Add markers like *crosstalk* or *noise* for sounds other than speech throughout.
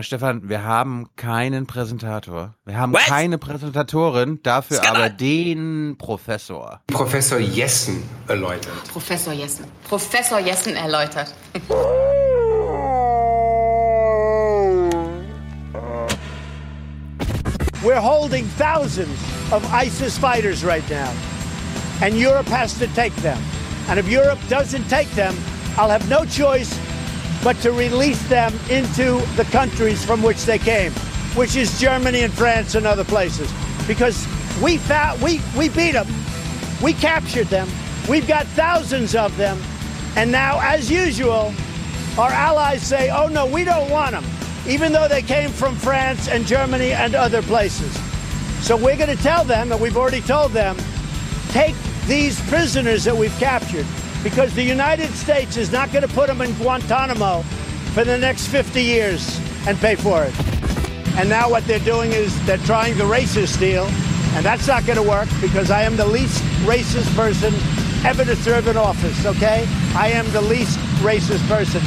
Stefan, wir haben keinen Präsentator. Wir haben What? keine Präsentatorin, dafür Skandal. aber den Professor. Professor Jessen erläutert. Professor Jessen. Professor Jessen erläutert. We're holding thousands of ISIS fighters right now. And Europe has to take them. And if Europe doesn't take them, I'll have no choice but to release them into the countries from which they came, which is Germany and France and other places. Because we found, we, we beat them, we captured them, we've got thousands of them, and now, as usual, our allies say, oh no, we don't want them, even though they came from France and Germany and other places. So we're going to tell them, and we've already told them, take these prisoners that we've captured because the United States is not going to put them in Guantanamo for the next 50 years and pay for it. And now what they're doing is they're trying the racist deal, and that's not going to work because I am the least racist person ever to serve in office, okay? I am the least racist person.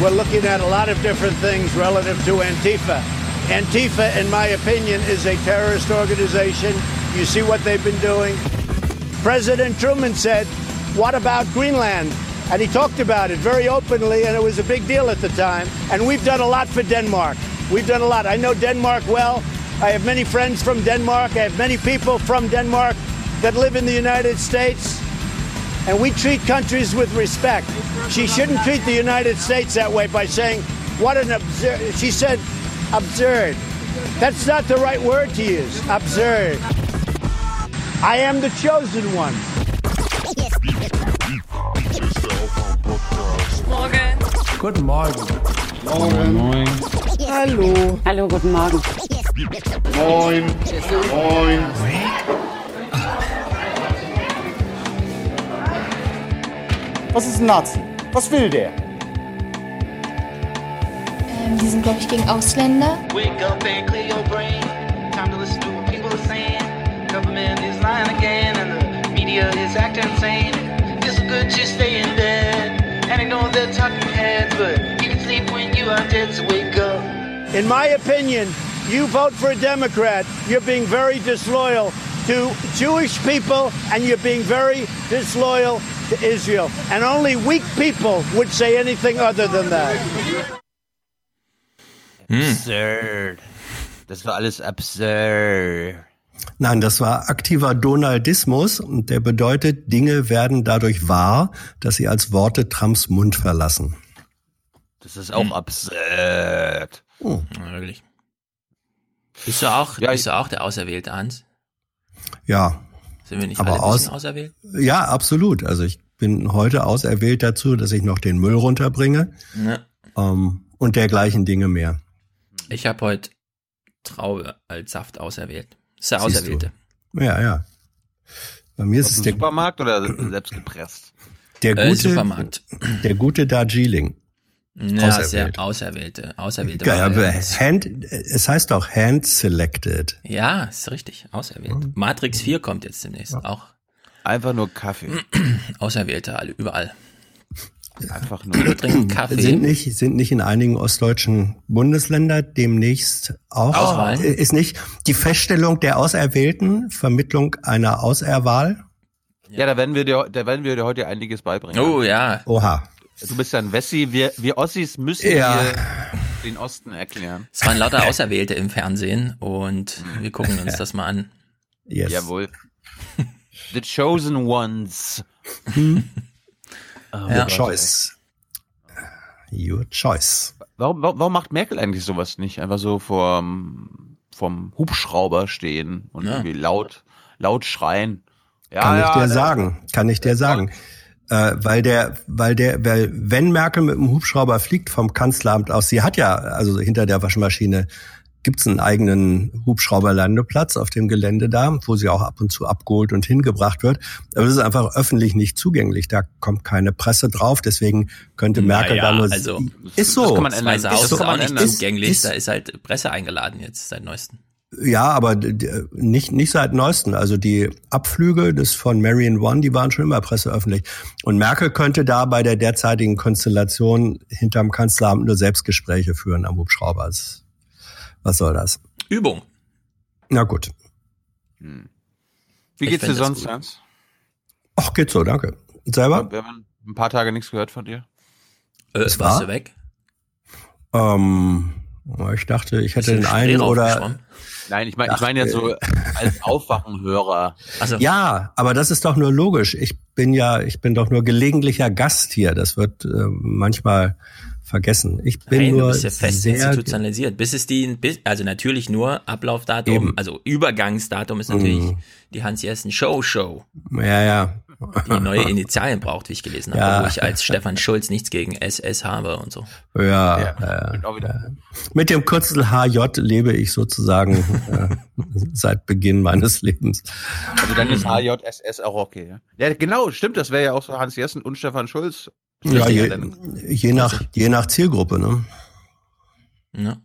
We're looking at a lot of different things relative to Antifa. Antifa, in my opinion, is a terrorist organization. You see what they've been doing. President Truman said what about Greenland? And he talked about it very openly, and it was a big deal at the time. And we've done a lot for Denmark. We've done a lot. I know Denmark well. I have many friends from Denmark. I have many people from Denmark that live in the United States. And we treat countries with respect. She shouldn't treat the United States that way by saying, what an absurd. She said, absurd. That's not the right word to use. Absurd. I am the chosen one. Morgen. Guten Morgen. Morgen. Moin. Hallo. Hallo, guten Morgen. Moin. Moin. Was ist ein Nazi? Was will der? Ähm, die sind, glaube ich, gegen Ausländer. Wake up and clear your brain. Time to listen to what people are saying. Government is lying again and the media is acting insane. It's good just stay in bed and ignore the talking heads, but you can sleep when you are dead, so wake up. In my opinion, you vote for a Democrat, you're being very disloyal to Jewish people and you're being very disloyal to Israel. And only weak people would say anything other than that. Hmm. Absurd. Das war alles absurd. Nein, das war aktiver Donaldismus und der bedeutet, Dinge werden dadurch wahr, dass sie als Worte Trumps Mund verlassen. Das ist auch hm. absurd. Oh. Ja, wirklich. Bist du auch, ja, bist du auch der Auserwählte, Hans? Ja. Sind wir nicht aber alle aus, auserwählt? Ja, absolut. Also ich bin heute auserwählt dazu, dass ich noch den Müll runterbringe ja. ähm, und dergleichen Dinge mehr. Ich habe heute Traube als Saft auserwählt. Ist der Auserwählte. Ja, ja. Bei mir ist es der Supermarkt oder selbst gepresst? Der Äh, gute, Supermarkt. der gute Darjeeling. Ja, Auserwählt. sehr Auserwählte. Auserwählte. Geil, aber hand, es heißt auch hand selected. Ja, ist richtig. Auserwählt. Matrix 4 kommt jetzt demnächst auch. Einfach nur Kaffee. *clears throat* Auserwählte, alle, überall. Einfach Nur trinken *clears throat* Kaffee. Sind nicht, sind nicht in einigen ostdeutschen Bundesländern demnächst auch, Auswahlen? ist nicht die Feststellung der Auserwählten, Vermittlung einer Auserwahl? Ja, da werden wir dir, da werden wir dir heute einiges beibringen. Oh ja. Oha. Du bist ja ein Wessi, wir, wir Ossis müssen Ja. dir den Osten erklären. Es waren lauter Auserwählte im Fernsehen und wir gucken uns das mal an. Yes. Jawohl. The chosen ones. Your choice. Your choice. Warum, warum, warum macht Merkel eigentlich sowas nicht? Einfach so vorm, vom Hubschrauber stehen und Ja. irgendwie laut, laut schreien. Ja, Kann ich ja, dir der- sagen. Kann ich dir sagen. Äh, weil der, weil der, weil wenn Merkel mit dem Hubschrauber fliegt vom Kanzleramt aus, sie hat ja, also hinter der Waschmaschine gibt's einen eigenen Hubschrauberlandeplatz auf dem Gelände da, wo sie auch ab und zu abgeholt und hingebracht wird. Aber es ist einfach öffentlich nicht zugänglich. Da kommt keine Presse drauf. Deswegen könnte Merkel Naja, da nur. also, ist so. das kann man Das ändern. Ist so, ist auch kann man ändern. zugänglich, Ist- da ist halt Presse eingeladen jetzt seit neuestem. Ja, aber nicht, nicht seit neuesten. Also die Abflüge des von Marion One, die waren schon immer presseöffentlich. Und Merkel könnte da bei der derzeitigen Konstellation hinterm Kanzleramt nur Selbstgespräche führen am Hubschrauber. Was soll das? Übung. Na gut. Hm. Wie geht's dir sonst, Hans? Ach, geht so, danke. Und selber? Wir haben ein paar Tage nichts gehört von dir. Äh, warst war? du weg? Ähm, ich dachte, ich hätte den einen oder. Nein, ich meine, ich meine jetzt so als Aufwachenhörer. Also. Ja, aber das ist doch nur logisch. Ich bin ja, ich bin doch nur gelegentlicher Gast hier. Das wird äh, manchmal vergessen. Ich bin Nein, nur du bist ja fest sehr institutionalisiert. Bis es die, bis, also natürlich nur Ablaufdatum, Eben. also Übergangsdatum ist natürlich mm. die Hans-Jessen Show Show. Ja, ja. Die neue Initialien braucht, wie ich gelesen habe, ja. wo ich als Stefan Schulz nichts gegen SS habe und so. Ja, ja. ja. mit dem Kürzel HJ lebe ich sozusagen *laughs* äh, seit Beginn meines Lebens. Also dann ist HJSS auch okay. Ja, ja genau, stimmt, das wäre ja auch so Hans Jessen und Stefan Schulz ja, je, je, nach, je nach Zielgruppe, ne? Ja.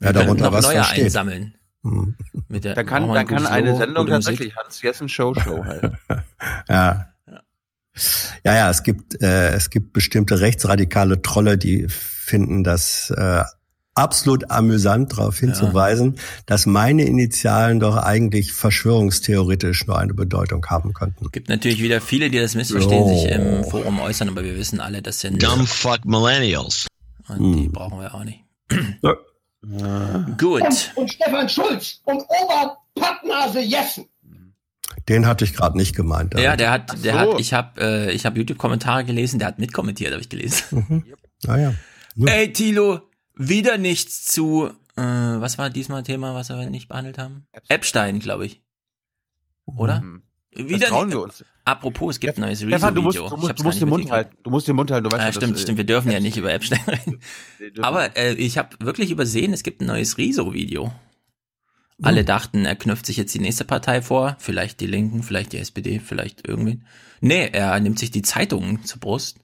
Ja, darunter was neue versteht. einsammeln. Hm. Mit der, dann kann, dann kann eine Sendung tatsächlich Hans Jessen Show Show *laughs* halt. ja. Ja, ja, es gibt äh, es gibt bestimmte rechtsradikale Trolle, die finden, dass äh, absolut amüsant darauf hinzuweisen, ja. dass meine Initialen doch eigentlich verschwörungstheoretisch nur eine Bedeutung haben könnten. Gibt natürlich wieder viele, die das missverstehen, oh. sich im Forum äußern, aber wir wissen alle, das sind Dumb fuck Millennials. Und hm. die brauchen wir auch nicht. Ja. Gut. Und, und Stefan Schulz und Oberpappnase Jessen. Den hatte ich gerade nicht gemeint. Ja, der hat, der so. hat, ich habe, äh, ich habe YouTube-Kommentare gelesen, der hat mitkommentiert, habe ich gelesen. Mhm. Ah ja. Ey, Tilo, wieder nichts zu, äh, was war diesmal Thema, was wir nicht behandelt haben? Epstein, glaube ich. Oder? Mhm. Wieder trauen wir uns. Apropos, es gibt ein neues Rezo-Video. Du musst, du musst, du musst den Mund halten. Du musst den Mund halten. Du weißt, ah, stimmt, das, stimmt. Wir dürfen ja nicht über Epstein reden. Aber äh, ich habe wirklich übersehen, es gibt ein neues Rezo-Video. Alle dachten, er knüpft sich jetzt die nächste Partei vor, vielleicht die Linken, vielleicht die SPD, vielleicht irgendwie. Nee, er nimmt sich die Zeitungen zur Brust.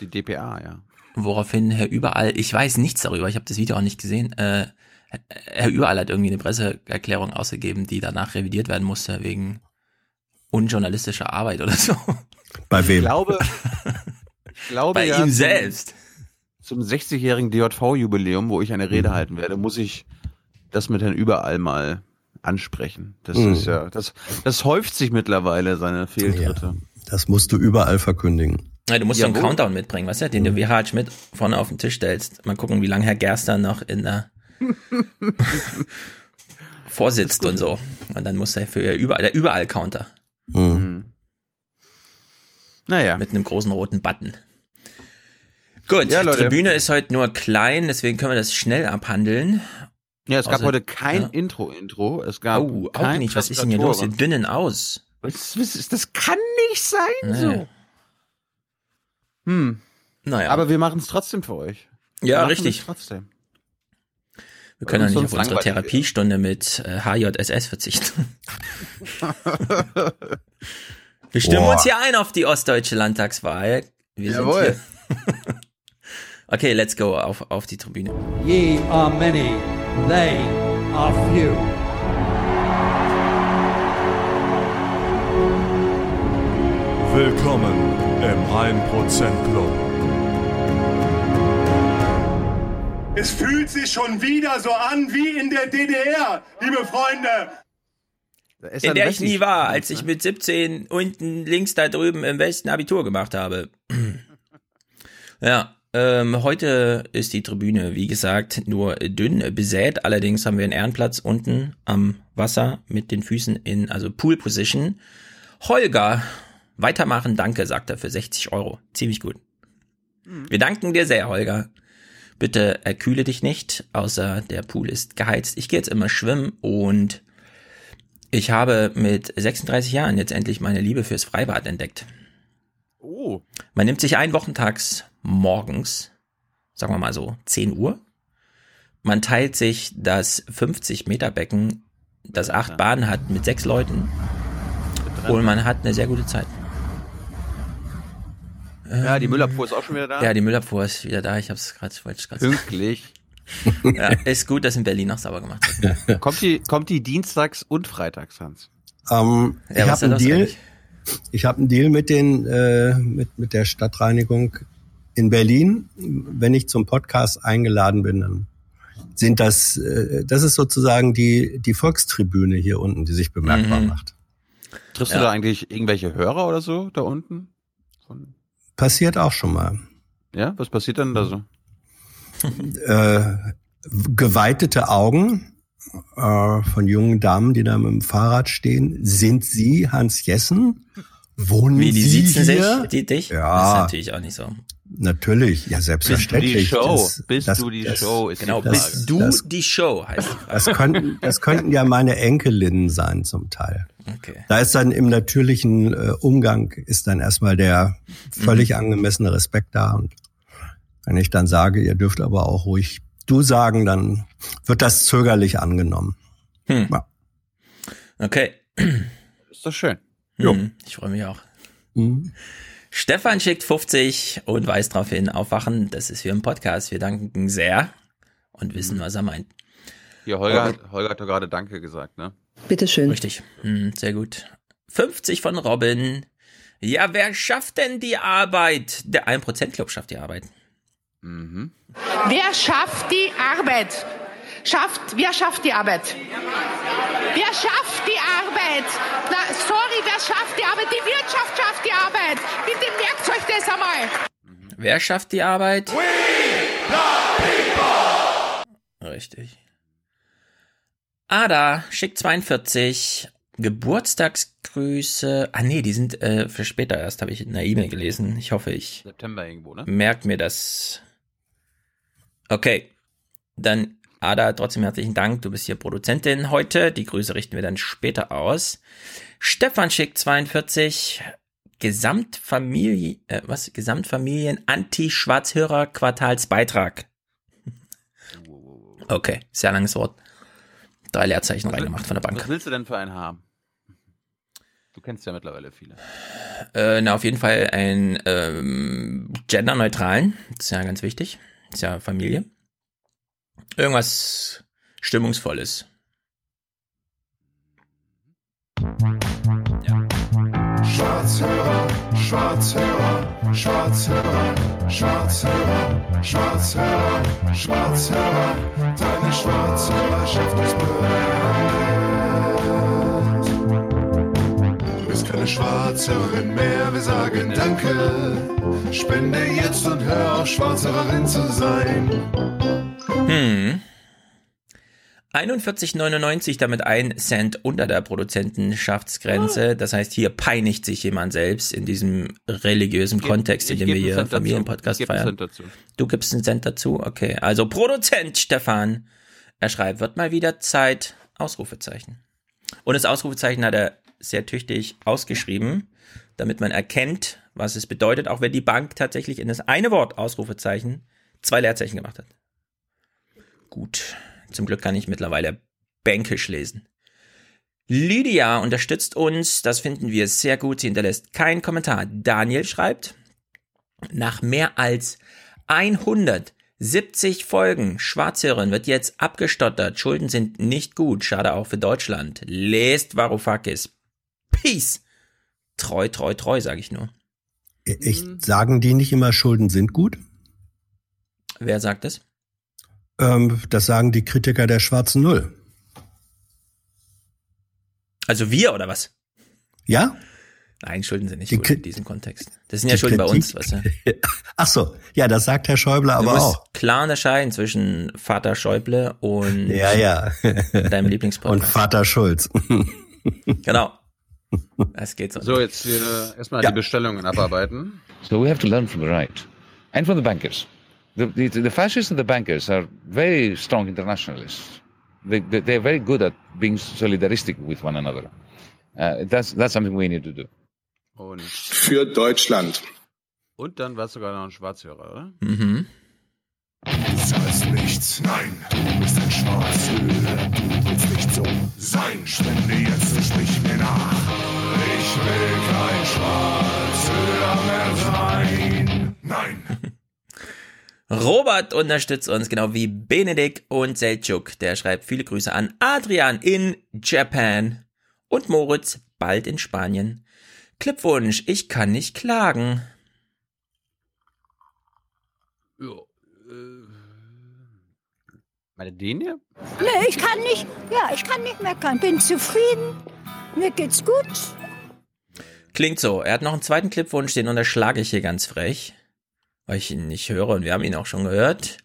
Die DPA, ja. Woraufhin Herr Überall, ich weiß nichts darüber, ich habe das Video auch nicht gesehen, äh, Herr Überall hat irgendwie eine Presseerklärung ausgegeben, die danach revidiert werden musste wegen unjournalistischer Arbeit oder so. Bei wem? Ich glaube, ich glaube bei ja, ihm selbst. Zum 60-jährigen DJV-Jubiläum, wo ich eine Rede mhm. halten werde, muss ich das mit Herrn Überall mal ansprechen. Das mhm. ist ja, das, das häuft sich mittlerweile, seine Fehltritte. Ja, das musst du überall verkündigen. Ja, du musst ja, so einen Countdown mitbringen, weißt du, den du wie Harald Schmidt vorne auf den Tisch stellst. Mal gucken, wie lange Herr Gerster noch in der *laughs* vorsitzt und so. Und dann muss er für überall, der Überall-Counter. Mhm. Naja. Mit einem großen roten Button. Gut, ja, die Tribüne ist heute nur klein, deswegen können wir das schnell abhandeln. Ja, es gab also, heute kein Intro-Intro. Es gab oh, auch nicht. Was ist denn hier los? Wir dünnen aus. Was, was, das kann nicht sein naja. so. Hm. Naja. Aber wir machen es trotzdem für euch. Ja, richtig. Trotzdem. Wir können ja nicht auf unsere Therapiestunde mit äh, HJSS verzichten. *laughs* wir stimmen Boah. uns hier ein auf die ostdeutsche Landtagswahl. Wir Jawohl. *laughs* okay, let's go auf, auf die Tribüne. Ye are many, they are few. Willkommen im 1% Club. Es fühlt sich schon wieder so an wie in der DDR, liebe Freunde. In der ich nie war, als ich mit 17 unten links da drüben im Westen Abitur gemacht habe. *clears throat* ja, ähm, heute ist die Tribüne, wie gesagt, nur dünn besät. Allerdings haben wir einen Ehrenplatz unten am Wasser mit den Füßen in, also Pool Position. Holger Weitermachen, danke, sagt er für 60 Euro. Ziemlich gut. Mhm. Wir danken dir sehr, Holger. Bitte erkühle dich nicht, außer der Pool ist geheizt. Ich gehe jetzt immer schwimmen und ich habe mit 36 Jahren jetzt endlich meine Liebe fürs Freibad entdeckt. Oh. Man nimmt sich einen Wochentags morgens, sagen wir mal so, 10 Uhr. Man teilt sich das 50 Meter Becken, das acht Bahnen hat, mit sechs Leuten. Und man hat eine sehr gute Zeit. Ja, die Müllabfuhr ist auch schon wieder da. Ja, die Müllabfuhr ist wieder da. Ich hab's gerade, wollte gerade Pünktlich. *laughs* ja, ist gut, dass in Berlin noch sauber gemacht wird. *laughs* kommt, die, kommt die dienstags und freitags, Hans? Ähm, Ja, ich habe einen Deal. eigentlich? Ich habe einen Deal mit den äh, mit mit der Stadtreinigung in Berlin. Wenn ich zum Podcast eingeladen bin, dann sind das äh, das ist sozusagen die die Volkstribüne hier unten, die sich bemerkbar Mhm. macht. Triffst Ja. du da eigentlich irgendwelche Hörer oder so da unten? Von, Passiert auch schon mal. ja, was passiert denn da so? Äh, geweitete Augen äh, von jungen Damen, die da mit dem Fahrrad stehen. Sind Sie Hans Jessen? Wohnen Wie, die Sie sitzen hier? sich, die dich? Ja. Das ist natürlich auch nicht so. Natürlich, ja Bist du selbstverständlich. die Show? Das- Bist das- du die das- Show? Ist Genau, Frage. bist du Das- die Show, heißt. Das könnten, das könnten ja meine Enkelinnen sein zum Teil. Okay. Da ist dann im natürlichen äh, Umgang ist dann erstmal der völlig angemessene Respekt da. Und wenn ich dann sage, ihr dürft aber auch ruhig du sagen, dann wird das zögerlich angenommen. Hm. Ja. Okay. Ist doch schön. Hm, ich freue mich auch. Mhm. Stefan schickt 50 und weist darauf hin, aufwachen, das ist für ein Podcast. Wir danken sehr und wissen, was er meint. Hier, Holger, hat, Holger hat doch gerade Danke gesagt, ne? Bitteschön. Richtig. Hm, sehr gut. 50 von Robin. Ja, wer schafft denn die Arbeit? Der 1%-Club schafft die Arbeit. Mhm. Wer schafft die Arbeit? Schafft, wer schafft die Arbeit? Wer schafft die Arbeit? Na, sorry, wer schafft die Arbeit? Die Wirtschaft schafft die Arbeit. Bitte merkt euch das einmal. Wer schafft die Arbeit? Richtig. Ada schickt 42 Geburtstagsgrüße. Ah nee, die sind äh, für später erst, habe ich in einer E-Mail gelesen. Ich hoffe, ich September irgendwo, ne? merkt mir das. Okay, dann Ada, trotzdem herzlichen Dank. Du bist hier Produzentin heute. Die Grüße richten wir dann später aus. Stefan schickt 42. Gesamtfamilie, äh, was? Gesamtfamilien Anti-Schwarzhörer Quartalsbeitrag. Okay, sehr langes Wort. Drei Leerzeichen reingemacht von der Was Bank. willst du denn für einen haben? Du kennst ja mittlerweile viele. Äh, na, auf jeden Fall einen ähm, genderneutralen. Das ist ja ganz wichtig. Das ist ja Familie. Irgendwas Stimmungsvolles. Schwarzhörer, Schwarzhörer, Schwarzhörer, Schwarzhörer, Schwarzhörer, Schwarzhörer, deine Schwarzhörerschaft ist beendet. Du bist keine Schwarzhörerin mehr, wir sagen Danke. Spende jetzt und hör auf, Schwarzhörerin zu sein. Hm. 41,99 damit ein Cent unter der Produzentenschaftsgrenze. Das heißt, hier peinigt sich jemand selbst in diesem religiösen geb- Kontext, in ich dem wir hier. Familienpodcast Ich feiern. Cent dazu. Du gibst einen Cent dazu? Okay. Also Produzent Stefan. Er schreibt, wird mal wieder Zeit. Ausrufezeichen. Und das Ausrufezeichen hat er sehr tüchtig ausgeschrieben, damit man erkennt, was es bedeutet, auch wenn die Bank tatsächlich in das eine Wort Ausrufezeichen zwei Leerzeichen gemacht hat. Gut. Zum Glück kann ich mittlerweile Bänkisch lesen. Lydia unterstützt uns, das finden wir sehr gut. Sie hinterlässt keinen Kommentar. Daniel schreibt, nach mehr als 170 Folgen Schwarzhörerin wird jetzt abgestottert. Schulden sind nicht gut, schade auch für Deutschland. Lest Varoufakis. Peace. Treu, treu, treu, sage ich nur. Ich, sagen die nicht immer, Schulden sind gut? Wer sagt das? Ähm, das sagen die Kritiker der schwarzen Null. Also wir oder was? Ja? Nein, Schulden sind nicht Die gut in diesem Kontext. Das sind ja Schulden bei uns, Kritik- weißt du? *laughs* Ach so, ja, das sagt Herr Schäuble Du aber musst auch. klar unterscheiden zwischen Vater Schäuble und *laughs* Ja, ja. deinem Lieblingspodcast. Und Vater Schulz. *laughs* Genau. Das geht so. So, jetzt erstmal Ja. die Bestellungen abarbeiten. So we have to learn from the right and from the bankers. The, the, the fascists and the bankers are very strong internationalists. They, they, they're very good at being solidaristic with one another. Uh, that's, that's something we need to do. Und, Für Deutschland. und dann war es sogar noch ein Schwarzhörer, oder? Mhm. Du zahlst nichts, nein, du bist ein Schwarzhörer, du willst nicht so sein. Spende jetzt und sprich mir nach. Ich will kein Schwarzhörer mehr sein. Nein. Robert unterstützt uns, genau wie Benedikt und Seltschuk. Der schreibt viele Grüße an Adrian in Japan und Moritz bald in Spanien. Clipwunsch, ich kann nicht klagen. Ja, äh, meine hier? Nee, ich kann nicht, ja, ich kann nicht meckern. Bin zufrieden. Mir geht's gut. Klingt so. Er hat noch einen zweiten Clipwunsch, den unterschlage ich hier ganz frech, weil ich ihn nicht höre und wir haben ihn auch schon gehört.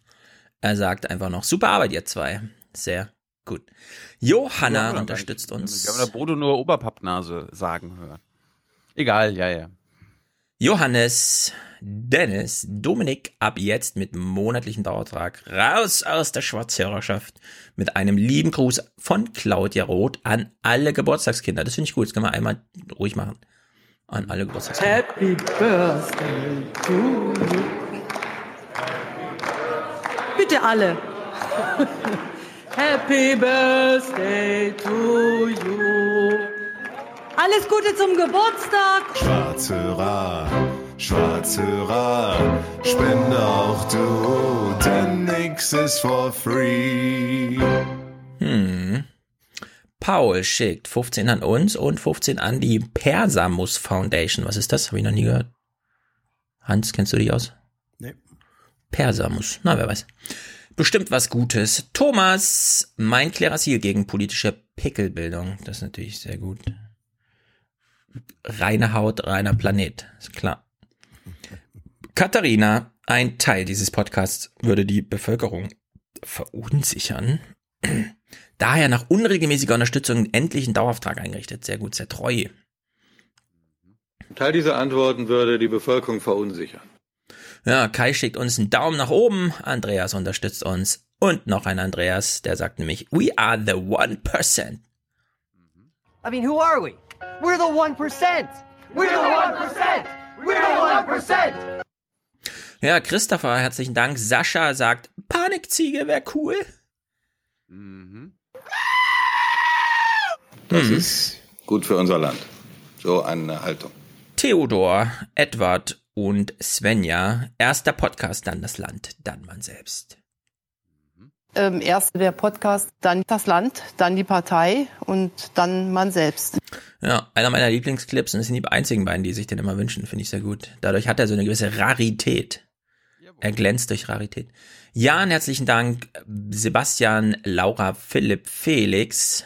Er sagt einfach noch, super Arbeit, ihr zwei. Sehr gut. Johanna Ja, unterstützt uns. Wir haben der Bodo nur Oberpappnase sagen hören. Egal, ja, ja. Johannes, Dennis, Dominik ab jetzt mit monatlichem Dauertrag raus aus der Schwarzhörerschaft mit einem lieben Gruß von Claudia Roth an alle Geburtstagskinder. Das finde ich gut, das kann man einmal ruhig machen. An alle Geburtstagskinder. Happy Birthday to you. Bitte alle. *laughs* Happy Birthday to you. Alles Gute zum Geburtstag. Schwarzhörer, Schwarzhörer, spende auch du, denn nix ist for free. Hm. Paul schickt 15 an uns und 15 an die Persamus Foundation. Was ist das? Habe ich noch nie gehört. Hans, kennst du dich aus? Nee. Persamus. Na, wer weiß. Bestimmt was Gutes. Thomas, mein Klerasil gegen politische Pickelbildung. Das ist natürlich sehr gut. Reine Haut, reiner Planet. Ist klar. Katharina, ein Teil dieses Podcasts würde die Bevölkerung verunsichern. Daher nach unregelmäßiger Unterstützung endlich einen Dauerauftrag eingerichtet. Sehr gut, sehr treu. Teil dieser Antworten würde die Bevölkerung verunsichern. Ja, Kai schickt uns einen Daumen nach oben. Andreas unterstützt uns. Und noch ein Andreas, der sagt nämlich, we are the one percent. I mean, who are we? We're the 1%. We're the 1%. We're the 1%. Ja, Christopher, herzlichen Dank. Sascha sagt, Panikziege wäre cool. Das Mhm. ist gut für unser Land. So eine Haltung. Theodor, Edward und Svenja. Erster Podcast, dann das Land, dann man selbst. Ähm, erst der Podcast, dann das Land, dann die Partei und dann man selbst. Ja, einer meiner Lieblingsclips und das sind die einzigen beiden, die sich den immer wünschen, finde ich sehr gut. Dadurch hat er so eine gewisse Rarität. Er glänzt durch Rarität. Jan, herzlichen Dank. Sebastian, Laura, Philipp, Felix.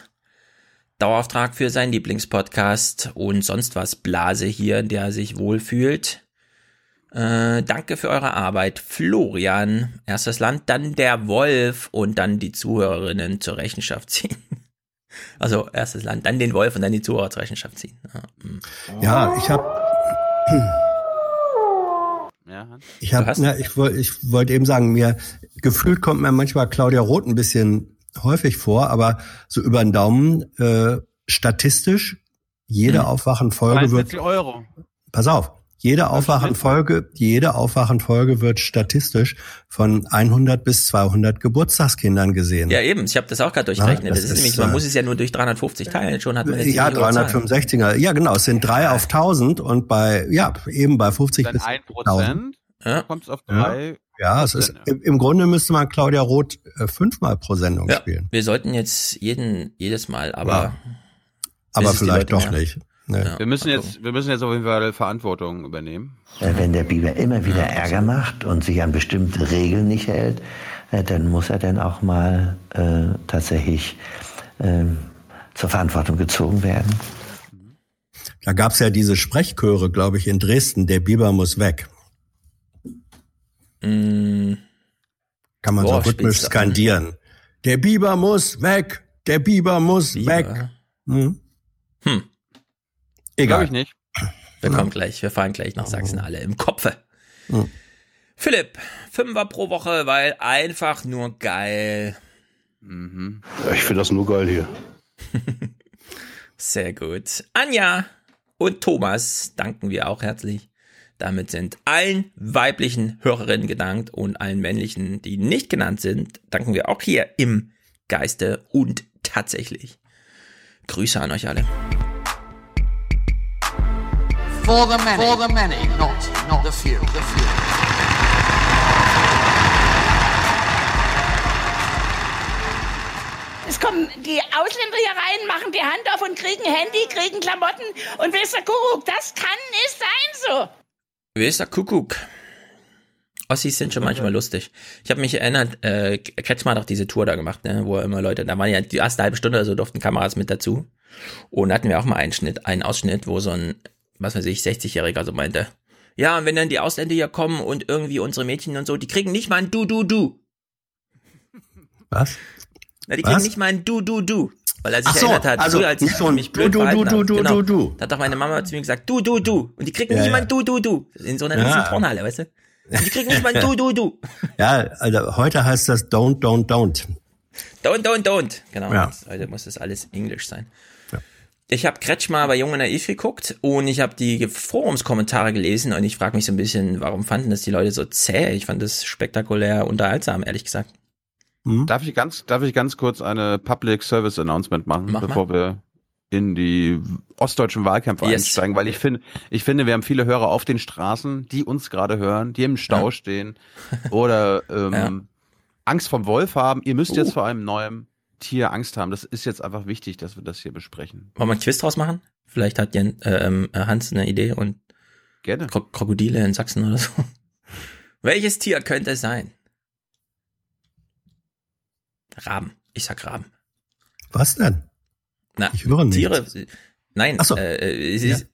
Dauerauftrag für seinen Lieblingspodcast und sonst was Blase hier, der sich wohlfühlt. Äh, danke für eure Arbeit. Florian, erstes Land, dann der Wolf und dann die Zuhörerinnen zur Rechenschaft ziehen. *laughs* Also erstes Land, dann den Wolf und dann die Zuhörer zur Rechenschaft ziehen. Ja. Ja, ich habe? Ich habe, na, ich ich wollte eben sagen, mir gefühlt kommt mir manchmal Claudia Roth ein bisschen häufig vor, aber so über den Daumen äh, statistisch jede Hm. Aufwachenfolge wird. 43 Euro. Pass auf, jede Aufwachenfolge, jede Aufwachenfolge wird statistisch von 100 bis 200 Geburtstagskindern gesehen. Ja, eben. Ich habe das auch gerade durchrechnet. Ja, das, das ist ist, nämlich, man äh, muss es ja nur durch 350 teilen. Schon hat man eine ja, ziemlich hohe Zahl. 365er. Ja, genau. Es sind drei auf 1000 und bei, ja, eben bei 50 Dann bis ein 1000. Prozent, ja. kommt es auf Ja. drei. Ja, es ist, im, Grunde müsste man Claudia Roth äh, fünfmal pro Sendung Ja, spielen. wir sollten jetzt jeden, jedes Mal, aber. Ja. Aber es vielleicht doch mehr- nicht. Nee. Ja. Wir müssen jetzt, wir müssen jetzt auf jeden Fall Verantwortung übernehmen. Äh, Wenn der Biber immer wieder Ärger macht und sich an bestimmte Regeln nicht hält, äh, dann muss er dann auch mal äh, tatsächlich ähm, zur Verantwortung gezogen werden. Da gab's ja diese Sprechchöre, glaube ich, in Dresden. Der Biber muss weg. Mm, Kann man Worauf so rhythmisch an? skandieren. Der Biber muss weg. Der Biber muss Biber. weg. Hm. Hm. Egal. Glaube ich nicht. Wir kommen gleich, wir fahren gleich nach Sachsen alle im Kopfe. Hm. Philipp, Fünfer pro Woche, weil einfach nur geil. Mhm. Ich finde das nur geil hier. *laughs* Sehr gut. Anja und Thomas danken wir auch herzlich. Damit sind allen weiblichen Hörerinnen gedankt und allen männlichen, die nicht genannt sind, danken wir auch hier im Geiste und tatsächlich. Grüße an euch alle. For the many, For the many. Not, not the few. The few. Es kommen die Ausländer hier rein, machen die Hand auf und kriegen Handy, kriegen Klamotten und Mr. Kuruk, das kann nicht sein so. Wer ist der Kuckuck? Ossis sind schon manchmal lustig. Ich habe mich erinnert, äh, Kretschmer hat auch diese Tour da gemacht, ne, wo immer Leute, da waren ja die erste halbe Stunde oder so durften Kameras mit dazu. Und da hatten wir auch mal einen Schnitt, einen Ausschnitt, wo so ein, was weiß ich, 60-Jähriger so meinte, ja, und wenn dann die Ausländer hier kommen und irgendwie unsere Mädchen und so, die kriegen nicht mal ein Du, Du, Du. Was? Na, die kriegen Was? nicht mal ein Du, Du, Du. Weil er sich so, erinnert hat, also früher, als ich so mich blöd Du, Du, Du. Du, genau. Du, Du. Da hat doch meine Mama zu mir gesagt, Du, Du, Du. Und die kriegen Ja, nicht ja. Du, Du, Du. In so einer Ja. riesen Turnhalle, weißt du? Und die kriegen nicht mal ein Du, Du, Du. *laughs* Ja, also heute heißt das Don't, Don't, Don't. Don't, don't, don't. Genau. Ja. Heute muss das alles Englisch sein. Ich habe Kretschmer bei Jung und Naiv geguckt und ich habe die Forumskommentare gelesen und ich frage mich so ein bisschen, warum fanden das die Leute so zäh? Ich fand das spektakulär unterhaltsam, ehrlich gesagt. Darf ich ganz, darf ich ganz kurz eine Public Service Announcement machen, Mach mal. bevor wir in die ostdeutschen Wahlkämpfe Yes. einsteigen, weil ich finde, ich finde, wir haben viele Hörer auf den Straßen, die uns gerade hören, die im Stau Ja. stehen oder ähm, *laughs* Ja. Angst vom Wolf haben. Ihr müsst Oh. jetzt vor einem neuen Tier Angst haben. Das ist jetzt einfach wichtig, dass wir das hier besprechen. Wollen wir einen Quiz draus machen? Vielleicht hat Jen, äh, ähm, Hans eine Idee und Gerne. Kro Krokodile in Sachsen oder so. *laughs* Welches Tier könnte es sein? Raben. Ich sag Raben. Was denn? Na, Ich höre nichts. Tiere. Nein, Ach so. äh, äh, es Ja. ist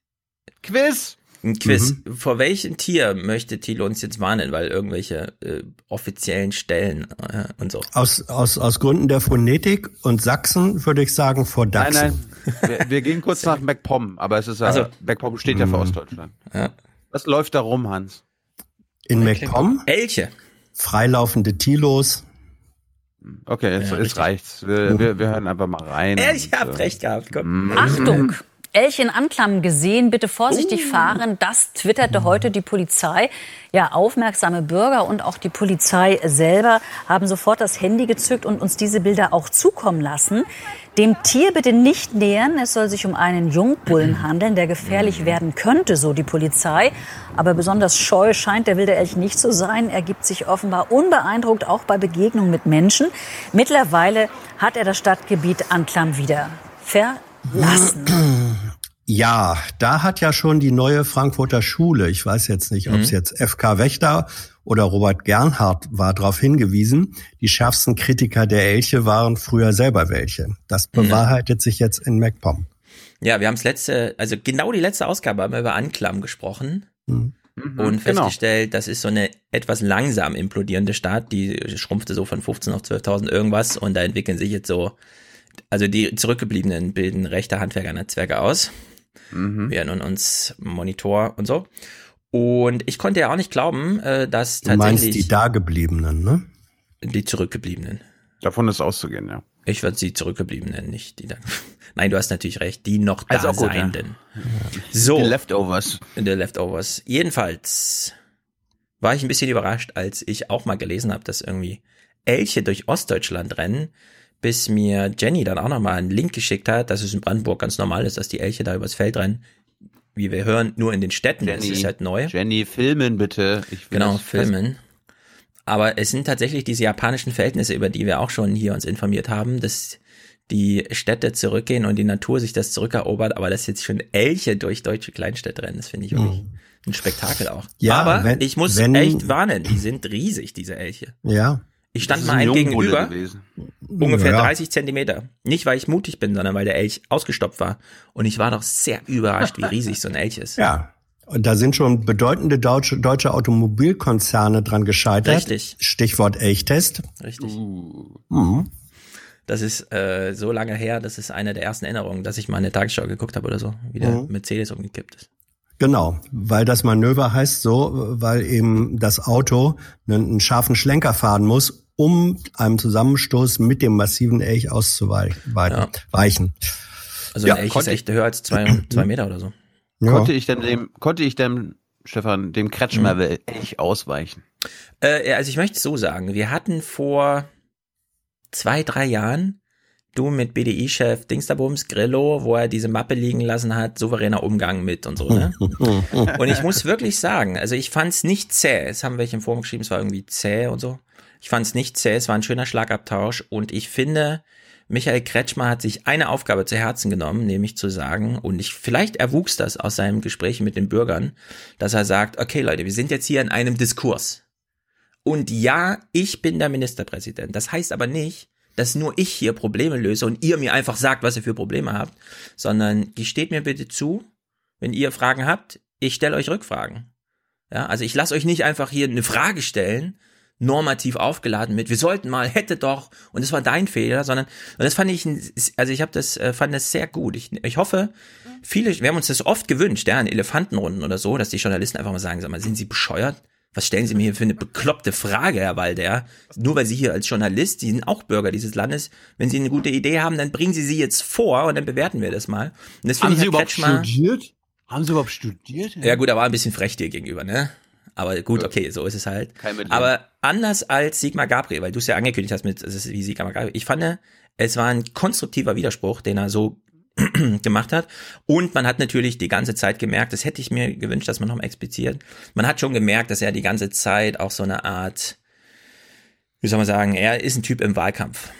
Quiz! ein Quiz. Mhm. Vor welchem Tier möchte Thilo uns jetzt warnen? Weil irgendwelche äh, offiziellen Stellen äh, und so. Aus, aus, aus Gründen der Phonetik und Sachsen würde ich sagen vor Nein, Dachsen. nein. Wir, wir gehen kurz nach MacPom, aber es ist ja, Also- MacPom steht ja für Mhm. Ostdeutschland. Ja. Was läuft da rum, Hans? In MacPom Elche. freilaufende Tilos. Okay, jetzt, Ja, jetzt reicht's. Wir, wir, wir hören einfach mal rein. Und, habt äh, recht gehabt. Komm. Achtung! Elch in Anklam gesehen, bitte vorsichtig fahren. Das twitterte heute die Polizei. Ja, aufmerksame Bürger und auch die Polizei selber haben sofort das Handy gezückt und uns diese Bilder auch zukommen lassen. Dem Tier bitte nicht nähern. Es soll sich um einen Jungbullen *clears throat* handeln, der gefährlich werden könnte, so die Polizei. Aber besonders scheu scheint der wilde Elch nicht zu sein. Er gibt sich offenbar unbeeindruckt auch bei Begegnungen mit Menschen. Mittlerweile hat er das Stadtgebiet Anklam wieder verlassen. *clears throat* Ja, da hat ja schon die neue Frankfurter Schule, ich weiß jetzt nicht, ob es jetzt FK Wächter oder Robert Gernhardt war, darauf hingewiesen, die schärfsten Kritiker der Elche waren früher selber welche. Das bewahrheitet sich jetzt in MacPom. Ja, wir haben das letzte, also genau die letzte Ausgabe haben wir über Anklam gesprochen Mhm. und genau. festgestellt, das ist so eine etwas langsam implodierende Stadt, die schrumpfte so von 15 auf 12.000 irgendwas und da entwickeln sich jetzt so, also die Zurückgebliebenen bilden rechte Handwerkernetzwerke aus. Mhm. Wir erinnern uns Monitor und so. Und ich konnte ja auch nicht glauben, äh, dass Du meinst tatsächlich die Dagebliebenen, ne? die Zurückgebliebenen. Davon ist auszugehen, ja. Ich würde sie Zurückgebliebenen, nicht die da. *laughs* Nein, du hast natürlich recht, die noch da Also auch gut, ja. Seienden. So. Die Leftovers. The Leftovers. Jedenfalls war ich ein bisschen überrascht, als ich auch mal gelesen habe, dass irgendwie Elche durch Ostdeutschland rennen, bis mir Jenny dann auch nochmal einen Link geschickt hat, dass es in Brandenburg ganz normal ist, dass die Elche da übers Feld rennen. Wie wir hören, nur in den Städten, das Jenny, ist halt neu. Jenny, filmen bitte. Ich will Genau, das filmen. Aber es sind tatsächlich diese japanischen Verhältnisse, über die wir auch schon hier uns informiert haben, dass die Städte zurückgehen und die Natur sich das zurückerobert, aber dass jetzt schon Elche durch deutsche Kleinstädte rennen, das finde ich wirklich ein Spektakel auch. Mhm. Ja, aber wenn- ich muss wenn- echt warnen, die sind riesig, diese Elche. Ja. Ich stand mal einem gegenüber, gewesen. ungefähr Ja. 30 Zentimeter. Nicht, weil ich mutig bin, sondern weil der Elch ausgestopft war. Und ich war doch sehr überrascht, wie riesig so ein Elch ist. Ja. Und da sind schon bedeutende deutsche, deutsche Automobilkonzerne dran gescheitert. Richtig. Stichwort Elchtest. Richtig. Mhm. Das ist äh, so lange her, das ist eine der ersten Erinnerungen, dass ich mal eine Tagesschau geguckt habe oder so, wie der Mhm. Mercedes umgekippt ist. Genau, weil das Manöver heißt so, weil eben das Auto einen, einen scharfen Schlenker fahren muss, um einem Zusammenstoß mit dem massiven Elch auszuweichen. Ja. Weichen. Also Ja, ein Elch ist konnte- echt höher als zwei, zwei Meter oder so. Ja. Konnte ich denn dem, konnte ich dem, Stefan, dem Kretschmer Mhm. echt ausweichen? Äh, ja, also ich möchte es so sagen, wir hatten vor zwei, drei Jahren du mit BDI-Chef Dingsterbums Grillo, wo er diese Mappe liegen lassen hat, souveräner Umgang mit und so, ne? *laughs* und ich muss wirklich sagen, also ich fand es nicht zäh. Es haben welche im Forum geschrieben, es war irgendwie zäh und so. Ich fand es nicht zäh, es war ein schöner Schlagabtausch und ich finde, Michael Kretschmer hat sich eine Aufgabe zu Herzen genommen, nämlich zu sagen, und ich, vielleicht erwuchs das aus seinem Gespräch mit den Bürgern, dass er sagt, okay Leute, wir sind jetzt hier in einem Diskurs. Und ja, ich bin der Ministerpräsident. Das heißt aber nicht, dass nur ich hier Probleme löse und ihr mir einfach sagt, was ihr für Probleme habt, sondern gesteht mir bitte zu, wenn ihr Fragen habt, ich stelle euch Rückfragen. Ja, also ich lasse euch nicht einfach hier eine Frage stellen, normativ aufgeladen mit, wir sollten mal, hätte doch, und das war dein Fehler, sondern, und das fand ich, also ich habe das, äh, fand das sehr gut. Ich, ich hoffe, viele, wir haben uns das oft gewünscht, ja, in Elefantenrunden oder so, dass die Journalisten einfach mal sagen, sag mal, sind sie bescheuert? Was stellen Sie mir hier für eine bekloppte Frage, Herr Walder? Nur weil Sie hier als Journalist, Sie sind auch Bürger dieses Landes, wenn Sie eine gute Idee haben, dann bringen Sie sie jetzt vor und dann bewerten wir das mal. Und das Haben ich Sie Herr überhaupt Kretschmer- studiert? Haben Sie überhaupt studiert? ja gut, er war ein bisschen frech dir gegenüber, ne? Aber gut, okay, so ist es halt. Aber anders als Sigmar Gabriel, weil du es ja angekündigt hast mit, es ist wie Sigmar Gabriel. Ich fand, es war ein konstruktiver Widerspruch, den er so *clears throat* gemacht hat. Und man hat natürlich die ganze Zeit gemerkt, das hätte ich mir gewünscht, dass man noch mal expliziert. Man hat schon gemerkt, dass er die ganze Zeit auch so eine Art, wie soll man sagen, er ist ein Typ im Wahlkampf.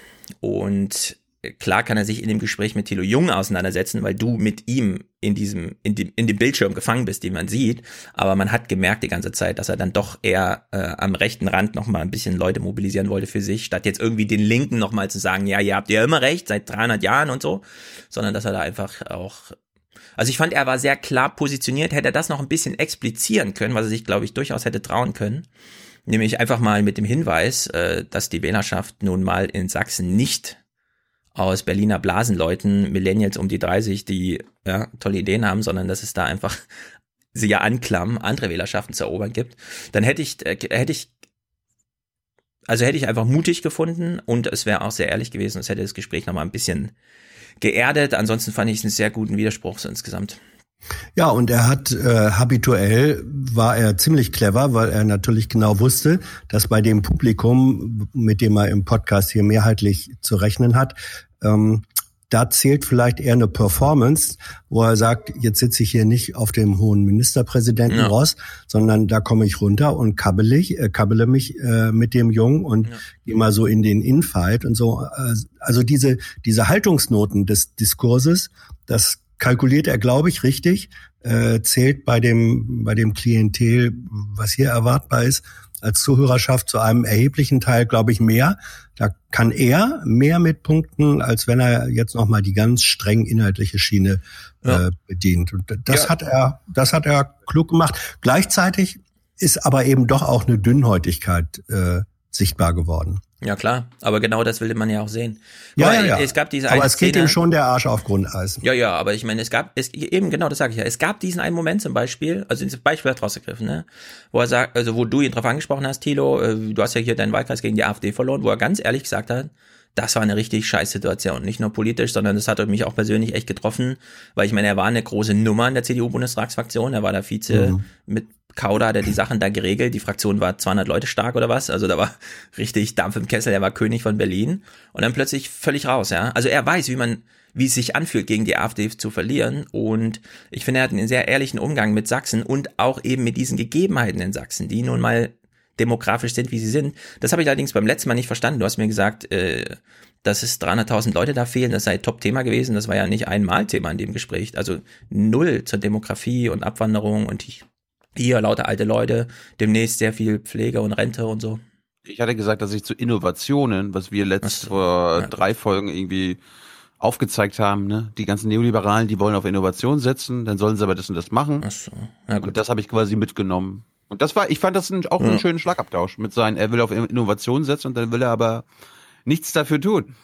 Und klar kann er sich in dem Gespräch mit Thilo Jung auseinandersetzen, weil du mit ihm in diesem, in dem, in dem Bildschirm gefangen bist, den man sieht. Aber man hat gemerkt die ganze Zeit, dass er dann doch eher äh, am rechten Rand noch mal ein bisschen Leute mobilisieren wollte für sich, statt jetzt irgendwie den Linken noch mal zu sagen, ja, ihr habt ja immer recht, seit 300 Jahren und so, sondern dass er da einfach auch also ich fand, er war sehr klar positioniert. Hätte er das noch ein bisschen explizieren können, was er sich, glaube ich, durchaus hätte trauen können. Nämlich einfach mal mit dem Hinweis, äh, dass die Wählerschaft nun mal in Sachsen nicht aus Berliner Blasenleuten, Millennials um die 30, die ja, tolle Ideen haben, sondern dass es da einfach *laughs* sie ja anklammen, andere Wählerschaften zu erobern gibt, dann hätte ich, äh, hätte ich, also hätte ich einfach mutig gefunden und es wäre auch sehr ehrlich gewesen, es hätte das Gespräch nochmal ein bisschen geerdet. Ansonsten fand ich es einen sehr guten Widerspruch so insgesamt. Ja, und er hat äh, habituell war er ziemlich clever, weil er natürlich genau wusste, dass bei dem Publikum, mit dem er im Podcast hier mehrheitlich zu rechnen hat, ähm, da zählt vielleicht eher eine Performance, wo er sagt, jetzt sitze ich hier nicht auf dem hohen Ministerpräsidenten Ja. Ross, sondern da komme ich runter und kabbel ich, äh, kabbele mich äh, mit dem Jungen und gehe mal so in den Infight und so. Äh, Also diese, diese Haltungsnoten des Diskurses, das kalkuliert er, glaube ich, richtig, äh, zählt bei dem, bei dem Klientel, was hier erwartbar ist, als Zuhörerschaft zu einem erheblichen Teil, glaube ich, mehr. Da kann er mehr mit punkten, als wenn er jetzt nochmal die ganz streng inhaltliche Schiene Ja. äh, bedient. Und das Ja. hat er, das hat er klug gemacht. Gleichzeitig ist aber eben doch auch eine Dünnhäutigkeit äh, sichtbar geworden. Ja klar, aber genau das will man ja auch sehen. Ja, Guck ja, mal, ja. Es gab diese aber es geht Szene, ihm schon der Arsch auf Grundeis. Ja, ja, aber ich meine, es gab, es, eben genau, das sage ich ja. Es gab diesen einen Moment zum Beispiel, also dieses Beispiel hat rausgegriffen, ne, wo er sagt, also wo du ihn drauf angesprochen hast, Thilo, äh, du hast ja hier deinen Wahlkreis gegen die AfD verloren, wo er ganz ehrlich gesagt hat, das war eine richtig scheiß Situation. Nicht nur politisch, sondern das hat mich auch persönlich echt getroffen, weil ich meine, er war eine große Nummer in der CDU-Bundestagsfraktion, er war der Vize Mhm. mit Kauder, der die Sachen da geregelt. Die Fraktion war 200 Leute stark oder was. Also da war richtig Dampf im Kessel. Er war König von Berlin. Und dann plötzlich völlig raus, ja. Also er weiß, wie man, wie es sich anfühlt, gegen die AfD zu verlieren. Und ich finde, er hat einen sehr ehrlichen Umgang mit Sachsen und auch eben mit diesen Gegebenheiten in Sachsen, die nun mal demografisch sind, wie sie sind. Das habe ich allerdings beim letzten Mal nicht verstanden. Du hast mir gesagt, äh, dass es 300.000 Leute da fehlen. Das sei Top-Thema gewesen. Das war ja nicht einmal Thema in dem Gespräch. Also null zur Demografie und Abwanderung und ich, hier lauter alte Leute, demnächst sehr viel Pflege und Rente und so. Ich hatte gesagt, dass ich zu Innovationen, was wir letzt vor drei Folgen irgendwie aufgezeigt haben, ne? Die ganzen Neoliberalen, die wollen auf Innovation setzen, dann sollen sie aber das und das machen. Ach so. Ja, gut. Und das habe ich quasi mitgenommen. Und das war, ich fand das auch Ja. einen schönen Schlagabtausch mit seinen, er will auf Innovation setzen und dann will er aber nichts dafür tun.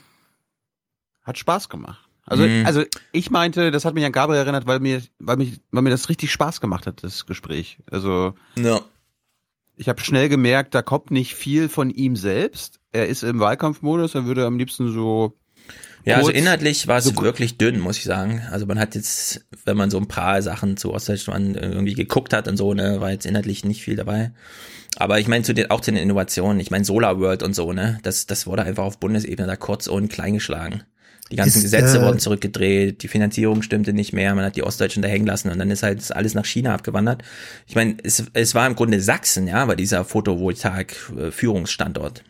Hat Spaß gemacht. Also, Mhm. also ich meinte, das hat mich an Gabriel erinnert, weil mir, weil mich, weil mir das richtig Spaß gemacht hat, das Gespräch. Also Ja. ich habe schnell gemerkt, da kommt nicht viel von ihm selbst. Er ist im Wahlkampfmodus, er würde am liebsten so Ja, also inhaltlich war es so wirklich dünn, muss ich sagen. Also man hat jetzt, wenn man so ein paar Sachen zu Ostdeutschland irgendwie geguckt hat und so, ne, war jetzt inhaltlich nicht viel dabei. Aber ich meine zu den, auch zu den Innovationen, ich meine Solar World und so, ne, das, das wurde einfach auf Bundesebene da kurz und klein geschlagen. Die ganzen Ist, Gesetze äh, wurden zurückgedreht, die Finanzierung stimmte nicht mehr, man hat die Ostdeutschen da hängen lassen und dann ist halt das alles nach China abgewandert. Ich meine, es, es war im Grunde Sachsen, ja, bei dieser Photovoltaik-Führungsstandort.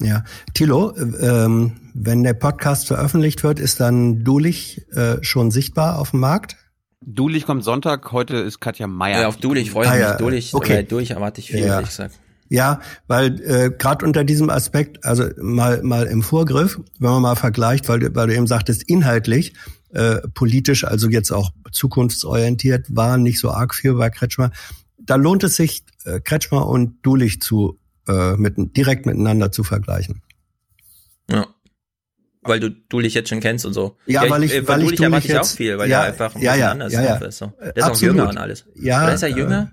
Ja, Thilo, äh, ähm, wenn der Podcast veröffentlicht wird, ist dann Dulich äh, schon sichtbar auf dem Markt? Dulich kommt Sonntag, heute ist Katja Meier. Ja, auf Dulich freue ich Ah, mich. ja, Dulich, okay. äh, durch erwarte ich viel, Ja. ehrlich gesagt. Ja, weil äh, gerade unter diesem Aspekt, also mal mal im Vorgriff, wenn man mal vergleicht, weil, du- weil du eben sagtest, inhaltlich, äh, politisch, also jetzt auch zukunftsorientiert, war nicht so arg viel bei Kretschmer. Da lohnt es sich, äh, Kretschmer und Dulich zu äh, mit, direkt miteinander zu vergleichen. Ja. Weil du Dulich jetzt schon kennst und so. Ja, weil ich- äh, weil ich Dulich erwarte ich auch jetzt- viel, weil ja, der einfach ein ja, bisschen ja, anders ja, ja. ist. So. Der ist auch jünger und alles. Ja, Oder ist er äh, jünger?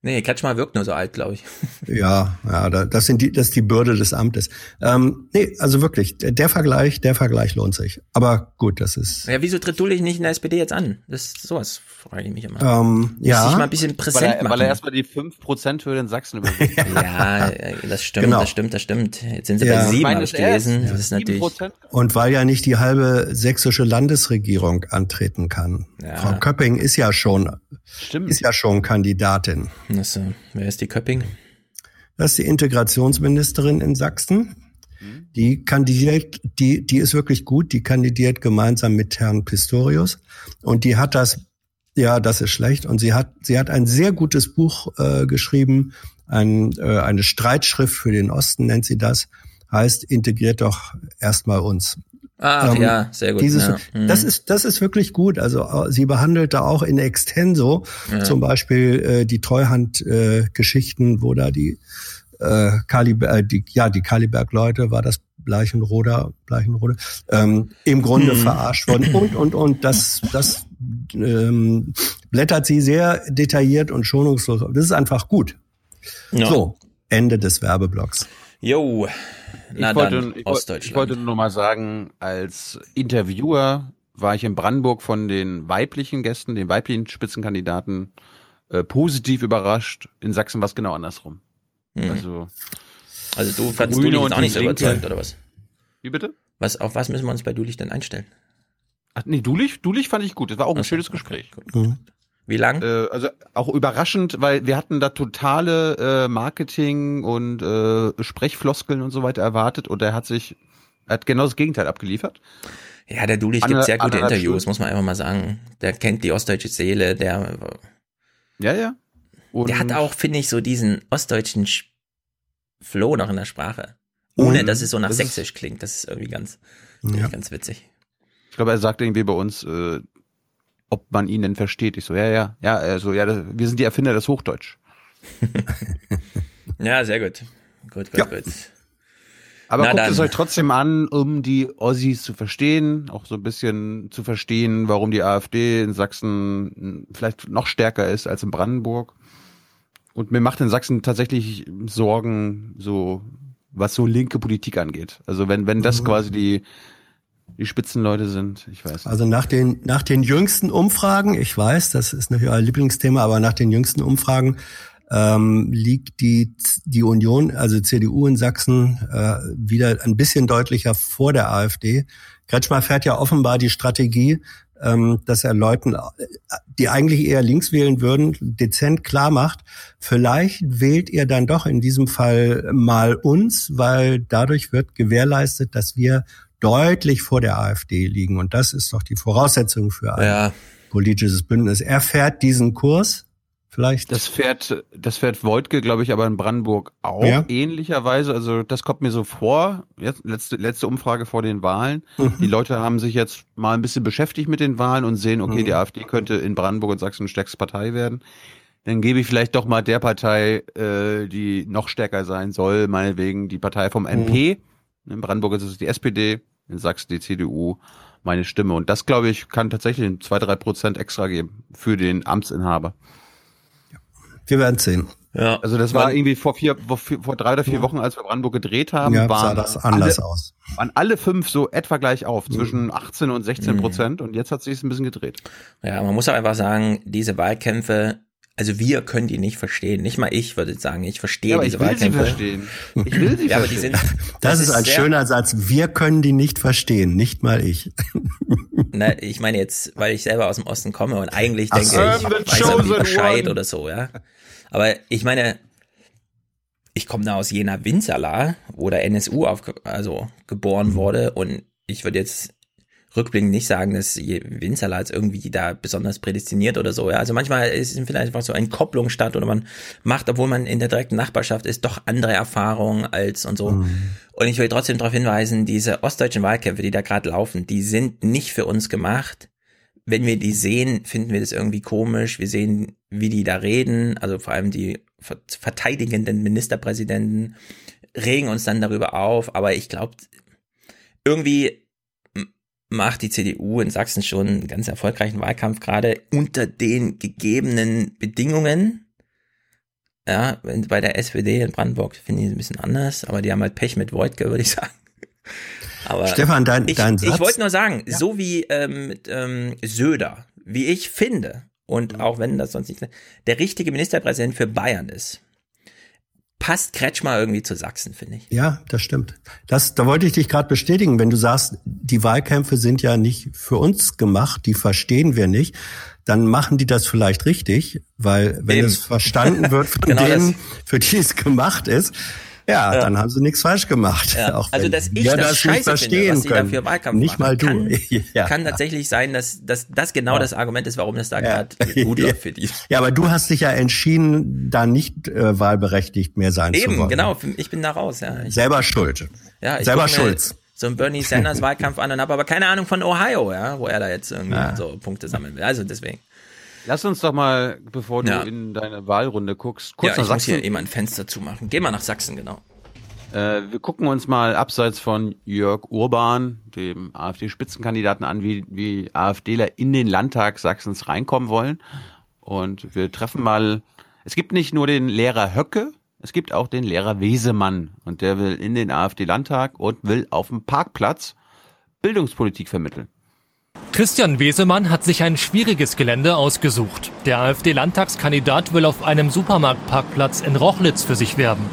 Nee, Kretschmer wirkt nur so alt, glaube ich. *laughs* Ja, ja, da- das sind die, das ist die Bürde des Amtes. Ähm, nee, also wirklich, der, Vergleich, der Vergleich lohnt sich. Aber gut, das ist. Ja, wieso tritt Dulich nicht in der SPD jetzt an? Das ist sowas, frage ich mich immer. Ähm, Muss ja. sich mal ein bisschen Weil präsent er, machen. weil er erstmal die 5%-Hürde in Sachsen überwindet. *laughs* ja, äh, das stimmt, Genau. das stimmt, das stimmt. Jetzt sind sie Ja. bei Ich sieben, meine, habe ich gelesen. ja, Das ist natürlich. 7%. Und weil ja nicht die halbe sächsische Landesregierung antreten kann. Ja. Frau Köpping ist ja schon, Stimmt. ist ja schon Kandidatin. Das, äh, wer ist die Köpping? Das ist die Integrationsministerin in Sachsen. Die kandidiert, die, die ist wirklich gut. Die kandidiert gemeinsam mit Herrn Pistorius. Und die hat das, ja, das ist schlecht. Und sie hat, sie hat ein sehr gutes Buch äh, geschrieben, ein, äh, eine Streitschrift für den Osten nennt sie das. Heißt, integriert doch erstmal uns. Ach Ähm, ja, sehr gut. Dieses, ja. Mhm. Das ist das ist wirklich gut. Also äh, sie behandelt da auch in extenso Ja. zum Beispiel äh, die Treuhand-Geschichten, wo da die äh, Kali, äh, die, ja die Kaliberg-Leute war das Bleichenroder, Bleichenrode, ähm, im Grunde Mhm. verarscht worden *laughs* und und und das das ähm, blättert sie sehr detailliert und schonungslos. Das ist einfach gut. Ja. So Ende des Werbeblocks. Jo, na ich, wollte, dann, ich, wollte- ich Ostdeutschland. wollte nur mal sagen, als Interviewer war ich in Brandenburg von den weiblichen Gästen, den weiblichen Spitzenkandidaten, äh, positiv überrascht. In Sachsen war es genau andersrum. Mhm. Also, also du fandst Grüne und auch nicht so überzeugt, oder was? wie bitte? was? Auf was müssen wir uns bei Dulich denn einstellen? Ach, nee, Dulich, Dulich fand ich gut. Das war auch ein Ach so, schönes okay, Gespräch. gut. Mhm. Wie lang? Äh, also auch überraschend, weil wir hatten da totale äh, Marketing und äh, Sprechfloskeln und so weiter erwartet und er hat sich, er hat genau das Gegenteil abgeliefert. Ja, der Dulich gibt sehr gute Interviews, Stunden. muss man einfach mal sagen. Der kennt die ostdeutsche Seele, der, Ja, ja. Und der hat auch, finde ich, so diesen ostdeutschen Sch- Flow noch in der Sprache. Ohne, dass es so nach sächsisch klingt. Das ist irgendwie ganz, Ja. ganz witzig. Ich glaube, er sagte irgendwie bei uns, äh, ob man ihn denn versteht. Ich so, ja, ja, ja, also ja, das, wir sind die Erfinder des Hochdeutsch. *laughs* Ja, sehr gut. Gut, gut, Ja. gut. Aber Na guckt dann. es euch trotzdem an, um die Ossis zu verstehen, auch so ein bisschen zu verstehen, warum die AfD in Sachsen vielleicht noch stärker ist als in Brandenburg. Und mir macht in Sachsen tatsächlich Sorgen, so was so linke Politik angeht. Also wenn wenn das quasi die die Spitzenleute sind, ich weiß nicht. Also nach den, nach den jüngsten Umfragen, ich weiß, das ist natürlich euer Lieblingsthema, aber nach den jüngsten Umfragen ähm, liegt die, die Union, also CDU in Sachsen, äh, wieder ein bisschen deutlicher vor der AfD. Kretschmer fährt ja offenbar die Strategie, ähm, dass er Leuten, die eigentlich eher links wählen würden, dezent klar macht, vielleicht wählt ihr dann doch in diesem Fall mal uns, weil dadurch wird gewährleistet, dass wir deutlich vor der AfD liegen. Und das ist doch die Voraussetzung für ein Ja, politisches Bündnis. Er fährt diesen Kurs. Vielleicht. Das fährt, das fährt Wojtke, glaube ich, aber in Brandenburg auch Ja. ähnlicherweise. Also das kommt mir so vor. Jetzt letzte letzte Umfrage vor den Wahlen. Mhm. Die Leute haben sich jetzt mal ein bisschen beschäftigt mit den Wahlen und sehen, okay, Mhm. die AfD könnte in Brandenburg und Sachsen die stärkste Partei werden. Dann gebe ich vielleicht doch mal der Partei, äh, die noch stärker sein soll, meinetwegen die Partei vom MP. In Brandenburg ist es die SPD, in Sachsen die CDU, meine Stimme. Und das, glaube ich, kann tatsächlich zwei, drei Prozent extra geben für den Amtsinhaber. Wir werden sehen. ja. Also das war irgendwie vor vier, vor, vier- vor drei oder vier Wochen, als wir Brandenburg gedreht haben, Ja, sah waren, das anders alle, aus. waren alle fünf so etwa gleich auf, Mhm. zwischen 18 und 16 Prozent und jetzt hat sich es ein bisschen gedreht. Ja, man muss auch einfach sagen, diese Wahlkämpfe Also wir können die nicht verstehen. Nicht mal ich würde sagen, ich verstehe Ja, aber diese ich will sie Wahlkämpfe. verstehen. Ich will sie *laughs* ja, aber die verstehen. sind. Das, ist ein sehr- schöner Satz. Wir können die nicht verstehen, nicht mal ich. Na, ich meine jetzt, weil ich selber aus dem Osten komme und eigentlich denke, so. ich the weiß Bescheid one. oder so, ja. Aber ich meine, ich komme da aus Jena Winzerla, wo der NSU auf, also Mhm. geboren wurde und ich würde jetzt rückblickend nicht sagen, dass Winzerla jetzt irgendwie da besonders prädestiniert oder so. Ja. Also manchmal ist es vielleicht einfach so eine Kopplung statt oder man macht, obwohl man in der direkten Nachbarschaft ist, doch andere Erfahrungen als und so. Und ich will trotzdem darauf hinweisen, diese ostdeutschen Wahlkämpfe, die da gerade laufen, die sind nicht für uns gemacht. Wenn wir die sehen, finden wir das irgendwie komisch. Wir sehen, wie die da reden, also vor allem die ver- verteidigenden Ministerpräsidenten regen uns dann darüber auf. Aber ich glaube, irgendwie macht die CDU in Sachsen schon einen ganz erfolgreichen Wahlkampf gerade unter den gegebenen Bedingungen. Ja, bei der SPD in Brandenburg finde ich es ein bisschen anders, aber die haben halt Pech mit Wojtke, würde ich *laughs* sagen. Aber Stefan, dein, ich, dein ich Satz. wollte nur sagen, so wie ähm, mit, ähm, Söder, wie ich finde, und auch wenn das sonst nicht der richtige Ministerpräsident für Bayern ist, passt Kretschmer irgendwie zu Sachsen, finde ich. Ja, das stimmt. Das, da wollte ich dich gerade bestätigen, wenn du sagst, die Wahlkämpfe sind ja nicht für uns gemacht, die verstehen wir nicht, dann machen die das vielleicht richtig, weil wenn Eben. es verstanden wird *laughs* von Genau denen, für die es gemacht ist, ja, Ja. dann haben sie nichts falsch gemacht. Ja, also dass ich das, nicht scheiße finde, verstehen was sie da können. für Wahlkampf Nicht machen, mal du. kann, *laughs* kann tatsächlich sein, dass, dass das genau das Argument ist, warum das da gerade *laughs* gut läuft für die. Ja, aber du hast dich ja entschieden, da nicht äh, wahlberechtigt mehr sein zu Eben, wollen. genau, ich bin da raus. Ja, ich, Selber schuld. ja, ich Selber schuld. So einen Bernie *laughs* Sanders Wahlkampf an und habe aber keine Ahnung von Ohio, ja, wo er da jetzt irgendwie Ja. so Punkte sammeln will. Also deswegen. Lass uns doch mal, bevor du Ja. in deine Wahlrunde guckst, kurz ja, nach ich muss hier Sachsen. eben ein Fenster zumachen. Geh mal nach Sachsen, genau. Äh, wir gucken uns mal abseits von Jörg Urban, dem AfD-Spitzenkandidaten, an, wie, wie AfDler in den Landtag Sachsens reinkommen wollen. Und wir treffen mal, es gibt nicht nur den Lehrer Höcke, es gibt auch den Lehrer Wesemann. Und der will in den AfD-Landtag und will auf dem Parkplatz Bildungspolitik vermitteln. Christian Wesemann hat sich ein schwieriges Gelände ausgesucht. Der AfD-Landtagskandidat will auf einem Supermarktparkplatz in Rochlitz für sich werben.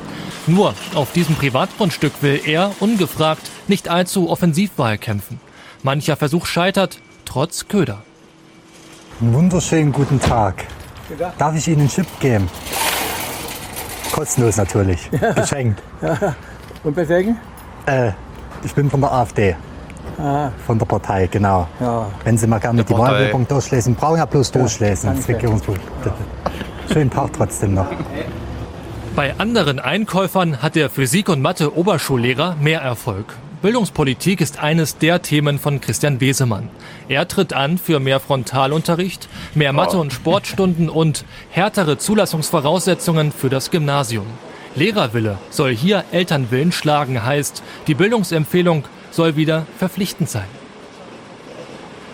Nur auf diesem Privatgrundstück will er, ungefragt, nicht allzu Offensivwahl kämpfen. Mancher Versuch scheitert, trotz Köder. Einen wunderschönen guten Tag. Darf ich Ihnen einen Chip geben? Kostenlos natürlich. *laughs* Geschenkt. Und weswegen? Äh, ich bin von der AfD. Ah. Von der Partei, genau. Ja. Wenn Sie mal gerne die Partei. Wahlwerbung durchlesen, brauchen ja bloß Ja, durchlesen. Das. Bitte. Schönen Tag trotzdem noch. Bei anderen Einkäufern hat der Physik- und Mathe-Oberschullehrer mehr Erfolg. Bildungspolitik ist eines der Themen von Christian Wesemann. Er tritt an für mehr Frontalunterricht, mehr Mathe- und Sportstunden und härtere Zulassungsvoraussetzungen für das Gymnasium. Lehrerwille soll hier Elternwillen schlagen, heißt, die Bildungsempfehlung soll wieder verpflichtend sein.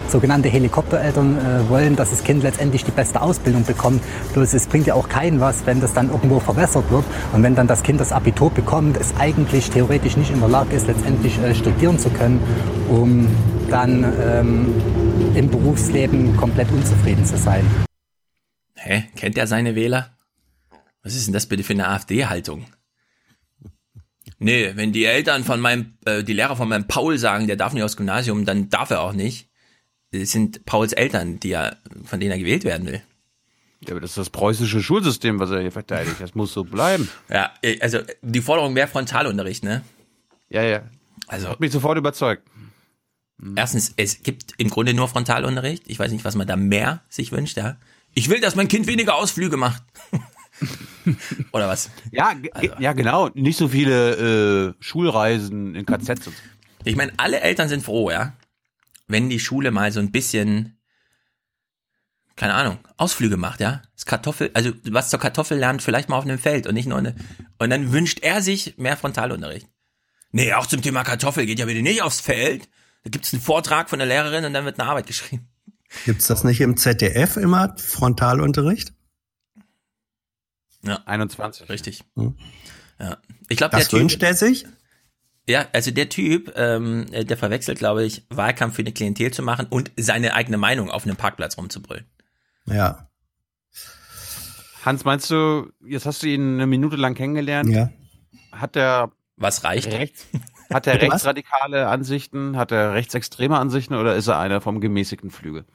Sogenannte Helikoptereltern äh, wollen, dass das Kind letztendlich die beste Ausbildung bekommt. Bloß es bringt ja auch keinen was, wenn das dann irgendwo verwässert wird. Und wenn dann das Kind das Abitur bekommt, es eigentlich theoretisch nicht in der Lage ist, letztendlich äh, studieren zu können, um dann ähm, im Berufsleben komplett unzufrieden zu sein. Hä? Kennt er seine Wähler? Was ist denn das bitte für eine AfD-Haltung? Nee, wenn die Eltern von meinem, äh, die Lehrer von meinem Paul sagen, der darf nicht aufs Gymnasium, dann darf er auch nicht. Das sind Pauls Eltern, die er, von denen er gewählt werden will. Ja, aber das ist das preußische Schulsystem, was er hier verteidigt. Das muss so bleiben. Ja, äh, also die Forderung mehr Frontalunterricht, ne? Ja, ja. Also Hat mich sofort überzeugt. Erstens, es gibt im Grunde nur Frontalunterricht. Ich weiß nicht, was man da mehr sich wünscht, ja. Ich will, dass mein Kind weniger Ausflüge macht. *laughs* *laughs* Oder was? Ja, ge- ja, genau. Nicht so viele äh, Schulreisen in KZs. und so. Ich meine, alle Eltern sind froh, ja, wenn die Schule mal so ein bisschen, keine Ahnung, Ausflüge macht, ja. Das Kartoffel, also was zur Kartoffel lernt, vielleicht mal auf einem Feld und nicht nur eine. Und dann wünscht er sich mehr Frontalunterricht. Nee, auch zum Thema Kartoffel geht ja bitte nicht aufs Feld. Da gibt's einen Vortrag von der Lehrerin und dann wird eine Arbeit geschrieben. Gibt's das nicht im ZDF immer, Frontalunterricht? Ja. 21. Richtig. Hm. Ja. Ich glaube, der Typ. wünscht er sich? Ja, also der Typ, ähm, der verwechselt, glaube ich, Wahlkampf für eine Klientel zu machen und seine eigene Meinung auf einem Parkplatz rumzubrüllen. Ja. Hans, meinst du, jetzt hast du ihn eine Minute lang kennengelernt? Ja. Hat er Was reicht? rechts, *laughs* hat er rechtsradikale Ansichten? Hat er rechtsextreme Ansichten oder ist er einer vom gemäßigten Flügel?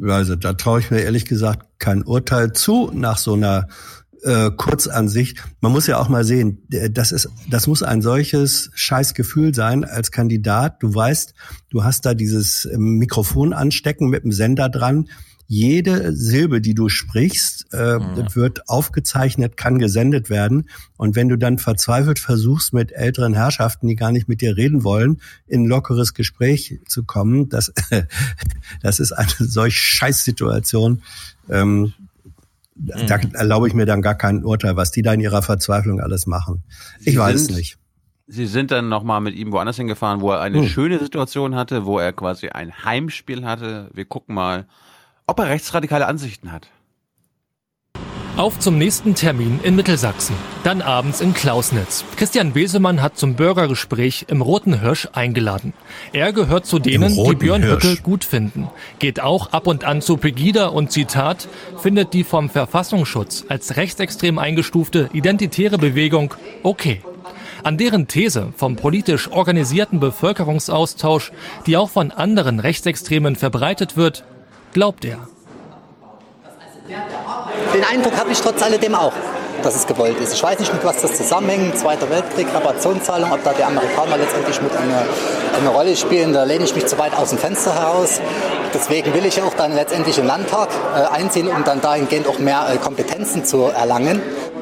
Also da traue ich mir ehrlich gesagt kein Urteil zu nach so einer äh, Kurzansicht. Man muss ja auch mal sehen, äh, das ist, das muss ein solches Scheißgefühl sein als Kandidat. Du weißt, du hast da dieses ähm, Mikrofon anstecken mit dem Sender dran. Jede Silbe, die du sprichst, äh, Mhm. wird aufgezeichnet, kann gesendet werden. Und wenn du dann verzweifelt versuchst, mit älteren Herrschaften, die gar nicht mit dir reden wollen, in ein lockeres Gespräch zu kommen, das, *laughs* das ist eine solch Scheißsituation. Ähm, Da erlaube ich mir dann gar kein Urteil, was die da in ihrer Verzweiflung alles machen. Ich Sie weiß es nicht. Sie sind dann nochmal mit ihm woanders hingefahren, wo er eine Hm. schöne Situation hatte, wo er quasi ein Heimspiel hatte. Wir gucken mal, ob er rechtsradikale Ansichten hat. Auf zum nächsten Termin in Mittelsachsen. Dann abends in Klausnitz. Christian Wesemann hat zum Bürgergespräch im Roten Hirsch eingeladen. Er gehört zu denen, die Björn Hirsch. Höcke gut finden. Geht auch ab und an zu Pegida und Zitat, findet die vom Verfassungsschutz als rechtsextrem eingestufte identitäre Bewegung okay. An deren These vom politisch organisierten Bevölkerungsaustausch, die auch von anderen Rechtsextremen verbreitet wird, glaubt er. Den Eindruck habe ich trotz alledem auch, dass es gewollt ist. Ich weiß nicht, mit was das zusammenhängt. Zweiter Weltkrieg, Reparationszahlung, ob da die Amerikaner letztendlich mit eine, eine Rolle spielen. Da lehne ich mich zu weit aus dem Fenster heraus. Deswegen will ich ja auch dann letztendlich im Landtag äh, einziehen, um dann dahingehend auch mehr äh, Kompetenzen zu erlangen.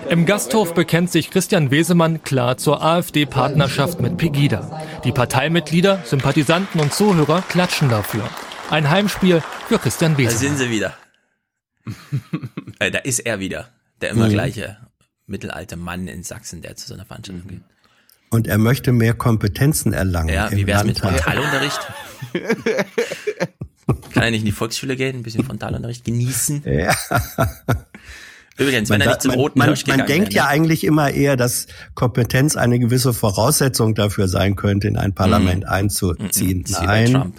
Im Gasthof bekennt sich Christian Wesemann klar zur AfD-Partnerschaft mit Pegida. Die Parteimitglieder, Sympathisanten und Zuhörer klatschen dafür. Ein Heimspiel für Christian Da Wesemann. sind sie wieder. *laughs* äh, da ist er wieder. Der immer Mhm. gleiche mittelalte Mann in Sachsen, der zu so einer Veranstaltung geht. Und er möchte mehr Kompetenzen erlangen. Ja, wie im wär's mit Landtag. Frontalunterricht? *laughs* Kann er nicht in die Volksschule gehen, ein bisschen Frontalunterricht genießen? Ja. Übrigens, wenn Man, er nicht zum man, roten man, man gegangen denkt wäre, ja eigentlich immer eher, dass Kompetenz eine gewisse Voraussetzung dafür sein könnte, in ein Parlament einzuziehen. ist wie bei Nein.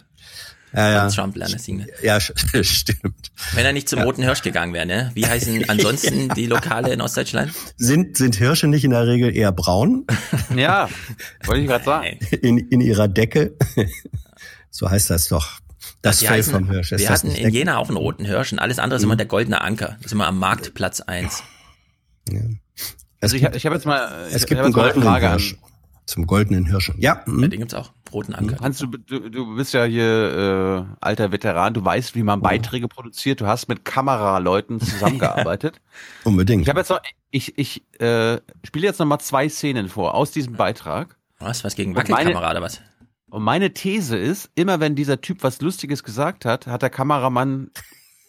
Ja, ja. Trump lernen nicht. Ja, *laughs* stimmt. Wenn er nicht zum Ja. roten Hirsch gegangen wäre, ne? Wie heißen *laughs* ansonsten die Lokale in Ostdeutschland? Sind, sind Hirsche nicht in der Regel eher braun *laughs* Ja, wollte ich gerade sagen. in, in ihrer Decke? So heißt das doch. Das Die Fell heißen- vom Hirsch. Ist Wir das hatten in? Jena auch einen roten Hirsch und alles andere ist immer der goldene Anker. Das ist immer am Marktplatz 1. Also ich, hab- ich habe jetzt mal, ich, Es gibt ich hab einen goldenen Frage Hirsch. Zum goldenen Hirschen. Ja. Ja, mhm. den gibt's auch. Roten Anker. Hans, du, du, du bist ja hier äh, alter Veteran, du weißt, wie man Beiträge produziert, du hast mit Kameraleuten zusammengearbeitet. *laughs* Unbedingt. Ich habe jetzt noch, ich, ich äh, spiele jetzt noch mal zwei Szenen vor aus diesem Beitrag. Was? Was gegen Wackelkamera oder was? Und meine These ist, immer wenn dieser Typ was Lustiges gesagt hat, hat der Kameramann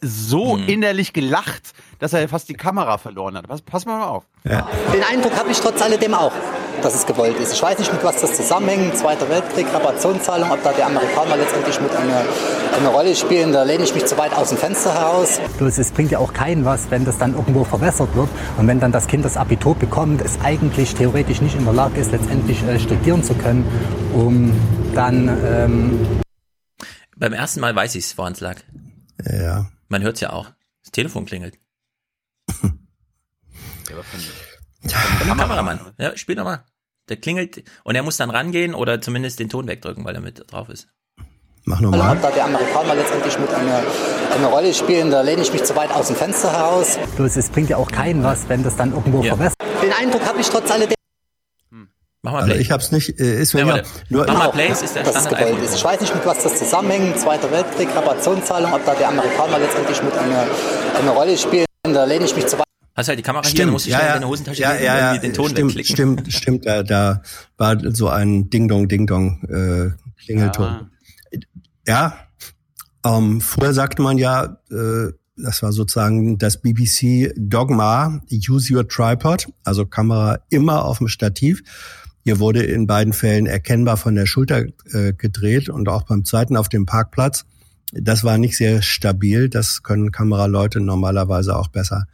so Hm. innerlich gelacht, dass er fast die Kamera verloren hat. Pass, pass mal auf. Den Eindruck habe ich trotz alledem auch, dass es gewollt ist. Ich weiß nicht, mit was das zusammenhängt. Zweiter Weltkrieg, Reparationszahlung, ob da die Amerikaner letztendlich mit eine, eine Rolle spielen. Da lehne ich mich zu weit aus dem Fenster heraus. Bloß es bringt ja auch keinen was, wenn das dann irgendwo verwässert wird und wenn dann das Kind das Abitur bekommt, es eigentlich theoretisch nicht in der Lage ist, letztendlich äh, studieren zu können, um dann ähm, Beim ersten Mal weiß ich's, woran es lag. Ja. Man hört's ja auch. Das Telefon klingelt. Von dem Kameramann. Ja, spiel doch mal. Der klingelt und er muss dann rangehen oder zumindest den Ton wegdrücken, weil er mit drauf ist. Mach nochmal. da die Amerikaner letztendlich mit eine, eine Rolle spielen. Da lehne ich mich zu weit aus dem Fenster heraus. Bloß es bringt ja auch keinen was, wenn das dann irgendwo verwässert. Den Eindruck habe ich trotz alledem. Mach mal Also Play. ich hab's nicht, äh, ist mir Ja, ja, nur, Mach mal Play, es ist der Standard iPhone. ist. Ich weiß nicht, mit was das zusammenhängt. Zweiter Weltkrieg, Reparationszahlung, ob da die Amerikaner letztendlich mit eine, eine Rolle spielen. Da lehne ich mich zu weit. Hast halt die Kamera hier, dann Stimmt, musst du ja, schnell ja, in deine Hosentasche ja, gehen ja, und ja, den Ton stimmt, wegklicken. stimmt, *laughs* stimmt, da, da war so ein Ding-Dong, Ding-Dong, äh, Klingelton. Ja, ähm, früher sagte man ja, äh, das war sozusagen das BBC Dogma, use your tripod, also Kamera immer auf dem Stativ. Hier wurde in beiden Fällen erkennbar von der Schulter äh, gedreht und auch beim zweiten auf dem Parkplatz. Das war nicht sehr stabil, das können Kameraleute normalerweise auch besser.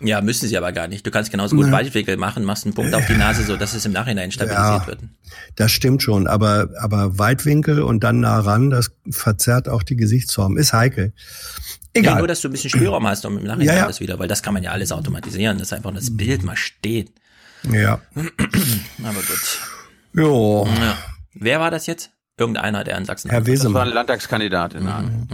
Ja, müssen sie aber gar nicht. Du kannst genauso gut. Weitwinkel machen, machst einen Punkt auf die Nase, so dass es im Nachhinein stabilisiert Ja. wird. Das stimmt schon, aber, aber Weitwinkel und dann nah ran, das verzerrt auch die Gesichtsform. Ist heikel. Ja, Egal. nur, dass du ein bisschen Spielraum hast um im Nachhinein Ja, ja. alles wieder, weil das kann man ja alles automatisieren, dass einfach das Bild mal steht. Ja. Aber gut. Jo. Ja. Wer war das jetzt? Irgendeiner, der in Sachsen Herr Das war Wesemann. ein Landtagskandidat in Ahnung.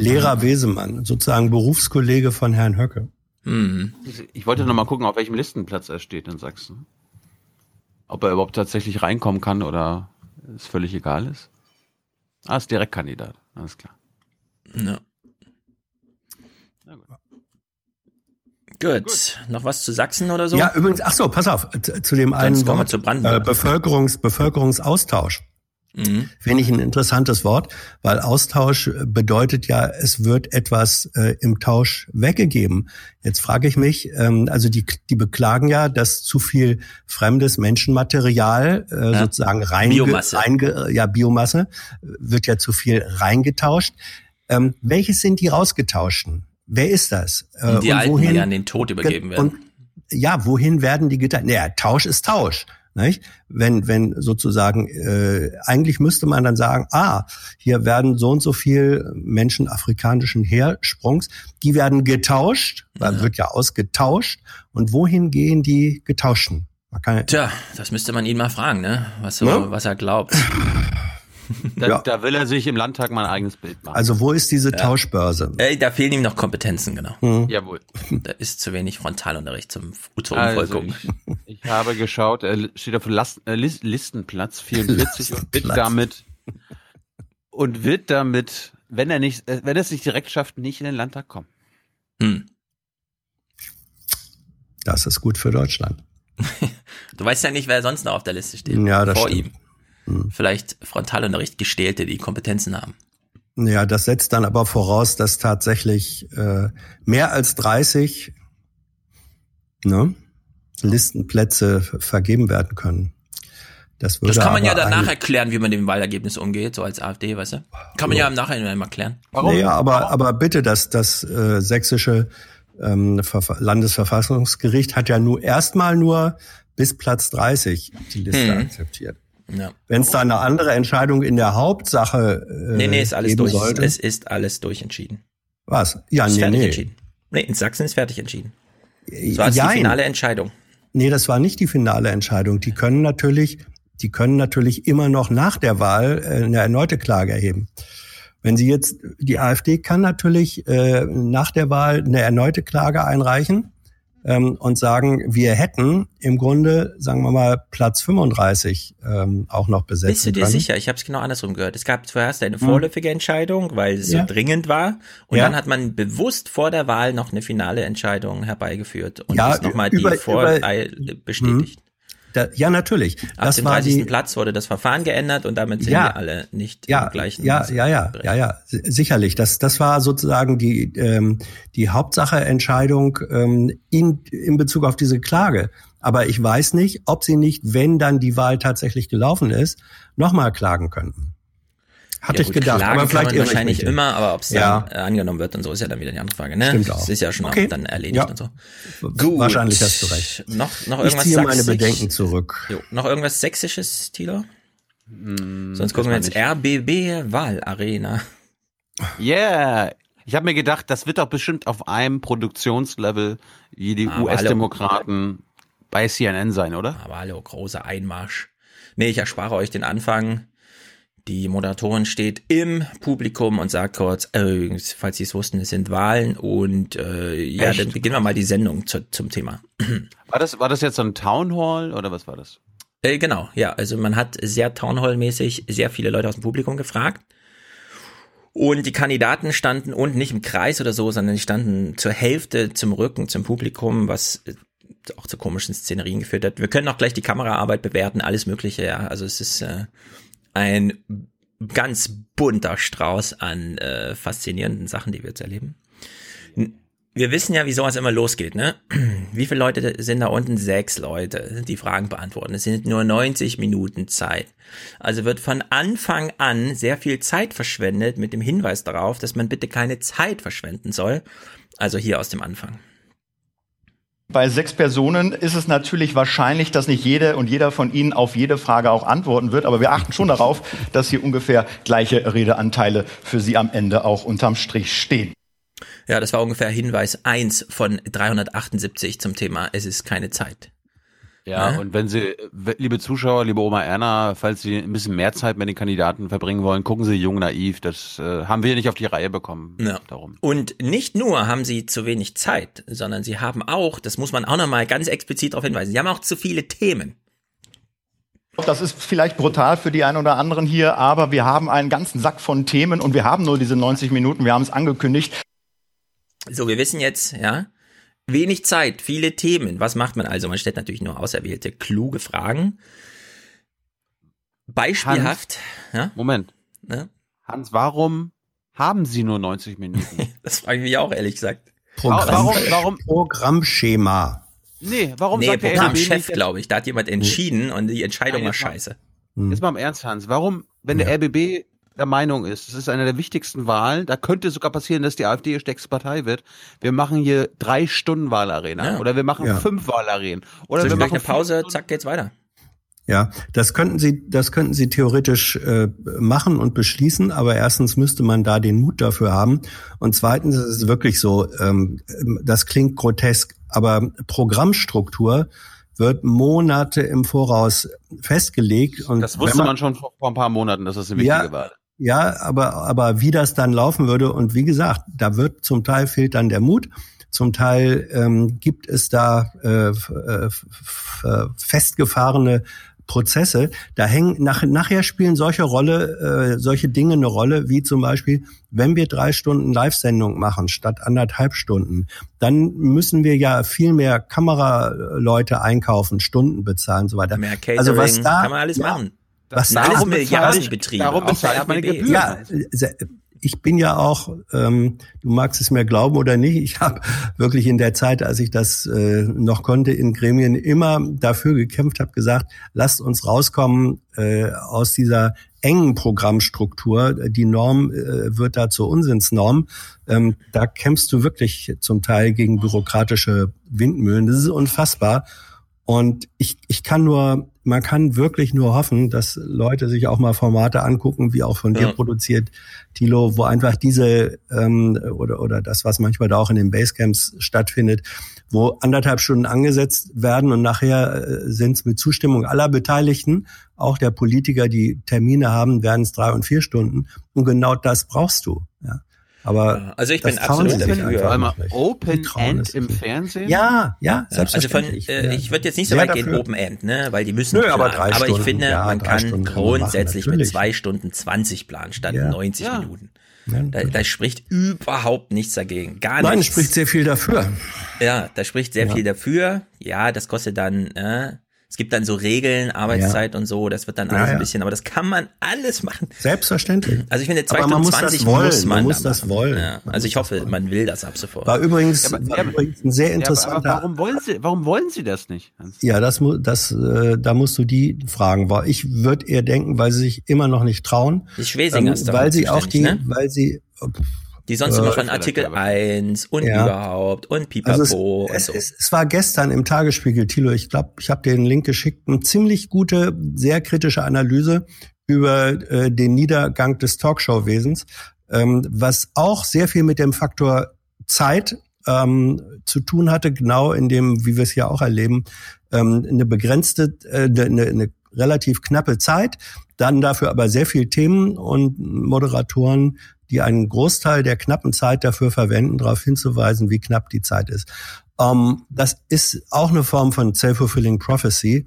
Lehrer Wesemann, sozusagen Berufskollege von Herrn Höcke. Mhm. Ich wollte noch mal gucken, auf welchem Listenplatz er steht in Sachsen. Ob er überhaupt tatsächlich reinkommen kann oder es völlig egal ist. Ah, ist Direktkandidat. Alles klar. Ja. Gut. Noch was zu Sachsen oder so? Ja, übrigens, ach so, pass auf, zu dem einen Wort, zu Brandenburg. äh, Bevölkerungs, Bevölkerungsaustausch. Mhm. Finde ich ein interessantes Wort, weil Austausch bedeutet ja, es wird etwas äh, im Tausch weggegeben. Jetzt frage ich mich, ähm, also die, die beklagen ja, dass zu viel fremdes Menschenmaterial äh, Ja. sozusagen rein, Biomasse. Reinge, ja, Biomasse wird ja zu viel reingetauscht. Ähm, welches sind die rausgetauschten? Wer ist das? Äh, Die Alten, die an den Tod übergeben werden. Und ja, wohin werden die geteilt? Naja, Tausch ist Tausch. Nicht? Wenn, wenn sozusagen, äh, eigentlich müsste man dann sagen, ah, hier werden so und so viel Menschen afrikanischen Hersprungs, die werden getauscht, weil wird ja ausgetauscht. Und wohin gehen die Getauschten? Tja, das müsste man ihn mal fragen, ne? Was, so, Ne? was er glaubt. *laughs* Da, Ja. da will er sich im Landtag mal ein eigenes Bild machen. also wo ist diese Tauschbörse? Ey, da fehlen ihm noch Kompetenzen, genau. Hm. Jawohl. Da ist zu wenig Frontalunterricht zum, zur Also, Umvolkung. ich, ich habe geschaut, er steht auf Last, äh, Lis- Listenplatz 44 und wird damit und wird damit, wenn er nicht, äh, wenn er es nicht direkt schafft, nicht in den Landtag kommen. Hm. Das ist gut für Deutschland. *laughs* Du weißt ja nicht, wer sonst noch auf der Liste steht. Ja, das Vor stimmt. Hm. Ihm. Vielleicht Frontalunterricht Gestählte, die Kompetenzen haben. Ja, das setzt dann aber voraus, dass tatsächlich äh, mehr als 30 ne, Listenplätze vergeben werden können. Das, würde Das kann man ja danach erklären, wie man mit dem Wahlergebnis umgeht, so als AfD, weißt du? Kann man ja, im Nachhinein mal klären. Naja, aber, aber bitte, das, das äh, sächsische ähm, Verfa- Landesverfassungsgericht hat ja nur erstmal nur bis Platz 30 die Liste Hm. akzeptiert. Ja. Wenn es da eine andere Entscheidung in der Hauptsache äh, Nee, nee, ist alles durch. sollte, Es ist alles durchentschieden. was? Ja, ist nee, fertig nee. entschieden. Nee, in Sachsen ist fertig entschieden. Das war die finale Entscheidung. Nee, das war nicht die finale Entscheidung. Die können natürlich, die können natürlich immer noch nach der Wahl äh, eine erneute Klage erheben. Wenn Sie jetzt, die AfD kann natürlich äh, nach der Wahl eine erneute Klage einreichen ähm, und sagen, wir hätten im Grunde, sagen wir mal, Platz 35 ähm, auch noch besetzen Bist du dir können. sicher? Ich habe es genau andersrum gehört. Es gab zuerst eine vorläufige Entscheidung, weil es Ja. so dringend war. Und Ja. dann hat man bewusst vor der Wahl noch eine finale Entscheidung herbeigeführt und Ja, ist nochmal die über- Vorwahl über- bestätigt. Da, ja, natürlich. Ab Das dem war 30. die, Platz wurde das Verfahren geändert und damit sind Ja. wir alle nicht ja, im gleichen. ja, ja, ja, ja, ja, si- sicherlich. Das, das war sozusagen die ähm, die Hauptsache-Entscheidung ähm, in in Bezug auf diese Klage. Aber ich weiß nicht, ob sie nicht, wenn dann die Wahl tatsächlich gelaufen ist, nochmal klagen könnten. Hatte Ja, ich gut, gedacht. Klagen aber vielleicht kann man irre ich wahrscheinlich immer, aber ob es Ja. dann äh, angenommen wird und so ist ja dann wieder die andere Frage. Ne? Stimmt auch. Es ist ja schon Okay. auch dann erledigt Ja. und so. Wahrscheinlich hast du recht. Noch, noch Ich irgendwas ziehe meine Sächsisch? Bedenken zurück. Jo, noch irgendwas Sächsisches, Tilo? Hm, Sonst gucken wir jetzt RBB Wahlarena. Yeah. Ich habe mir gedacht, das wird doch bestimmt auf einem Produktionslevel wie die US-Demokraten bei CNN sein, oder? Aber hallo, großer Einmarsch. Nee, ich erspare euch den Anfang. Die Moderatorin steht im Publikum und sagt kurz, äh, falls Sie es wussten, es sind Wahlen und äh, ja, Echt? dann beginnen wir mal die Sendung zu, zum Thema. *clears throat* War das, war das jetzt so ein Town Hall oder was war das? Äh, genau, ja, also man hat sehr Townhall-mäßig sehr viele Leute aus dem Publikum gefragt. Und die Kandidaten standen unten nicht im Kreis oder so, sondern die standen zur Hälfte zum Rücken zum Publikum, was äh, auch zu komischen Szenerien geführt hat. Wir können auch gleich die Kameraarbeit bewerten, alles Mögliche, ja. Also es ist äh, ein ganz bunter Strauß an äh, faszinierenden Sachen, die wir jetzt erleben. Wir wissen ja, wie sowas immer losgeht, ne? *clears throat* Wie viele Leute sind da unten? Sechs Leute, die Fragen beantworten. Es sind nur 90 Minuten Zeit. Also wird von Anfang an sehr viel Zeit verschwendet mit dem Hinweis darauf, dass man bitte keine Zeit verschwenden soll. Also hier aus dem Anfang. Bei sechs Personen ist es natürlich wahrscheinlich, dass nicht jede und jeder von Ihnen auf jede Frage auch antworten wird. Aber wir achten schon darauf, dass hier ungefähr gleiche Redeanteile für Sie am Ende auch unterm Strich stehen. Ja, das war ungefähr Hinweis eins von 378 zum Thema Es ist keine Zeit. Ja, Ja. und wenn Sie, liebe Zuschauer, liebe Oma Erna, falls Sie ein bisschen mehr Zeit mit den Kandidaten verbringen wollen, gucken Sie Jung Naiv. Das äh, haben wir nicht auf die Reihe bekommen. Ja. Darum. Und nicht nur haben sie zu wenig Zeit, sondern sie haben auch, das muss man auch nochmal ganz explizit darauf hinweisen, sie haben auch zu viele Themen. Das ist vielleicht brutal für die einen oder anderen hier, aber wir haben einen ganzen Sack von Themen und wir haben nur diese 90 Minuten. Wir haben es angekündigt. So, wir wissen jetzt, ja, wenig Zeit, viele Themen. Was macht man also? Man stellt natürlich nur auserwählte, kluge Fragen. Beispielhaft, ja. Moment. Ja. Hans, warum haben Sie nur 90 Minuten? *laughs* Das frage ich mich auch ehrlich gesagt. Warum, warum, warum, Programmschema. nee, warum nee, sagt der RBB Programmchef, glaube ich. Da hat jemand entschieden und die Entscheidung Nein, war mal- scheiße. Jetzt mal im Ernst, Hans. Warum, wenn der RBB der Meinung ist, es ist eine der wichtigsten Wahlen, da könnte sogar passieren, dass die AfD die stärkste Partei wird. Wir machen hier drei Stunden Wahlarena Ja. oder wir machen Ja. fünf Wahlarenen oder wir Zwischendurch machen eine Pause, zack, geht's weiter. Ja, das könnten Sie, das könnten Sie theoretisch äh, machen und beschließen, aber erstens müsste man da den Mut dafür haben und zweitens ist es wirklich so, ähm, das klingt grotesk, aber Programmstruktur wird Monate im Voraus festgelegt und Das wenn wusste man schon vor, vor ein paar Monaten, dass das eine wichtige Ja. Wahl ist. Ja, aber, aber wie das dann laufen würde und wie gesagt, da wird zum Teil fehlt dann der Mut, zum Teil ähm, gibt es da äh, äh, äh, festgefahrene Prozesse. Da hängen nach, nachher spielen solche Rolle, äh, solche Dinge eine Rolle, wie zum Beispiel, wenn wir drei Stunden Live-Sendung machen statt anderthalb Stunden, dann müssen wir ja viel mehr Kameraleute einkaufen, Stunden bezahlen und so weiter. Mehr Catering, also was da kann man alles ja, machen. Was Das da alles alles Milliardenbetriebe. darum bezahlt man. Gebühren. ja, ich bin ja auch, ähm, du magst es mir glauben oder nicht, ich habe wirklich in der Zeit, als ich das äh, noch konnte, in Gremien immer dafür gekämpft, habe gesagt, lasst uns rauskommen äh, aus dieser engen Programmstruktur. Die Norm äh, wird da zur Unsinnsnorm. Ähm, da kämpfst du wirklich zum Teil gegen bürokratische Windmühlen. Das ist unfassbar. Und ich, ich kann nur, man kann wirklich nur hoffen, dass Leute sich auch mal Formate angucken, wie auch von dir Ja. produziert, Tilo, wo einfach diese ähm, oder oder das, was manchmal da auch in den Basecamps stattfindet, wo anderthalb Stunden angesetzt werden und nachher äh, sind es mit Zustimmung aller Beteiligten, auch der Politiker, die Termine haben, werden es drei und vier Stunden. Und genau das brauchst du. Ja. Aber Also ich bin absolut dafür. einfach Einmal noch nicht. Open End im. Fernsehen? Ja, ja, Ja, also von, selbstverständlich. äh, Ja. ich würde jetzt nicht so weit gehen. Open End, ne, weil die müssen Nö, planen. aber drei ich Stunden, finde, ja, man kann Stunden man machen, grundsätzlich mit zwei Stunden 20 planen statt Ja. 90 Ja. Minuten. Da, da spricht überhaupt nichts dagegen. Gar Nein, nichts. spricht sehr viel dafür. Ja, da spricht sehr Ja. viel dafür. Ja, das kostet dann, äh, es gibt dann so Regeln, Arbeitszeit und so, das wird dann Ja, alles ja. ein bisschen, aber das kann man alles machen. Selbstverständlich. Also ich finde, zwei Aber man Stunden muss das 20 wollen, muss man, man muss da das machen. wollen. Ja, also ich hoffe, man will das ab sofort. War übrigens, Ja, aber- war ja, übrigens ein sehr Ja, interessanter. warum wollen Sie, warum wollen Sie das nicht? Ja, das muss, das, äh, da musst du die fragen. Ich würde eher denken, weil sie sich immer noch nicht trauen. Die Schwesinger ist dafür weil sie auch die, ne? weil sie, Die sonst Äh, immer von Artikel aber. 1 und Ja. überhaupt und Pipapo also es, und so. es, es war gestern im Tagesspiegel, Thilo, ich glaube, ich habe dir den Link geschickt, eine ziemlich gute, sehr kritische Analyse über äh, den Niedergang des Talkshow-Wesens, ähm, was auch sehr viel mit dem Faktor Zeit ähm, zu tun hatte, genau in dem, wie wir es ja auch erleben, ähm, eine begrenzte, äh, eine, eine relativ knappe Zeit, dann dafür aber sehr viel Themen und Moderatoren, die einen Großteil der knappen Zeit dafür verwenden, darauf hinzuweisen, wie knapp die Zeit ist. Ähm, das ist auch eine Form von self-fulfilling prophecy.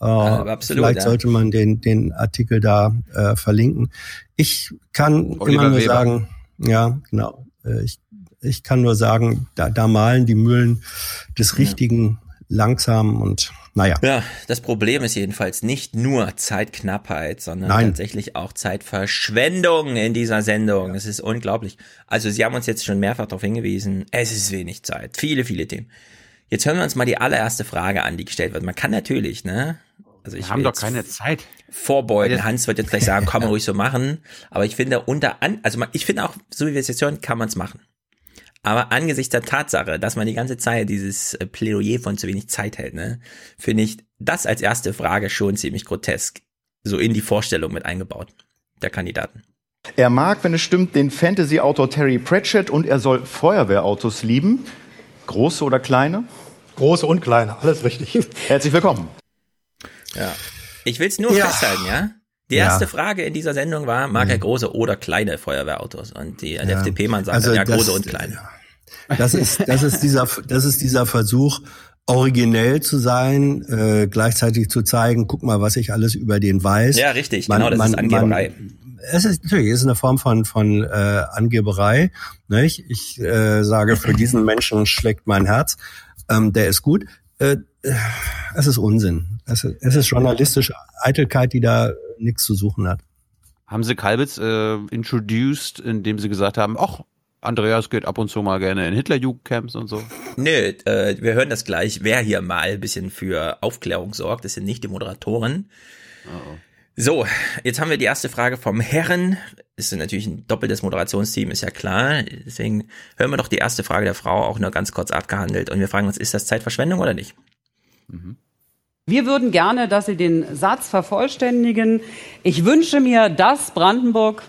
Äh, absolut, vielleicht ja. sollte man den, den Artikel da äh, verlinken. Ich kann Oliver immer nur Weber. sagen, ja, genau. Äh, ich, ich kann nur sagen, da, da malen die Mühlen des Richtigen langsam und naja. Ja, das Problem ist jedenfalls nicht nur Zeitknappheit, sondern Nein. tatsächlich auch Zeitverschwendung in dieser Sendung. Es ist unglaublich. Also Sie haben uns jetzt schon mehrfach darauf hingewiesen, es ist wenig Zeit. Viele, viele Themen. Jetzt hören wir uns mal die allererste Frage an, die gestellt wird. Man kann natürlich, ne? Also ich Wir haben doch keine Zeit. vorbeugen. Hans wird jetzt gleich sagen, *laughs* kann man ruhig so machen. Aber ich finde unter an, also man, ich finde auch, so wie wir es jetzt hören, kann man es machen. Aber angesichts der Tatsache, dass man die ganze Zeit dieses äh, Plädoyer von zu wenig Zeit hält, ne, finde ich das als erste Frage schon ziemlich grotesk. So in die Vorstellung mit eingebaut der Kandidaten. Er mag, wenn es stimmt, den Fantasy-Autor Terry Pratchett und er soll Feuerwehrautos lieben. Große oder kleine? Große und kleine, alles richtig. Herzlich willkommen. Ja. Ich will es nur Ja. festhalten, ja? Die Ja. erste Frage in dieser Sendung war, mag er große oder kleine Feuerwehrautos? Und die, der Ja. FDP-Mann sagt Also ja, das- große und kleine. Das ist, das ist dieser, das ist dieser Versuch, originell zu sein, äh, gleichzeitig zu zeigen, guck mal, was ich alles über den weiß. Ja, richtig, genau, das ist Angeberei. es ist natürlich es ist eine Form von von äh, Angeberei. Nicht? Ich äh, sage, für diesen Menschen schlägt mein Herz. Ähm, der ist gut. Äh, es ist Unsinn. Es es ist journalistische Eitelkeit, die da nichts zu suchen hat. Haben sie Kalbitz äh, introduced, indem sie gesagt haben, ach, Andreas geht ab und zu mal gerne in Hitlerjugendcamps und so. Nö, äh, wir hören das gleich, wer hier mal ein bisschen für Aufklärung sorgt. Das sind nicht die Moderatoren. So, jetzt haben wir die erste Frage vom Herren. Ist natürlich ein doppeltes Moderationsteam, ist ja klar. Deswegen hören wir doch die erste Frage der Frau auch nur ganz kurz abgehandelt. Und wir fragen uns, ist das Zeitverschwendung oder nicht? Wir würden gerne, dass Sie den Satz vervollständigen. Ich wünsche mir, dass Brandenburg.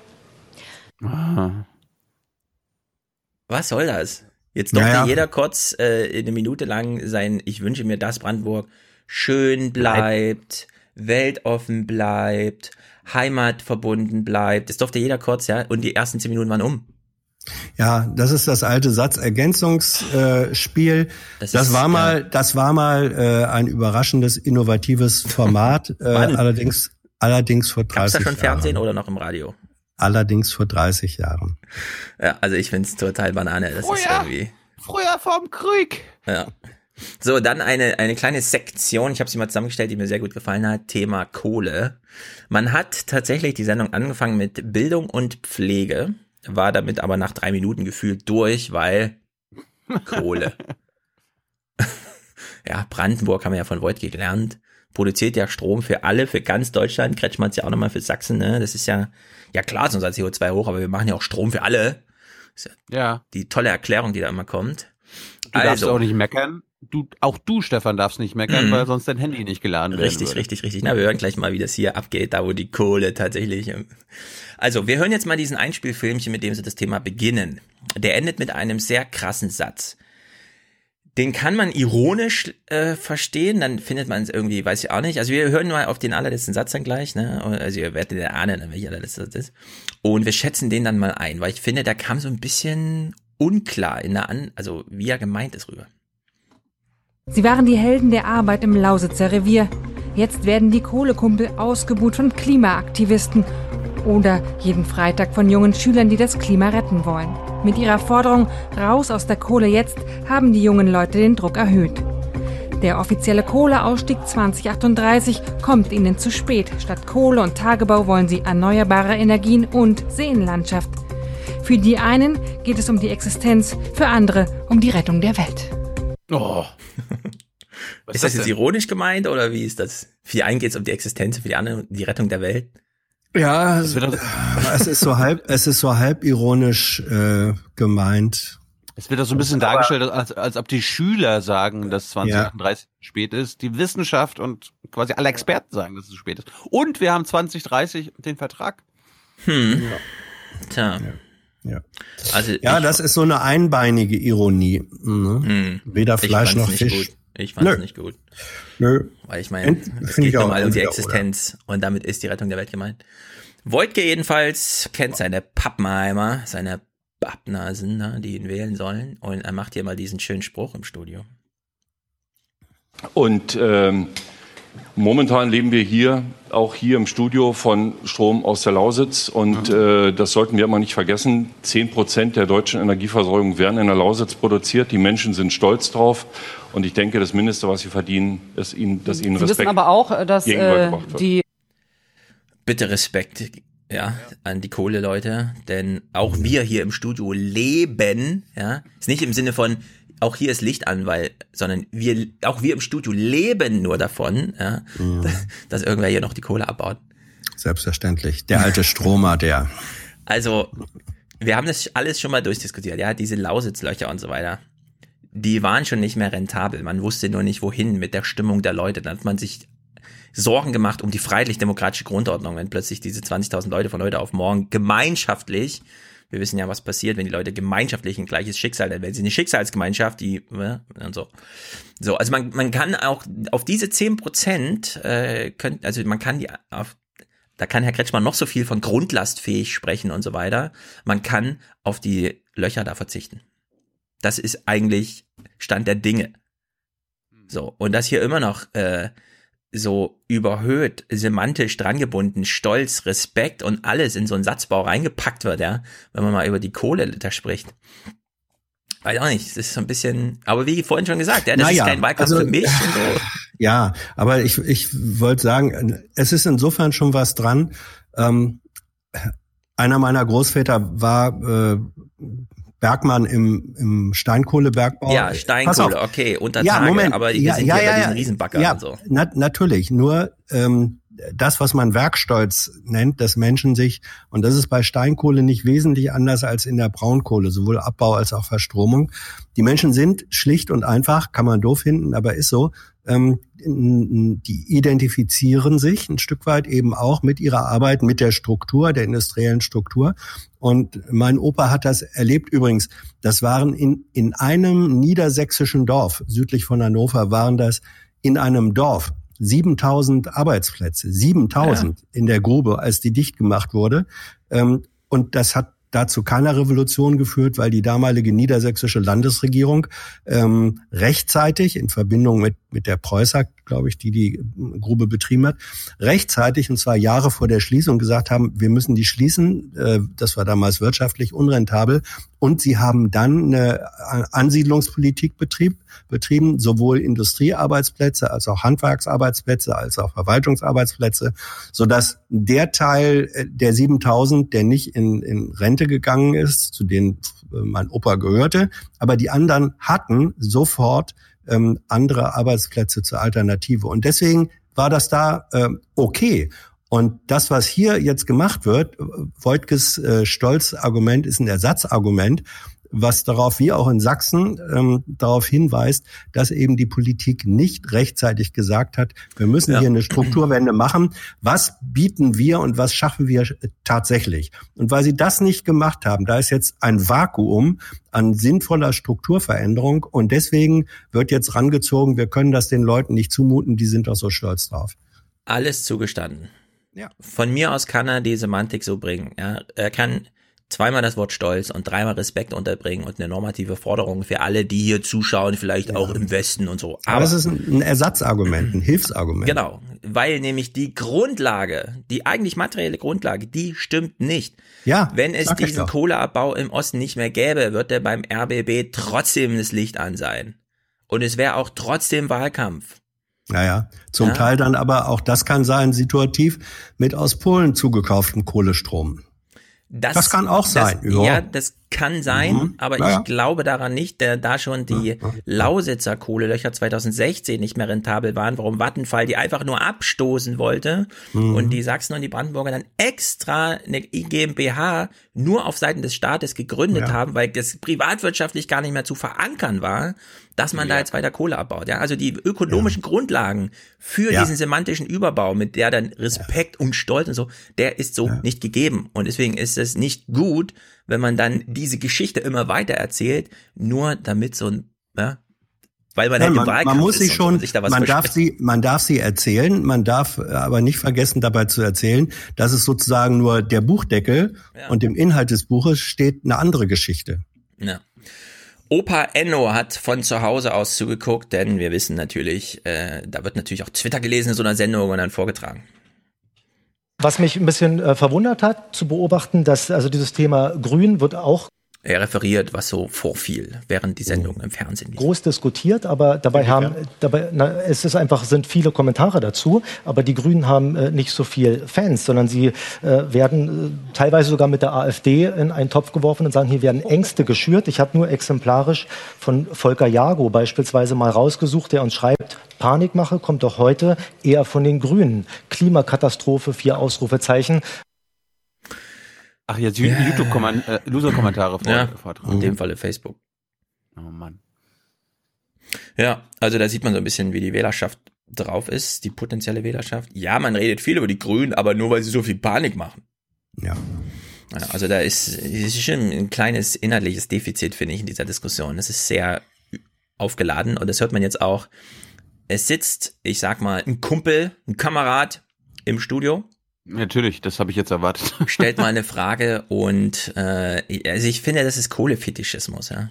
Was soll das? Jetzt durfte ja. jeder kurz äh, eine Minute lang sein, ich wünsche mir, dass Brandenburg schön bleibt, weltoffen bleibt, heimatverbunden bleibt. Das durfte jeder kurz, ja. Und die ersten zehn Minuten waren um. Ja, das ist das alte Satzergänzungsspiel. Spiel. Das das, war mal, das war mal äh, ein überraschendes, innovatives Format. *laughs* äh, allerdings, allerdings vor Gab's 30 da schon Fernsehen Jahren. oder noch im Radio? Allerdings vor 30 Jahren. Ja, also ich find's total Banane. Das ist irgendwie. Früher vom Krieg. Ja. So, dann eine, eine kleine Sektion, ich habe sie mal zusammengestellt, die mir sehr gut gefallen hat, Thema Kohle. Man hat tatsächlich die Sendung angefangen mit Bildung und Pflege, war damit aber nach drei Minuten gefühlt durch, weil Kohle. *laughs* ja, Brandenburg haben wir ja von Voigt gelernt, produziert ja Strom für alle, für ganz Deutschland, Kretschmann ja auch nochmal für Sachsen, ne? Das ist ja, ja klar ist unser CO2 hoch, aber wir machen ja auch Strom für alle. Ja Ja. die tolle Erklärung, die da immer kommt. Du darfst Also. auch nicht meckern. Du, auch du, Stefan, darfst nicht meckern, Mhm. weil sonst dein Handy nicht geladen werden Richtig, würde. richtig, richtig. Na, wir hören gleich mal, wie das hier abgeht, da wo die Kohle tatsächlich. ähm, Also, wir hören jetzt mal diesen Einspielfilmchen, mit dem sie das Thema beginnen. Der endet mit einem sehr krassen Satz. Den kann man ironisch äh, verstehen, dann findet man es irgendwie, weiß ich auch nicht. Also wir hören mal auf den allerletzten Satz dann gleich, ne? Also ihr werdet ja ahnen, welcher allerletzte Satz ist. Und wir schätzen den dann mal ein, weil ich finde, der kam so ein bisschen unklar in der An, also wie er gemeint ist rüber. Sie waren die Helden der Arbeit im Lausitzer Revier. Jetzt werden die Kohlekumpel ausgebuht von Klimaaktivisten oder jeden Freitag von jungen Schülern, die das Klima retten wollen. Mit ihrer Forderung raus aus der Kohle jetzt haben die jungen Leute den Druck erhöht. Der offizielle Kohleausstieg 2038 kommt ihnen zu spät. Statt Kohle und Tagebau wollen sie erneuerbare Energien und Seenlandschaft. Für die einen geht es um die Existenz, für andere um die Rettung der Welt. Oh. *laughs* Was ist das ist jetzt denn? ironisch gemeint oder wie ist das? Für die einen geht es um die Existenz, für die anderen um die Rettung der Welt. Ja, es, ist so halb, es ist so halb ironisch äh, gemeint. Es wird doch so ein bisschen dargestellt, als, als ob die Schüler sagen, dass 2038 spät ist, die Wissenschaft und quasi alle Experten sagen, dass es spät ist. Und wir haben 2030 den Vertrag. Hm. Tja. Ja. Also Ja, das ist so eine einbeinige Ironie. Ne? Weder Hm. ich Fleisch noch Fisch. Gut. Ich fand es nicht gut. Nö. Weil ich meine, es geht ich auch nun mal um die Existenz und damit ist die Rettung der Welt gemeint. Wojtke jedenfalls kennt seine Pappenheimer, seine Pappnasen, ne, die ihn wählen sollen. Und er macht hier mal diesen schönen Spruch im Studio. Und ähm, momentan leben wir hier, auch hier im Studio, von Strom aus der Lausitz. Und äh, das sollten wir immer nicht vergessen. Zehn Prozent der deutschen Energieversorgung werden in der Lausitz produziert. Die Menschen sind stolz drauf. Und ich denke, das Mindeste, was sie verdienen, ist ihnen, dass ihnen Sie Respekt wissen aber auch, dass äh, gegenübergebracht wird. die Bitte Respekt, ja, an die Kohleleute, denn auch wir hier im Studio leben, ja, ist nicht im Sinne von, auch hier ist Licht an, weil, sondern wir, auch wir im Studio leben nur davon, ja, Mhm. dass irgendwer hier noch die Kohle abbaut. Selbstverständlich. Der alte Stromer, der. Also, wir haben das alles schon mal durchdiskutiert, ja, diese Lausitzlöcher und so weiter. Die waren schon nicht mehr rentabel. Man wusste nur nicht, wohin mit der Stimmung der Leute. Dann hat man sich Sorgen gemacht um die freiheitlich-demokratische Grundordnung, wenn plötzlich diese 20.000 Leute von heute auf morgen gemeinschaftlich, wir wissen ja, was passiert, wenn die Leute gemeinschaftlich ein gleiches Schicksal, werden sie eine Schicksalsgemeinschaft, die, äh, und so. So, also man, man kann auch auf diese 10 Prozent, äh, können, also man kann die auf, da kann Herr Kretschmann noch so viel von grundlastfähig sprechen und so weiter. Man kann auf die Löcher da verzichten. Das ist eigentlich Stand der Dinge. So, und das hier immer noch äh, so überhöht, semantisch drangebunden, Stolz, Respekt und alles in so einen Satzbau reingepackt wird, ja, wenn man mal über die Kohle da spricht. Weiß auch nicht, das ist so ein bisschen, aber wie vorhin schon gesagt, ja, das naja, ist kein Wahlkampf also, für mich. So. *laughs* Ja, aber ich, ich wollte sagen, es ist insofern schon was dran. Ähm, einer meiner Großväter war äh, Bergmann im, im Steinkohlebergbau. Ja, Steinkohle, okay, unter ja, Tage, Moment. aber wir ja, sind ja, ja, bei diesen Riesenbacker ja, und so. Na, natürlich, nur ähm, das, was man Werkstolz nennt, dass Menschen sich, und das ist bei Steinkohle nicht wesentlich anders als in der Braunkohle, sowohl Abbau als auch Verstromung. Die Menschen sind schlicht und einfach, kann man doof finden, aber ist so, ähm, die identifizieren sich ein Stück weit eben auch mit ihrer Arbeit, mit der Struktur, der industriellen Struktur. Und mein Opa hat das erlebt übrigens. Das waren in, in einem niedersächsischen Dorf, südlich von Hannover, waren das in einem Dorf 7000 Arbeitsplätze, 7000 ja. in der Grube, als die dicht gemacht wurde. Ähm, und das hat dazu keiner Revolution geführt, weil die damalige niedersächsische Landesregierung ähm, rechtzeitig in Verbindung mit, mit der Preußer, glaube ich, die die Grube betrieben hat, rechtzeitig, und zwar Jahre vor der Schließung, gesagt haben, wir müssen die schließen. Äh, das war damals wirtschaftlich unrentabel. Und sie haben dann eine Ansiedlungspolitik betrieben, betrieben sowohl Industriearbeitsplätze als auch Handwerksarbeitsplätze als auch Verwaltungsarbeitsplätze, sodass der Teil äh, der 7000, der nicht in, in Rente gegangen ist, zu denen äh, mein Opa gehörte, aber die anderen hatten sofort ähm, andere Arbeitsplätze zur Alternative. Und deswegen war das da äh, okay. Und das, was hier jetzt gemacht wird, Voigtges äh, Stolzargument ist ein Ersatzargument, was darauf, wie auch in Sachsen, ähm, darauf hinweist, dass eben die Politik nicht rechtzeitig gesagt hat, wir müssen ja. hier eine Strukturwende machen. Was bieten wir und was schaffen wir tatsächlich? Und weil sie das nicht gemacht haben, da ist jetzt ein Vakuum an sinnvoller Strukturveränderung und deswegen wird jetzt rangezogen, wir können das den Leuten nicht zumuten, die sind doch so stolz drauf. Alles zugestanden. Ja. Von mir aus kann er die Semantik so bringen. Ja, er kann zweimal das Wort Stolz und dreimal Respekt unterbringen und eine normative Forderung für alle, die hier zuschauen, vielleicht ja. auch im Westen und so. Aber, Aber das ist ein Ersatzargument, ein *clears throat* Hilfsargument. Genau, weil nämlich die Grundlage, die eigentlich materielle Grundlage, die stimmt nicht. Ja. Wenn es diesen Kohleabbau im Osten nicht mehr gäbe, wird er beim RBB trotzdem das Licht an sein. Und es wäre auch trotzdem Wahlkampf. Naja, zum ja. Teil dann aber auch das kann sein, situativ mit aus Polen zugekauftem Kohlestrom. Das, das kann auch sein. Das, ja. das kann sein, mhm. aber naja. ich glaube daran nicht, da schon die ja. Lausitzer Kohlelöcher 2016 nicht mehr rentabel waren, warum Vattenfall die einfach nur abstoßen wollte mhm. und die Sachsen und die Brandenburger dann extra eine GmbH nur auf Seiten des Staates gegründet ja. haben, weil das privatwirtschaftlich gar nicht mehr zu verankern war, dass man ja. da jetzt weiter Kohle abbaut. Ja, also die ökonomischen ja. Grundlagen für ja. diesen semantischen Überbau, mit der dann Respekt und Stolz und so, der ist so nicht gegeben. Und deswegen ist es nicht gut, wenn man dann diese Geschichte immer weiter erzählt, nur damit so ein, ja, weil man, ja, halt man, man muss sich schon, sich man darf sie, man darf sie erzählen, man darf aber nicht vergessen dabei zu erzählen, dass es sozusagen nur der Buchdeckel und im Inhalt des Buches steht eine andere Geschichte. Ja. Opa Enno hat von zu Hause aus zugeguckt, denn wir wissen natürlich, äh, da wird natürlich auch Twitter gelesen in so einer Sendung und dann vorgetragen. Was mich ein bisschen äh, verwundert hat zu beobachten, dass also dieses Thema Grün wird auch er referiert, was so vorfiel, während die Sendung im Fernsehen lief. Groß diskutiert, aber dabei haben, dabei, na, es ist einfach, sind viele Kommentare dazu, aber die Grünen haben äh, nicht so viel Fans, sondern sie äh, werden äh, teilweise sogar mit der AfD in einen Topf geworfen und sagen, hier werden Ängste geschürt. Ich habe nur exemplarisch von Volker Jago beispielsweise mal rausgesucht, der uns schreibt, Panikmache kommt doch heute eher von den Grünen. Klimakatastrophe, vier Ausrufezeichen. Ach, jetzt YouTube-Kommentare äh, Loser-Kommentare vor, Ja, vortragen. in dem Falle Facebook. Oh Mann. Ja, also da sieht man so ein bisschen, wie die Wählerschaft drauf ist, die potenzielle Wählerschaft. Ja, man redet viel über die Grünen, aber nur weil sie so viel Panik machen. Ja. Also da ist, ist schon ein kleines inhaltliches Defizit, finde ich, in dieser Diskussion. Es ist sehr aufgeladen und das hört man jetzt auch. Es sitzt, ich sag mal, ein Kumpel, ein Kamerad im Studio, Natürlich, das habe ich jetzt erwartet. *laughs* stellt mal eine Frage und äh, also ich finde, das ist Kohlefetischismus, ja.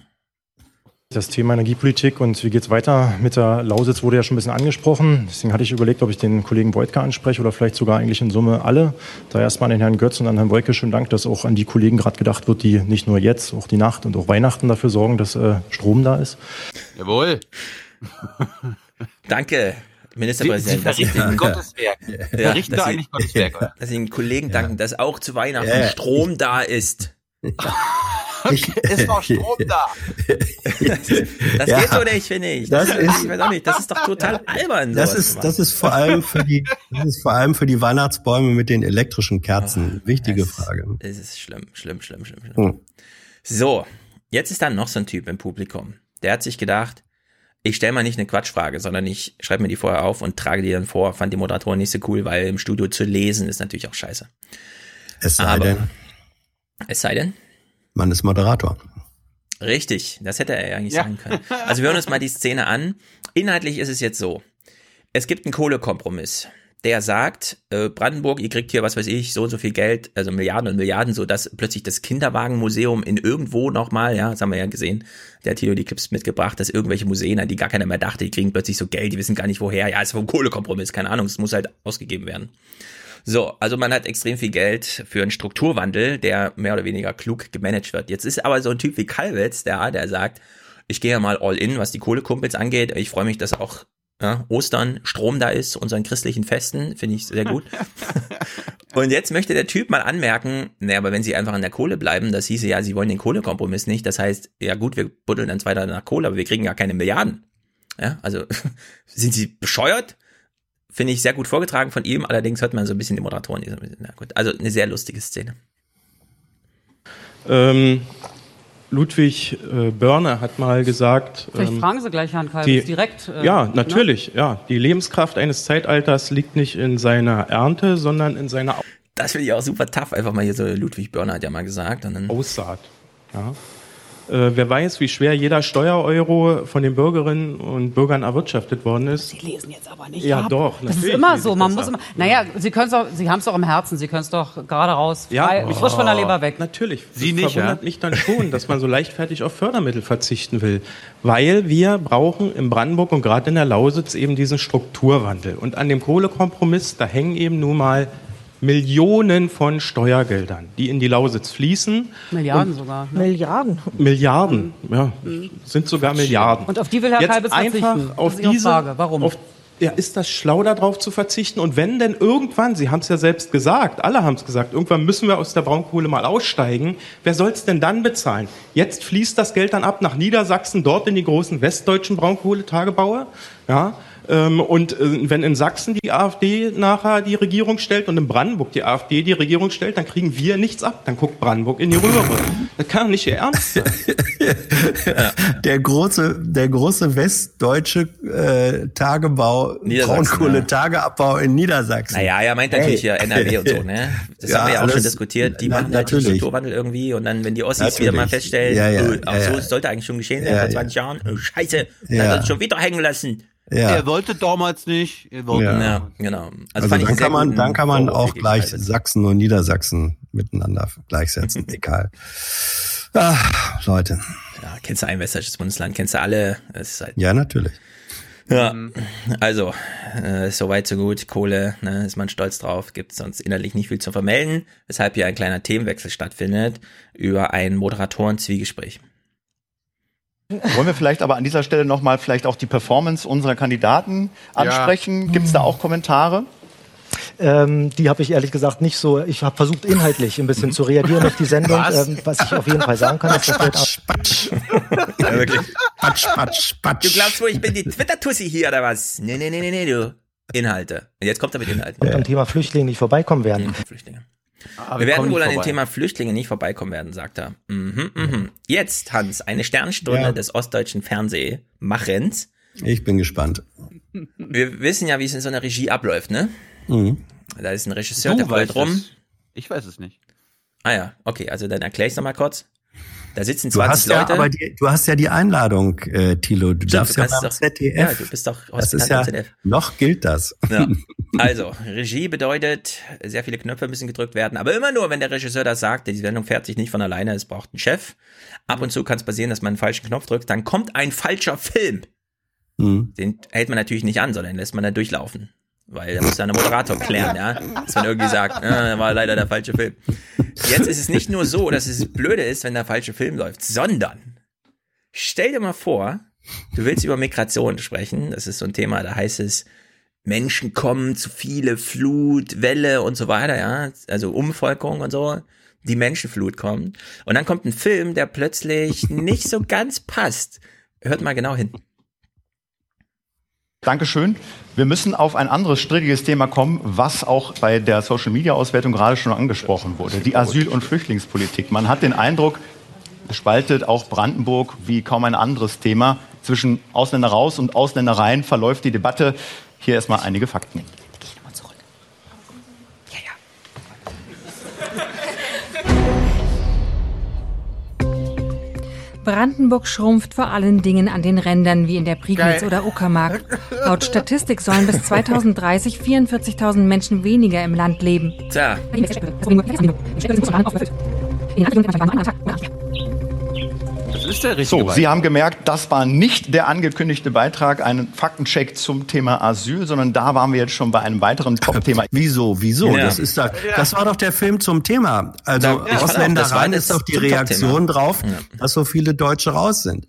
Das Thema Energiepolitik und wie geht's weiter mit der Lausitz wurde ja schon ein bisschen angesprochen. Deswegen hatte ich überlegt, ob ich den Kollegen Wojtka anspreche oder vielleicht sogar eigentlich in Summe alle. Da erstmal an den Herrn Götz und an Herrn Wolke schönen Dank, dass auch an die Kollegen gerade gedacht wird, die nicht nur jetzt, auch die Nacht und auch Weihnachten dafür sorgen, dass äh, Strom da ist. Jawohl. Danke, Ministerpräsident. Sie Sie verrichten den- Gottes Werk. Verrichten Sie- eigentlich Gottes *laughs* Werk. Dass Sie den Kollegen danken, dass auch zu Weihnachten Ja, ja. Strom da ist. *laughs* ist noch Strom da. Das Ja. geht so nicht, finde ich. Das ist- ich weiß auch nicht, das ist doch total albern. Das ist, das ist vor allem für die, das ist vor allem für die Weihnachtsbäume mit den elektrischen Kerzen. Wichtige Frage. machen. Es ist schlimm, schlimm, schlimm, schlimm, schlimm. Hm. So, jetzt ist da noch so ein Typ im Publikum. Der hat sich gedacht, ich stelle mal nicht eine Quatschfrage, sondern ich schreibe mir die vorher auf und trage die dann vor. Fand die Moderatorin nicht so cool, weil im Studio zu lesen ist natürlich auch scheiße. Es sei Aber- denn, Es sei denn, man ist Moderator. Richtig, das hätte er ja eigentlich Ja. sagen können. Also wir hören uns mal die Szene an. Inhaltlich ist es jetzt so. Es gibt einen Kohlekompromiss. Der sagt, äh, Brandenburg, ihr kriegt hier, was weiß ich, so und so viel Geld, also Milliarden und Milliarden, so dass plötzlich das Kinderwagenmuseum in irgendwo nochmal, ja, das haben wir ja gesehen, der Tilo die Clips mitgebracht, dass irgendwelche Museen, an die gar keiner mehr dachte, die kriegen plötzlich so Geld, die wissen gar nicht woher. Ja, ist vom Kohlekompromiss, keine Ahnung, es muss halt ausgegeben werden. So, also man hat extrem viel Geld für einen Strukturwandel, der mehr oder weniger klug gemanagt wird. Jetzt ist aber so ein Typ wie Kalwitz, der, der sagt, ich gehe ja mal all in, was die Kohlekumpels angeht. Ich freue mich, dass auch ja, Ostern Strom da ist, zu unseren christlichen Festen, finde ich sehr gut. *laughs* Und jetzt möchte der Typ mal anmerken, naja, aber wenn sie einfach an der Kohle bleiben, das hieße ja, sie wollen den Kohlekompromiss nicht. Das heißt, ja gut, wir buddeln dann weiter nach Kohle, aber wir kriegen ja keine Milliarden. Ja, also *laughs* sind sie bescheuert? Finde ich sehr gut vorgetragen von ihm, allerdings hört man so ein bisschen die Moderatoren. Die so ein bisschen, na gut, also eine sehr lustige Szene. Ähm, Ludwig äh, Börne hat mal gesagt. Vielleicht ähm, fragen Sie gleich Herrn Kalbitz die- direkt. äh, ja, ne? natürlich. Ja, die Lebenskraft eines Zeitalters liegt nicht in seiner Ernte, sondern in seiner Das finde ich auch super tough. Einfach mal hier so, Ludwig Börner hat ja mal gesagt. Und dann, Aussaat. Ja. Äh, wer weiß, wie schwer jeder Steuereuro von den Bürgerinnen und Bürgern erwirtschaftet worden ist. Sie lesen jetzt aber nicht Ja, ab. doch. Das ist immer so. Man das muss ab. immer. Naja, Sie können doch, Sie haben es doch im Herzen. Sie können es doch gerade raus, frei, frisch von der Leber weg. Natürlich. Sie Es nicht, verwundert ja? mich dann schon, dass man so leichtfertig auf Fördermittel verzichten will. Weil wir brauchen in Brandenburg und gerade in der Lausitz eben diesen Strukturwandel. Und an dem Kohlekompromiss, da hängen eben nun mal Millionen von Steuergeldern, die in die Lausitz fließen. Milliarden sogar. Ne? Milliarden. Milliarden, ja, sind sogar Milliarden. Und auf die will Herr Jetzt Kalbitz einfach verzichten. auf das diese, Frage. Warum? Auf, ja, ist das schlau, darauf zu verzichten? Und wenn denn irgendwann, Sie haben es ja selbst gesagt, alle haben es gesagt, irgendwann müssen wir aus der Braunkohle mal aussteigen, wer soll es denn dann bezahlen? Jetzt fließt das Geld dann ab nach Niedersachsen, dort in die großen westdeutschen Braunkohletagebaue. Ja, und äh, wenn in Sachsen die AfD nachher die Regierung stellt und in Brandenburg die AfD die Regierung stellt, dann kriegen wir nichts ab. Dann guckt Brandenburg in die Röhre. Das kann doch nicht Ihr Ernst sein. *laughs* Der große, der große westdeutsche äh, Tagebau, Braunkohletageabbau in Niedersachsen. naja, er meint natürlich ja NRW und so, ne? *laughs* Das Ja, haben wir ja auch schon diskutiert. Die na- machen halt den natürlich. Strukturwandel irgendwie und dann, wenn die Ossis Natürlich. wieder mal feststellen, Ja, ja, ach ja, so, ja. es sollte eigentlich schon geschehen sein Ja, vor ja. 20 Jahren. Oh, scheiße, dann Ja. hat es schon wieder hängen lassen. Ja. Er wollte damals nicht. Er wollte Ja. Ja, genau. Also, fand ich dann kann man, dann kann man auch gleich. Sachsen und Niedersachsen miteinander gleichsetzen. *laughs* Egal. Ah, Leute. Ja, kennst du ein westdeutsches Bundesland, kennst du alle. Es ist halt Ja, natürlich. Ja, also, äh, soweit so gut. Kohle, ne, ist man stolz drauf, gibt sonst innerlich nicht viel zu vermelden, weshalb hier ein kleiner Themenwechsel stattfindet über ein Moderatoren-Zwiegespräch. Wollen wir vielleicht aber an dieser Stelle nochmal vielleicht auch die Performance unserer Kandidaten ansprechen? Gibt es da auch Kommentare? Ähm, die habe ich ehrlich gesagt nicht so. Ich habe versucht, inhaltlich ein bisschen zu reagieren auf die Sendung. Was? Ähm, was ich auf jeden Fall sagen kann, ist, dass wir jetzt Ja, wirklich. Patsch, patsch, patsch. Du glaubst wohl, ich bin die Twitter-Tussi hier oder was? Nee, nee, nee, nee, nee, du. Inhalte. Und jetzt kommt er mit Inhalten. am Thema Flüchtlinge nicht vorbeikommen werden. Flüchtlinge. Wir, werden wohl an dem Thema Flüchtlinge nicht vorbeikommen werden, sagt er. Mhm, mhm. Jetzt, Hans, eine Sternstunde Ja. des ostdeutschen Fernsehmachens. Ich bin gespannt. Wir wissen ja, wie es in so einer Regie abläuft, ne? Mhm. Da ist ein Regisseur, Du der fällt rum. es. Ich weiß es nicht. Ah ja, okay, also dann erkläre ich noch mal kurz. Da sitzen Du 20 hast ja, Leute. aber die, du hast ja die Einladung, äh, Tilo. Du darfst du ja beim doch- ZDF. ja, du bist doch das ist ja, ZDF. noch gilt das. Ja. *laughs* Also, Regie bedeutet, sehr viele Knöpfe müssen gedrückt werden, aber immer nur, wenn der Regisseur das sagt, die Sendung fährt sich nicht von alleine, es braucht einen Chef. Ab und zu kann es passieren, dass man einen falschen Knopf drückt, dann kommt ein falscher Film. Mhm. Den hält man natürlich nicht an, sondern lässt man da durchlaufen. Weil da muss ja der Moderator klären, ja. Dass man irgendwie sagt, äh, war leider der falsche Film. Jetzt ist es nicht nur so, dass es blöde ist, wenn der falsche Film läuft, sondern stell dir mal vor, du willst über Migration sprechen. Das ist so ein Thema, da heißt es, Menschen kommen zu viele, Flut, Welle und so weiter, ja. Also Umvolkung und so. Die Menschenflut kommt. Und dann kommt ein Film, der plötzlich nicht so ganz passt. Hört mal genau hin. Dankeschön. Wir müssen auf ein anderes strittiges Thema kommen, was auch bei der Social-Media-Auswertung gerade schon angesprochen wurde. Die Asyl- und Flüchtlingspolitik. Man hat den Eindruck, spaltet auch Brandenburg wie kaum ein anderes Thema. Zwischen Ausländer raus und Ausländer rein verläuft die Debatte. Hier erstmal einige Fakten. Brandenburg schrumpft vor allen Dingen an den Rändern wie in der Prignitz Geil. oder Uckermark. *laughs* Laut Statistik sollen bis 2030 44.000 Menschen weniger im Land leben. Tja, ist der richtige So, Beitrag. Sie haben gemerkt, das war nicht der angekündigte Beitrag, ein Faktencheck zum Thema Asyl, sondern da waren wir jetzt schon bei einem weiteren Top-Thema. *laughs* Wieso, wieso? Ja. Das ist da, das war doch der Film zum Thema. Also Ja, Ausländer das war rein das ist doch die Reaktion drauf, dass so viele Deutsche raus sind.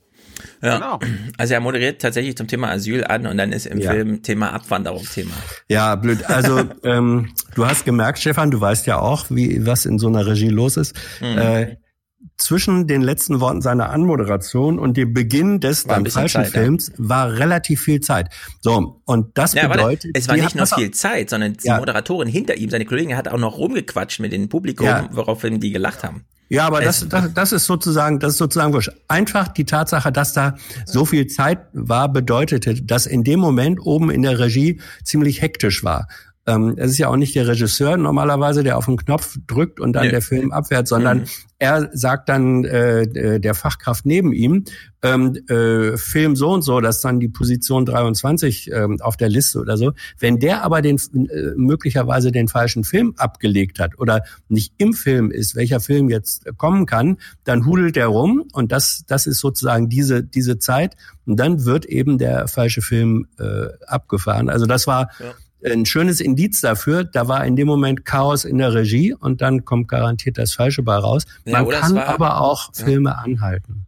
Ja. Genau. Also er moderiert tatsächlich zum Thema Asyl an und dann ist im Ja. Film Thema Abwanderung Thema. Ja, blöd. Also *laughs* ähm, du hast gemerkt, Stefan, du weißt ja auch, wie was in so einer Regie los ist. Mhm. Äh, zwischen den letzten Worten seiner Anmoderation und dem Beginn des dann falschen Zeit, ja. Films war relativ viel Zeit. So, und das Ja, bedeutet, es war nicht nur viel Zeit, sondern die Ja. Moderatorin hinter ihm, seine Kollegin, hat auch noch rumgequatscht mit dem Publikum, Ja. woraufhin die gelacht haben. Ja, aber das, das, das ist sozusagen, das ist sozusagen wurscht. Einfach die Tatsache, dass da so viel Zeit war, bedeutete, dass in dem Moment oben in der Regie ziemlich hektisch war. Ähm, es ist ja auch nicht der Regisseur normalerweise, der auf den Knopf drückt und dann Nee. der Film abfährt, sondern Mhm. er sagt dann äh, äh, der Fachkraft neben ihm, ähm, äh, Film so und so, das ist dann die Position 23 ähm, auf der Liste oder so. Wenn der aber den äh, möglicherweise den falschen Film abgelegt hat oder nicht im Film ist, welcher Film jetzt kommen kann, dann hudelt der rum und das das ist sozusagen diese diese Zeit und dann wird eben der falsche Film äh, abgefahren. Also das war ein schönes Indiz dafür. Da war in dem Moment Chaos in der Regie und dann kommt garantiert das Falsche bei raus. Ja, Man kann war- aber auch Ja. Filme anhalten.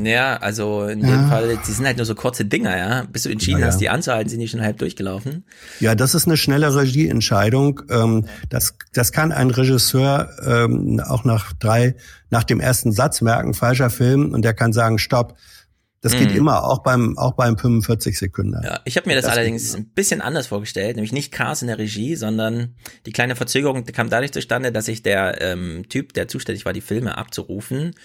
Ja, also in dem Ja. Fall, die sind halt nur so kurze Dinger, ja. Bis du entschieden Ja, ja. hast, die anzuhalten, sind die schon halb durchgelaufen. Ja, das ist eine schnelle Regieentscheidung. Ähm, das, das kann ein Regisseur ähm, auch nach drei, nach dem ersten Satz merken, falscher Film, und der kann sagen, stopp. Das geht Mhm. immer, auch beim, auch beim 45 Sekunden. Ja, ich habe mir das, Das allerdings ein bisschen anders vorgestellt, nämlich nicht Chaos in der Regie, sondern die kleine Verzögerung kam dadurch zustande, dass sich der ähm, Typ, der zuständig war, die Filme abzurufen,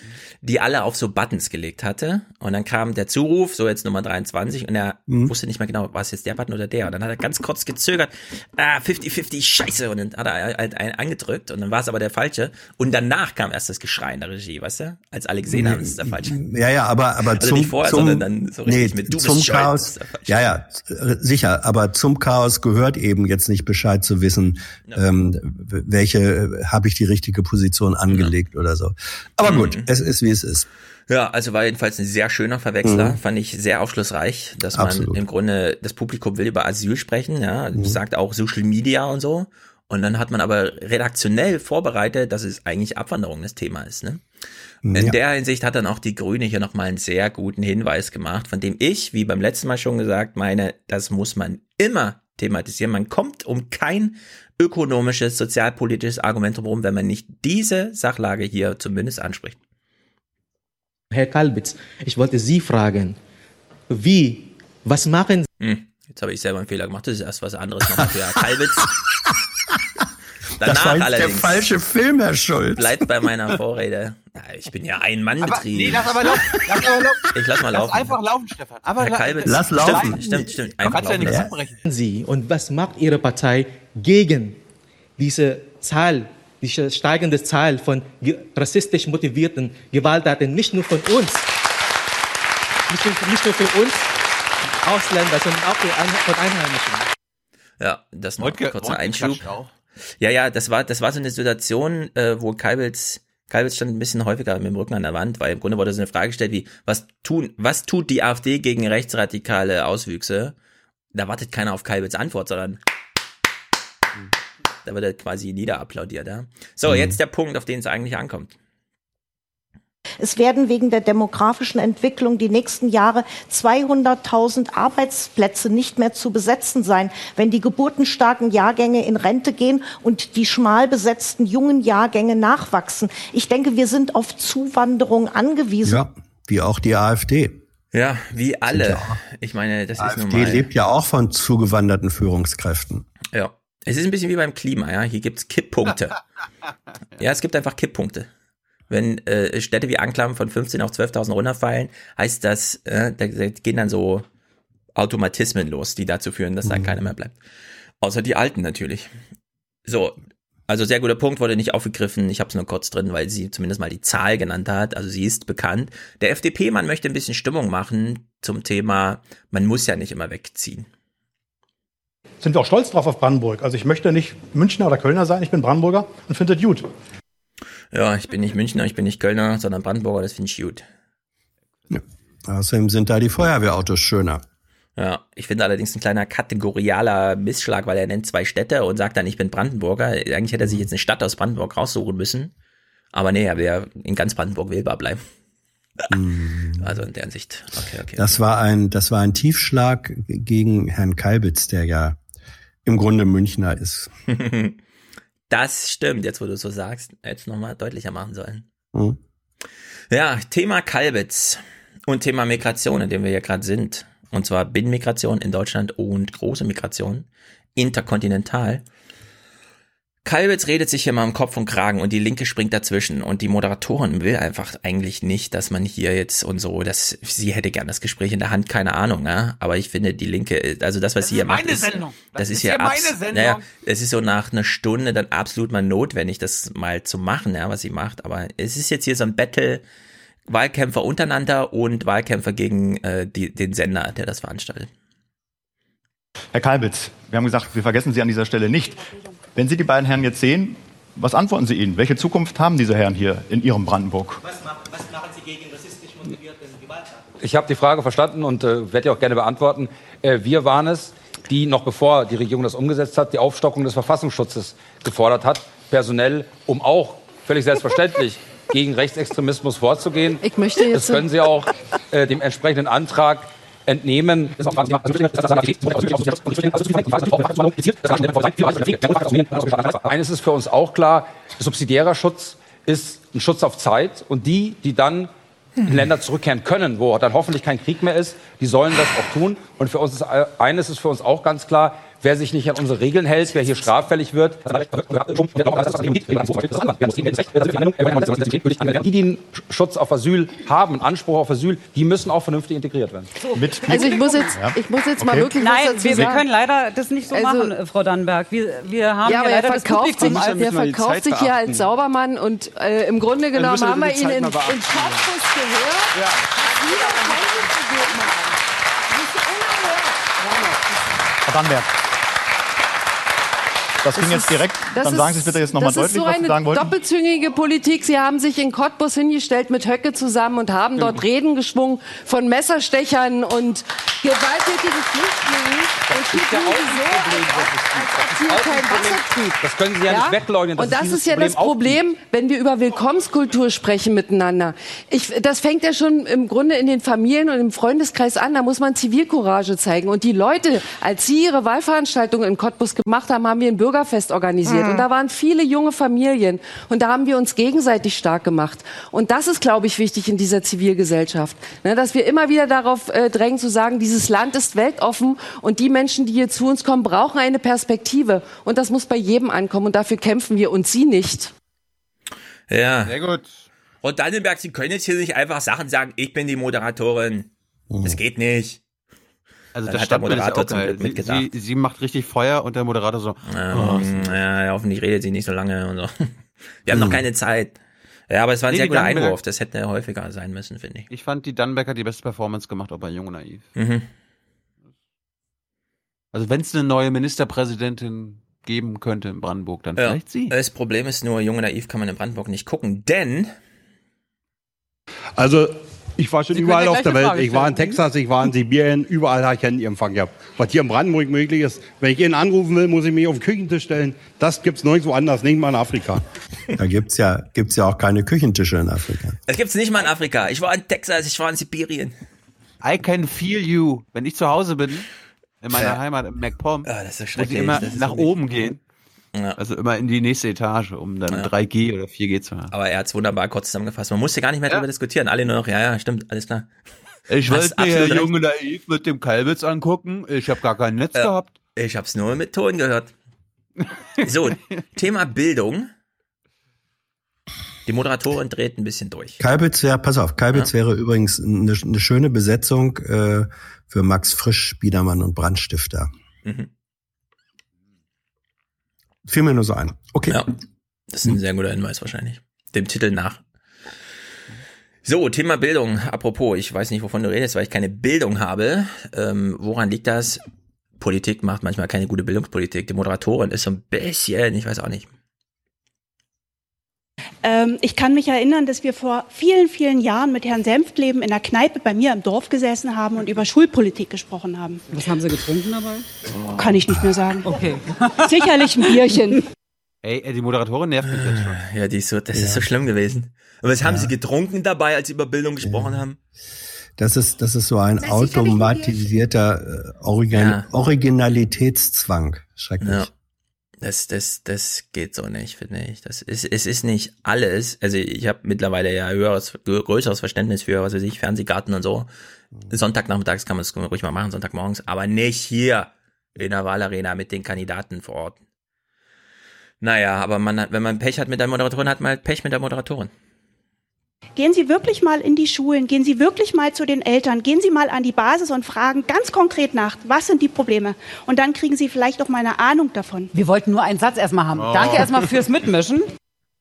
die alle auf so Buttons gelegt hatte. Und dann kam der Zuruf, so jetzt Nummer 23, und er Mhm. wusste nicht mehr genau, war es jetzt der Button oder der. Und dann hat er ganz kurz gezögert, ah, 50-50, scheiße, und dann hat er halt einen angedrückt und dann war es aber der falsche. Und danach kam erst das Geschrei in der Regie, weißt du? Als alle gesehen haben, es ist der falsche. Ja, ja, aber, aber Also zum, vorher, zum, sondern dann so richtig mit, du bist zum das Chaos. Ja, ja, sicher. Aber zum Chaos gehört eben jetzt nicht Bescheid zu wissen, ähm, w- welche habe ich die richtige Position angelegt oder so. Aber Mhm. gut, es ist wie es ist. Ja, also war jedenfalls ein sehr schöner Verwechsler, Mhm. fand ich sehr aufschlussreich, dass man Absolut. im Grunde, das Publikum will über Asyl sprechen, ja, Mhm. sagt auch Social Media und so. Und dann hat man aber redaktionell vorbereitet, dass es eigentlich Abwanderung das Thema ist, ne? In Ja. der Hinsicht hat dann auch die Grüne hier nochmal einen sehr guten Hinweis gemacht, von dem ich, wie beim letzten Mal schon gesagt, meine, das muss man immer thematisieren. Man kommt um kein ökonomisches, sozialpolitisches Argument herum, wenn man nicht diese Sachlage hier zumindest anspricht. Herr Kalbitz, ich wollte Sie fragen, wie, was machen Hm, jetzt habe ich selber einen Fehler gemacht. Das ist erst was anderes nochmal für Herr Kalbitz. *laughs* Danach das war jetzt allerdings. der falsche Film, Herr Schulz. Bleibt bei meiner Vorrede. *laughs* Ja, ich bin ja ein Mann Aber, betrieben. nee, lass aber laufen. Lass aber laufen. *laughs* Ich lass mal laufen. Lass einfach laufen, Stefan. Aber Herr Kalbitz, Lass stimmt, laufen. Stimmt, stimmt. Du Einfach kannst ja laufen nichts lassen. abbrechen. Sie und was macht Ihre Partei gegen diese Zahl, diese steigende Zahl von rassistisch motivierten Gewalttaten, nicht nur von uns, nicht nur, nicht nur für uns Ausländer, sondern auch für Ein von Einheimischen. Ja, das noch Wodka- kurzer Einschub. Ja, ja, das war, das war so eine Situation, äh, wo Kalbitz, Kalbitz stand ein bisschen häufiger mit dem Rücken an der Wand, weil im Grunde wurde so eine Frage gestellt wie, was tun, was tut die AfD gegen rechtsradikale Auswüchse? Da wartet keiner auf Kalbitz Antwort, sondern da wird er quasi niederapplaudiert, ja. So, jetzt der Punkt, auf den es eigentlich ankommt. Es werden wegen der demografischen Entwicklung die nächsten Jahre 200.000 Arbeitsplätze nicht mehr zu besetzen sein, wenn die geburtenstarken Jahrgänge in Rente gehen und die schmal besetzten jungen Jahrgänge nachwachsen. Ich denke, wir sind auf Zuwanderung angewiesen. Ja, wie auch die AfD. Ja, wie alle. ja Ich meine, das ist nun AfD mal. lebt ja auch von zugewanderten Führungskräften. Ja. Es ist ein bisschen wie beim Klima, ja. Hier gibt's Kipppunkte. *laughs* ja, es gibt einfach Kipppunkte. Wenn äh, Städte wie Anklam von 15 auf 12.000 runterfallen, heißt das, äh, da, da gehen dann so Automatismen los, die dazu führen, dass da keiner mehr bleibt. Außer die Alten natürlich. So, also sehr guter Punkt, wurde nicht aufgegriffen. Ich habe es nur kurz drin, weil sie zumindest mal die Zahl genannt hat. Also sie ist bekannt. Der FDP-Mann möchte ein bisschen Stimmung machen zum Thema, man muss ja nicht immer wegziehen. Sind wir auch stolz drauf auf Brandenburg. Also ich möchte nicht Münchner oder Kölner sein, ich bin Brandenburger und finde das gut. Ja, ich bin nicht Münchner, ich bin nicht Kölner, sondern Brandenburger, das finde ich gut. Außerdem sind da die Feuerwehrautos schöner. Ja, ich finde allerdings ein kleiner kategorialer Missschlag, weil er nennt zwei Städte und sagt dann, ich bin Brandenburger. Eigentlich hätte er sich jetzt eine Stadt aus Brandenburg raussuchen müssen. Aber nee, er wäre in ganz Brandenburg wählbar bleiben. Also in der Hinsicht. Okay, okay. Das war ein, das war ein Tiefschlag gegen Herrn Kalbitz, der ja im Grunde Münchner ist. *laughs* Das stimmt, jetzt wo du es so sagst, hätte noch nochmal deutlicher machen sollen. Hm. Ja, Thema Kalbitz und Thema Migration, in dem wir ja gerade sind. Und zwar Binnenmigration in Deutschland und große Migration, interkontinental. Kalbitz redet sich hier mal im Kopf und Kragen und die Linke springt dazwischen und die Moderatorin will einfach eigentlich nicht, dass man hier jetzt und so, dass sie hätte gern das Gespräch in der Hand, keine Ahnung, ja. Aber ich finde die Linke, also das, was Das sie hier ist macht, meine ist, Sendung. das, Das ist ist hier ja meine Sendung. Naja, es ist so nach einer Stunde dann absolut mal notwendig, das mal zu machen, ja, was sie macht. Aber es ist jetzt hier so ein Battle, Wahlkämpfer untereinander und Wahlkämpfer gegen äh, die, den Sender, der das veranstaltet. Herr Kalbitz, wir haben gesagt, wir vergessen Sie an dieser Stelle nicht. Wenn Sie die beiden Herren jetzt sehen, was antworten Sie ihnen? Welche Zukunft haben diese Herren hier in Ihrem Brandenburg? Was, machen Sie gegen rassistisch motivierte Gewalttaten? Ich habe die Frage verstanden und äh, werde die auch gerne beantworten. Äh, wir waren es, die noch bevor die Regierung das umgesetzt hat, die Aufstockung des Verfassungsschutzes gefordert hat, personell, um auch völlig selbstverständlich gegen Rechtsextremismus vorzugehen. Ich möchte jetzt- das können Sie auch äh, dem entsprechenden Antrag entnehmen. Eines ist für uns auch klar, subsidiärer Schutz ist ein Schutz auf Zeit und die, die dann in Länder zurückkehren können, wo dann hoffentlich kein Krieg mehr ist, die sollen das auch tun. Und für uns ist eines ist für uns auch ganz klar, wer sich nicht an unsere Regeln hält, wer hier straffällig wird, die, die einen Schutz auf Asyl haben, einen Anspruch auf Asyl, die müssen auch vernünftig integriert werden. Mit, Also ich muss jetzt, ich muss jetzt mal wirklich Nein, was dazu wir, wir sagen. können leider das nicht so Also- machen, äh, Frau Dannenberg. Wir, wir haben ja, aber er leider das verkauft sich, Publikum als der verkauft sich hier als Saubermann und äh, im Grunde genommen wir haben wir ihn in, in. Cottbus gehört. Ja. Das unerhört. Herr Dannenberg. Das ging jetzt direkt. Das Dann ist- sagen Sie es bitte jetzt nochmal das deutlich, ist so was Sie eine sagen wollten. doppelzüngige Politik. Sie haben sich in Cottbus hingestellt mit Höcke zusammen und haben dort Reden geschwungen von Messerstechern und gewalttätigen Flüchtlingen. Ist ja auch so, als als hier kein. Das können Sie ja, nicht wegleugnen. und das ist ja das Problem auch Problem, wenn wir über Willkommenskultur sprechen miteinander. Ich, das fängt ja schon im Grunde in den Familien und im Freundeskreis an. Da muss man Zivilcourage zeigen. Und die Leute, als sie ihre Wahlveranstaltung in Cottbus gemacht haben, haben wir ein Bürgerfest organisiert. Mhm. Und da waren viele junge Familien. Und da haben wir uns gegenseitig stark gemacht. Und das ist, glaube ich, wichtig in dieser Zivilgesellschaft. Ne, dass wir immer wieder darauf äh, drängen zu sagen, dieses Land ist weltoffen und die Menschen, Menschen, die hier zu uns kommen, brauchen eine Perspektive. Und das muss bei jedem ankommen. Und dafür kämpfen wir und Sie nicht. Ja. Sehr gut. Und Dannenberg, Sie können jetzt hier nicht einfach Sachen sagen, ich bin die Moderatorin. Das geht nicht. Also Dann das hat der Moderator auch zum. Glück Sie, mitgedacht. sie, sie macht richtig Feuer und der Moderator so. oh, Ähm, ja, ja, hoffentlich redet sie nicht so lange und so. Wir haben noch keine Zeit. Ja, aber es war ein Nee, sehr guter Dannenberg- Einwurf. Das hätte häufiger sein müssen, finde ich. Ich fand die Dannenberger die beste Performance gemacht, auch bei Jung und Naiv. Mhm. Also wenn es eine neue Ministerpräsidentin geben könnte in Brandenburg, dann Ja. vielleicht sie. Das Problem ist nur, Junge Naiv kann man in Brandenburg nicht gucken, denn Also, ich war schon Sie überall auf der Welt. Frage Ich war in. Texas, ich war in Sibirien, überall habe ich Handy empfangen gehabt. Was hier in Brandenburg möglich ist, wenn ich ihn anrufen will, muss ich mich auf den Küchentisch stellen. Das gibt's nirgendwo anders, nicht mal in Afrika. Da gibt's ja, gibt's ja auch keine Küchentische in Afrika. das gibt's nicht mal in Afrika. Ich war in Texas, ich war in Sibirien. I can feel you. Wenn ich zu Hause bin, in meiner Ja. Heimat in MacPom, Ah, das ist schrecklich, immer das ist nach oben gehen. Ja. Also immer in die nächste Etage, um dann 3G oder 4G zu haben. Aber er hat's wunderbar kurz zusammengefasst. Man musste gar nicht mehr darüber diskutieren. Alle nur noch, ja, ja, stimmt, alles klar. Ich wollte mir recht. Junge Naiv mit dem Kalbitz angucken. Ich habe gar kein Netz Ja. gehabt. Ich hab's nur mit Ton gehört. So, *laughs* Thema Bildung. Die Moderatorin dreht ein bisschen durch. Kalbitz wäre, pass auf, Kalbitz wäre übrigens eine, eine schöne Besetzung äh, für Max Frisch, Biedermann und Brandstifter. Mhm. Fiel mir nur so ein. Okay. Ja, das ist ein sehr guter Hinweis wahrscheinlich. Dem Titel nach. So, Thema Bildung. Apropos, ich weiß nicht, wovon du redest, weil ich keine Bildung habe. Ähm, woran liegt das? Politik macht manchmal keine gute Bildungspolitik. Die Moderatorin ist so ein bisschen, ich weiß auch nicht. Ähm, ich kann mich erinnern, dass wir vor vielen, vielen Jahren mit Herrn Senftleben in der Kneipe bei mir im Dorf gesessen haben und über Schulpolitik gesprochen haben. Was haben Sie getrunken dabei? Kann ich nicht mehr sagen. Okay. *laughs* Sicherlich ein Bierchen. Ey, ey, die Moderatorin nervt mich jetzt schon. Ja, die ist so, das ist so schlimm gewesen. Aber was haben sie getrunken dabei, als sie über Bildung gesprochen haben? Das ist, das ist so ein automatisierter äh, Original Ja. Originalitätszwang. Schrecklich. Das, das, das geht so nicht, finde ich. Das ist, es ist nicht alles. Also ich habe mittlerweile ja höheres, größeres Verständnis für, was weiß ich, Fernsehgarten und so. Sonntagnachmittags kann man es ruhig mal machen, Sonntagmorgens, aber nicht hier in der Wahlarena mit den Kandidaten vor Ort. Naja, aber man hat, wenn man Pech hat mit der Moderatorin, hat man halt Pech mit der Moderatorin. Gehen Sie wirklich mal in die Schulen, gehen Sie wirklich mal zu den Eltern, gehen Sie mal an die Basis und fragen ganz konkret nach, was sind die Probleme? Und dann kriegen Sie vielleicht auch mal eine Ahnung davon. Wir wollten nur einen Satz erstmal haben. Oh. Danke erstmal fürs Mitmischen. *laughs*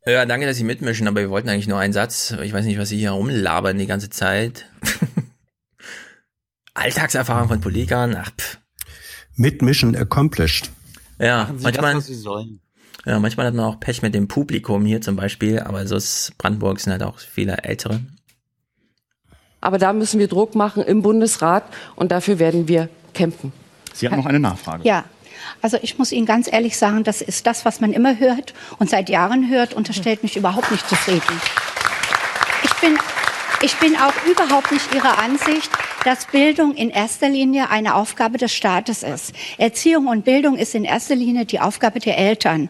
Ja, danke, dass Sie mitmischen, aber wir wollten eigentlich nur einen Satz. Ich weiß nicht, was Sie hier rumlabern die ganze Zeit. *laughs* Alltagserfahrung von Politikern, ach, pff. Mitmission accomplished. Ja, Machen Sie manchmal, das, was Sie sollen. Ja, manchmal hat man auch Pech mit dem Publikum hier zum Beispiel, aber so ist Brandenburg sind halt auch viele Ältere. Aber da müssen wir Druck machen im Bundesrat und dafür werden wir kämpfen. Sie hat noch eine Nachfrage. Ja, also ich muss Ihnen ganz ehrlich sagen, das ist das, was man immer hört und seit Jahren hört und das stellt mich überhaupt nicht zufrieden. Ich bin, ich bin auch überhaupt nicht Ihrer Ansicht, dass Bildung in erster Linie eine Aufgabe des Staates ist. Erziehung und Bildung ist in erster Linie die Aufgabe der Eltern.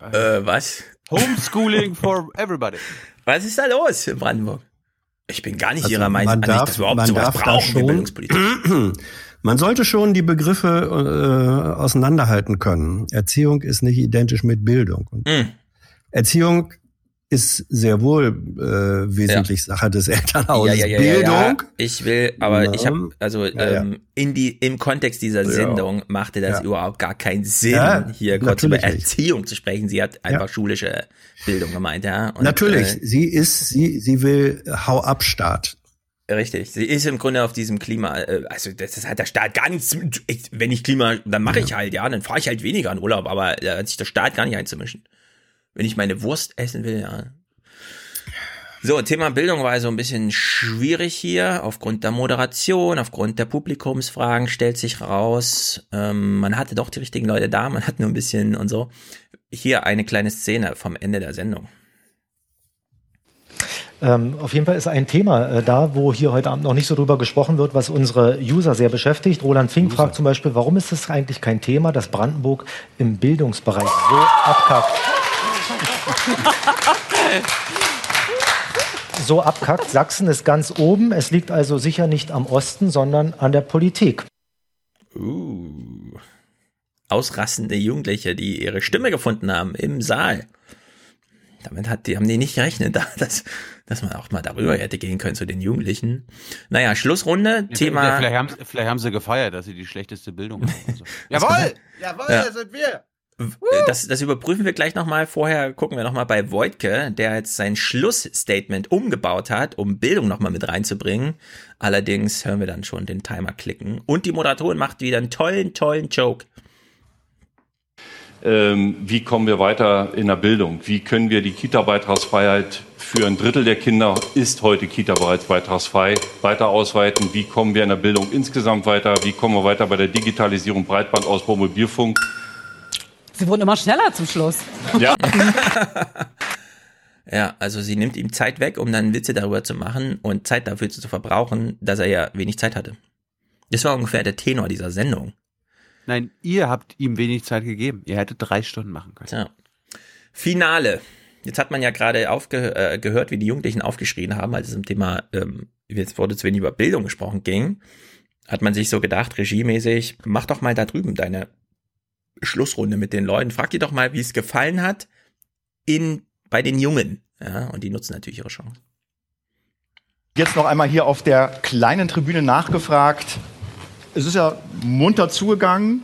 Äh, was? Homeschooling for everybody. *laughs* Was ist da los in Brandenburg? Ich bin gar nicht Also Ihrer Meinung, man nicht, darf, dass wir überhaupt man sowas brauchen schon, Bildungspolitik. *clears throat* man sollte schon die Begriffe äh, auseinanderhalten können. Erziehung ist nicht identisch mit Bildung. Und Mhm. Erziehung ist sehr wohl äh, wesentlich Sache des Elternhauses. Ja, ja, ja, Bildung, Ja, ja. Ich will, aber Ja. ich habe, also Ja, ja. ähm, in die im Kontext dieser Ja. Sendung machte das Ja. überhaupt gar keinen Sinn, Ja, hier kurz über natürlich nicht. Erziehung zu sprechen. Sie hat einfach schulische Bildung gemeint, ja. Und, Natürlich, Äh, sie ist, sie, sie will Hau ab Staat. Richtig. Sie ist im Grunde auf diesem Klima, äh, also das, das hat der Staat gar nichts, ich, wenn ich Klima, dann mache ich halt, ja, dann fahre ich halt weniger in Urlaub, aber da hat sich der Staat gar nicht einzumischen. Wenn ich meine Wurst essen will, ja. So, Thema Bildung war also ein bisschen schwierig hier. Aufgrund der Moderation, aufgrund der Publikumsfragen stellt sich raus, ähm, man hatte doch die richtigen Leute da, man hat nur ein bisschen und so. Hier eine kleine Szene vom Ende der Sendung. Ähm, auf jeden Fall ist ein Thema äh, da, wo hier heute Abend noch nicht so drüber gesprochen wird, was unsere User sehr beschäftigt. Roland Fink fragt zum Beispiel, warum ist es eigentlich kein Thema, dass Brandenburg im Bildungsbereich so abkackt? So abkackt. Sachsen ist ganz oben. Es liegt also sicher nicht am Osten, sondern an der Politik. Uh. Ausrastende Jugendliche, die ihre Stimme gefunden haben im Saal. Damit hat die, haben die nicht gerechnet, *laughs* dass, dass man auch mal darüber hätte gehen können zu den Jugendlichen. Naja, Schlussrunde, Ja, Thema. Vielleicht haben, vielleicht haben sie gefeiert, dass sie die schlechteste Bildung *laughs* haben. Also. Jawohl! Jawohl, Ja. das sind wir! Das, das überprüfen wir gleich nochmal. Vorher gucken wir nochmal bei Voigtke, der jetzt sein Schlussstatement umgebaut hat, um Bildung nochmal mit reinzubringen. Allerdings hören wir dann schon den Timer klicken. Und die Moderatorin macht wieder einen tollen, tollen Joke. Ähm, wie kommen wir weiter in der Bildung? Wie können wir die Kita-Beitragsfreiheit für ein Drittel der Kinder ist heute Kita bereits beitragsfrei weiter ausweiten? Wie kommen wir in der Bildung insgesamt weiter? Wie kommen wir weiter bei der Digitalisierung, Breitbandausbau, Mobilfunk? Sie wurden immer schneller zum Schluss. Ja. *laughs* Ja, also sie nimmt ihm Zeit weg, um dann Witze darüber zu machen und Zeit dafür zu verbrauchen, dass er ja wenig Zeit hatte. Das war ungefähr der Tenor dieser Sendung. Nein, ihr habt ihm wenig Zeit gegeben. Ihr hättet drei Stunden machen können. Tja. Finale. Jetzt hat man ja gerade aufge äh, gehört, wie die Jugendlichen aufgeschrien haben, als es im Thema, ähm, jetzt wurde zu wenig über Bildung gesprochen ging, hat man sich so gedacht, regiemäßig, mach doch mal da drüben deine Schlussrunde mit den Leuten. Frag die doch mal, wie es gefallen hat in, bei den Jungen. Ja, und die nutzen natürlich ihre Chance. Jetzt noch einmal hier auf der kleinen Tribüne nachgefragt. Es ist ja munter zugegangen.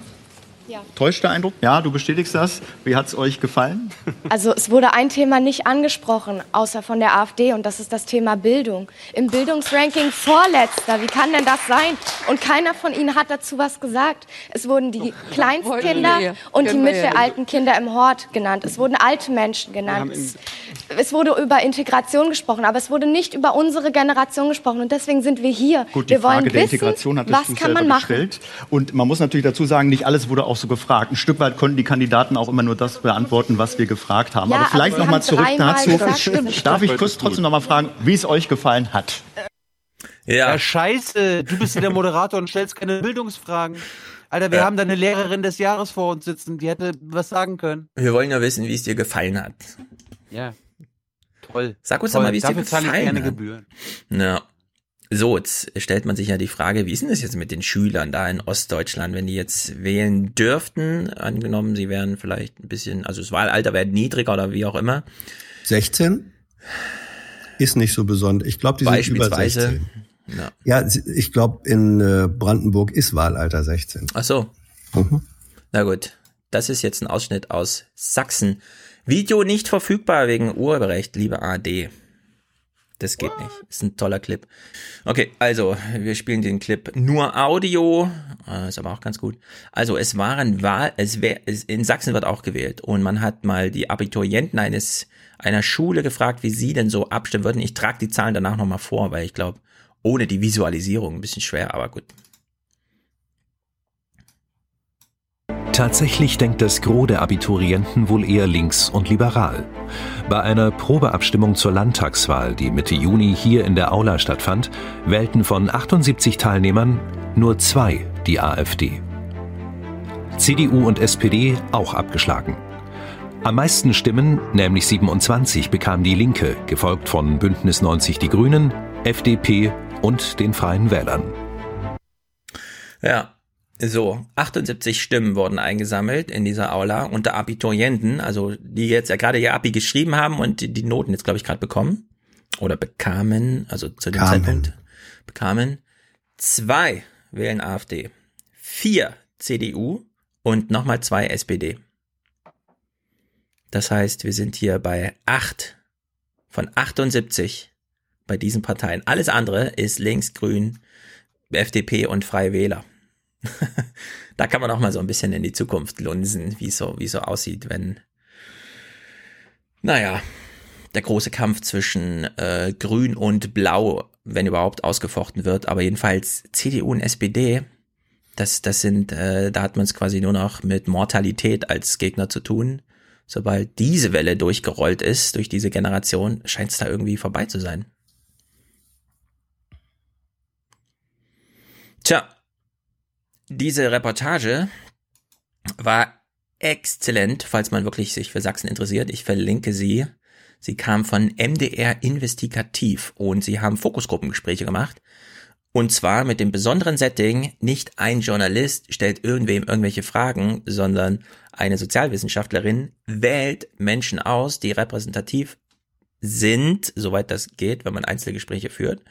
Ja. Täuscht der Eindruck? Ja, du bestätigst das. Wie hat es euch gefallen? *laughs* Also es wurde ein Thema nicht angesprochen, außer von der AfD, und das ist das Thema Bildung. Im Bildungsranking vorletzter. Wie kann denn das sein? Und keiner von Ihnen hat dazu was gesagt. Es wurden die Kleinstkinder und die mittelalten Kinder im Hort genannt. Es wurden alte Menschen genannt. Es, es wurde über Integration gesprochen, aber es wurde nicht über unsere Generation gesprochen. Und deswegen sind wir hier. Gut, die wir wollen Frage der wissen, Integration hat was kann selber man machen. gestellt. Und man muss natürlich dazu sagen, nicht alles wurde auch so gefragt. Ein Stück weit konnten die Kandidaten auch immer nur das beantworten, was wir gefragt haben. Ja, aber vielleicht aber noch mal zurück dazu. gesagt. *laughs* Darf ich kurz trotzdem noch mal fragen, wie es euch gefallen hat? Ja. ja, scheiße. Du bist ja der Moderator und stellst keine Bildungsfragen. Alter, wir Ja. haben da eine Lehrerin des Jahres vor uns sitzen, die hätte was sagen können. Wir wollen ja wissen, wie es dir gefallen hat. Ja. Toll. Sag uns Toll. doch mal, wie es dir Dafür zahle ich gefallen gerne. Gebühren. Ja. So, jetzt stellt man sich ja die Frage, wie ist denn das jetzt mit den Schülern da in Ostdeutschland, wenn die jetzt wählen dürften, angenommen, sie wären vielleicht ein bisschen, also das Wahlalter wäre niedriger oder wie auch immer. 16 ist nicht so besonders. Ich glaube, die sind über Beispielsweise. 16. Ja. Ja, ich glaube, in äh, Brandenburg ist Wahlalter 16. Ach so. Mhm. Na gut. Das ist jetzt ein Ausschnitt aus Sachsen. Video nicht verfügbar wegen Urheberrecht, liebe AD. Das geht nicht. Ist ein toller Clip. Okay, also, wir spielen den Clip nur Audio. Äh, Ist aber auch ganz gut. Also, es waren Wahl, es wär, es, in Sachsen wird auch gewählt. Und man hat mal die Abiturienten eines, einer Schule gefragt, wie sie denn so abstimmen würden. Ich trage die Zahlen danach nochmal vor, weil ich glaube, ohne die Visualisierung ein bisschen schwer, aber gut. Tatsächlich denkt das Gros der Abiturienten wohl eher links und liberal. Bei einer Probeabstimmung zur Landtagswahl, die Mitte Juni hier in der Aula stattfand, wählten von 78 Teilnehmern nur zwei die AfD. CDU und SPD auch abgeschlagen. Am meisten Stimmen, nämlich 27, bekam die Linke, gefolgt von Bündnis 90 Die Grünen, FDP und den Freien Wählern. Ja, so, 78 Stimmen wurden eingesammelt in dieser Aula unter Abiturienten, also die jetzt ja gerade ihr Abi geschrieben haben und die, die Noten jetzt, glaube ich, gerade bekommen. Oder bekamen, also zu dem Kamen. Zeitpunkt bekamen. Zwei wählen AfD, vier CDU und nochmal zwei SPD. Das heißt, wir sind hier bei acht von 78 bei diesen Parteien. Alles andere ist links, grün, FDP und Freie Wähler. *laughs* da kann man auch mal so ein bisschen in die Zukunft lunsen, wie so, wie so aussieht, wenn, naja, der große Kampf zwischen äh, Grün und Blau, wenn überhaupt, ausgefochten wird. Aber jedenfalls CDU und SPD, das, das sind, äh, da hat man es quasi nur noch mit Mortalität als Gegner zu tun. Sobald diese Welle durchgerollt ist, durch diese Generation, scheint es da irgendwie vorbei zu sein. Tja, diese Reportage war exzellent, falls man wirklich sich für Sachsen interessiert. Ich verlinke sie. Sie kam von MDR Investigativ und sie haben Fokusgruppengespräche gemacht. Und zwar mit dem besonderen Setting, nicht ein Journalist stellt irgendwem irgendwelche Fragen, sondern eine Sozialwissenschaftlerin wählt Menschen aus, die repräsentativ sind, soweit das geht, wenn man Einzelgespräche führt,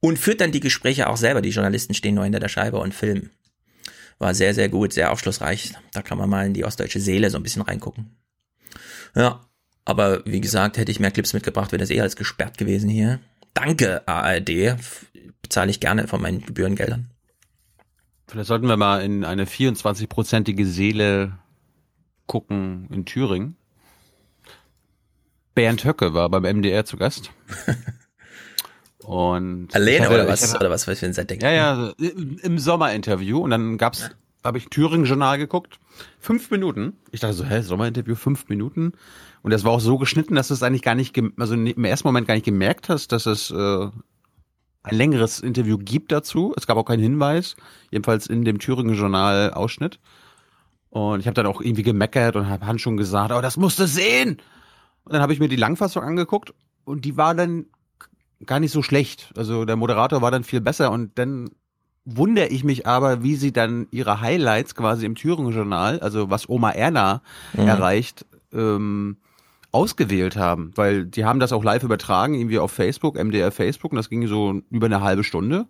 und führt dann die Gespräche auch selber. Die Journalisten stehen nur hinter der Scheibe und filmen. War sehr, sehr gut, sehr aufschlussreich. Da kann man mal in die ostdeutsche Seele so ein bisschen reingucken. Ja, aber wie gesagt, hätte ich mehr Clips mitgebracht, wäre das eh alles gesperrt gewesen hier. Danke, ARD. Bezahle ich gerne von meinen Gebührengeldern. Vielleicht sollten wir mal in eine 24-prozentige Seele gucken in Thüringen. Bernd Höcke war beim MDR zu Gast. *laughs* Und Alleine hatte, oder was? hatte, oder was für ein? Ja, ja, im Sommerinterview und dann gab's, ja. habe ich Thüringen Journal geguckt, fünf Minuten. Ich dachte so, hä, Sommerinterview, fünf Minuten. Und das war auch so geschnitten, dass du es eigentlich gar nicht, also im ersten Moment gar nicht gemerkt hast, dass es äh, ein längeres Interview gibt dazu. Es gab auch keinen Hinweis, jedenfalls in dem Thüringen Journal Ausschnitt. Und ich habe dann auch irgendwie gemeckert und habe Hans schon gesagt, oh, das musst du sehen. Und dann habe ich mir die Langfassung angeguckt und die war dann gar nicht so schlecht. Also der Moderator war dann viel besser und dann wundere ich mich aber, wie sie dann ihre Highlights quasi im Thüringen Journal, also was Oma Erna mhm. erreicht, ähm, ausgewählt haben, weil die haben das auch live übertragen, irgendwie auf Facebook, MDR Facebook, und das ging so über eine halbe Stunde.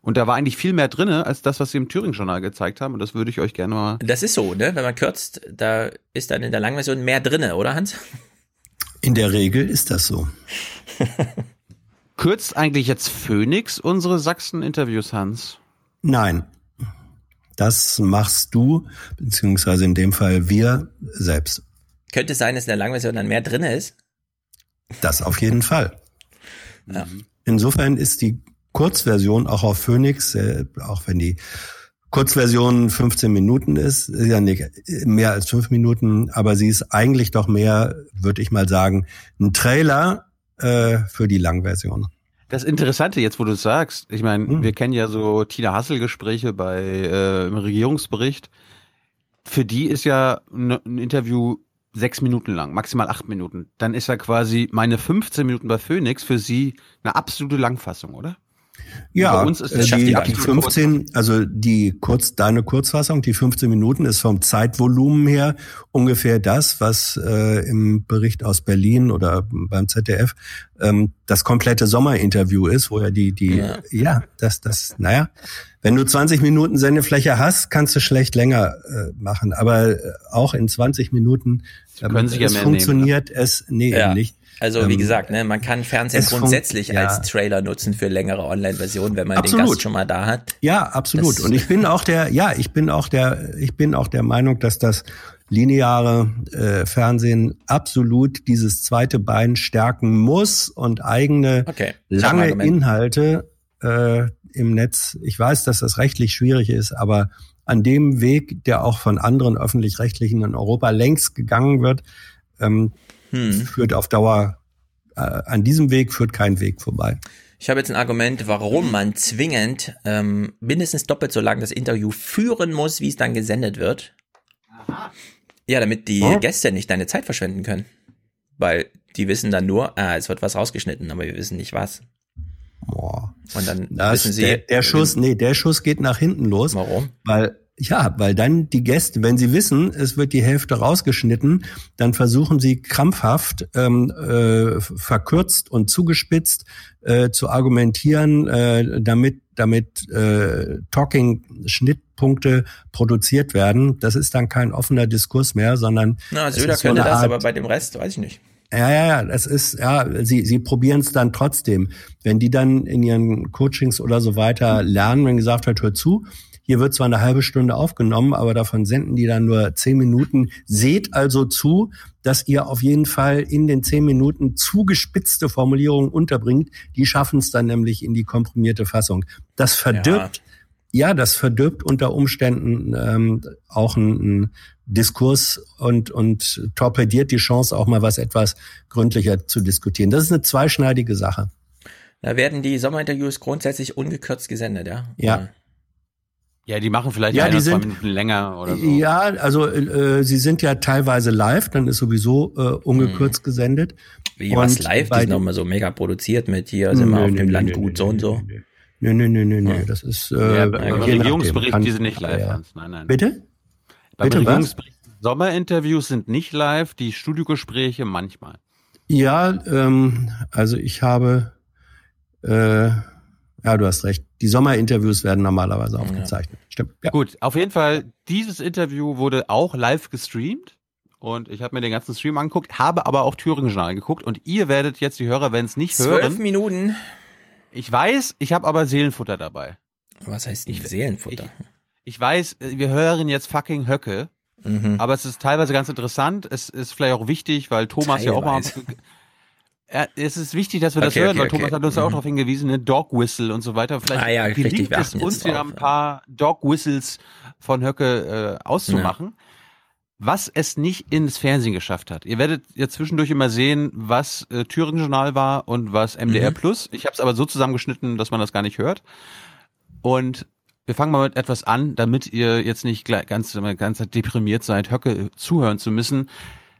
Und da war eigentlich viel mehr drinne als das, was sie im Thüringen-Journal gezeigt haben. Und das würde ich euch gerne mal. Das ist so, ne? Wenn man kürzt, da ist dann in der Langversion mehr drinne, oder Hans? In der Regel ist das so. *laughs* Kürzt eigentlich jetzt Phoenix unsere Sachsen-Interviews, Hans? Nein. Das machst du, beziehungsweise in dem Fall wir selbst. Könnte es sein, dass in der Langversion dann mehr drin ist? Das auf jeden Fall. Ja. Insofern ist die Kurzversion auch auf Phoenix, äh, auch wenn die Kurzversion 15 Minuten ist, ist ja nicht mehr als fünf Minuten, aber sie ist eigentlich doch mehr, würde ich mal sagen, ein Trailer äh, für die Langversion. Das Interessante jetzt, wo du sagst, ich meine, hm. wir kennen ja so Tina Hassel-Gespräche bei äh, im Regierungsbericht. Für die ist ja ein Interview sechs Minuten lang, maximal acht Minuten. Dann ist ja quasi meine 15 Minuten bei Phoenix für sie eine absolute Langfassung, oder? Ja, uns ist äh, die, die 15, also die kurz, deine Kurzfassung, die 15 Minuten ist vom Zeitvolumen her ungefähr das, was äh, im Bericht aus Berlin oder beim ZDF ähm, das komplette Sommerinterview ist, wo ja die, die, ja, ja das, das, naja, wenn du 20 Minuten Sendefläche hast, kannst du schlecht länger äh, machen, aber äh, auch in 20 Minuten ähm, können sich ja es funktioniert nehmen, es, nee, ja. nicht. Also wie ähm, gesagt, ne, man kann Fernsehen grundsätzlich ja. als Trailer nutzen für längere Online-Versionen, wenn man absolut. den Gast schon mal da hat. Ja, absolut. Und ich bin auch der, ja, ich bin auch der, ich bin auch der Meinung, dass das lineare äh, Fernsehen absolut dieses zweite Bein stärken muss und eigene okay. lange Inhalte äh, im Netz. Ich weiß, dass das rechtlich schwierig ist, aber an dem Weg, der auch von anderen öffentlich-rechtlichen in Europa längst gegangen wird, ähm, hm. führt auf Dauer, äh, an diesem Weg führt kein Weg vorbei. Ich habe jetzt ein Argument, warum man zwingend ähm, mindestens doppelt so lang das Interview führen muss, wie es dann gesendet wird. Aha. Ja, damit die oh. Gäste nicht deine Zeit verschwenden können. Weil die wissen dann nur, ah, es wird was rausgeschnitten, aber wir wissen nicht was. Boah. Und dann das, wissen sie. Der, der Schuss, nee, der Schuss geht nach hinten los. Warum? Weil ja, weil dann die Gäste, wenn sie wissen, es wird die Hälfte rausgeschnitten, dann versuchen sie krampfhaft, ähm, äh, verkürzt und zugespitzt äh, zu argumentieren, äh, damit damit äh, Talking-Schnittpunkte produziert werden. Das ist dann kein offener Diskurs mehr, sondern Na, Söder so könnte das, Art, aber bei dem Rest weiß ich nicht. Ja, ja, ja, das ist, ja, sie, sie probieren es dann trotzdem. Wenn die dann in ihren Coachings oder so weiter lernen, wenn gesagt wird, hör zu, hier wird zwar eine halbe Stunde aufgenommen, aber davon senden die dann nur zehn Minuten. Seht also zu, dass ihr auf jeden Fall in den zehn Minuten zugespitzte Formulierungen unterbringt. Die schaffen es dann nämlich in die komprimierte Fassung. Das verdirbt, ja, ja das verdirbt unter Umständen ähm, auch ein Diskurs und, und torpediert die Chance, auch mal was etwas gründlicher zu diskutieren. Das ist eine zweischneidige Sache. Da werden die Sommerinterviews grundsätzlich ungekürzt gesendet, ja? Ja. Ja, die machen vielleicht ja, die sind, zwei Minuten länger oder so. Ja, also äh, sie sind ja teilweise live, dann ist sowieso äh, ungekürzt hm. gesendet. Wie was live? Die sind nochmal so mega produziert mit hier, sind wir auf dem Landgut so und so. Nö, nö, nö, nö, nö. Das ist äh, ja, beim Regierungsbericht, Kann- die sind nicht live, ja. Hans. Nein, nein. Bitte? Beim Bitte was? Regierungsbericht, Sommerinterviews sind nicht live, die Studiogespräche manchmal. Ja, ähm, also ich habe, äh, ja, du hast recht. Die Sommerinterviews werden normalerweise aufgezeichnet. Stimmt. Ja. Gut, auf jeden Fall, dieses Interview wurde auch live gestreamt. Und ich habe mir den ganzen Stream angeguckt, habe aber auch Thüringen-Journal geguckt. Und ihr werdet jetzt, die Hörer, wenn es nicht Zwölf hören. Minuten. Ich weiß, ich habe aber Seelenfutter dabei. Was heißt ich, Seelenfutter? Ich weiß, äh, wir hören jetzt fucking Höcke. Mhm. Aber es ist teilweise ganz interessant. Es ist vielleicht auch wichtig, weil Thomas ja auch mal. Ja, es ist wichtig, dass wir das Okay, hören, okay, weil okay. Thomas hat uns ja auch Mhm. darauf hingewiesen, ne? Dog Whistle und so weiter. Vielleicht Ah ja, richtig, es uns ja drauf, ein paar Dog Whistles von Höcke äh, auszumachen. Was es nicht ins Fernsehen geschafft hat. Ihr werdet ja zwischendurch immer sehen, was äh, Thüringen Journal war und was MDR Mhm. Plus. Ich habe es aber so zusammengeschnitten, dass man das gar nicht hört. Und wir fangen mal mit etwas an, damit ihr jetzt nicht gleich ganz, ganz deprimiert seid, Höcke zuhören zu müssen.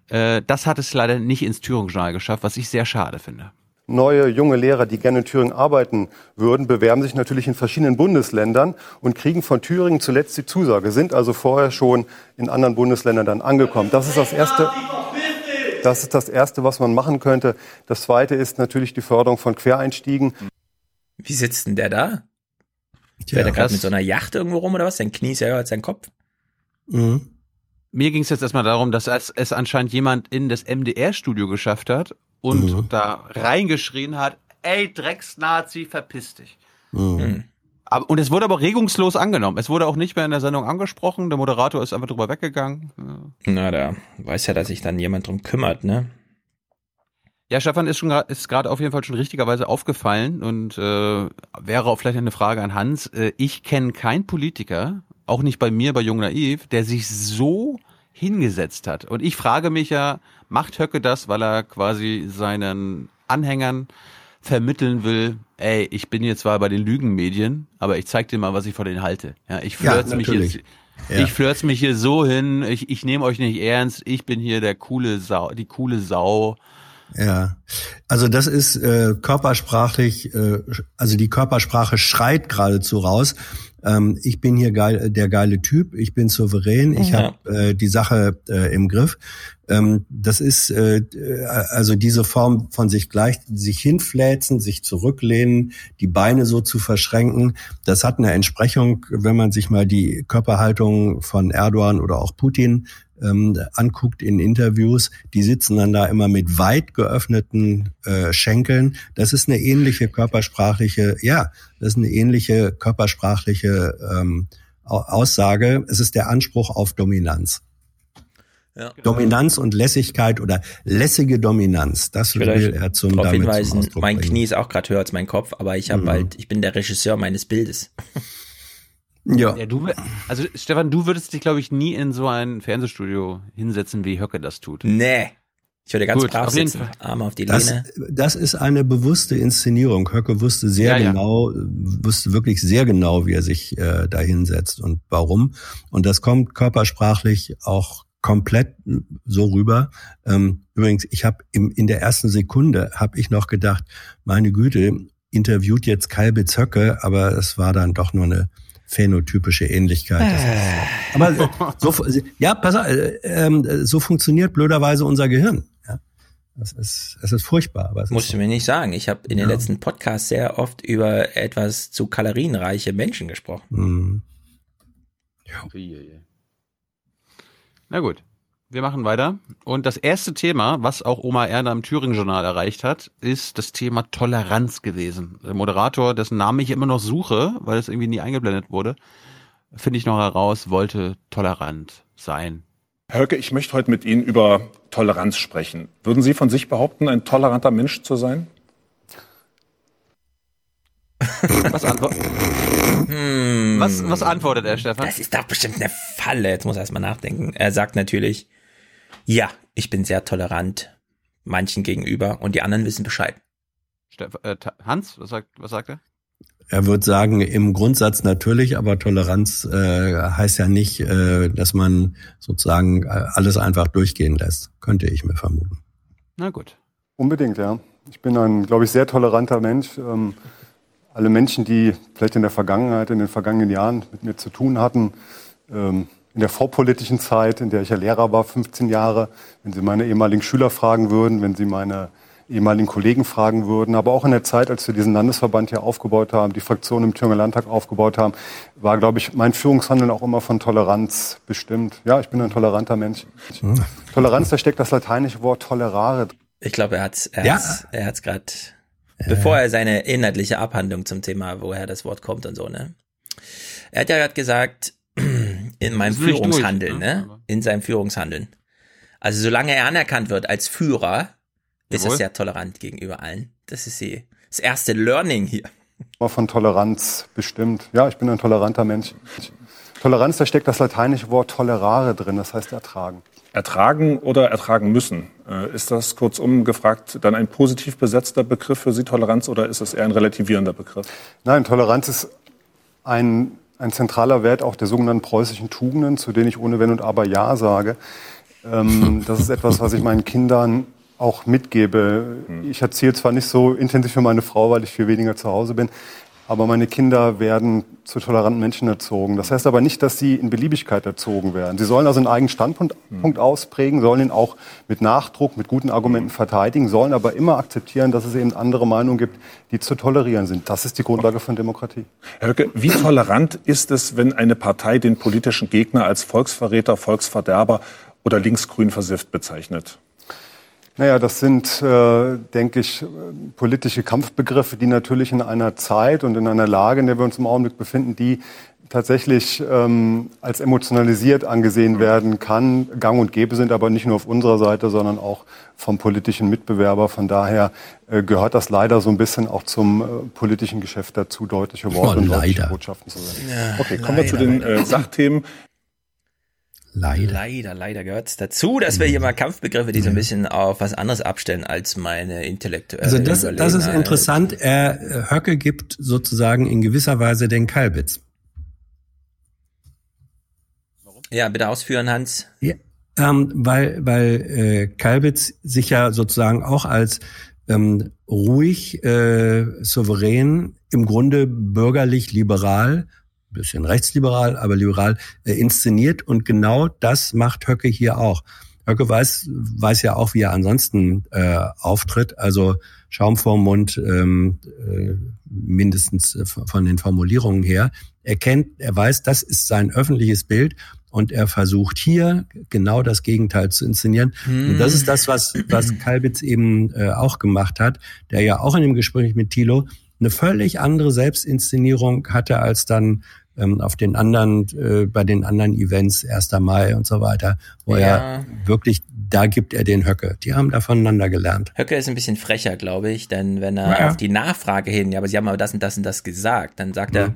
Äh, das hat es leider nicht ins Thüringen Journal geschafft, was ich sehr schade finde. Neue junge Lehrer, die gerne in Thüringen arbeiten würden, bewerben sich natürlich in verschiedenen Bundesländern und kriegen von Thüringen zuletzt die Zusage, sind also vorher schon in anderen Bundesländern dann angekommen. Das ist das Erste. Das ist das Erste, was man machen könnte. Das Zweite ist natürlich die Förderung von Quereinstiegen. Wie sitzt denn der da? Tja, Fährt er gerade mit so einer Yacht irgendwo rum oder was? Sein Knie ist ja höher als sein Kopf. Mhm. Mir ging es jetzt erstmal darum, dass es, es anscheinend jemand in das MDR-Studio geschafft hat und Mhm. da reingeschrien hat, ey Drecksnazi, verpiss dich. Mhm. Aber, und es wurde aber regungslos angenommen. Es wurde auch nicht mehr in der Sendung angesprochen. Der Moderator ist einfach drüber weggegangen. Na, da weiß ja, dass sich dann jemand drum kümmert, ne? Ja, Stefan ist schon ist gerade auf jeden Fall schon richtigerweise aufgefallen und äh, wäre auch vielleicht eine Frage an Hans. Äh, ich kenne keinen Politiker, auch nicht bei mir bei Jung Naiv, der sich so hingesetzt hat. Und ich frage mich ja, macht Höcke das, weil er quasi seinen Anhängern vermitteln will, ey, ich bin jetzt zwar bei den Lügenmedien, aber ich zeig dir mal, was ich von denen halte. Ja, ich Ja, flirts mich natürlich. jetzt, Ja. ich flirts mich hier so hin, ich, ich nehme euch nicht ernst, ich bin hier der coole Sau, die coole Sau. Ja, also das ist äh, körpersprachlich, äh, also die Körpersprache schreit geradezu raus. Ähm, ich bin hier geil, der geile Typ, ich bin souverän, ich Ja. habe äh, die Sache äh, im Griff. Ähm, das ist äh, äh, also diese Form von sich gleich, sich hinfläzen, sich zurücklehnen, die Beine so zu verschränken. Das hat eine Entsprechung, wenn man sich mal die Körperhaltung von Erdogan oder auch Putin ähm, anguckt in Interviews, die sitzen dann da immer mit weit geöffneten äh, Schenkeln. Das ist eine ähnliche körpersprachliche, ja, das ist eine ähnliche körpersprachliche ähm, Au- Aussage. Es ist der Anspruch auf Dominanz. Ja. Dominanz und Lässigkeit oder lässige Dominanz, das Ich will er zum darauf damit zum hinweisen, Ausdruck mein bringen. Knie ist auch gerade höher als mein Kopf, aber ich habe Mhm. halt, ich bin der Regisseur meines Bildes. Ja. Ja, du, also Stefan, du würdest dich, glaube ich, nie in so ein Fernsehstudio hinsetzen, wie Höcke das tut. Nee. Ich würde ganz Gut, brav auf jeden sitzen, Fall. Arme auf die Das, Lehne. das ist eine bewusste Inszenierung. Höcke wusste sehr Ja, ja. genau, wusste wirklich sehr genau, wie er sich äh, da hinsetzt und warum. Und das kommt körpersprachlich auch komplett so rüber. Ähm, übrigens, ich habe in der ersten Sekunde habe ich noch gedacht, meine Güte, interviewt jetzt Kalbitz Höcke, aber es war dann doch nur eine phänotypische Ähnlichkeit. Ist, aber äh, so, ja, pass auf, äh, ähm, so funktioniert blöderweise unser Gehirn. Ja. Das ist, es ist furchtbar, aber es Musst ist du mir nicht sagen. Ich habe in den Ja. letzten Podcasts sehr oft über etwas zu kalorienreiche Menschen gesprochen. Mhm. Na gut, wir machen weiter. Und das erste Thema, was auch Oma Erna im Thüringen-Journal erreicht hat, ist das Thema Toleranz gewesen. Der Moderator, dessen Namen ich immer noch suche, weil es irgendwie nie eingeblendet wurde, finde ich noch heraus, wollte tolerant sein. Höcke, ich möchte heute mit Ihnen über Toleranz sprechen. Würden Sie von sich behaupten, ein toleranter Mensch zu sein? *laughs* Was, antwo Hm. was, was antwortet er, Stefan? Das ist doch bestimmt eine Falle. Jetzt muss er erstmal nachdenken. Er sagt natürlich, ja, ich bin sehr tolerant manchen gegenüber und die anderen wissen Bescheid. Äh, Hans, was sagt, was sagt er? Er wird sagen, im Grundsatz natürlich, aber Toleranz äh, heißt ja nicht, äh, dass man sozusagen äh, alles einfach durchgehen lässt. Könnte ich mir vermuten. Na gut. Unbedingt, ja. Ich bin ein, glaube ich, sehr toleranter Mensch. Ähm, alle Menschen, die vielleicht in der Vergangenheit, in den vergangenen Jahren mit mir zu tun hatten, ähm, in der vorpolitischen Zeit, in der ich ja Lehrer war, 15 Jahre, wenn Sie meine ehemaligen Schüler fragen würden, wenn Sie meine ehemaligen Kollegen fragen würden, aber auch in der Zeit, als wir diesen Landesverband hier aufgebaut haben, die Fraktion im Thüringer Landtag aufgebaut haben, war, glaube ich, mein Führungshandeln auch immer von Toleranz bestimmt. Ja, ich bin ein toleranter Mensch. Mhm. Toleranz, da steckt das lateinische Wort tolerare. Ich glaube, er hat's, er ja. hat's, er hat's gerade, äh. bevor er seine inhaltliche Abhandlung zum Thema, woher das Wort kommt und so, ne? Er hat ja gerade gesagt, in meinem Führungshandeln, durch, ne? ne? In seinem Führungshandeln. Also solange er anerkannt wird als Führer, ist er sehr tolerant gegenüber allen. Das ist die, das erste Learning hier. Von Toleranz bestimmt. Ja, ich bin ein toleranter Mensch. Toleranz, da steckt das lateinische Wort tolerare drin, das heißt ertragen. Ertragen oder ertragen müssen. Äh, ist das kurzum gefragt dann ein positiv besetzter Begriff für Sie, Toleranz, oder ist es eher ein relativierender Begriff? Nein, Toleranz ist ein, ein zentraler Wert auch der sogenannten preußischen Tugenden, zu denen ich ohne Wenn und Aber Ja sage. Ähm, *laughs* das ist etwas, was ich meinen Kindern auch mitgebe. Hm. Ich erzähle zwar nicht so intensiv für meine Frau, weil ich viel weniger zu Hause bin, aber meine Kinder werden zu toleranten Menschen erzogen. Das heißt aber nicht, dass sie in Beliebigkeit erzogen werden. Sie sollen also einen eigenen Standpunkt mhm. ausprägen, sollen ihn auch mit Nachdruck, mit guten Argumenten verteidigen, sollen aber immer akzeptieren, dass es eben andere Meinungen gibt, die zu tolerieren sind. Das ist die Grundlage von Demokratie. Herr Höcke, wie tolerant ist es, wenn eine Partei den politischen Gegner als Volksverräter, Volksverderber oder linksgrün versifft bezeichnet? Naja, das sind, äh, denke ich, politische Kampfbegriffe, die natürlich in einer Zeit und in einer Lage, in der wir uns im Augenblick befinden, die tatsächlich ähm, als emotionalisiert angesehen werden kann, gang und gäbe sind, aber nicht nur auf unserer Seite, sondern auch vom politischen Mitbewerber. Von daher äh, gehört das leider so ein bisschen auch zum äh, politischen Geschäft dazu, deutliche Worte oh, und deutliche Botschaften zu. Ja, okay, kommen leider. wir zu den äh, Sachthemen. Leider. Leider, leider gehört es dazu, dass wir hier mal Kampfbegriffe, die so ein bisschen auf was anderes abstellen als meine intellektuelle Also das, das ist interessant. Er, Höcke gibt sozusagen in gewisser Weise den Kalbitz. Ja, bitte ausführen, Hans. Ja, ähm, weil weil äh, Kalbitz sich ja sozusagen auch als ähm, ruhig, äh, souverän, im Grunde bürgerlich, liberal bisschen rechtsliberal, aber liberal äh, inszeniert. Und genau das macht Höcke hier auch. Höcke weiß, weiß ja auch, wie er ansonsten äh, auftritt. Also Schaum vorm Mund, ähm, äh, mindestens äh, von den Formulierungen her. Er kennt, er weiß, das ist sein öffentliches Bild und er versucht hier genau das Gegenteil zu inszenieren. Hm. Und das ist das, was, was Kalbitz eben äh, auch gemacht hat, der ja auch in dem Gespräch mit Thilo eine völlig andere Selbstinszenierung hatte als dann ähm, auf den anderen, äh, bei den anderen Events, 1. Mai und so weiter, wo ja. er wirklich, da gibt er den Höcke. Die haben da voneinander gelernt. Höcke ist ein bisschen frecher, glaube ich, denn wenn er ja. auf die Nachfrage hin, ja, aber sie haben aber das und das und das gesagt, dann sagt mhm. er,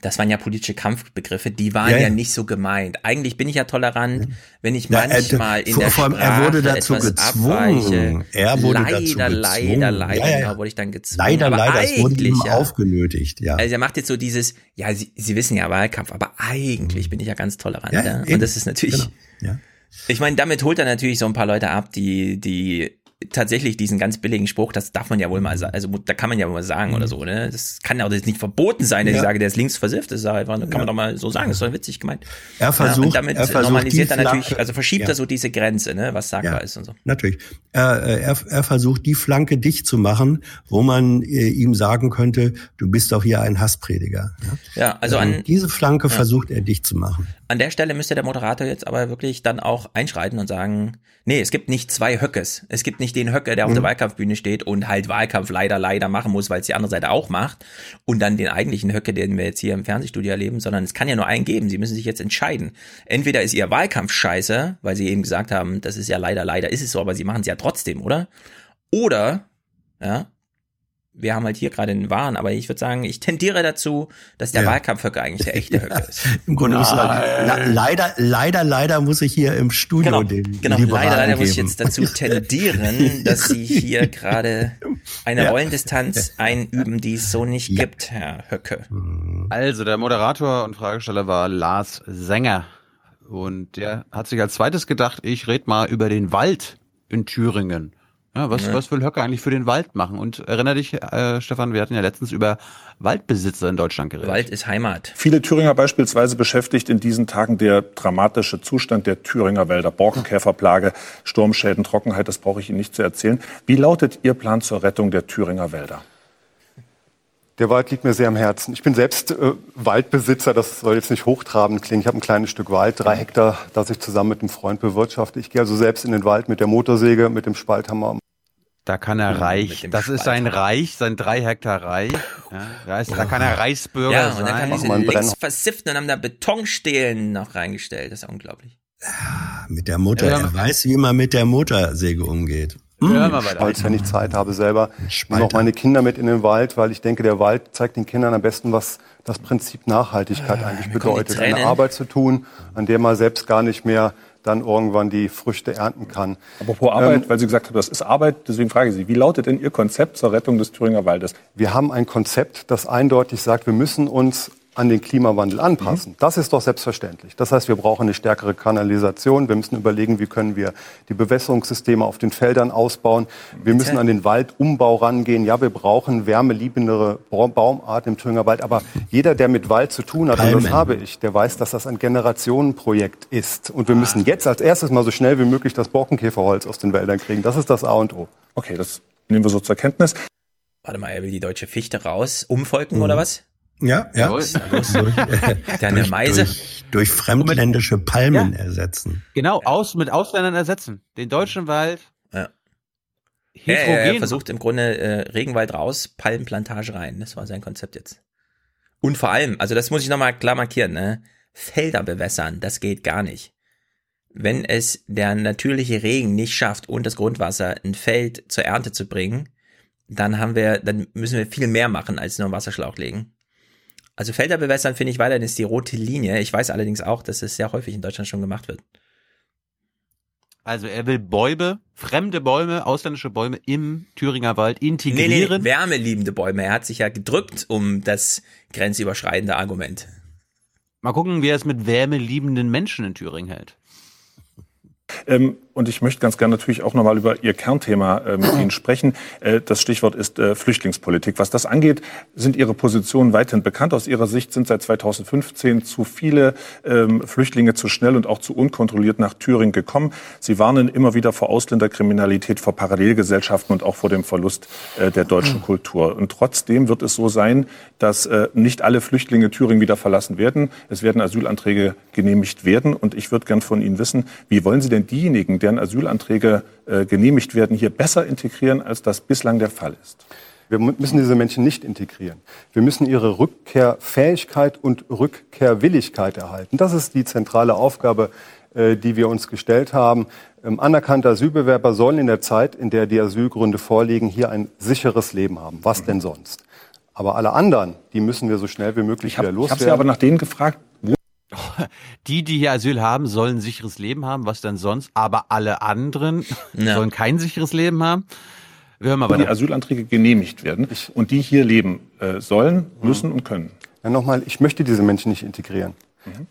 das waren ja politische Kampfbegriffe, die waren ja, ja. ja nicht so gemeint. Eigentlich bin ich ja tolerant, wenn ich manchmal in der Sprache er wurde dazu gezwungen. Er wurde leider, dazu gezwungen. Leider, leider, ja, ja. wurde ich dann gezwungen. Leider, aber leider, es wurde ihm aufgenötigt, ja. Also er macht jetzt so dieses, ja, Sie, Sie wissen ja Wahlkampf, aber eigentlich mhm. bin ich ja ganz tolerant. Ja, Und das ist natürlich, genau. ja. ich meine, damit holt er natürlich so ein paar Leute ab, die, die tatsächlich diesen ganz billigen Spruch, das darf man ja wohl mal sagen, also da kann man ja wohl mal sagen oder mhm. so, ne? Das kann ja auch nicht verboten sein, dass ja. ich sage, der ist links versifft, das ist einfach, kann ja. man doch mal so sagen, das ist doch witzig gemeint. Er versucht, ja, und damit er versucht normalisiert er natürlich, also verschiebt er so diese Grenze, ne, was sagbar ist und so. Natürlich. Er, er, er versucht, die Flanke dicht zu machen, wo man äh, ihm sagen könnte, du bist doch hier ein Hassprediger. Ja, also ähm, an, diese Flanke versucht er dicht zu machen. An der Stelle müsste der Moderator jetzt aber wirklich dann auch einschreiten und sagen, nee, es gibt nicht zwei Höckes. Es gibt nicht den Höcke, der auf mhm. der Wahlkampfbühne steht und halt Wahlkampf leider, leider machen muss, weil es die andere Seite auch macht. Und dann den eigentlichen Höcke, den wir jetzt hier im Fernsehstudio erleben, sondern es kann ja nur einen geben. Sie müssen sich jetzt entscheiden. Entweder ist ihr Wahlkampf scheiße, weil sie eben gesagt haben, das ist ja leider, leider ist es so, aber sie machen es ja trotzdem, oder? Oder, ja, wir haben halt hier gerade den Wahn, aber ich würde sagen, ich tendiere dazu, dass der ja. Wahlkampfhöcke eigentlich der echte Höcke ist. *laughs* Im Grunde muss ah, äh, leider, leider, leider muss ich hier im Studio genau, den Genau, leider, leider geben. muss ich jetzt dazu tendieren, *laughs* dass Sie hier gerade eine ja. Rollendistanz einüben, die es so nicht ja. gibt, Herr Höcke. Also, der Moderator und Fragesteller war Lars Sänger. Und der hat sich als zweites gedacht, ich red mal über den Wald in Thüringen. Ja, was, Ja. was will Höcke eigentlich für den Wald machen? Und erinnere dich, äh, Stefan, wir hatten ja letztens über Waldbesitzer in Deutschland geredet. Wald ist Heimat. Viele Thüringer beispielsweise beschäftigt in diesen Tagen der dramatische Zustand der Thüringer Wälder. Borkenkäferplage, Sturmschäden, Trockenheit, das brauche ich Ihnen nicht zu erzählen. Wie lautet Ihr Plan zur Rettung der Thüringer Wälder? Der Wald liegt mir sehr am Herzen. Ich bin selbst äh, Waldbesitzer, das soll jetzt nicht hochtrabend klingen. Ich habe ein kleines Stück Wald, drei Hektar, das ich zusammen mit einem Freund bewirtschafte. Ich gehe also selbst in den Wald mit der Motorsäge, mit dem Spalthammer. Da kann er reich, das ist sein Reich, sein drei Hektar Reich. Ja, da, ist, da kann er Reichsbürger Ja, sein. und dann haben diese links versifften und haben da Betonstelen noch reingestellt. Das ist unglaublich. Mit der Motor, Ja. er weiß, wie man mit der Motorsäge umgeht. Ja, Stolz, wenn ich Zeit habe, selber nehme auch meine Kinder mit in den Wald, weil ich denke, der Wald zeigt den Kindern am besten, was das Prinzip Nachhaltigkeit eigentlich kommen die bedeutet. Eine. Arbeit zu tun, an der man selbst gar nicht mehr dann irgendwann die Früchte ernten kann. Apropos Arbeit, Ähm, weil Sie gesagt haben, das ist Arbeit, deswegen frage ich Sie, wie lautet denn Ihr Konzept zur Rettung des Thüringer Waldes? Wir haben ein Konzept, das eindeutig sagt, wir müssen uns an den Klimawandel anpassen. Das ist doch selbstverständlich. Das heißt, wir brauchen eine stärkere Kanalisation. Wir müssen überlegen, wie können wir die Bewässerungssysteme auf den Feldern ausbauen. Wir müssen an den Waldumbau rangehen. Ja, wir brauchen wärmeliebendere Ba- Baumarten im Thüringer Wald. Aber jeder, der mit Wald zu tun hat, und das habe ich, der weiß, dass das ein Generationenprojekt ist. Und wir müssen jetzt als erstes mal so schnell wie möglich das Borkenkäferholz aus den Wäldern kriegen. Das ist das A und O. Okay, das nehmen wir so zur Kenntnis. Warte mal, er will die deutsche Fichte raus, umvolken oder was? Ja, ja. Jawohl. Durch, äh, *laughs* Deine durch, Meise. Durch, durch fremdländische Palmen ersetzen. Genau, aus, mit Ausländern ersetzen. Den deutschen Wald. Ja. Er, er versucht im Grunde äh, Regenwald raus, Palmenplantage rein. Das war sein Konzept jetzt. Und vor allem, also das muss ich nochmal klar markieren, ne? Felder bewässern, das geht gar nicht. Wenn es der natürliche Regen nicht schafft und das Grundwasser ein Feld zur Ernte zu bringen, dann haben wir, dann müssen wir viel mehr machen als nur einen Wasserschlauch legen. Also Felder bewässern finde ich weiterhin ist die rote Linie. Ich weiß allerdings auch, dass es sehr häufig in Deutschland schon gemacht wird. Also er will Bäume, fremde Bäume, ausländische Bäume im Thüringer Wald Nee, integrieren. nee, wärmeliebende Bäume. Er hat sich ja gedrückt um das grenzüberschreitende Argument. Mal gucken, wie er es mit wärmeliebenden Menschen in Thüringen hält. Ähm, und ich möchte ganz gerne natürlich auch nochmal über Ihr Kernthema äh, mit Ihnen sprechen. Äh, das Stichwort ist äh, Flüchtlingspolitik. Was das angeht, sind Ihre Positionen weithin bekannt. Aus Ihrer Sicht sind seit 2015 zu viele ähm, Flüchtlinge zu schnell und auch zu unkontrolliert nach Thüringen gekommen. Sie warnen immer wieder vor Ausländerkriminalität, vor Parallelgesellschaften und auch vor dem Verlust äh, der deutschen Kultur. Und trotzdem wird es so sein, dass äh, nicht alle Flüchtlinge Thüringen wieder verlassen werden. Es werden Asylanträge genehmigt werden. Und ich würde gern von Ihnen wissen, wie wollen Sie denn diejenigen, deren Asylanträge äh, genehmigt werden, hier besser integrieren, als das bislang der Fall ist? Wir müssen diese Menschen nicht integrieren. Wir müssen ihre Rückkehrfähigkeit und Rückkehrwilligkeit erhalten. Das ist die zentrale Aufgabe, äh, die wir uns gestellt haben. Ähm, Anerkannte Asylbewerber sollen in der Zeit, in der die Asylgründe vorliegen, hier ein sicheres Leben haben. Was denn sonst? Aber alle anderen, die müssen wir so schnell wie möglich wieder Ich habe loswerden. Sie aber nach denen gefragt, *laughs* Die, die hier Asyl haben, sollen ein sicheres Leben haben, was denn sonst? Aber alle anderen *laughs* Ja. sollen kein sicheres Leben haben. Wir hören mal die weiter. Asylanträge genehmigt werden und die hier leben äh, sollen, müssen und können. Ja, nochmal, ich möchte diese Menschen nicht integrieren.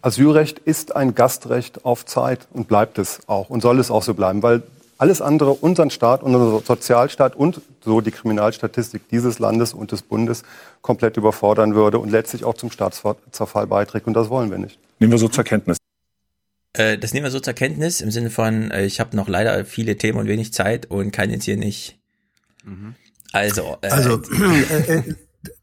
Asylrecht ist ein Gastrecht auf Zeit und bleibt es auch und soll es auch so bleiben, weil alles andere unseren Staat, unseren Sozialstaat und so die Kriminalstatistik dieses Landes und des Bundes komplett überfordern würde und letztlich auch zum Staatszerfall beiträgt. Und das wollen wir nicht. Nehmen wir so zur Kenntnis. Äh, das nehmen wir so zur Kenntnis im Sinne von, äh, ich habe noch leider viele Themen und wenig Zeit und kann jetzt hier nicht. Also, äh, Also, äh, äh,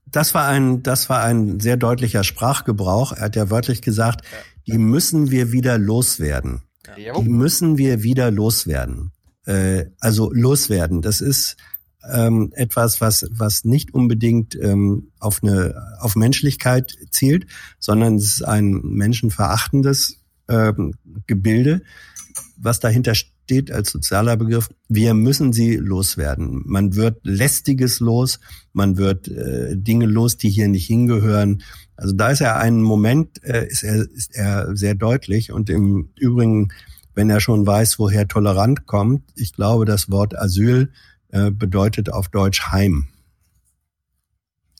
das war ein, das war ein sehr deutlicher Sprachgebrauch. Er hat ja wörtlich gesagt, die müssen wir wieder loswerden. Die müssen wir wieder loswerden. Äh, also loswerden. Das ist ähm, etwas, was, was nicht unbedingt ähm, auf eine, auf Menschlichkeit zielt, sondern es ist ein menschenverachtendes ähm, Gebilde, was dahinter steht als sozialer Begriff. Wir müssen sie loswerden. Man wird lästiges los, man wird äh, Dinge los, die hier nicht hingehören. Also da ist er einen Moment, äh, ist er, ist er sehr deutlich und im Übrigen, wenn er schon weiß, woher tolerant kommt, ich glaube, das Wort Asyl äh, bedeutet auf Deutsch Heim.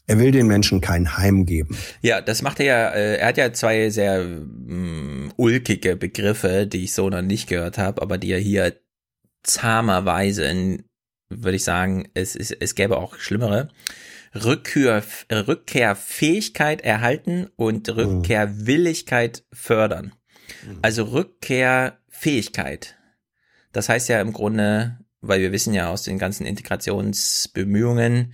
Er will den Menschen kein Heim geben. Ja, das macht er ja, äh, er hat ja zwei sehr mm, ulkige Begriffe, die ich so noch nicht gehört habe, aber die er hier zahmerweise in würde ich sagen, es, es, es gäbe auch schlimmere. Rückkehr, Rückkehrfähigkeit erhalten und Rückkehrwilligkeit fördern. Also Rückkehrfähigkeit. Das heißt ja im Grunde, weil wir wissen ja aus den ganzen Integrationsbemühungen,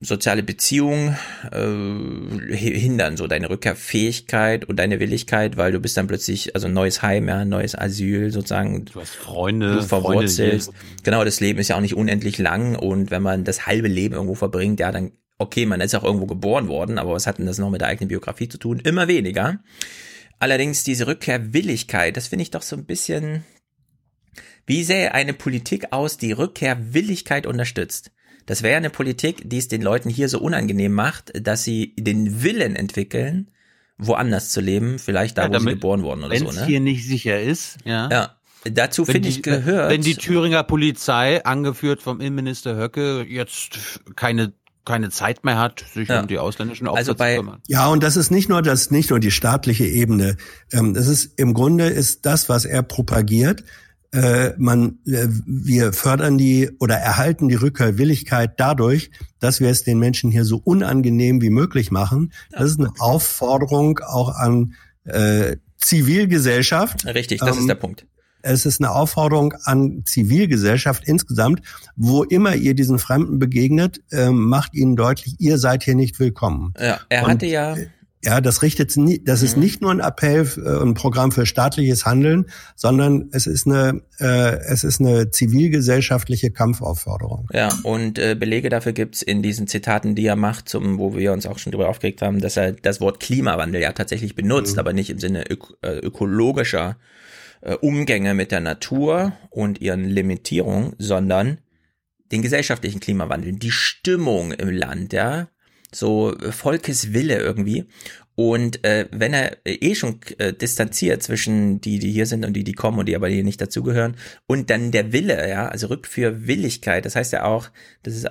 soziale Beziehungen äh, hindern so deine Rückkehrfähigkeit und deine Willigkeit, weil du bist dann plötzlich, also neues Heim, ja, neues Asyl sozusagen. Du hast Freunde, du verwurzelst. Freunde genau, das Leben ist ja auch nicht unendlich lang und wenn man das halbe Leben irgendwo verbringt, ja, dann, okay, man ist auch irgendwo geboren worden, aber was hat denn das noch mit der eigenen Biografie zu tun? Immer weniger. Allerdings diese Rückkehrwilligkeit, das finde ich doch so ein bisschen, wie sähe eine Politik aus, die Rückkehrwilligkeit unterstützt? Das wäre eine Politik, die es den Leuten hier so unangenehm macht, dass sie den Willen entwickeln, woanders zu leben, vielleicht da, Ja, wo sie geboren wurden oder so. Wenn's Ne? hier nicht sicher ist, ja. Ja, dazu Wenn finde ich gehört. Wenn die Thüringer Polizei, angeführt vom Innenminister Höcke, jetzt keine, keine Zeit mehr hat, sich Ja. um die ausländischen Opfer Also zu bei- kümmern. Ja, und das ist nicht nur das, nicht nur die staatliche Ebene. Ähm, das ist im Grunde ist das, was er propagiert. Äh, man, äh, wir fördern die oder erhalten die Rückkehrwilligkeit dadurch, dass wir es den Menschen hier so unangenehm wie möglich machen. Das ist eine Aufforderung auch an äh, Zivilgesellschaft. Richtig, das Ähm, ist der Punkt. Es ist eine Aufforderung an Zivilgesellschaft insgesamt, wo immer ihr diesen Fremden begegnet, ähm, macht ihnen deutlich, ihr seid hier nicht willkommen. Ja, er Und, hatte ja, Ja, das richtet das ist nicht nur ein Appell, äh, ein Programm für staatliches Handeln, sondern es ist eine, äh, es ist eine zivilgesellschaftliche Kampfaufforderung. Ja, und äh, Belege dafür gibt's in diesen Zitaten, die er macht, zum, wo wir uns auch schon drüber aufgeregt haben, dass er das Wort Klimawandel ja tatsächlich benutzt, aber nicht im Sinne ök äh, ökologischer äh, Umgänge mit der Natur und ihren Limitierungen, sondern den gesellschaftlichen Klimawandel, die Stimmung im Land, ja, so äh, Volkeswille irgendwie. Und äh, wenn er äh, eh schon äh, distanziert zwischen die, die hier sind und die, die kommen und die aber hier nicht dazugehören, und dann der Wille, ja, also Rückführwilligkeit, das heißt ja auch, das ist,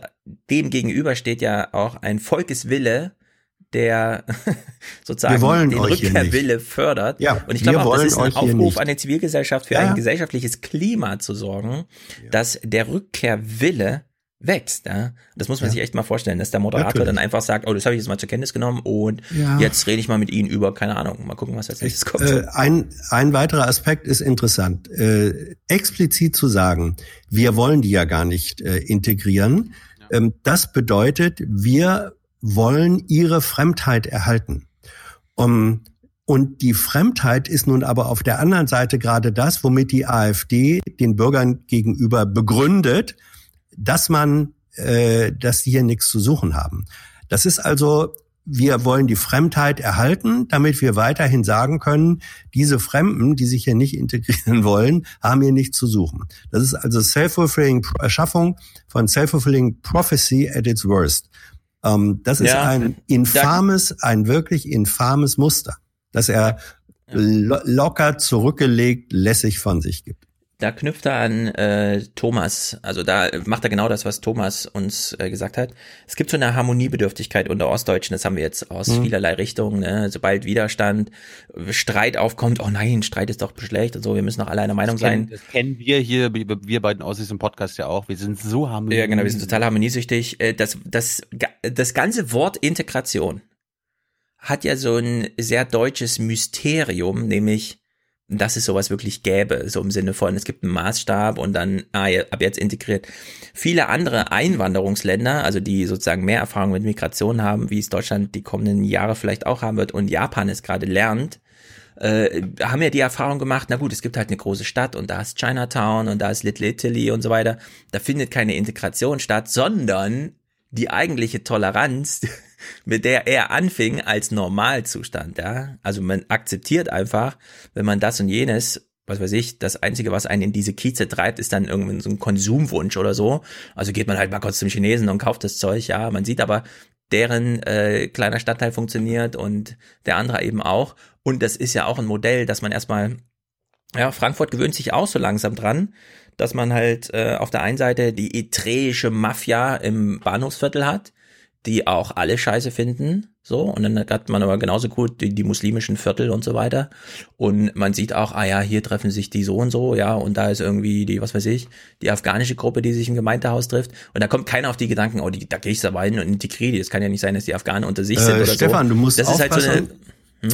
dem gegenüber steht ja auch ein Volkeswille, der *laughs* sozusagen den. Rückkehrwille fördert. Ja, und ich wir glaube auch, das ist ein Aufruf an die Zivilgesellschaft für Ja. ein gesellschaftliches Klima zu sorgen, dass der Rückkehrwille wächst. Ja? Das muss man sich echt mal vorstellen, dass der Moderator Natürlich. dann einfach sagt, oh, das habe ich jetzt mal zur Kenntnis genommen und Ja. jetzt rede ich mal mit Ihnen über, keine Ahnung, mal gucken, was als nächstes kommt. Äh, ein, ein weiterer Aspekt ist interessant. Äh, explizit zu sagen, wir wollen die ja gar nicht äh, integrieren, ähm, das bedeutet, wir wollen ihre Fremdheit erhalten. Um, und die Fremdheit ist nun aber auf der anderen Seite gerade das, womit die AfD den Bürgern gegenüber begründet, dass man, äh, dass sie hier nichts zu suchen haben. Das ist also, wir wollen die Fremdheit erhalten, damit wir weiterhin sagen können, diese Fremden, die sich hier nicht *laughs* integrieren wollen, haben hier nichts zu suchen. Das ist also self-fulfilling Erschaffung von self-fulfilling prophecy at its worst. Ähm, das ist Ja, ein infames, ein wirklich infames Muster, das er lo locker zurückgelegt lässig von sich gibt. Da knüpft er an äh, Thomas, also da macht er genau das, was Thomas uns äh, gesagt hat. Es gibt so eine Harmoniebedürftigkeit unter Ostdeutschen, das haben wir jetzt aus Mhm. vielerlei Richtungen. Ne? Sobald Widerstand, Streit aufkommt, oh nein, Streit ist doch schlecht und so, wir müssen doch alle einer Meinung Das sein. kennen, das kennen wir hier, wir beiden Aussichts im Podcast ja auch. Wir sind so harmonisch. Ja, genau, wir sind total harmoniesüchtig. Äh, Das, das, das ganze Wort Integration hat ja so ein sehr deutsches Mysterium, nämlich, dass es sowas wirklich gäbe, so im Sinne von, es gibt einen Maßstab und dann, ah, ab jetzt integriert. Viele andere Einwanderungsländer, also die sozusagen mehr Erfahrung mit Migration haben, wie es Deutschland die kommenden Jahre vielleicht auch haben wird und Japan es gerade lernt, äh, haben ja die Erfahrung gemacht, na gut, es gibt halt eine große Stadt und da ist Chinatown und da ist Little Italy und so weiter. Da findet keine Integration statt, sondern die eigentliche Toleranz, mit der er anfing als Normalzustand, ja. Also man akzeptiert einfach, wenn man das und jenes, was weiß ich, das Einzige, was einen in diese Kieze treibt, ist dann irgendwie so ein Konsumwunsch oder so. Also geht man halt mal kurz zum Chinesen und kauft das Zeug, ja. Man sieht aber, deren äh, kleiner Stadtteil funktioniert und der andere eben auch. Und das ist ja auch ein Modell, dass man erstmal, ja, Frankfurt gewöhnt sich auch so langsam dran, dass man halt äh, auf der einen Seite die etreische Mafia im Bahnhofsviertel hat, die auch alle scheiße finden. So, und dann hat man aber genauso gut die, die muslimischen Viertel und so weiter. Und man sieht auch, ah ja, hier treffen sich die so und so, ja, und da ist irgendwie die, was weiß ich, die afghanische Gruppe, die sich im Gemeindehaus trifft. Und da kommt keiner auf die Gedanken, oh, die, da gehe ich aber hin und integriere die. Es kann ja nicht sein, dass die Afghanen unter sich sind Äh, oder Stefan, so. du musst das ist halt so eine, aufpassen.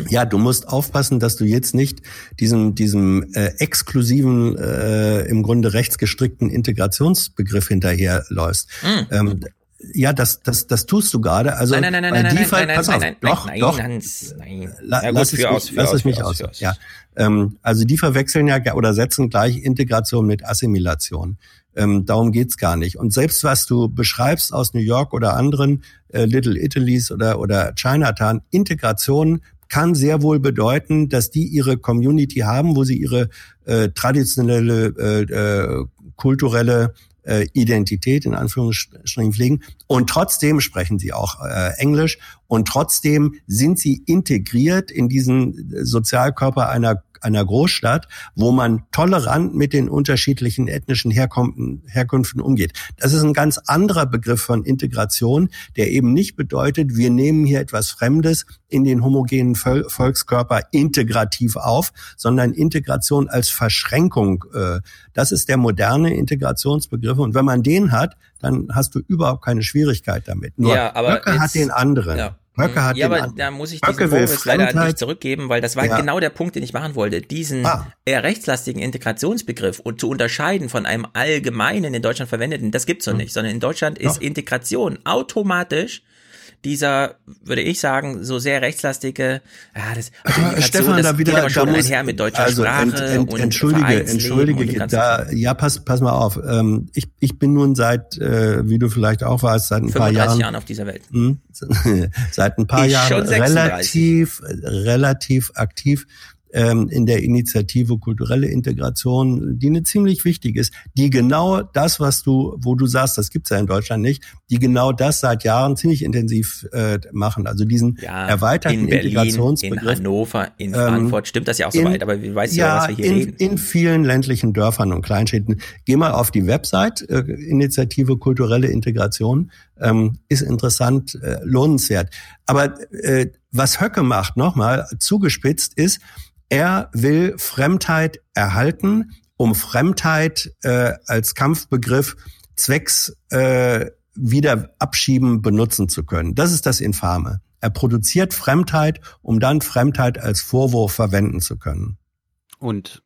Ja, du musst aufpassen, dass du jetzt nicht diesem, diesem äh, exklusiven, äh, im Grunde rechtsgestrickten Integrationsbegriff hinterherläufst. Hm. Ähm, ja, das, das, das tust du gerade. Also Nein, nein, nein, bei nein, nein, DeFi, nein, nein, pass nein, auf, nein, doch, nein, doch. Hans, nein. La, Ja, gut, lass es, mich, aus, lass es mich aus, aus. Ja, ähm, also die verwechseln ja oder setzen gleich Integration mit Assimilation. Ähm, darum geht's gar nicht. Und selbst was du beschreibst aus New York oder anderen äh, Little Italys oder oder Chinatown, Integration kann sehr wohl bedeuten, dass die ihre Community haben, wo sie ihre äh, traditionelle, äh, äh, kulturelle äh, Identität in Anführungsstrichen pflegen. Und trotzdem sprechen sie auch äh, Englisch. Und trotzdem sind sie integriert in diesen Sozialkörper einer einer Großstadt, wo man tolerant mit den unterschiedlichen ethnischen Herkünften, Herkünften umgeht. Das ist ein ganz anderer Begriff von Integration, der eben nicht bedeutet, wir nehmen hier etwas Fremdes in den homogenen Vol Volkskörper integrativ auf, sondern Integration als Verschränkung. Äh, das ist der moderne Integrationsbegriff. Und wenn man den hat, dann hast du überhaupt keine Schwierigkeit damit. Nur Ja, aber Höcke hat jetzt- den anderen. Ja. Höcke hat ja, aber da muss ich Höcke diesen Vorwurf leider nicht zurückgeben, weil das war Ja. genau der Punkt, den ich machen wollte. Diesen Ah. eher rechtslastigen Integrationsbegriff und zu unterscheiden von einem allgemeinen in Deutschland verwendeten, das gibt's Hm. doch nicht, sondern in Deutschland ist Integration automatisch dieser, würde ich sagen, so sehr rechtslastige, ja, das, also Integration, Stefan, das da wieder, geht aber schon da muss, einher mit deutscher also Sprache ent, ent, und entschuldige, entschuldige, und da, ja, pass, pass mal auf. Ähm, ich, ich bin nun seit, äh, wie du vielleicht auch weißt, seit ein paar 35 Jahren, Jahren auf dieser Welt. Hm, *laughs* seit ein paar Ich Jahren schon 36. relativ, relativ aktiv ähm, in der Initiative kulturelle Integration, die eine ziemlich wichtig ist, die genau das, was du, wo du sagst, das gibt's ja in Deutschland nicht, die genau das seit Jahren ziemlich intensiv äh, machen. Also diesen Ja, erweiterten in Berlin, in Integrationsbegriff. Hannover, in Ähm, Frankfurt, stimmt das ja auch so in- weit, aber wie weißt du, ja, was wir hier in, reden? in vielen ländlichen Dörfern und Kleinstädten. Geh mal auf die Website, äh, Initiative kulturelle Integration, ähm, ist interessant, äh, lohnenswert. Aber äh, was Höcke macht, nochmal zugespitzt, ist, er will Fremdheit erhalten, um Fremdheit äh, als Kampfbegriff zwecks äh, wieder abschieben benutzen zu können. Das ist das Infame. Er produziert Fremdheit, um dann Fremdheit als Vorwurf verwenden zu können. Und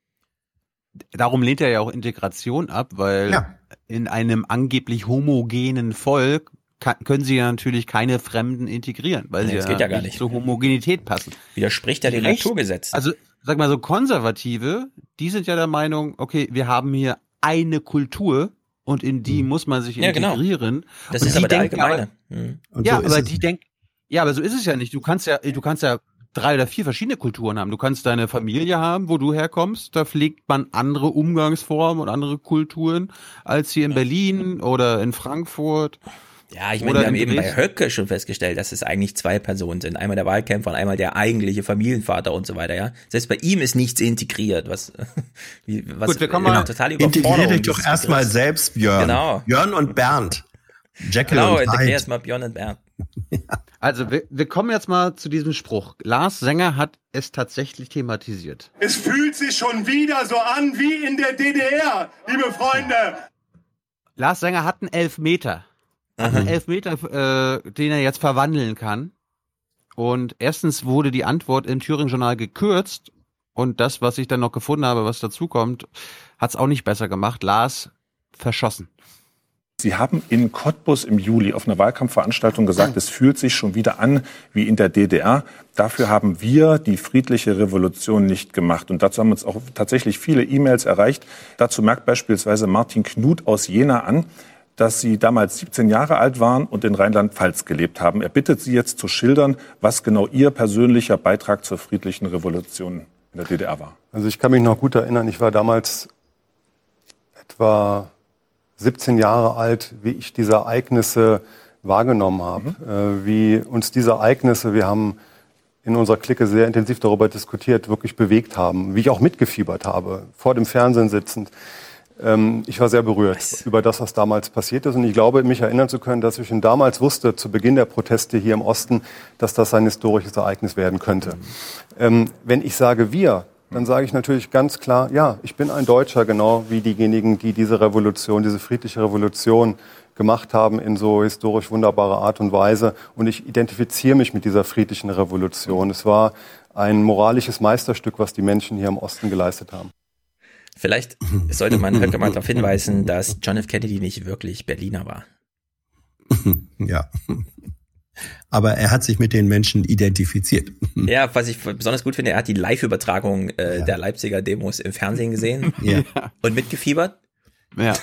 darum lehnt er ja auch Integration ab, weil Ja. in einem angeblich homogenen Volk ka- können sie ja natürlich keine Fremden integrieren, weil Nee, sie das geht ja gar nicht. zur Homogenität passen. Widerspricht ja dem Naturgesetz. Also, sag mal so, Konservative, die sind ja der Meinung, okay, wir haben hier eine Kultur und in die muss man sich Ja, genau. integrieren. Das Und ist die aber der denken allgemeine. Hm. Und ja, so aber die denken, ja, aber so ist es ja nicht. Du kannst ja, du kannst ja drei oder vier verschiedene Kulturen haben. Du kannst deine Familie haben, wo du herkommst. Da pflegt man andere Umgangsformen und andere Kulturen als hier in Berlin oder in Frankfurt. Ja, ich meine, wir haben eben bei. Höcke schon festgestellt, dass es eigentlich zwei Personen sind. Einmal der Wahlkämpfer und einmal der eigentliche Familienvater und so weiter, ja. Selbst bei ihm ist nichts integriert, was, *laughs* wie, was Gut, wir kommen genau, mal- total Integriere dich doch erstmal selbst, Björn. Genau. Björn und Bernd. Jekyll Genau, und Hyde. erstmal Björn und Bernd. *laughs* Also, wir, wir kommen jetzt mal zu diesem Spruch. Lars Sänger hat es tatsächlich thematisiert. Es fühlt sich schon wieder so an wie in der DDR, liebe Freunde. Lars Sänger hat einen Elfmeter. Hat einen Elfmeter, äh, den er jetzt verwandeln kann. Und erstens wurde die Antwort im Thüringen-Journal gekürzt. Und das, was ich dann noch gefunden habe, was dazukommt, hat es auch nicht besser gemacht. Lars verschossen. Sie haben in Cottbus im Juli auf einer Wahlkampfveranstaltung gesagt, es fühlt sich schon wieder an wie in der DDR. Dafür haben wir die friedliche Revolution nicht gemacht. Und dazu haben uns auch tatsächlich viele E-Mails erreicht. Dazu merkt beispielsweise Martin Knut aus Jena an, dass Sie damals 17 Jahre alt waren und in Rheinland-Pfalz gelebt haben. Er bittet Sie jetzt zu schildern, was genau Ihr persönlicher Beitrag zur friedlichen Revolution in der DDR war. Also ich kann mich noch gut erinnern, ich war damals etwa 17 Jahre alt, wie ich diese Ereignisse wahrgenommen habe. Äh, wie uns diese Ereignisse, wir haben in unserer Clique sehr intensiv darüber diskutiert, wirklich bewegt haben. Wie ich auch mitgefiebert habe, vor dem Fernsehen sitzend. Ähm, ich war sehr berührt was? über das, was damals passiert ist. Und ich glaube, mich erinnern zu können, dass ich schon damals wusste, zu Beginn der Proteste hier im Osten, dass das ein historisches Ereignis werden könnte. Mhm. Ähm, wenn ich sage wir, dann sage ich natürlich ganz klar, ja, ich bin ein Deutscher, genau wie diejenigen, die diese Revolution, diese friedliche Revolution gemacht haben in so historisch wunderbarer Art und Weise. Und ich identifiziere mich mit dieser friedlichen Revolution. Es war ein moralisches Meisterstück, was die Menschen hier im Osten geleistet haben. Vielleicht sollte man Höcke mal darauf hinweisen, dass John F. Kennedy nicht wirklich Berliner war. *laughs* Ja. Aber er hat sich mit den Menschen identifiziert. Ja, was ich besonders gut finde, er hat die Live-Übertragung äh, ja. der Leipziger Demos im Fernsehen gesehen ja. und mitgefiebert. Ja.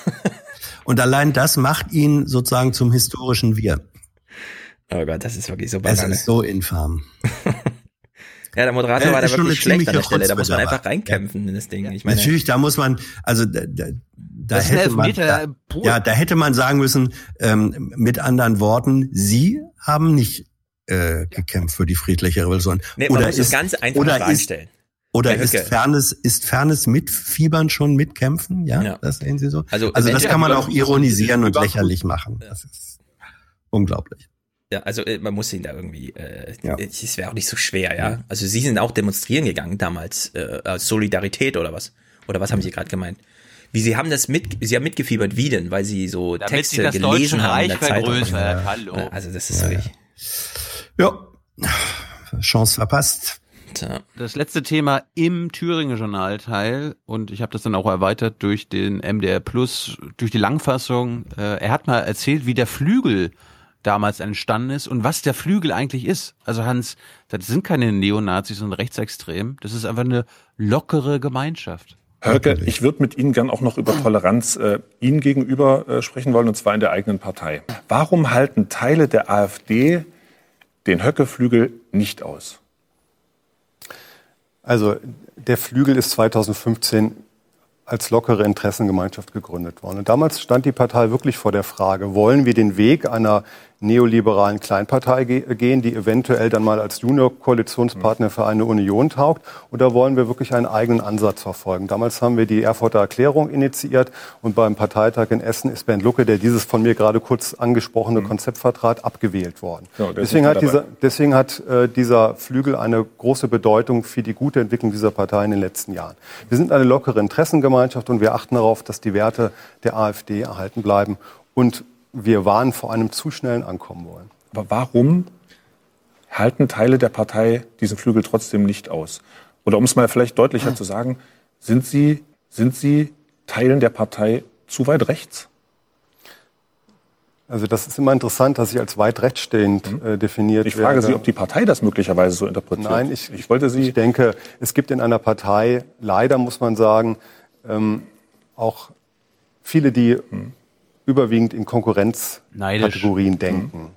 *laughs* Und allein das macht ihn sozusagen zum historischen Wir. Oh Gott, das ist wirklich so banal. Es ist so infam. *laughs* Ja, der Moderator äh, war da wirklich schlecht an der Stelle. Da muss man einfach reinkämpfen in das Ding. Ich meine, Natürlich, da muss man, also da, da, da hätte man, da, ja, da hätte man sagen müssen, ähm, mit anderen Worten, Sie haben nicht äh, gekämpft für die friedliche Revolution. Nee, oder ist, das Ganze einfach oder reinstellen. Ist, oder ist Fairness, ist Fairness mit Fiebern schon mitkämpfen? Ja, ja. das sehen Sie so. Also, also das kann man auch ironisieren und lächerlich machen. Das ist unglaublich. Ja, also äh, man muss ihn da irgendwie, äh, ja. es wäre auch nicht so schwer, ja. Also sie sind auch demonstrieren gegangen damals, äh, als Solidarität oder was? Oder was haben sie gerade gemeint? Wie sie haben das mit, sie haben mitgefiebert, wie denn? Weil sie so Damit Texte sie das gelesen haben Reich in der Zeitung. Ja. Hallo. Also das ist ja. wirklich. Ja, Chance verpasst. Das letzte Thema im Thüringer Journalteil und ich habe das dann auch erweitert durch den MDR Plus, durch die Langfassung. Äh, er hat mal erzählt, wie der Flügel damals entstanden ist und was der Flügel eigentlich ist. Also Hans, das sind keine Neonazis und Rechtsextremen, das ist einfach eine lockere Gemeinschaft. Höcke, ich würde mit Ihnen gern auch noch über Toleranz äh, Ihnen gegenüber äh, sprechen wollen, und zwar in der eigenen Partei. Warum halten Teile der AfD den Höcke-Flügel nicht aus? Also der Flügel ist 2015 als lockere Interessengemeinschaft gegründet worden. Und damals stand die Partei wirklich vor der Frage, wollen wir den Weg einer neoliberalen Kleinpartei ge gehen, die eventuell dann mal als Junior-Koalitionspartner für eine Union taugt? Oder wollen wir wirklich einen eigenen Ansatz verfolgen? Damals haben wir die Erfurter Erklärung initiiert und beim Parteitag in Essen ist Bernd Lucke, der dieses von mir gerade kurz angesprochene mhm. Konzept vertrat, abgewählt worden. Ja, deswegen, hat dieser, deswegen hat äh, dieser Flügel eine große Bedeutung für die gute Entwicklung dieser Partei in den letzten Jahren. Wir sind eine lockere Interessengemeinschaft und wir achten darauf, dass die Werte der AfD erhalten bleiben und wir waren vor einem zu schnellen Ankommen wollen. Aber warum halten Teile der Partei diesen Flügel trotzdem nicht aus? Oder um es mal vielleicht deutlicher zu sagen, sind Sie, sind Sie Teilen der Partei zu weit rechts? Also das ist immer interessant, dass ich als weit rechtsstehend mhm. äh, definiert Ich frage werde. Sie, ob die Partei das möglicherweise so interpretiert. Nein, ich, ich wollte Sie. Ich denke, es gibt in einer Partei leider muss man sagen ähm, auch viele, die mhm überwiegend in Konkurrenzkategorien denken. Mhm.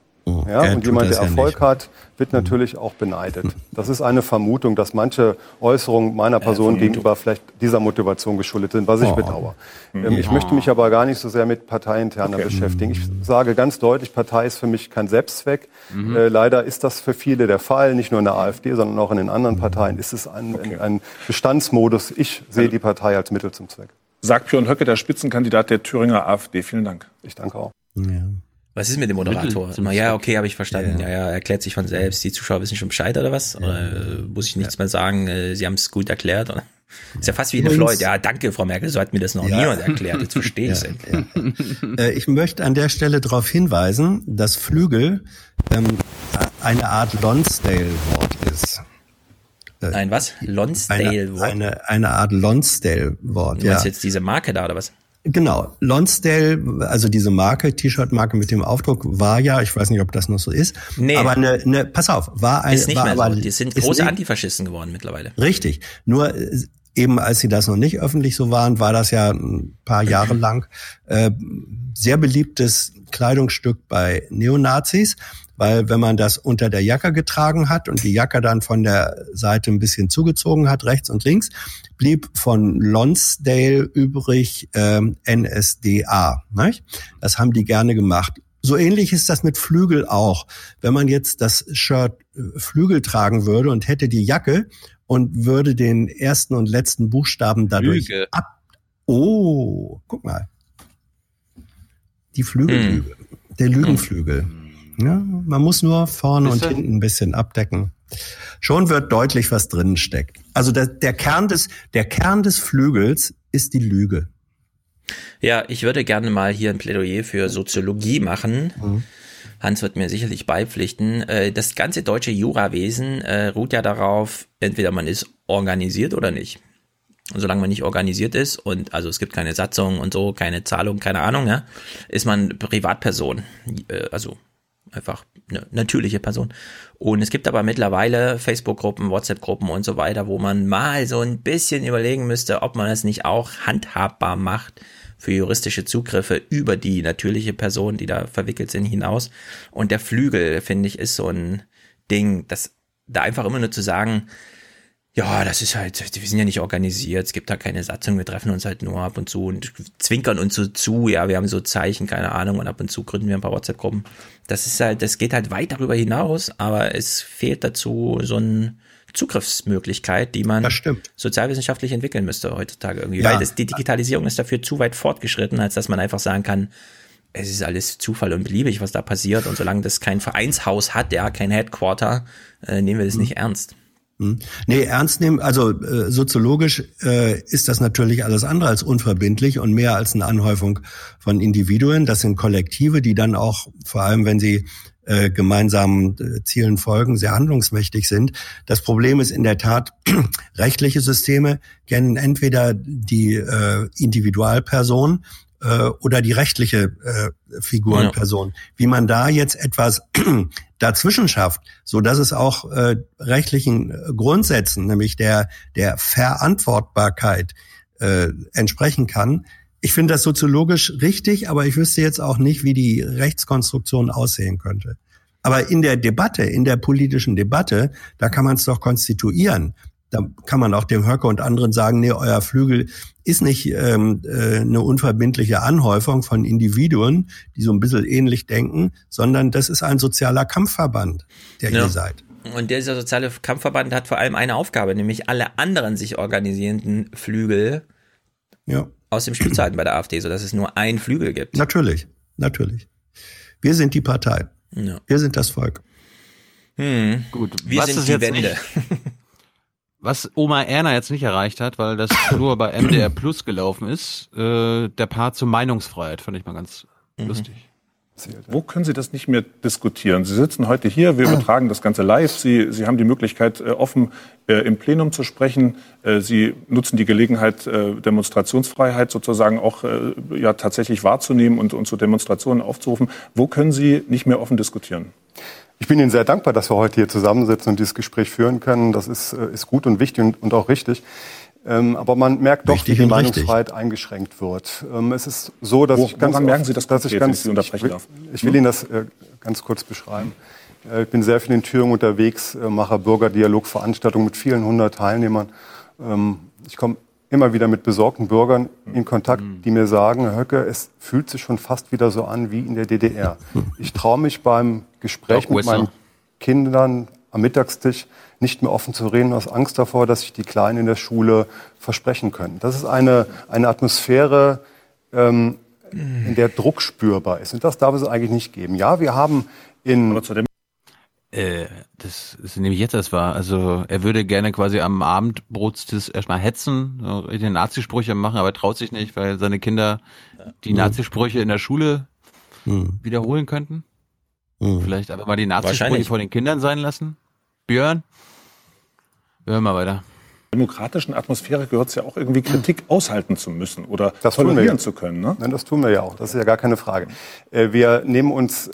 Ja, und jemand, der Erfolg ja hat, wird mhm. natürlich auch beneidet. *laughs* Das ist eine Vermutung, dass manche Äußerungen meiner Person äh, gegenüber vielleicht dieser Motivation geschuldet sind, was ich oh. bedauere. Ähm, ich möchte mich aber gar nicht so sehr mit parteiinterner okay. beschäftigen. Ich sage ganz deutlich, Partei ist für mich kein Selbstzweck. Mhm. Äh, leider ist das für viele der Fall, nicht nur in der AfD, sondern auch in den anderen Parteien ist es ein, okay. ein Bestandsmodus. Ich sehe die Partei als Mittel zum Zweck sagt Björn Höcke, der Spitzenkandidat der Thüringer AfD. Vielen Dank. Ich danke auch. Ja. Was ist mit dem Moderator? Na, ja, okay, habe ich verstanden. Ja. ja, ja, erklärt sich von selbst. Die Zuschauer wissen schon Bescheid oder was? Oder äh, muss ich nichts ja. mehr sagen? Äh, Sie haben es gut erklärt? Oder? Ist ja fast wie eine Floyd. Ja, danke, Frau Merkel, so hat mir das noch ja. niemand erklärt. Jetzt verstehe ich ja, *laughs* äh, Ich möchte an der Stelle darauf hinweisen, dass Flügel ähm, eine Art Lonsdale-Wort ein was? Lonsdale-Wort? Eine, eine, eine, Art Lonsdale-Wort, Du meinst ja. jetzt diese Marke da oder was? Genau, Lonsdale, also diese Marke, T-Shirt-Marke mit dem Aufdruck, war ja, ich weiß nicht, ob das noch so ist, nee. aber eine, eine pass auf, war eine, ist nicht war mehr aber, so. Die sind große Antifaschisten geworden mittlerweile. Richtig, nur äh, eben als sie das noch nicht öffentlich so waren, war das ja ein paar Jahre *clears throat* lang äh, sehr beliebtes Kleidungsstück bei Neonazis weil wenn man das unter der Jacke getragen hat und die Jacke dann von der Seite ein bisschen zugezogen hat, rechts und links, blieb von Lonsdale übrig ähm, NSDA. Nicht? Das haben die gerne gemacht. So ähnlich ist das mit Flügel auch. Wenn man jetzt das Shirt äh, Flügel tragen würde und hätte die Jacke und würde den ersten und letzten Buchstaben dadurch ab Oh, guck mal. Die Flügellüge. Hm. Der Lügenflügel. Ja, man muss nur vorne und hinten ein bisschen abdecken. Schon wird deutlich, was drinnen steckt. Also der, der, Kern des, der Kern des Flügels ist die Lüge. Ja, ich würde gerne mal hier ein Plädoyer für Soziologie machen. Mhm. Hans wird mir sicherlich beipflichten. Äh, das ganze deutsche Jurawesen äh, ruht ja darauf, entweder man ist organisiert oder nicht. Und solange man nicht organisiert ist und also es gibt keine Satzung und so, keine Zahlung, keine Ahnung, ja, ist man Privatperson. Äh, also einfach eine natürliche Person. Und es gibt aber mittlerweile Facebook-Gruppen, WhatsApp-Gruppen und so weiter, wo man mal so ein bisschen überlegen müsste, ob man es nicht auch handhabbar macht für juristische Zugriffe über die natürliche Person, die da verwickelt sind, hinaus. Und der Flügel, finde ich, ist so ein Ding, das da einfach immer nur zu sagen, ja, das ist halt, wir sind ja nicht organisiert, es gibt da keine Satzung, wir treffen uns halt nur ab und zu und zwinkern uns so zu, ja, wir haben so Zeichen, keine Ahnung, und ab und zu gründen wir ein paar WhatsApp-Gruppen. Das ist halt, das geht halt weit darüber hinaus, aber es fehlt dazu so eine Zugriffsmöglichkeit, die man sozialwissenschaftlich entwickeln müsste heutzutage irgendwie, ja. weil das, die Digitalisierung ist dafür zu weit fortgeschritten, als dass man einfach sagen kann, es ist alles Zufall und beliebig, was da passiert und solange das kein Vereinshaus hat, ja, kein Headquarter, äh, nehmen wir das mhm. nicht ernst. Hm. Nee, ernst nehmen, also äh, soziologisch äh, ist das natürlich alles andere als unverbindlich und mehr als eine Anhäufung von Individuen. Das sind Kollektive, die dann auch, vor allem wenn sie äh, gemeinsamen äh, Zielen folgen, sehr handlungsmächtig sind. Das Problem ist in der Tat, *clears throat* rechtliche Systeme kennen entweder die äh, Individualperson äh, oder die rechtliche äh, Figurenperson. Ja. Wie man da jetzt etwas *clears throat* dazwischen schafft, so dass es auch äh, rechtlichen äh, Grundsätzen, nämlich der der Verantwortbarkeit äh, entsprechen kann. Ich finde das soziologisch richtig, aber ich wüsste jetzt auch nicht, wie die Rechtskonstruktion aussehen könnte. Aber in der Debatte, in der politischen Debatte, da kann man es doch konstituieren. Da kann man auch dem Höcke und anderen sagen, nee, euer Flügel ist nicht ähm, äh, eine unverbindliche Anhäufung von Individuen, die so ein bisschen ähnlich denken, sondern das ist ein sozialer Kampfverband, der ja. ihr seid. Und dieser soziale Kampfverband hat vor allem eine Aufgabe, nämlich alle anderen sich organisierenden Flügel ja. aus dem Spiel zu halten bei der AfD, sodass es nur einen Flügel gibt. Natürlich, natürlich. Wir sind die Partei. Ja. Wir sind das Volk. Hm. Gut. Wir Was sind die Wende. *laughs* Was Oma Erna jetzt nicht erreicht hat, weil das *coughs* nur bei MDR Plus gelaufen ist, äh, der Part zur Meinungsfreiheit fand ich mal ganz mhm. lustig. Wo können Sie das nicht mehr diskutieren? Sie sitzen heute hier, wir *coughs* übertragen das Ganze live. Sie, Sie haben die Möglichkeit, äh, offen äh, im Plenum zu sprechen. Äh, Sie nutzen die Gelegenheit, Demonstrationsfreiheit sozusagen auch ja, tatsächlich wahrzunehmen und, und zu Demonstrationen aufzurufen. Wo können Sie nicht mehr offen diskutieren? Ich bin Ihnen sehr dankbar, dass wir heute hier zusammensitzen und dieses Gespräch führen können. Das ist, äh, ist gut und wichtig und, und auch richtig. Ähm, aber man merkt doch, wie die Meinungsfreiheit richtig. eingeschränkt wird. Ähm, es ist so, dass Wo, ich ganz merken Sie das dass ich ganz, ich, will, ich will? Ihnen das äh, ganz kurz beschreiben. Äh, ich bin sehr viel in Thüringen unterwegs, äh, mache Bürgerdialogveranstaltungen mit vielen hundert Teilnehmern. Ähm, ich komme immer wieder mit besorgten Bürgern in Kontakt, die mir sagen, Herr Höcke, es fühlt sich schon fast wieder so an wie in der DDR. Ich traue mich beim Gespräch mit meinen Kindern am Mittagstisch nicht mehr offen zu reden, aus Angst davor, dass sich die Kleinen in der Schule versprechen können. Das ist eine, eine Atmosphäre, ähm, in der Druck spürbar ist. Und das darf es eigentlich nicht geben. Ja, wir haben in äh, das ist nämlich jetzt das war. Also er würde gerne quasi am Abendbrotstisch erstmal hetzen, die Nazisprüche machen, aber traut sich nicht, weil seine Kinder die Nazisprüche in der Schule hm. wiederholen könnten. Hm. Vielleicht aber mal die Nazisprüche vor den Kindern sein lassen. Björn, wir hören mal weiter demokratischen Atmosphäre gehört es ja auch irgendwie Kritik aushalten zu müssen oder das tolerieren zu können. Ne? Nein, das tun wir ja auch. Das ist ja gar keine Frage. Äh, wir nehmen uns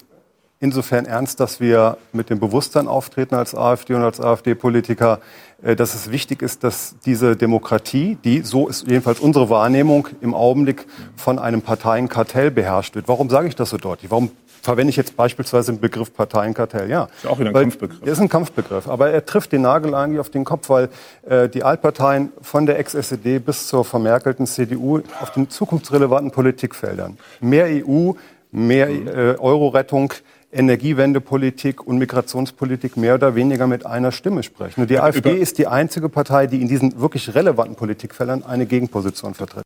insofern ernst, dass wir mit dem Bewusstsein auftreten als AfD und als AfD-Politiker, äh, dass es wichtig ist, dass diese Demokratie, die, so ist jedenfalls unsere Wahrnehmung, im Augenblick von einem Parteienkartell beherrscht wird. Warum sage ich das so deutlich? Warum verwende ich jetzt beispielsweise den Begriff Parteienkartell? Ja, ist auch wieder ein weil, Kampfbegriff. Ist ein Kampfbegriff, aber er trifft den Nagel eigentlich auf den Kopf, weil äh, die Altparteien von der Ex-SED bis zur vermerkelten CDU auf den zukunftsrelevanten Politikfeldern mehr EU, mehr äh, Euro-Rettung, Energiewendepolitik und Migrationspolitik mehr oder weniger mit einer Stimme sprechen. Und die AfD ist die einzige Partei, die in diesen wirklich relevanten Politikfeldern eine Gegenposition vertritt.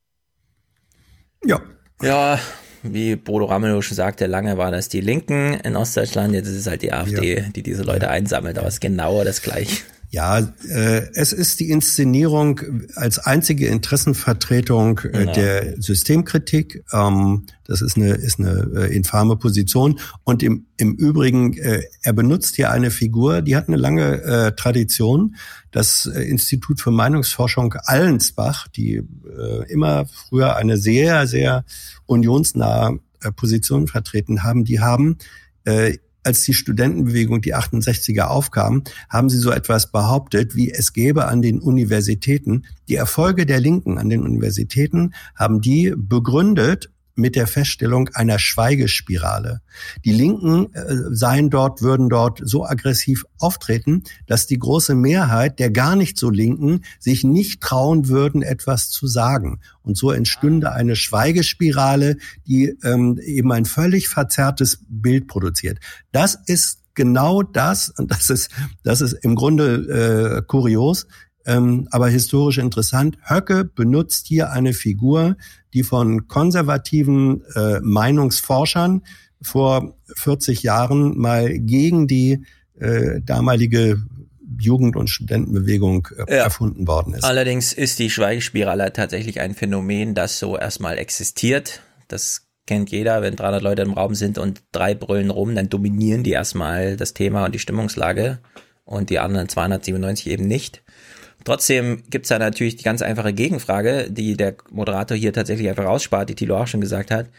Ja. Ja, wie Bodo Ramelow schon sagte, lange waren das die Linken in Ostdeutschland, jetzt ist es halt die AfD, ja. die diese Leute einsammelt, aber es ist genau das gleiche. Ja, äh, es ist die Inszenierung als einzige Interessenvertretung äh, genau. der Systemkritik. Ähm, das ist eine, ist eine äh, infame Position. Und im, im Übrigen, äh, er benutzt hier eine Figur, die hat eine lange äh, Tradition. Das äh, Institut für Meinungsforschung Allensbach, die äh, immer früher eine sehr, sehr unionsnahe äh, Position vertreten haben, die haben äh, als die Studentenbewegung, die 68er aufkam, haben sie so etwas behauptet, wie es gäbe an den Universitäten, die Erfolge der Linken an den Universitäten haben die begründet mit der Feststellung einer Schweigespirale. Die Linken äh, seien dort, würden dort so aggressiv auftreten, dass die große Mehrheit der gar nicht so Linken sich nicht trauen würden, etwas zu sagen. Und so entstünde eine Schweigespirale, die ähm, eben ein völlig verzerrtes Bild produziert. Das ist genau das, und das ist, das ist im Grunde äh, kurios, ähm, aber historisch interessant. Höcke benutzt hier eine Figur, die von konservativen äh, Meinungsforschern vor 40 Jahren mal gegen die äh, damalige Jugend- und Studentenbewegung äh, ja. erfunden worden ist. Allerdings ist die Schweigespirale tatsächlich ein Phänomen, das so erstmal existiert. Das kennt jeder, wenn 300 Leute im Raum sind und drei brüllen rum, dann dominieren die erstmal das Thema und die Stimmungslage und die anderen 297 eben nicht. Trotzdem gibt's da natürlich die ganz einfache Gegenfrage, die der Moderator hier tatsächlich einfach rausspart, die Thilo auch schon gesagt hat.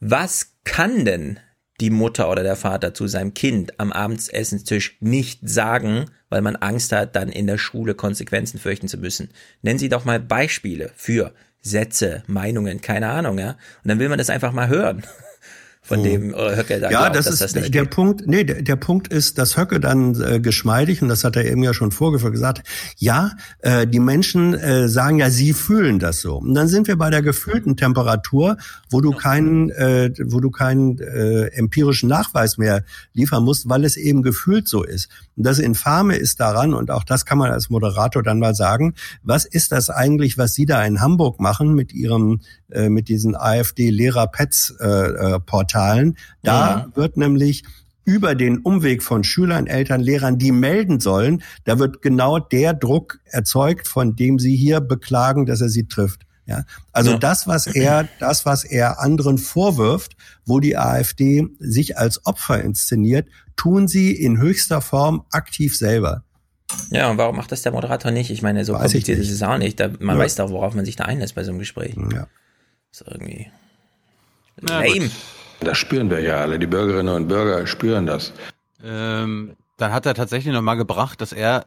Was kann denn die Mutter oder der Vater zu seinem Kind am Abendsessenstisch nicht sagen, weil man Angst hat, dann in der Schule Konsequenzen fürchten zu müssen? Nennen Sie doch mal Beispiele für Sätze, Meinungen, keine Ahnung, ja? Und dann will man das einfach mal hören von dem äh, Höcke da Ja, glaubt, das ist das der geht. Punkt. Nee, der, der Punkt ist, dass Höcke dann äh, geschmeidig und das hat er eben ja schon vorgeführt gesagt. Ja, äh, die Menschen äh, sagen ja, sie fühlen das so. Und dann sind wir bei der gefühlten Temperatur, wo du keinen, äh, wo du keinen äh, empirischen Nachweis mehr liefern musst, weil es eben gefühlt so ist. Und das Infame ist daran und auch das kann man als Moderator dann mal sagen. Was ist das eigentlich, was Sie da in Hamburg machen mit Ihrem äh, mit diesen AfD-Lehrer-Pets-Portalen. Äh, da ja. wird nämlich über den Umweg von Schülern, Eltern, Lehrern, die melden sollen, da wird genau der Druck erzeugt, von dem sie hier beklagen, dass er sie trifft. Ja, also ja. das, was er, das, was er anderen vorwirft, wo die AfD sich als Opfer inszeniert, tun sie in höchster Form aktiv selber. Ja, und warum macht das der Moderator nicht? Ich meine, so weiß kompliziert ist es auch nicht. Da, man ja. weiß doch, worauf man sich da einlässt bei so einem Gespräch. Ja. Ist irgendwie ja, lame. Das spüren wir ja alle. Die Bürgerinnen und Bürger spüren das. Ähm, dann hat er tatsächlich nochmal gebracht, dass er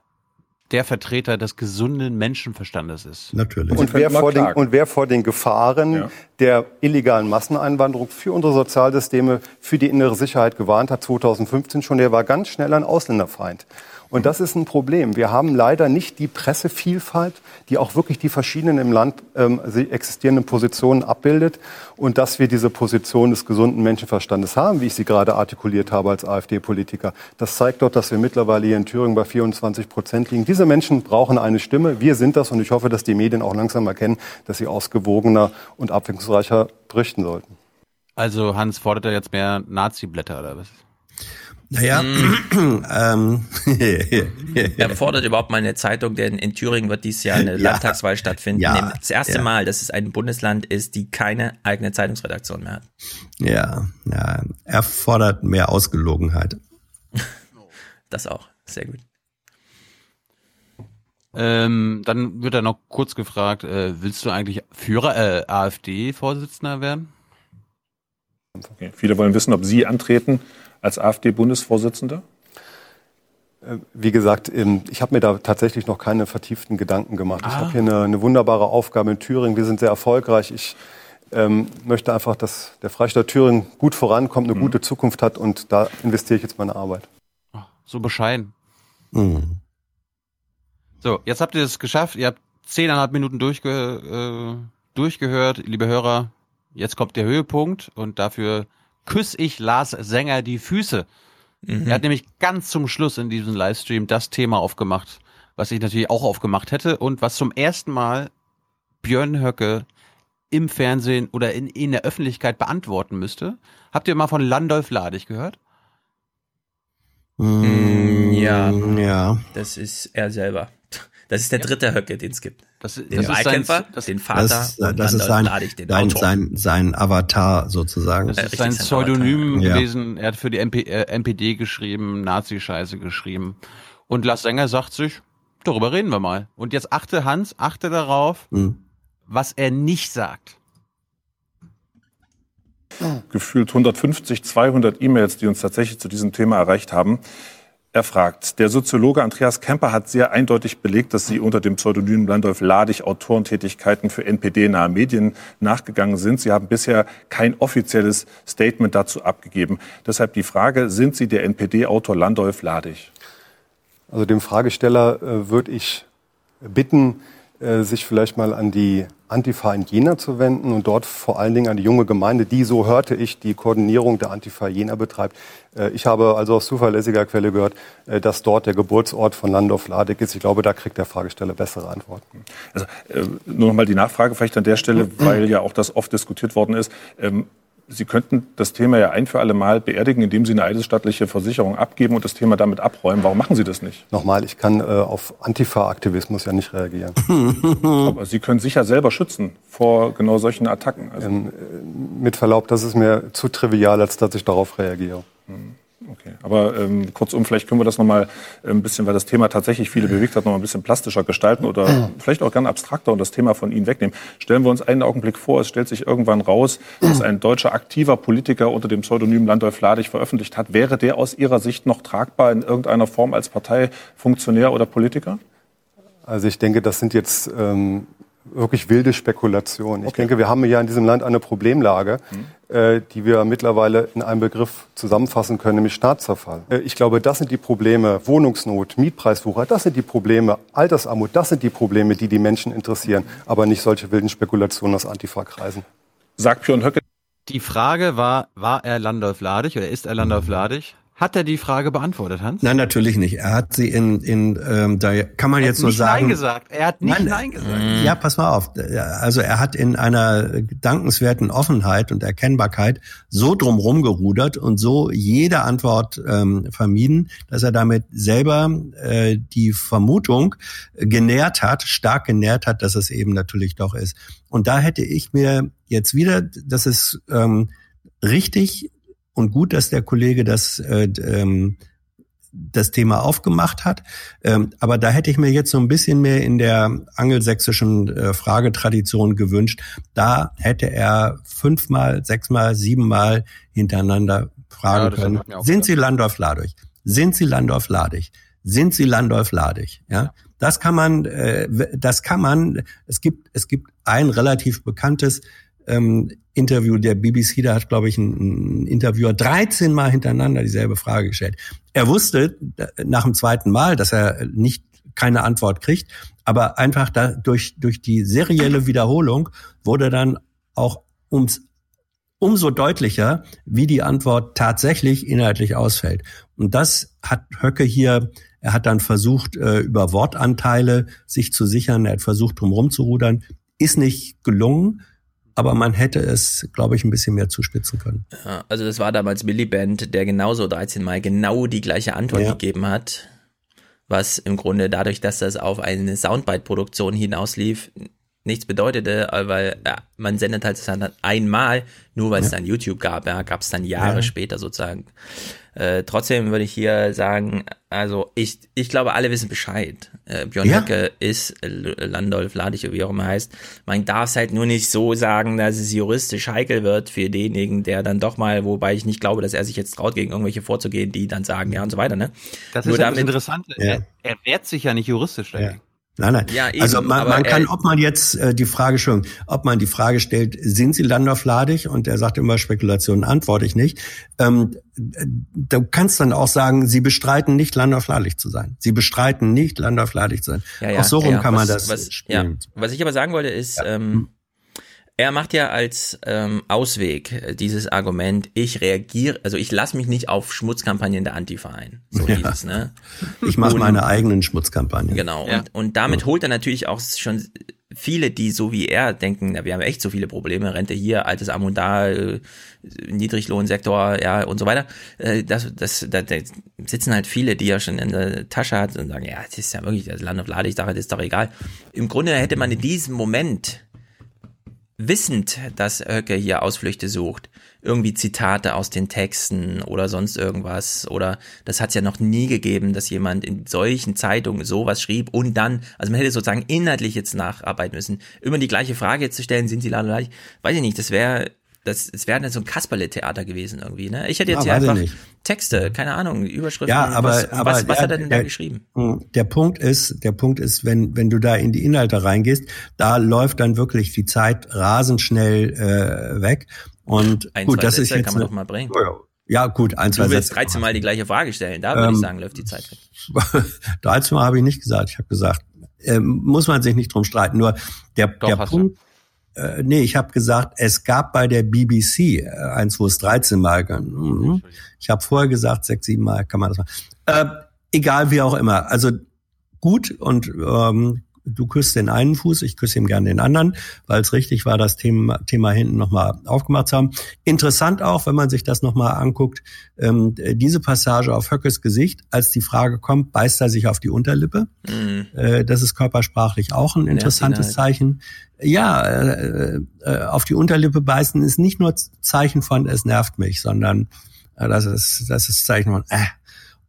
der Vertreter des gesunden Menschenverstandes ist. Natürlich. Und wer, vor den, und wer vor den Gefahren ja. der illegalen Masseneinwanderung für unsere Sozialsysteme, für die innere Sicherheit gewarnt hat, 2015 schon, der war ganz schnell ein Ausländerfeind. Und das ist ein Problem. Wir haben leider nicht die Pressevielfalt, die auch wirklich die verschiedenen im Land ähm, existierenden Positionen abbildet. Und dass wir diese Position des gesunden Menschenverstandes haben, wie ich sie gerade artikuliert habe als AfD-Politiker, das zeigt doch, dass wir mittlerweile hier in Thüringen bei 24 Prozent liegen. Diese Menschen brauchen eine Stimme. Wir sind das. Und ich hoffe, dass die Medien auch langsam erkennen, dass sie ausgewogener und abwechslungsreicher berichten sollten. Also Hans fordert er jetzt mehr Nazi-Blätter oder was? Naja, mm. *clears throat* ähm. *laughs* er fordert überhaupt mal eine Zeitung, denn in Thüringen wird dieses Jahr eine *laughs* ja. Landtagswahl stattfinden. Ja. Das erste ja. Mal, dass es ein Bundesland ist, die keine eigene Zeitungsredaktion mehr hat. Ja, ja. Er fordert mehr Ausgelogenheit. *laughs* Das auch. Sehr gut. Ähm, dann wird er noch kurz gefragt, äh, willst du eigentlich Führer, äh, AfD-Vorsitzender werden? Okay. Viele wollen wissen, ob Sie antreten als AfD-Bundesvorsitzender? Äh, wie gesagt, ich habe mir da tatsächlich noch keine vertieften Gedanken gemacht. Ah. Ich habe hier eine, eine, wunderbare Aufgabe in Thüringen. Wir sind sehr erfolgreich. Ich ähm, möchte einfach, dass der Freistaat Thüringen gut vorankommt, eine mhm. gute Zukunft hat und da investiere ich jetzt meine Arbeit. So bescheiden. Mhm. So, jetzt habt ihr es geschafft. Ihr habt zehneinhalb Minuten durchge äh, durchgehört, liebe Hörer. Jetzt kommt der Höhepunkt und dafür küsse ich Lars Sänger die Füße. Mhm. Er hat nämlich ganz zum Schluss in diesem Livestream das Thema aufgemacht, was ich natürlich auch aufgemacht hätte und was zum ersten Mal Björn Höcke im Fernsehen oder in, in der Öffentlichkeit beantworten müsste. Habt ihr mal von Landolf Ladig gehört? Mm, ja. Ja. Das ist er selber. Das ist der dritte Höcke, den es gibt. Das, den das ist Wahlkämpfer, sein- das- den Vater Das, und das ist sein, sein, sein, sein Avatar sozusagen. Das ist sein Pseudonym Ja. gewesen. Er hat für die MP, äh, NPD geschrieben, Nazi-Scheiße geschrieben. Und Lars Sänger sagt sich, darüber reden wir mal. Und jetzt achte Hans, achte darauf, Hm. was er nicht sagt. gefühlt 150, 200 E-Mails, die uns tatsächlich zu diesem Thema erreicht haben. Er fragt, der Soziologe Andreas Kemper hat sehr eindeutig belegt, dass Sie unter dem Pseudonym Landolf Ladig Autorentätigkeiten für NPD-nahe Medien nachgegangen sind. Sie haben bisher kein offizielles Statement dazu abgegeben. Deshalb die Frage, sind Sie der NPD-Autor Landolf Ladig? Also dem Fragesteller äh, würde ich bitten, äh, sich vielleicht mal an die Antifa in Jena zu wenden und dort vor allen Dingen an die junge Gemeinde, die, so hörte ich, die Koordinierung der Antifa Jena betreibt. Äh, ich habe also aus zuverlässiger Quelle gehört, äh, dass dort der Geburtsort von Landorf Ladig ist. Ich glaube, da kriegt der Fragesteller bessere Antworten. Also, nur noch mal die Nachfrage vielleicht an der Stelle, *clears throat* weil ja auch das oft diskutiert worden ist. Sie könnten das Thema ja ein für alle Mal beerdigen, indem Sie eine eidesstattliche Versicherung abgeben und das Thema damit abräumen. Warum machen Sie das nicht? Nochmal, ich kann äh, auf Antifa-Aktivismus ja nicht reagieren. *laughs* Aber Sie können sich ja selber schützen vor genau solchen Attacken. Also, Ähm, mit Verlaub, das ist mir zu trivial, als dass ich darauf reagiere. Okay. Aber ähm, kurzum, vielleicht können wir das nochmal ein bisschen, weil das Thema tatsächlich viele bewegt hat, noch ein bisschen plastischer gestalten oder *clears throat* vielleicht auch gerne abstrakter und das Thema von Ihnen wegnehmen. Stellen wir uns einen Augenblick vor, es stellt sich irgendwann raus, dass ein deutscher aktiver Politiker unter dem Pseudonym Landolf Ladig veröffentlicht hat. Wäre der aus Ihrer Sicht noch tragbar in irgendeiner Form als Parteifunktionär oder Politiker? Also ich denke, das sind jetzt ähm, wirklich wilde Spekulationen. Ich denke, wir haben ja in diesem Land eine Problemlage, äh, die wir mittlerweile in einem Begriff zusammenfassen können, nämlich Staatszerfall. Äh, ich glaube, das sind die Probleme, Wohnungsnot, Mietpreiswucher, das sind die Probleme, Altersarmut, das sind die Probleme, die die Menschen interessieren, aber nicht solche wilden Spekulationen aus Antifa-Kreisen. Sagt Björn Höcke. Die Frage war, war er Landolf Ladig oder ist er Landolf Ladig? Hat er die Frage beantwortet, Hans? Nein, natürlich nicht. Er hat sie in, in ähm, da kann man Er jetzt hat nur nicht sagen. Nein gesagt. Er hat nicht Nein, Nein, gesagt. Ja, pass mal auf. Also er hat in einer dankenswerten Offenheit und Erkennbarkeit so drumherum gerudert und so jede Antwort ähm, vermieden, dass er damit selber äh, die Vermutung genährt hat, stark genährt hat, dass es eben natürlich doch ist. Und da hätte ich mir jetzt wieder, das ist ähm, richtig und gut, dass der Kollege das äh, ähm, das Thema aufgemacht hat. Ähm, aber da hätte ich mir jetzt so ein bisschen mehr in der angelsächsischen äh, Fragetradition gewünscht. Da hätte er fünfmal, sechsmal, siebenmal hintereinander Ja, fragen das können. Sind Sie Landorf Ladig? Sind Sie Landorf Ladig? Sind Sie Landorf Ladig? Ja, das kann man, äh, das kann man. Es gibt, es gibt ein relativ bekanntes ähm, Interview der BBC, da hat, glaube ich, ein, ein Interviewer 13 Mal hintereinander dieselbe Frage gestellt. Er wusste nach dem zweiten Mal, dass er nicht keine Antwort kriegt, aber einfach da, durch, durch die serielle Wiederholung wurde dann auch ums umso deutlicher, wie die Antwort tatsächlich inhaltlich ausfällt. Und das hat Höcke hier, er hat dann versucht, äh, über Wortanteile sich zu sichern, er hat versucht, drumherum zu rudern, ist nicht gelungen, aber man hätte es, glaube ich, ein bisschen mehr zuspitzen können. Ja, also das war damals Milliband, der genauso 13 Mal genau die gleiche Antwort Ja. gegeben hat, was im Grunde dadurch, dass das auf eine Soundbite-Produktion hinauslief, nichts bedeutete, weil ja, man sendet halt das dann einmal, nur weil es dann YouTube gab, ja, gab es dann Jahre Ja. später sozusagen. Äh, trotzdem würde ich hier sagen, also ich, ich glaube, alle wissen Bescheid. Äh, Björn Ja. Höcke ist Landolf Ladig, oder wie auch immer heißt. Man darf es halt nur nicht so sagen, dass es juristisch heikel wird für denjenigen, der dann doch mal, wobei ich nicht glaube, dass er sich jetzt traut, gegen irgendwelche vorzugehen, die dann sagen, ja und so weiter, ne? Das Nur ist ja das damit- Interessante. Ja. Er, er wehrt sich ja nicht juristisch dagegen. Nein, nein. Ja, eben, also man, man kann, er- ob man jetzt äh, die Frage schon, ob man die Frage stellt, sind Sie Landorf Ladig? Und er sagt immer Spekulationen, antworte ich nicht. Ähm, äh, du kannst dann auch sagen, Sie bestreiten nicht Landorf Ladig zu sein. Sie bestreiten nicht Landorf Ladig zu sein. Ja, ja, auch so rum kann man was, das was, ja. spielen. was ich aber sagen wollte ist, ähm, er macht ja als ähm, Ausweg äh, dieses Argument, ich reagiere, also ich lasse mich nicht auf Schmutzkampagnen der Antifa ein. So Ja. hieß es, ne? Ich mache meine eigenen Schmutzkampagnen. Genau. Ja. Und, und damit holt er natürlich auch schon viele, die so wie er denken, na, wir haben echt so viele Probleme, Rente hier, altes Arm und da, äh, Niedriglohnsektor, ja und so weiter. Äh, das, das, da, da sitzen halt viele, die er schon in der Tasche hat und sagen, ja, das ist ja wirklich das Land auf Lade, ich sage, das ist doch egal. Im Grunde hätte man in diesem Moment wissend, dass Höcke hier Ausflüchte sucht, irgendwie Zitate aus den Texten oder sonst irgendwas. Oder das hat es ja noch nie gegeben, dass jemand in solchen Zeitungen sowas schrieb und dann, also man hätte sozusagen inhaltlich jetzt nacharbeiten müssen, immer die gleiche Frage zu stellen, sind sie lalala, weiß ich nicht, das wäre das, es wäre dann so ein Kasperle-Theater gewesen irgendwie, ne? Ich hätte jetzt Ja, hier weiß einfach. Texte, keine Ahnung, Überschriften. Ja, aber, was, aber was, was der, hat er denn der, da geschrieben? Der Punkt ist, der Punkt ist, wenn wenn du da in die Inhalte reingehst, da läuft dann wirklich die Zeit rasend schnell äh, weg. Und Ein, gut, das Sätze ist jetzt kann man doch mal bringen. Ja, gut, ein, zwei Du willst Sätze. 13 Mal die gleiche Frage stellen, da würde Ähm, ich sagen, läuft die Zeit weg. *laughs* 13 Mal habe ich nicht gesagt. Ich habe gesagt, ähm, muss man sich nicht drum streiten. Nur der, der hast Punkt, äh, nee, ich habe gesagt, es gab bei der BBC äh, eins, wo es 13 Mal, mhm. ich habe vorher gesagt, sechs, sieben Mal kann man das machen. Äh, egal wie auch immer. Also gut und ähm, du küsst den einen Fuß, ich küsse ihm gern den anderen, weil es richtig war, das Thema, Thema hinten nochmal aufgemacht zu haben. Interessant auch, wenn man sich das nochmal anguckt, ähm, diese Passage auf Höckes Gesicht, als die Frage kommt, beißt er sich auf die Unterlippe. Mhm. Äh, das ist körpersprachlich auch ein interessantes halt. Zeichen. Ja, äh, äh, auf die Unterlippe beißen ist nicht nur Zeichen von es nervt mich, sondern äh, das ist das ist Zeichen von äh.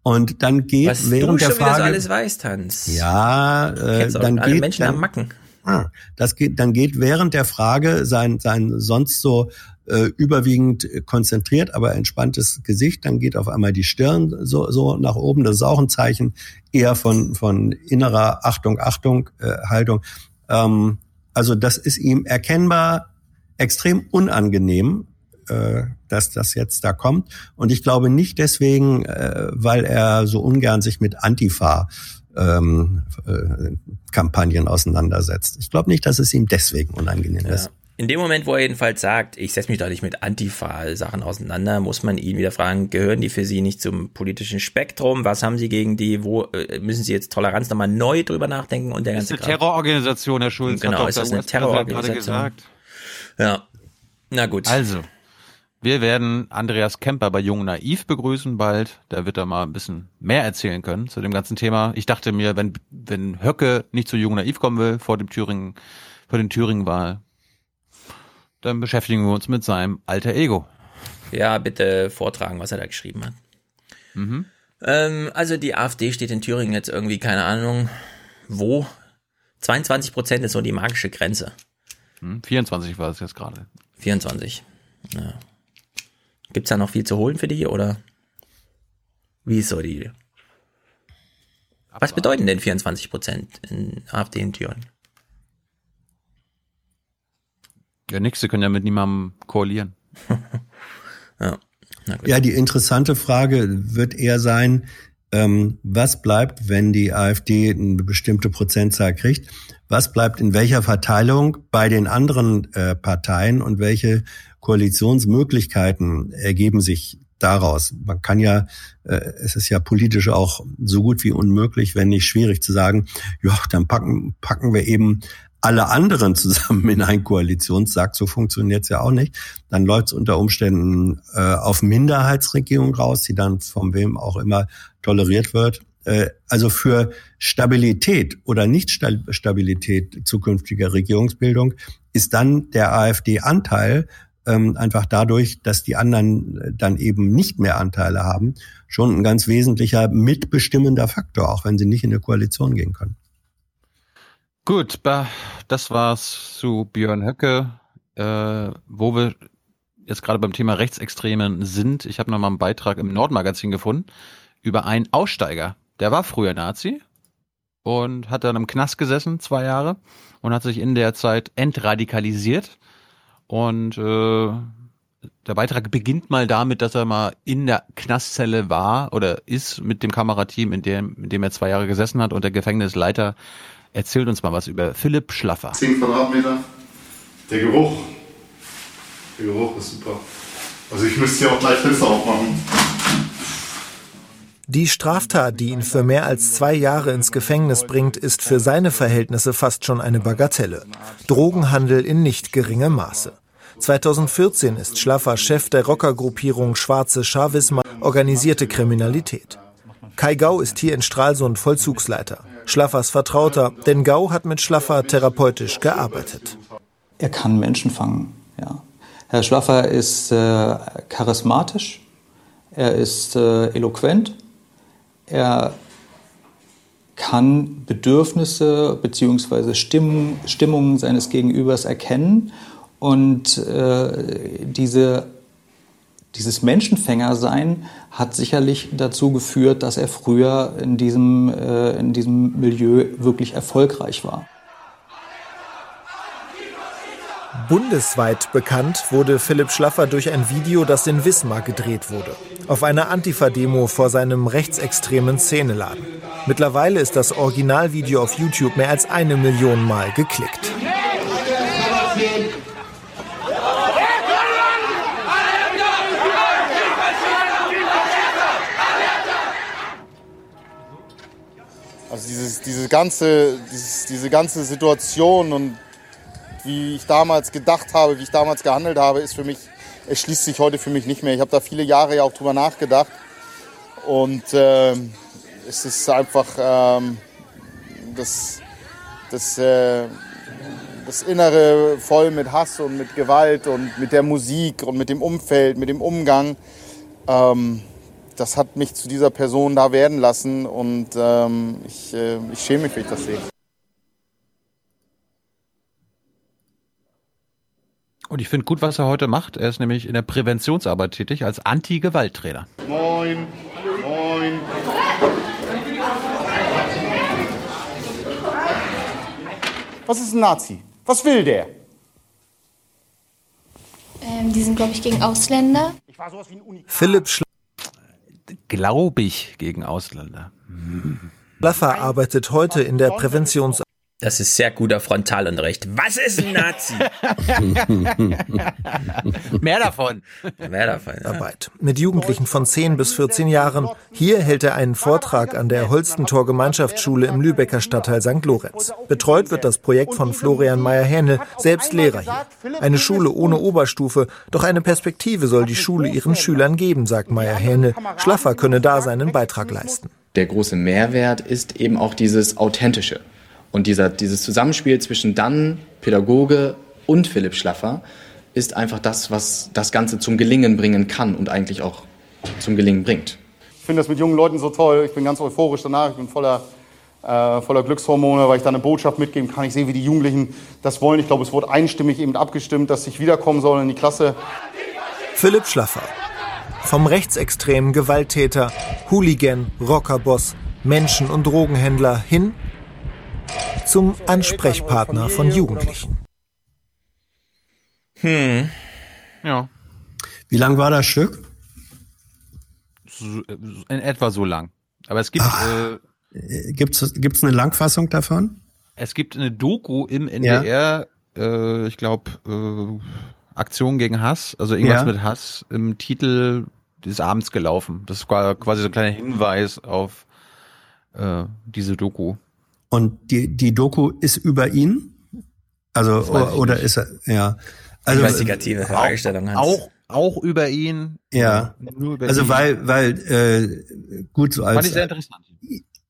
Und dann geht Was während du der schon wieder so Frage alles weißt, Hans. ja, äh, dann geht Menschen dann, am Macken. Ah, das geht, dann geht während der Frage sein, sein sonst so äh, überwiegend konzentriert, aber entspanntes Gesicht, dann geht auf einmal die Stirn so, so nach oben. Das ist auch ein Zeichen eher von, von innerer Achtung, Achtung, äh, Haltung. Ähm, also das ist ihm erkennbar extrem unangenehm, äh, dass das jetzt da kommt. Und ich glaube nicht deswegen, äh, weil er so ungern sich mit Antifa ähm, äh, Kampagnen auseinandersetzt. Ich glaube nicht, dass es ihm deswegen unangenehm Ja. ist. In dem Moment, wo er jedenfalls sagt, ich setze mich doch nicht mit Antifa-Sachen auseinander, muss man ihn wieder fragen, gehören die für Sie nicht zum politischen Spektrum? Was haben Sie gegen die? Wo müssen Sie jetzt Toleranz nochmal neu drüber nachdenken und der Das ist ganze eine? Terrororganisation, Herr Schulz. Genau, ist das eine Terrororganisation? gesagt. Ja. Na gut. Also, wir werden Andreas Kemper bei Jung Naiv begrüßen bald. Da wird er mal ein bisschen mehr erzählen können zu dem ganzen Thema. Ich dachte mir, wenn, wenn Höcke nicht zu Jung Naiv kommen will vor dem Thüringen, vor den Thüringen-Wahl, dann beschäftigen wir uns mit seinem alter Ego. Ja, bitte vortragen, was er da geschrieben hat. Mhm. Ähm, also die AfD steht in Thüringen jetzt irgendwie, keine Ahnung, wo? 22 Prozent ist so die magische Grenze. Hm, 24 war es jetzt gerade. 24. Ja. Gibt's da noch viel zu holen für die oder wie ist so die? Was bedeuten denn 24 Prozent in AfD in Thüringen? Ja, nix, sie können ja mit niemandem koalieren. *laughs* ja. Ja, die interessante Frage wird eher sein, ähm, was bleibt, wenn die AfD eine bestimmte Prozentzahl kriegt? Was bleibt in welcher Verteilung bei den anderen äh, Parteien und welche Koalitionsmöglichkeiten ergeben sich daraus? Man kann ja, äh, es ist ja politisch auch so gut wie unmöglich, wenn nicht schwierig zu sagen, ja, dann packen, packen wir eben alle anderen zusammen in einen Koalitionssack, so funktioniert's ja auch nicht. Dann läuft's unter Umständen äh, auf Minderheitsregierung raus, die dann von wem auch immer toleriert wird. Äh, also für Stabilität oder Nicht-Stabilität zukünftiger Regierungsbildung ist dann der AfD-Anteil ähm, einfach dadurch, dass die anderen dann eben nicht mehr Anteile haben, schon ein ganz wesentlicher mitbestimmender Faktor, auch wenn sie nicht in eine Koalition gehen können. Gut, das war's zu Björn Höcke, äh, wo wir jetzt gerade beim Thema Rechtsextremen sind. Ich habe noch mal einen Beitrag im Nordmagazin gefunden über einen Aussteiger. Der war früher Nazi und hat dann im Knast gesessen, zwei Jahre, und hat sich in der Zeit entradikalisiert. Und äh, der Beitrag beginnt mal damit, dass er mal in der Knastzelle war oder ist mit dem Kamerateam, in dem, in dem er zwei Jahre gesessen hat. Und der Gefängnisleiter erzählt uns mal was über Philipp Schlaffer. 10 Quadratmeter. Der Geruch. Der Geruch ist super. Also ich müsste hier auch gleich Fenster aufmachen. Die Straftat, die ihn für mehr als zwei Jahre ins Gefängnis bringt, ist für seine Verhältnisse fast schon eine Bagatelle. Drogenhandel in nicht geringem Maße. 2014 ist Schlaffer Chef der Rockergruppierung Schwarze Chavisma organisierte Kriminalität. Kai Gau ist hier in Stralsund Vollzugsleiter. Schlaffers Vertrauter, denn Gau hat mit Schlaffer therapeutisch gearbeitet. Er kann Menschen fangen, ja. Herr Schlaffer ist äh, charismatisch, er ist äh, eloquent, er kann Bedürfnisse bzw. Stimmung, Stimmungen seines Gegenübers erkennen und äh, diese, dieses Menschenfängersein hat sicherlich dazu geführt, dass er früher in diesem, äh, in diesem Milieu wirklich erfolgreich war. Bundesweit bekannt wurde Philipp Schlaffer durch ein Video, das in Wismar gedreht wurde. Auf einer Antifa-Demo vor seinem rechtsextremen Szeneladen. Mittlerweile ist das Originalvideo auf YouTube mehr als eine Million Mal geklickt. Also dieses, diese, ganze, dieses, diese ganze Situation und wie ich damals gedacht habe, wie ich damals gehandelt habe, ist für mich, es schließt sich heute für mich nicht mehr. Ich habe da viele Jahre ja auch drüber nachgedacht und äh, es ist einfach ähm, das, das, äh, das Innere voll mit Hass und mit Gewalt und mit der Musik und mit dem Umfeld, mit dem Umgang. Ähm, das hat mich zu dieser Person da werden lassen und ähm, ich, äh, ich schäme mich, wenn ich das sehe. Und ich finde gut, was er heute macht. Er ist nämlich in der Präventionsarbeit tätig als Anti-Gewalt-Trainer. Moin, moin. Was ist ein Nazi? Was will der? Ähm, die sind, glaube ich, gegen Ausländer. Philipp Schla Glaube ich gegen Ausländer. Schlaffer arbeitet heute in der Präventionsarbeit. Das ist sehr guter Frontalunterricht. Was ist ein Nazi? *laughs* Mehr davon. Mehr davon. Ja. Arbeit. Mit Jugendlichen von 10 bis 14 Jahren. Hier hält er einen Vortrag an der Holstentor Gemeinschaftsschule im Lübecker Stadtteil St. Lorenz. Betreut wird das Projekt von Florian Meyer-Hähnel, selbst Lehrer hier. Eine Schule ohne Oberstufe, doch eine Perspektive soll die Schule ihren Schülern geben, sagt Meyer-Hähnel. Schlaffer könne da seinen Beitrag leisten. Der große Mehrwert ist eben auch dieses Authentische. Und dieser, dieses Zusammenspiel zwischen dann Pädagoge und Philipp Schlaffer ist einfach das, was das Ganze zum Gelingen bringen kann und eigentlich auch zum Gelingen bringt. Ich finde das mit jungen Leuten so toll. Ich bin ganz euphorisch danach. Ich bin voller, äh, voller Glückshormone, weil ich da eine Botschaft mitgeben kann. Ich sehe, wie die Jugendlichen das wollen. Ich glaube, es wurde einstimmig eben abgestimmt, dass ich wiederkommen soll in die Klasse. Philipp Schlaffer. Vom rechtsextremen Gewalttäter, Hooligan, Rockerboss, Menschen- und Drogenhändler hin zum Ansprechpartner von Jugendlichen. Hm. Ja. Wie lang war das Stück? So, in etwa so lang. Aber es gibt. Ach, äh, gibt's gibt's eine Langfassung davon? Es gibt eine Doku im NDR. Ja. Äh, ich glaube äh, Aktion gegen Hass, also irgendwas ja. mit Hass im Titel des Abends gelaufen. Das war quasi so ein kleiner Hinweis auf äh, diese Doku. Und die, die Doku ist über ihn? Also, oder, oder ist er, ja. Also, Investigative Fragestellung, Hans. Auch, auch über ihn. Ja. Über also, ihn. weil, weil, äh, gut, so als. Fand ich sehr interessant.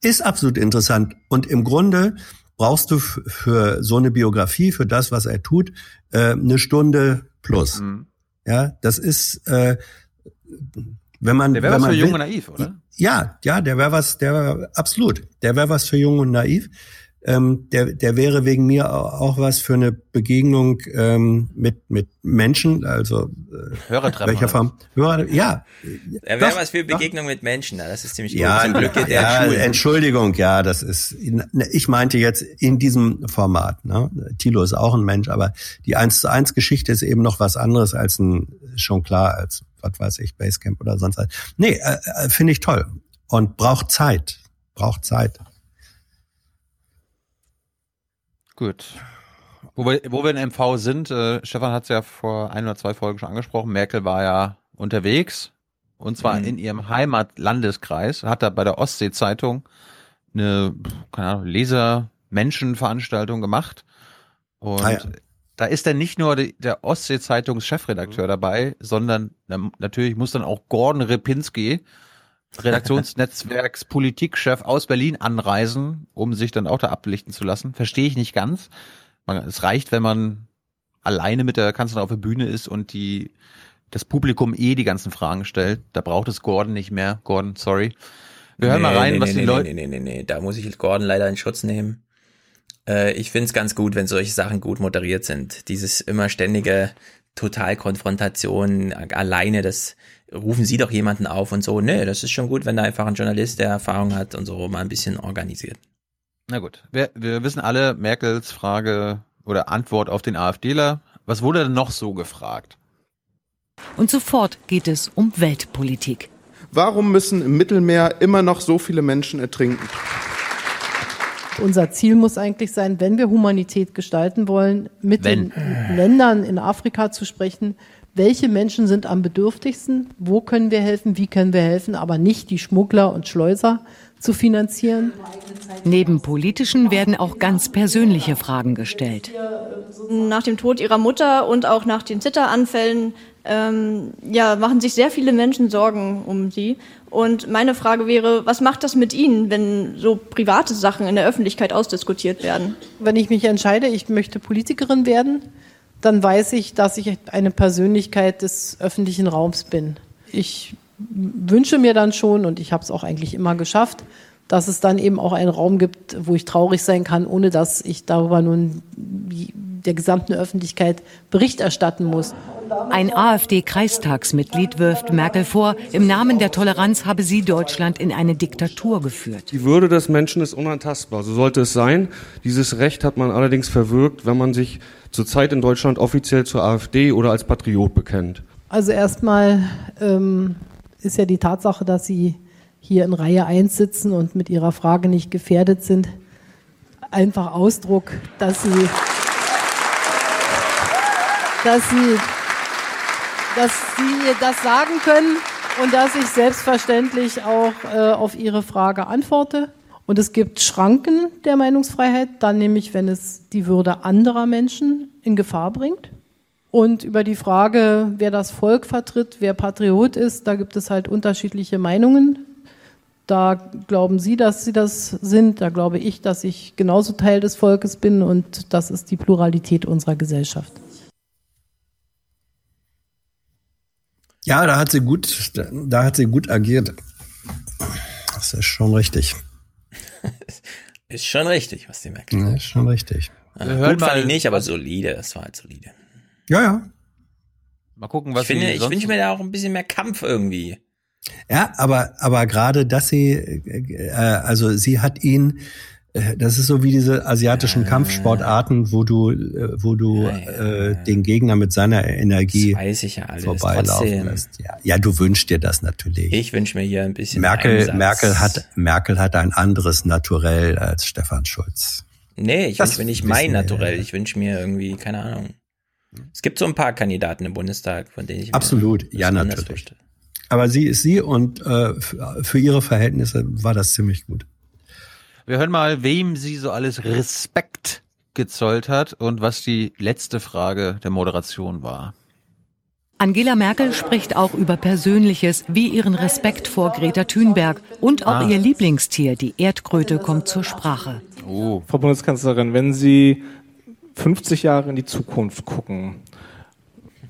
Ist absolut interessant. Und im Grunde brauchst du für so eine Biografie, für das, was er tut, äh, eine Stunde plus. Mhm. Ja, das ist, äh, wenn man. Der wäre was für will, Jung und Naiv, oder? Ja, ja, der wäre was, der wär, absolut, der wäre was für Jung und Naiv. Ähm, der, der wäre wegen mir auch was für eine Begegnung ähm, mit mit Menschen, also äh, Hörertreffen. Welcher Form? Hörer, ja. Er wäre was für Begegnung doch. mit Menschen, das ist ziemlich gut. Ja, Zum Glück der ja, Entschuldigung, ja, das ist. Ich meinte jetzt in diesem Format. Ne? Thilo ist auch ein Mensch, aber die eins zu eins Geschichte ist eben noch was anderes als ein schon klar als was weiß ich Basecamp oder sonst was. Nee, äh, äh, finde ich toll und braucht Zeit, braucht Zeit. Gut. Wo wir, wo wir in MV sind, äh, Stefan hat es ja vor ein oder zwei Folgen schon angesprochen, Merkel war ja unterwegs Und zwar Mhm. in ihrem Heimatlandeskreis. Hat er bei der Ostsee-Zeitung eine, keine Ahnung, Leser-Menschenveranstaltung gemacht. Und Ah ja. Da ist dann nicht nur die, der Ostsee-Zeitungs-Chefredakteur dabei, sondern na- natürlich muss dann auch Gordon Repinski, Redaktionsnetzwerks *laughs* Politikchef aus Berlin anreisen, um sich dann auch da ablichten zu lassen. Verstehe ich nicht ganz. Man, es reicht, wenn man alleine mit der Kanzlerin auf der Bühne ist und die das Publikum eh die ganzen Fragen stellt. Da braucht es Gordon nicht mehr. Gordon, sorry. Wir hören mal Nee, rein, nee, was nee, die nee, Leute. Nee, nee, nee, nee, da muss ich Gordon leider in Schutz nehmen. Äh, ich find's ganz gut, wenn solche Sachen gut moderiert sind. Dieses immer ständige Totalkonfrontation alleine, das rufen Sie doch jemanden auf und so. Nee, das ist schon gut, wenn da einfach ein Journalist, der Erfahrung hat und so mal ein bisschen organisiert. Na gut, wir, wir wissen alle Merkels Frage oder Antwort auf den AfDler. Was wurde denn noch so gefragt? Und sofort geht es um Weltpolitik. Warum müssen im Mittelmeer immer noch so viele Menschen ertrinken? Unser Ziel muss eigentlich sein, wenn wir Humanität gestalten wollen, mit Wenn. den Ländern in Afrika zu sprechen, welche Menschen sind am bedürftigsten, wo können wir helfen, wie können wir helfen, aber nicht die Schmuggler und Schleuser zu finanzieren. Neben politischen werden auch ganz persönliche Fragen gestellt. Nach dem Tod ihrer Mutter und auch nach den Zitteranfällen ähm, ja, machen sich sehr viele Menschen Sorgen um sie. Und meine Frage wäre, was macht das mit Ihnen, wenn so private Sachen in der Öffentlichkeit ausdiskutiert werden? Wenn ich mich entscheide, ich möchte Politikerin werden, dann weiß ich, dass ich eine Persönlichkeit des öffentlichen Raums bin. Ich wünsche mir dann schon, und ich habe es auch eigentlich immer geschafft, dass es dann eben auch einen Raum gibt, wo ich traurig sein kann, ohne dass ich darüber nun der gesamten Öffentlichkeit Bericht erstatten muss. Ein AfD-Kreistagsmitglied wirft Merkel vor, im Namen der Toleranz habe sie Deutschland in eine Diktatur geführt. Die Würde des Menschen ist unantastbar, so sollte es sein. Dieses Recht hat man allerdings verwirkt, wenn man sich zurzeit in Deutschland offiziell zur AfD oder als Patriot bekennt. Also erstmal ähm, ist ja die Tatsache, dass Sie hier in Reihe 1 sitzen und mit Ihrer Frage nicht gefährdet sind, einfach Ausdruck, dass Sie, dass Sie, dass Sie ihr das sagen können und dass ich selbstverständlich auch äh, auf Ihre Frage antworte. Und es gibt Schranken der Meinungsfreiheit, dann nämlich, wenn es die Würde anderer Menschen in Gefahr bringt. Und über die Frage, wer das Volk vertritt, wer Patriot ist, da gibt es halt unterschiedliche Meinungen. Da glauben Sie, dass Sie das sind, da glaube ich, dass ich genauso Teil des Volkes bin und das ist die Pluralität unserer Gesellschaft. Ja, da hat sie gut, da, hat sie gut agiert. Das ist schon richtig. *laughs* Ist schon richtig, was die Merkel Ja, ist schon richtig. Hören gut fand mal- ich nicht, aber solide, das war halt solide. Ja, ja. Mal gucken, was ich finde, ich wünsche mir da auch ein bisschen mehr Kampf irgendwie. Ja, aber, aber gerade, dass sie, äh, also sie hat ihn, äh, das ist so wie diese asiatischen Kampfsportarten, wo du, äh, wo du Äh, den Gegner mit seiner Energie ja vorbeilaufen lässt. Ja, ja, du wünschst dir das natürlich. Ich wünsche mir hier ein bisschen Merkel. Merkel hat, Merkel hat ein anderes Naturell als Stefan Schulz. Nee, ich wünsche mir nicht mein Naturell. Ich wünsche mir irgendwie, keine Ahnung. Es gibt so ein paar Kandidaten im Bundestag, von denen ich Absolut, ja, natürlich. vorstelle. Aber sie ist sie und äh, für ihre Verhältnisse war das ziemlich gut. Wir hören mal, wem sie so alles Respekt gezollt hat und was die letzte Frage der Moderation war. Angela Merkel spricht auch über Persönliches, wie ihren Respekt vor Greta Thunberg und auch Ah. ihr Lieblingstier, die Erdkröte, kommt zur Sprache. Oh. Frau Bundeskanzlerin, wenn Sie 50 Jahre in die Zukunft gucken,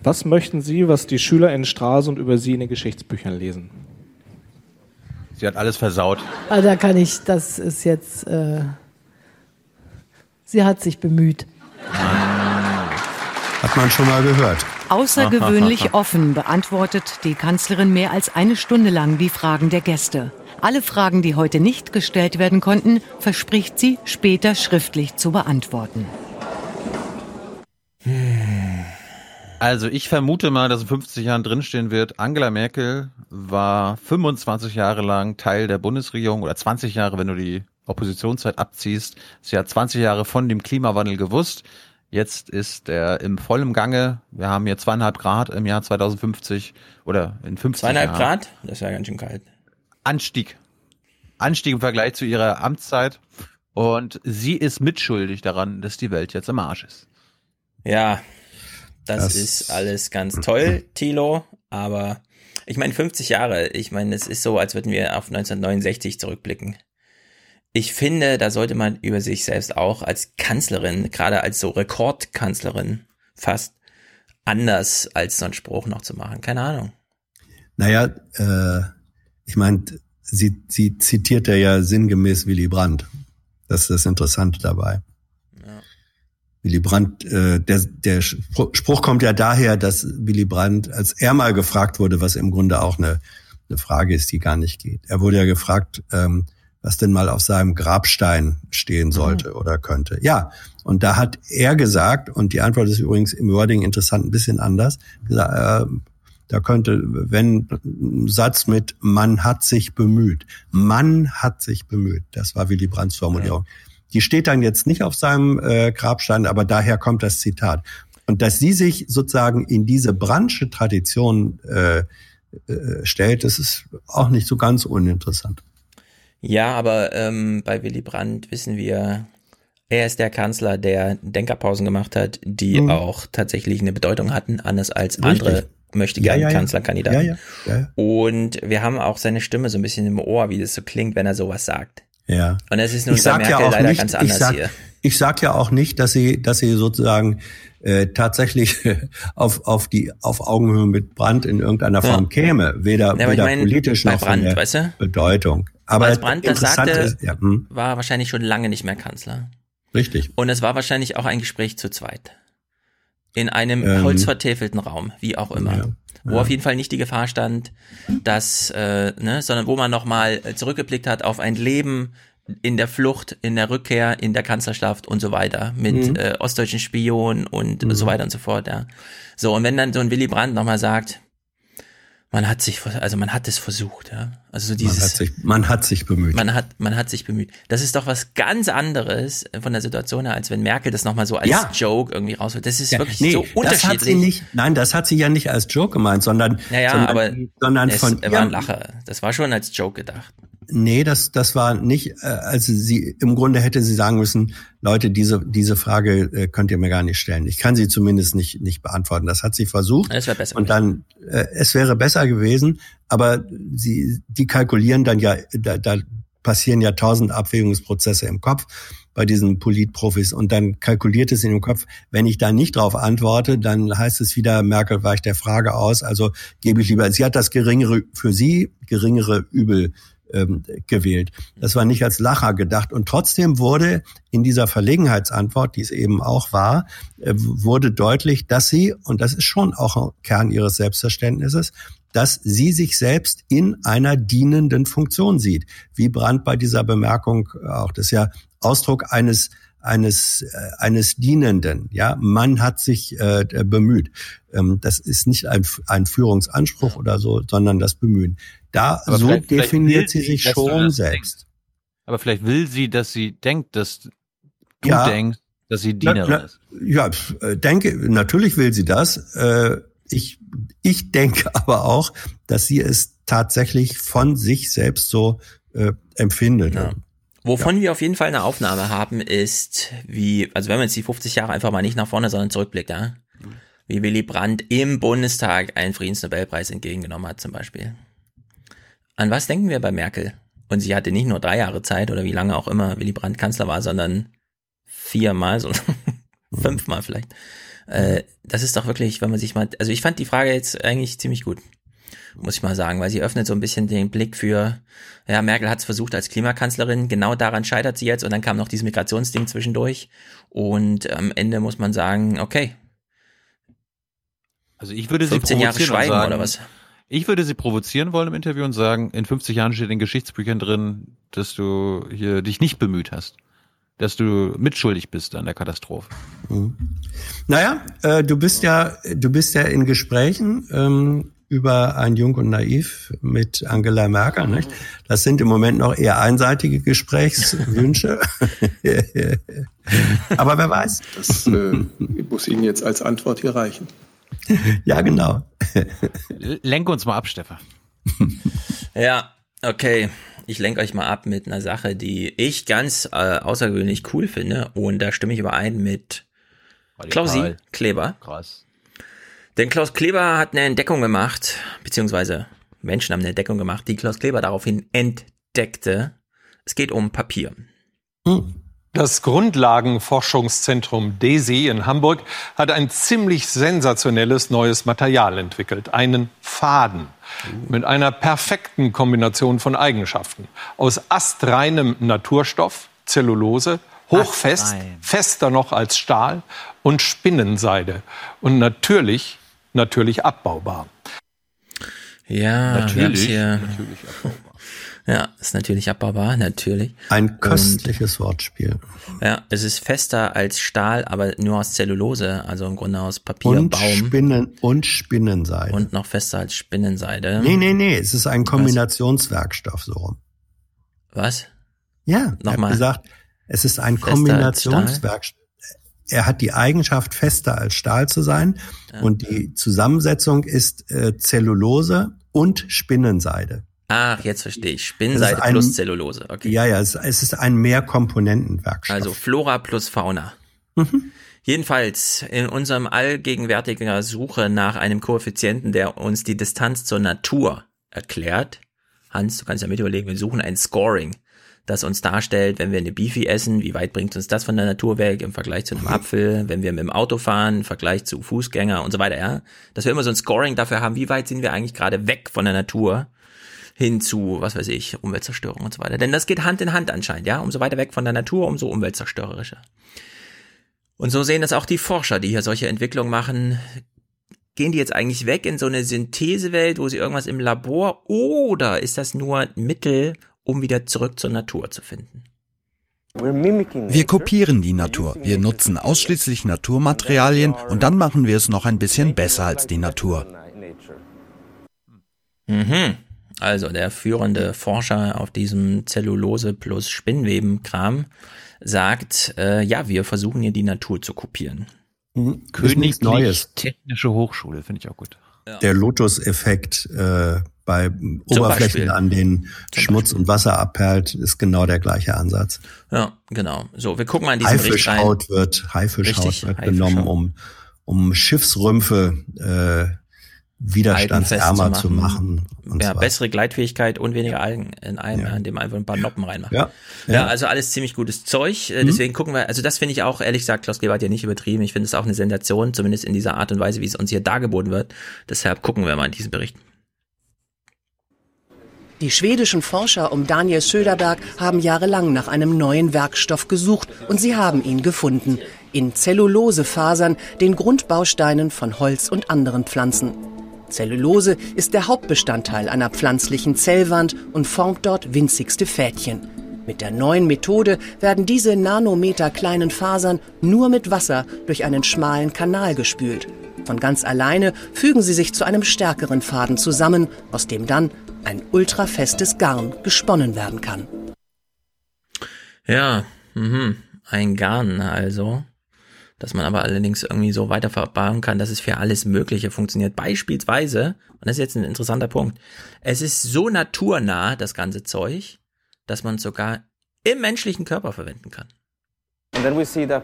was möchten Sie, was die Schüler in Stralsund über Sie in den Geschichtsbüchern lesen? Sie hat alles versaut. Also da kann ich, das ist jetzt, äh, sie hat sich bemüht. Hat man schon mal gehört. Außergewöhnlich offen beantwortet die Kanzlerin mehr als eine Stunde lang die Fragen der Gäste. Alle Fragen, die heute nicht gestellt werden konnten, verspricht sie später schriftlich zu beantworten. Also ich vermute mal, dass in 50 Jahren drinstehen wird, Angela Merkel war 25 Jahre lang Teil der Bundesregierung oder 20 Jahre, wenn du die Oppositionszeit abziehst. Sie hat 20 Jahre von dem Klimawandel gewusst. Jetzt ist er im vollen Gange. Wir haben hier zweieinhalb Grad im Jahr 2050 oder in 50 Zweieinhalb Jahren. Grad? Das ist ja ganz schön kalt. Anstieg. Anstieg im Vergleich zu ihrer Amtszeit. Und sie ist mitschuldig daran, dass die Welt jetzt im Arsch ist. Ja, das, Das- ist alles ganz toll, Thilo, aber ich meine 50 Jahre, ich meine, es ist so, als würden wir auf 1969 zurückblicken. Ich finde, da sollte man über sich selbst auch als Kanzlerin, gerade als so Rekordkanzlerin, fast anders als so einen Spruch noch zu machen. Keine Ahnung. Naja, äh, ich meine, sie, sie zitierte ja sinngemäß Willy Brandt. Das ist das Interessante dabei. Willy Brandt, äh, der, der Spruch kommt ja daher, dass Willy Brandt, als er mal gefragt wurde, was im Grunde auch eine, eine Frage ist, die gar nicht geht. Er wurde ja gefragt, ähm, was denn mal auf seinem Grabstein stehen sollte oder könnte. Ja, und da hat er gesagt, und die Antwort ist übrigens im Wording interessant, ein bisschen anders, gesagt, äh, da könnte, wenn ein Satz mit man hat sich bemüht. Man hat sich bemüht. Das war Willy Brandts Formulierung. Die steht dann jetzt nicht auf seinem äh, Grabstein, aber daher kommt das Zitat. Und dass sie sich sozusagen in diese Brandsche Tradition äh, äh, stellt, das ist auch nicht so ganz uninteressant. Ja, aber ähm, bei Willy Brandt wissen wir, er ist der Kanzler, der Denkerpausen gemacht hat, die Mhm. auch tatsächlich eine Bedeutung hatten, anders als Richtig. andere möchte gerne ja, ja. Kanzlerkandidaten. Ja. Und wir haben auch seine Stimme so ein bisschen im Ohr, wie das so klingt, wenn er sowas sagt. Ja. Und es ist nun ich sag Merkel ja auch leider nicht, ganz ich anders sag, hier. Ich sag ja auch nicht, dass sie, dass sie sozusagen äh, tatsächlich *laughs* auf, auf die auf Augenhöhe mit Brandt in irgendeiner Ja. Form käme, weder, Ja, ich weder mein, politisch noch Brandt, von der weißt du? Bedeutung. Aber als Brandt das sagte, ist, ja, hm, war wahrscheinlich schon lange nicht mehr Kanzler. richtig. Und es war wahrscheinlich auch ein Gespräch zu zweit. In einem Ähm, holzvertäfelten Raum, wie auch immer. Wo ja. auf jeden Fall nicht die Gefahr stand, dass, äh, ne, sondern wo man nochmal zurückgeblickt hat auf ein Leben in der Flucht, in der Rückkehr, in der Kanzlerschaft und so weiter, mit Mhm. äh, ostdeutschen Spionen und Mhm. so weiter und so fort, ja. So, und wenn dann so ein Willy Brandt nochmal sagt, man hat sich, also man hat es versucht, ja. Also so dieses, man, hat sich, man hat sich bemüht. man hat, man hat sich bemüht. Das ist doch was ganz anderes von der Situation her, als wenn Merkel das nochmal so als Ja. Joke irgendwie rausholt. Das ist Ja, wirklich nee, so das hat sie unterschiedlich. nicht, nein, das hat sie ja nicht als Joke gemeint, sondern, Naja, sondern, aber sondern es von war ein Lacher. Das war schon als Joke gedacht. Nee, das, das war nicht, äh, also sie, im Grunde hätte sie sagen müssen, Leute, diese, diese Frage äh, könnt ihr mir gar nicht stellen. Ich kann sie zumindest nicht, nicht beantworten. Das hat sie versucht. Das wäre besser. Und dann, äh, es wäre besser gewesen, aber sie, die kalkulieren dann ja, da, da passieren ja tausend Abwägungsprozesse im Kopf bei diesen Politprofis und dann kalkuliert es in dem Kopf, wenn ich da nicht drauf antworte, dann heißt es wieder, Merkel weicht der Frage aus, also gebe ich lieber, sie hat das geringere, für sie geringere Übel ähm, gewählt. Das war nicht als Lacher gedacht. Und trotzdem wurde in dieser Verlegenheitsantwort, die es eben auch war, äh, wurde deutlich, dass sie, und das ist schon auch Kern ihres Selbstverständnisses, dass sie sich selbst in einer dienenden Funktion sieht. Wie Brandt bei dieser Bemerkung auch. Das ist ja Ausdruck eines eines äh, eines Dienenden. Ja, man hat sich äh, bemüht. Ähm, das ist nicht ein, ein Führungsanspruch oder so, sondern das Bemühen. Da Aber so vielleicht- vielleicht definiert will sie sich schon selbst. Aber vielleicht will sie, dass sie denkt, dass du Ja. denkst, dass sie Na, Dienerin na, ist. ja, äh, denke, natürlich will sie das. Äh, ich, ich *laughs* denke aber auch, dass sie es tatsächlich von sich selbst so äh, empfindet. Wovon wir auf jeden Fall eine Aufnahme haben, ist, wie, also wenn man jetzt die 50 Jahre einfach mal nicht nach vorne, sondern zurückblickt, ja, wie Willy Brandt im Bundestag einen Friedensnobelpreis entgegengenommen hat, zum Beispiel. An was denken wir bei Merkel? Und sie hatte nicht nur drei Jahre Zeit oder wie lange auch immer Willy Brandt Kanzler war, sondern viermal, so *laughs* fünfmal vielleicht. Äh, das ist doch wirklich, wenn man sich mal, also ich fand die Frage jetzt eigentlich ziemlich gut muss ich mal sagen, weil sie öffnet so ein bisschen den Blick für, ja, Merkel hat es versucht als Klimakanzlerin, genau daran scheitert sie jetzt und dann kam noch dieses Migrationsding zwischendurch und am Ende muss man sagen, okay. Also ich würde sie 15 Jahre provozieren und Schweigen sagen, oder was? Ich würde sie provozieren wollen im Interview und sagen, in 50 Jahren steht in Geschichtsbüchern drin, dass du hier dich nicht bemüht hast. Dass du mitschuldig bist an der Katastrophe. Mhm. Naja, äh, du bist ja, du bist ja in Gesprächen ähm, über ein Jung und Naiv mit Angela Merkel. Nicht? Das sind im Moment noch eher einseitige Gesprächswünsche. *laughs* Aber wer weiß. Das äh, muss Ihnen jetzt als Antwort hier reichen. Ja, genau. Lenke uns mal ab, Stefan. *laughs* Ja, okay. Ich lenke euch mal ab mit einer Sache, die ich ganz äh, außergewöhnlich cool finde. Und da stimme ich überein mit Klausi Kleber. Krass. Denn Klaus Kleber hat eine Entdeckung gemacht, beziehungsweise Menschen haben eine Entdeckung gemacht, die Klaus Kleber daraufhin entdeckte. Es geht um Papier. Das Grundlagenforschungszentrum DESI in Hamburg hat ein ziemlich sensationelles neues Material entwickelt, einen Faden mit einer perfekten Kombination von Eigenschaften. Aus astreinem Naturstoff, Zellulose, hochfest, Astrein. fester noch als Stahl und Spinnenseide und natürlich, natürlich abbaubar. Ja, Natürlich. Natürlich abbaubar. *laughs* Ja, ist natürlich abbaubar, natürlich. Ein köstliches Wortspiel. Ja, es ist fester als Stahl, aber nur aus Zellulose, also im Grunde aus Papier, Und Baum Spinnen und Spinnenseide. und noch fester als Spinnenseide. nee, nee, nee, es ist ein Kombinationswerkstoff so rum. Was? Ja, er Nochmal. hat gesagt, es ist ein Kombinationswerkstoff. Er hat die Eigenschaft, fester als Stahl zu sein. Und die Zusammensetzung ist äh, Zellulose und Spinnenseide. Ach, jetzt verstehe ich. Spinnenseide ein- plus Zellulose. Okay. Ja, ja, es, es ist ein Mehrkomponentenwerkstoff. Also Flora plus Fauna. Mhm. Jedenfalls in unserem allgegenwärtiger Suche nach einem Koeffizienten, der uns die Distanz zur Natur erklärt. Hans, du kannst ja mit überlegen, wir suchen ein Scoring, das uns darstellt, wenn wir eine Beefy essen, wie weit bringt uns das von der Natur weg im Vergleich zu einem Apfel, wenn wir mit dem Auto fahren, im Vergleich zu Fußgänger und so weiter, ja. Dass wir immer so ein Scoring dafür haben, wie weit sind wir eigentlich gerade weg von der Natur hin zu, was weiß ich, Umweltzerstörung und so weiter. Denn das geht Hand in Hand anscheinend, ja. Umso weiter weg von der Natur, umso umweltzerstörerischer. Und so sehen das auch die Forscher, die hier solche Entwicklungen machen. Gehen die jetzt eigentlich weg in so eine Synthesewelt, wo sie irgendwas im Labor, oder ist das nur ein Mittel, um wieder zurück zur Natur zu finden? Wir kopieren die Natur. Wir nutzen ausschließlich Naturmaterialien und dann machen wir es noch ein bisschen besser als die Natur. Mhm. Also der führende Forscher auf diesem Zellulose plus Spinnweben-Kram sagt, äh, ja, wir versuchen hier die Natur zu kopieren. Mhm. Nichts Neues. Technische Hochschule, finde ich auch gut. Der Lotus-Effekt äh, bei Oberflächen, Beispiel. an denen Schmutz und Wasser abperlt, ist genau der gleiche Ansatz. Ja, genau. So, wir gucken mal in diesen Bericht rein. Haifischhaut wird, Haifischhaut Richtig, wird Haifischhaut. genommen, um, um Schiffsrümpfe äh, widerstandsärmer zu machen. Und ja, zwar. bessere Gleitfähigkeit und weniger Algen in einem, ja. indem man einfach ein paar Noppen reinmacht. Ja, ja. ja. also alles ziemlich gutes Zeug. Äh, Mhm. Deswegen gucken wir, also das finde ich auch, ehrlich gesagt, Klaus Kleber hat ja nicht übertrieben. Ich finde es auch eine Sensation, zumindest in dieser Art und Weise, wie es uns hier dargeboten wird. Deshalb gucken wir mal in diesen Bericht. Die schwedischen Forscher um Daniel Söderberg haben jahrelang nach einem neuen Werkstoff gesucht und sie haben ihn gefunden. In Zellulosefasern, den Grundbausteinen von Holz und anderen Pflanzen. Zellulose ist der Hauptbestandteil einer pflanzlichen Zellwand und formt dort winzigste Fädchen. Mit der neuen Methode werden diese nanometerkleinen Fasern nur mit Wasser durch einen schmalen Kanal gespült. Von ganz alleine fügen sie sich zu einem stärkeren Faden zusammen, aus dem dann ein ultrafestes Garn gesponnen werden kann. Ja, mhm. ein Garn also, dass man aber allerdings irgendwie so weiter verbauen kann, dass es für alles Mögliche funktioniert. Beispielsweise, und das ist jetzt ein interessanter Punkt, es ist so naturnah, das ganze Zeug, dass man es sogar im menschlichen Körper verwenden kann.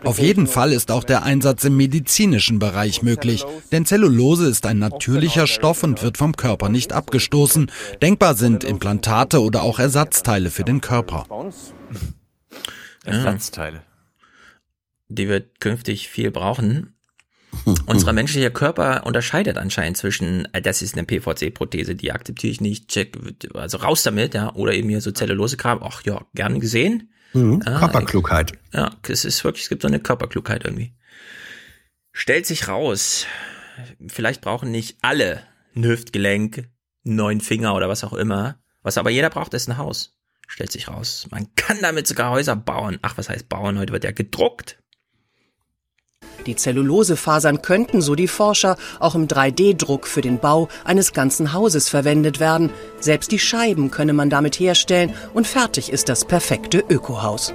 Auf jeden Fall ist auch der Einsatz im medizinischen Bereich möglich, denn Zellulose ist ein natürlicher Stoff und wird vom Körper nicht abgestoßen. Denkbar sind Implantate oder auch Ersatzteile für den Körper. Ersatzteile. Die wird künftig viel brauchen. Unser menschlicher Körper unterscheidet anscheinend zwischen, äh, das ist eine PVC-Prothese, die akzeptiere ich nicht, check, also raus damit, ja, oder eben hier so Zellulose-Kram, ach ja, gerne gesehen. Mhm. Ah, Körperklugheit. Ja, es ist wirklich, es gibt so eine Körperklugheit irgendwie. Stellt sich raus, vielleicht brauchen nicht alle ein Hüftgelenk, neuen Finger oder was auch immer. Was aber jeder braucht, ist ein Haus. Stellt sich raus. Man kann damit sogar Häuser bauen. Ach, was heißt bauen? Heute wird ja gedruckt. Die Zellulosefasern könnten, so die Forscher, auch im 3D-Druck für den Bau eines ganzen Hauses verwendet werden. Selbst die Scheiben könne man damit herstellen und fertig ist das perfekte Ökohaus.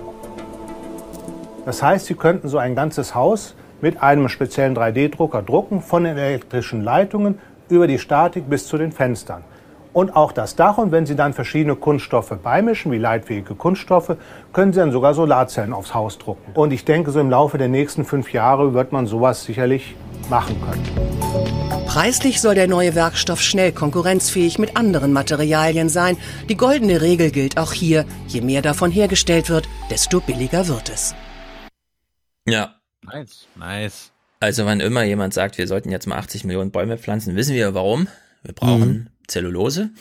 Das heißt, Sie könnten so ein ganzes Haus mit einem speziellen 3D-Drucker drucken, von den elektrischen Leitungen über die Statik bis zu den Fenstern. Und auch das Dach. Und wenn Sie dann verschiedene Kunststoffe beimischen, wie leitfähige Kunststoffe, können Sie dann sogar Solarzellen aufs Haus drucken. Und ich denke, so im Laufe der nächsten fünf Jahre wird man sowas sicherlich machen können. Preislich soll der neue Werkstoff schnell konkurrenzfähig mit anderen Materialien sein. Die goldene Regel gilt auch hier. Je mehr davon hergestellt wird, desto billiger wird es. Ja. Nice. Nice. Also wann immer jemand sagt, wir sollten jetzt mal 80 Millionen Bäume pflanzen, wissen wir warum. Wir brauchen mhm. Zellulose.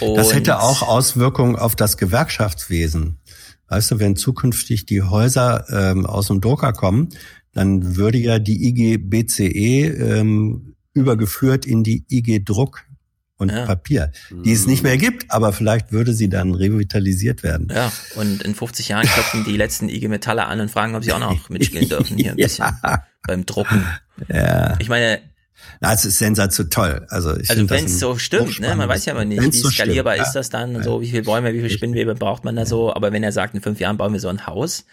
Und das hätte auch Auswirkungen auf das Gewerkschaftswesen. Weißt du, wenn zukünftig die Häuser ähm, aus dem Drucker kommen, dann würde ja die IG BCE ähm, übergeführt in die IG Druck und ja. Papier, die es nicht mehr gibt, aber vielleicht würde sie dann revitalisiert werden. Ja, und in 50 Jahren klopfen die letzten IG Metalle an und fragen, ob sie auch noch *laughs* mitspielen dürfen hier ein bisschen ja. beim Drucken. Ja. Ich meine, na, es ist sensationell toll. Also, ich also wenn es so stimmt, ne? man weiß ja aber nicht, wenn's wie skalierbar so ist das dann und so, wie viele Bäume, wie viele Spinnwebe braucht man da so. Aber wenn er sagt, in fünf Jahren bauen wir so ein Haus,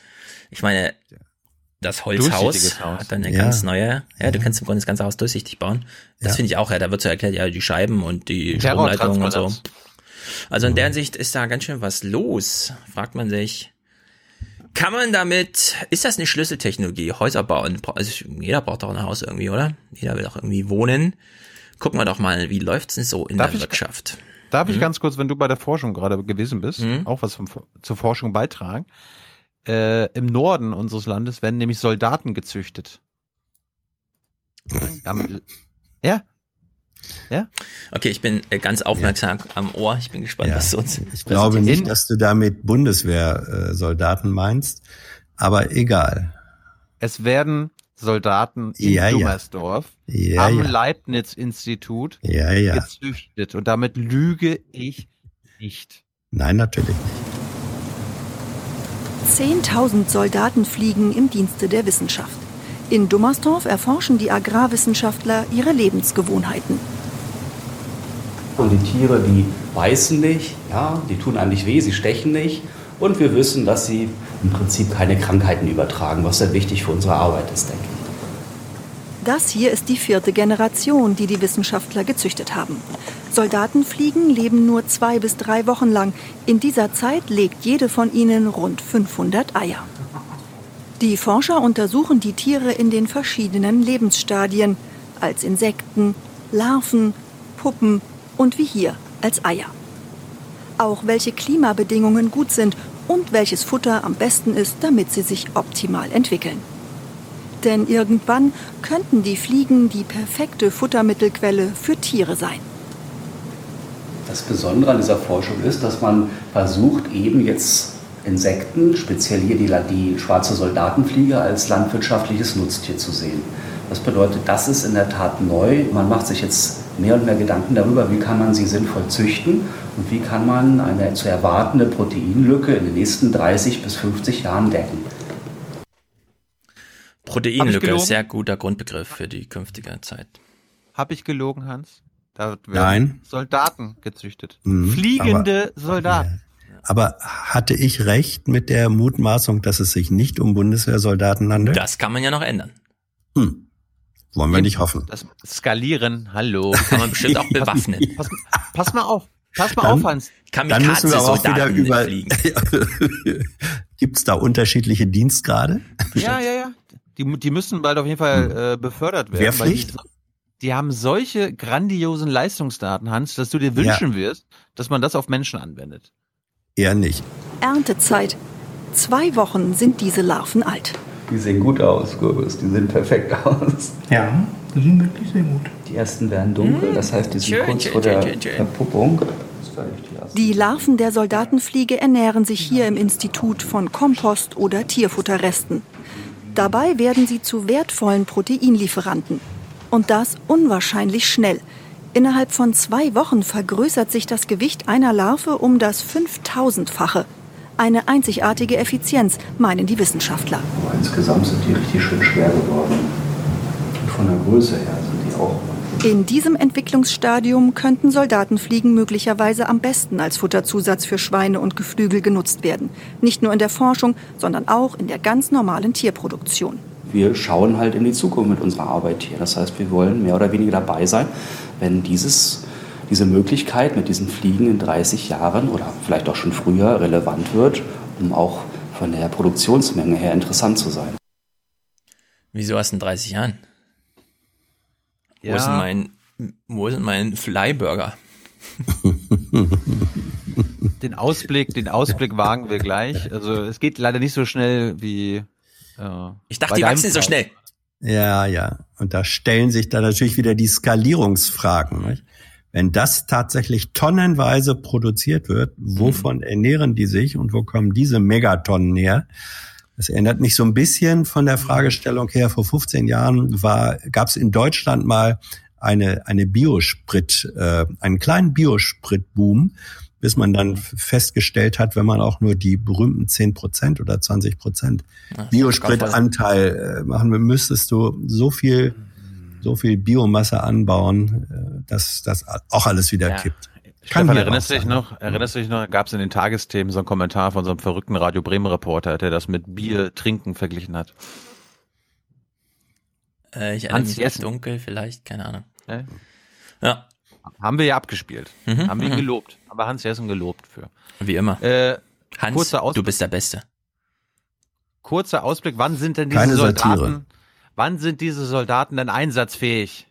ich meine, das Holzhaus hat dann eine ja. ganz neue, ja, du kannst im Grunde das ganze Haus durchsichtig bauen. Das ja. finde ich auch, ja, da wird so erklärt, ja, die Scheiben und die Stromleitungen und so. Also in der Hinsicht ist da ganz schön was los, fragt man sich. Kann man damit, ist das eine Schlüsseltechnologie? Häuser bauen, also jeder braucht doch ein Haus irgendwie, oder? Jeder will doch irgendwie wohnen. Gucken wir doch mal, wie läuft's denn so in darf der ich, Wirtschaft? Darf ich mhm. ganz kurz, wenn du bei der Forschung gerade gewesen bist, mhm. auch was vom, zur Forschung beitragen? Äh, Im Norden unseres Landes werden nämlich Soldaten gezüchtet. Ja, ja? Okay, ich bin äh, ganz aufmerksam ja. am Ohr. Ich bin gespannt, ja. was du uns. Ich glaube nicht, dass du damit Bundeswehrsoldaten meinst, aber egal. Es werden Soldaten in ja, Dummersdorf ja. am Leibniz-Institut gezüchtet. Und damit lüge ich nicht. Nein, natürlich nicht. Zehntausend Soldaten fliegen im Dienste der Wissenschaft. In Dummersdorf erforschen die Agrarwissenschaftler ihre Lebensgewohnheiten. Und die Tiere, die beißen nicht, ja, die tun eigentlich weh, sie stechen nicht. Und wir wissen, dass sie im Prinzip keine Krankheiten übertragen, was sehr wichtig für unsere Arbeit ist, denke ich. Das hier ist die vierte Generation, die die Wissenschaftler gezüchtet haben. Soldatenfliegen leben nur zwei bis drei Wochen lang. In dieser Zeit legt jede von ihnen rund 500 Eier. Die Forscher untersuchen die Tiere in den verschiedenen Lebensstadien, als Insekten, Larven, Puppen und wie hier als Eier. Auch welche Klimabedingungen gut sind und welches Futter am besten ist, damit sie sich optimal entwickeln. Denn irgendwann könnten die Fliegen die perfekte Futtermittelquelle für Tiere sein. Das Besondere an dieser Forschung ist, dass man versucht, eben jetzt Insekten, speziell hier die, die schwarze Soldatenfliege, als landwirtschaftliches Nutztier zu sehen. Das bedeutet, das ist in der Tat neu. Man macht sich jetzt mehr und mehr Gedanken darüber, wie kann man sie sinnvoll züchten und wie kann man eine zu erwartende Proteinlücke in den nächsten 30 bis 50 Jahren decken. Proteinlücke, sehr guter Grundbegriff für die künftige Zeit. Habe ich gelogen, Hans? Da werden Nein. Soldaten gezüchtet. Mhm, Fliegende aber, Soldaten. Aber hatte ich recht mit der Mutmaßung, dass es sich nicht um Bundeswehrsoldaten handelt? Das kann man ja noch ändern. Hm. Wollen wir nicht hoffen. Das Skalieren, hallo, kann man bestimmt auch *laughs* bewaffnen. Pass, pass, mal auf. Pass mal dann, auf, Hans. Dann müssen wir auch wieder über. *laughs* Gibt es da unterschiedliche Dienstgrade? Ja, ja, ja. Die, die müssen bald auf jeden Fall hm. äh, befördert werden. Wehrpflicht? Die, die, haben solche grandiosen Leistungsdaten, Hans, dass du dir wünschen ja. wirst, dass man das auf Menschen anwendet. Eher nicht. Erntezeit. Zwei Wochen sind diese Larven alt. Die sehen gut aus, Gürbis. Die sehen perfekt aus. Ja, die sehen wirklich sehr gut. Die ersten werden dunkel, das heißt, die sind kurz vor der Verpuppung. Die Larven der Soldatenfliege ernähren sich hier im Institut von Kompost oder Tierfutterresten. Dabei werden sie zu wertvollen Proteinlieferanten. Und das unwahrscheinlich schnell – Innerhalb von zwei Wochen vergrößert sich das Gewicht einer Larve um das 5000-fache. Eine einzigartige Effizienz, meinen die Wissenschaftler. Aber insgesamt sind die richtig schön schwer geworden. Und von der Größe her sind die auch in diesem Entwicklungsstadium könnten Soldatenfliegen möglicherweise am besten als Futterzusatz für Schweine und Geflügel genutzt werden. Nicht nur in der Forschung, sondern auch in der ganz normalen Tierproduktion. Wir schauen halt in die Zukunft mit unserer Arbeit hier. Das heißt, wir wollen mehr oder weniger dabei sein, wenn dieses, diese Möglichkeit mit diesen Fliegen in 30 Jahren oder vielleicht auch schon früher relevant wird, um auch von der Produktionsmenge her interessant zu sein. Wieso erst in 30 Jahren? Ja. Wo ist denn mein, wo ist mein Flyburger? *laughs* den Ausblick, den Ausblick wagen wir gleich. Also es geht leider nicht so schnell wie. Äh, ich dachte, die wachsen so schnell. Ja, ja. Und da stellen sich dann natürlich wieder die Skalierungsfragen. Nicht? Wenn das tatsächlich tonnenweise produziert wird, wovon mhm. ernähren die sich und wo kommen diese Megatonnen her? Das erinnert mich so ein bisschen von der Fragestellung her. Vor 15 Jahren war, gab es in Deutschland mal eine, eine Biosprit, äh, einen kleinen Biospritboom, bis man dann festgestellt hat, wenn man auch nur die berühmten 10 Prozent oder 20 Prozent Biospritanteil äh, machen will, müsstest du so viel, so viel Biomasse anbauen, äh, dass das auch alles wieder ja. kippt. Kann Stefan, erinnerst du dich noch, erinnerst du dich noch, gab es in den Tagesthemen so einen Kommentar von so einem verrückten Radio Bremen Reporter, der das mit Bier trinken verglichen hat. Äh, ich erinnere mich Jessen. dunkel, vielleicht, keine Ahnung. Äh? Ja. Haben wir ja abgespielt. Mhm, Haben wir ihn mhm. gelobt. Aber Hans Jessen gelobt für. Wie immer. Äh, Hans, du bist der Beste. Kurzer Ausblick, wann sind denn diese Keine Soldaten, Satire. wann sind diese Soldaten denn einsatzfähig?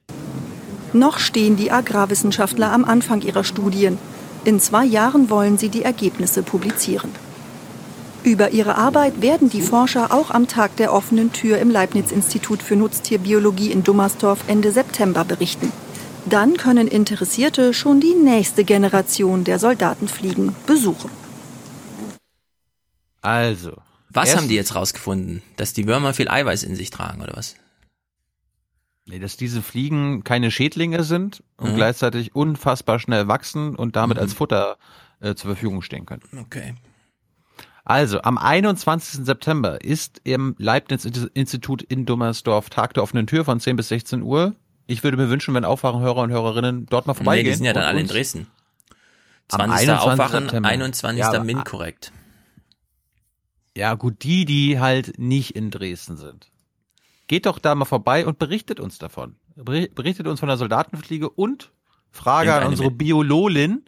Noch stehen die Agrarwissenschaftler am Anfang ihrer Studien. In zwei Jahren wollen sie die Ergebnisse publizieren. Über ihre Arbeit werden die Forscher auch am Tag der offenen Tür im Leibniz-Institut für Nutztierbiologie in Dummersdorf Ende September berichten. Dann können Interessierte schon die nächste Generation der Soldatenfliegen besuchen. Also. Was haben die jetzt rausgefunden? Dass die Würmer viel Eiweiß in sich tragen, oder was? Nee, dass diese Fliegen keine Schädlinge sind und mhm. gleichzeitig unfassbar schnell wachsen und damit mhm. als Futter äh, zur Verfügung stehen können. Okay. Also, am 21. September ist im Leibniz-Institut in Dummersdorf Tag der offenen Tür von 10 bis 16 Uhr. Ich würde mir wünschen, wenn Aufwachenhörer und Hörerinnen dort mal vorbeigehen. Nee, die sind ja dann alle in Dresden. 20. Aufwachen, September. 21. Ja, Min korrekt. Ja, gut, die, die halt nicht in Dresden sind geht doch da mal vorbei und berichtet uns davon. Berichtet uns von der Soldatenfliege und Frage an unsere Biololin.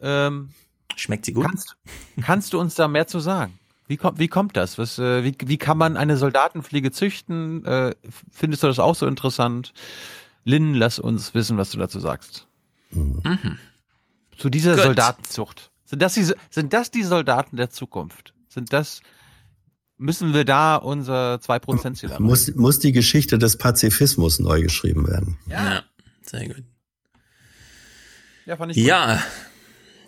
Ähm, Schmeckt sie gut? Kannst, kannst du uns da mehr zu sagen? Wie kommt, wie kommt das? Was, äh, wie, wie kann man eine Soldatenfliege züchten? Äh, findest du das auch so interessant? Lynn, lass uns wissen, was du dazu sagst. Mhm. Zu dieser Gut. Soldatenzucht. Sind das, die, sind das die Soldaten der Zukunft? Sind das müssen wir da unser 2%-Ziel erreichen. Muss, muss die Geschichte des Pazifismus neu geschrieben werden. Ja, ja sehr gut. Ja, fand ich ja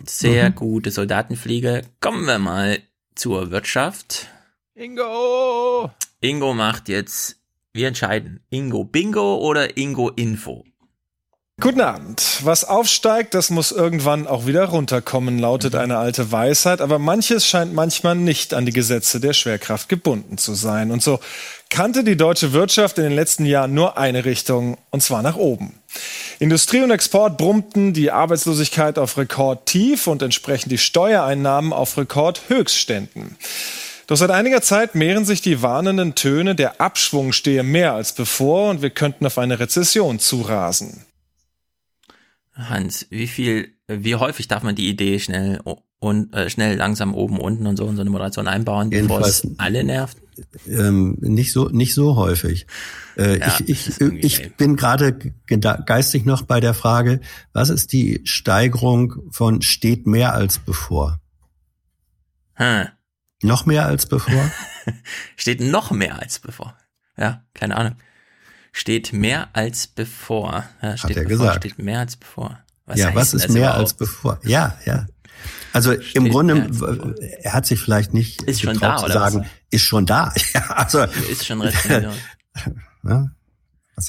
sehr mhm. gute Soldatenfliege. Kommen wir mal zur Wirtschaft. Ingo! Ingo macht jetzt, wir entscheiden, Ingo Bingo oder Ingo Info. Guten Abend. Was aufsteigt, das muss irgendwann auch wieder runterkommen, lautet eine alte Weisheit. Aber manches scheint manchmal nicht an die Gesetze der Schwerkraft gebunden zu sein. Und so kannte die deutsche Wirtschaft in den letzten Jahren nur eine Richtung, und zwar nach oben. Industrie und Export brummten, die Arbeitslosigkeit auf Rekordtief und entsprechend die Steuereinnahmen auf Rekordhöchstständen. Doch seit einiger Zeit mehren sich die warnenden Töne, der Abschwung stehe mehr als bevor und wir könnten auf eine Rezession zurasen. Hans, wie viel, wie häufig darf man die Idee schnell und äh, schnell langsam oben unten und so in so eine Moderation einbauen, bevor es alle nervt? Ähm, nicht so nicht so häufig. Äh, ja, ich ich, ich bin gerade geistig noch bei der Frage, was ist die Steigerung von steht mehr als bevor? Hm. Noch mehr als bevor? *laughs* steht noch mehr als bevor. Ja, keine Ahnung steht mehr als bevor. Ja, steht Hat er bevor, gesagt. Steht mehr als bevor. Was ja, was ist mehr als bevor? Ja, ja. Also steht im Grunde, er hat sich vielleicht nicht ist schon da, zu sagen, was? ist schon da. *laughs* Ja, also ist schon recht. *laughs* ja.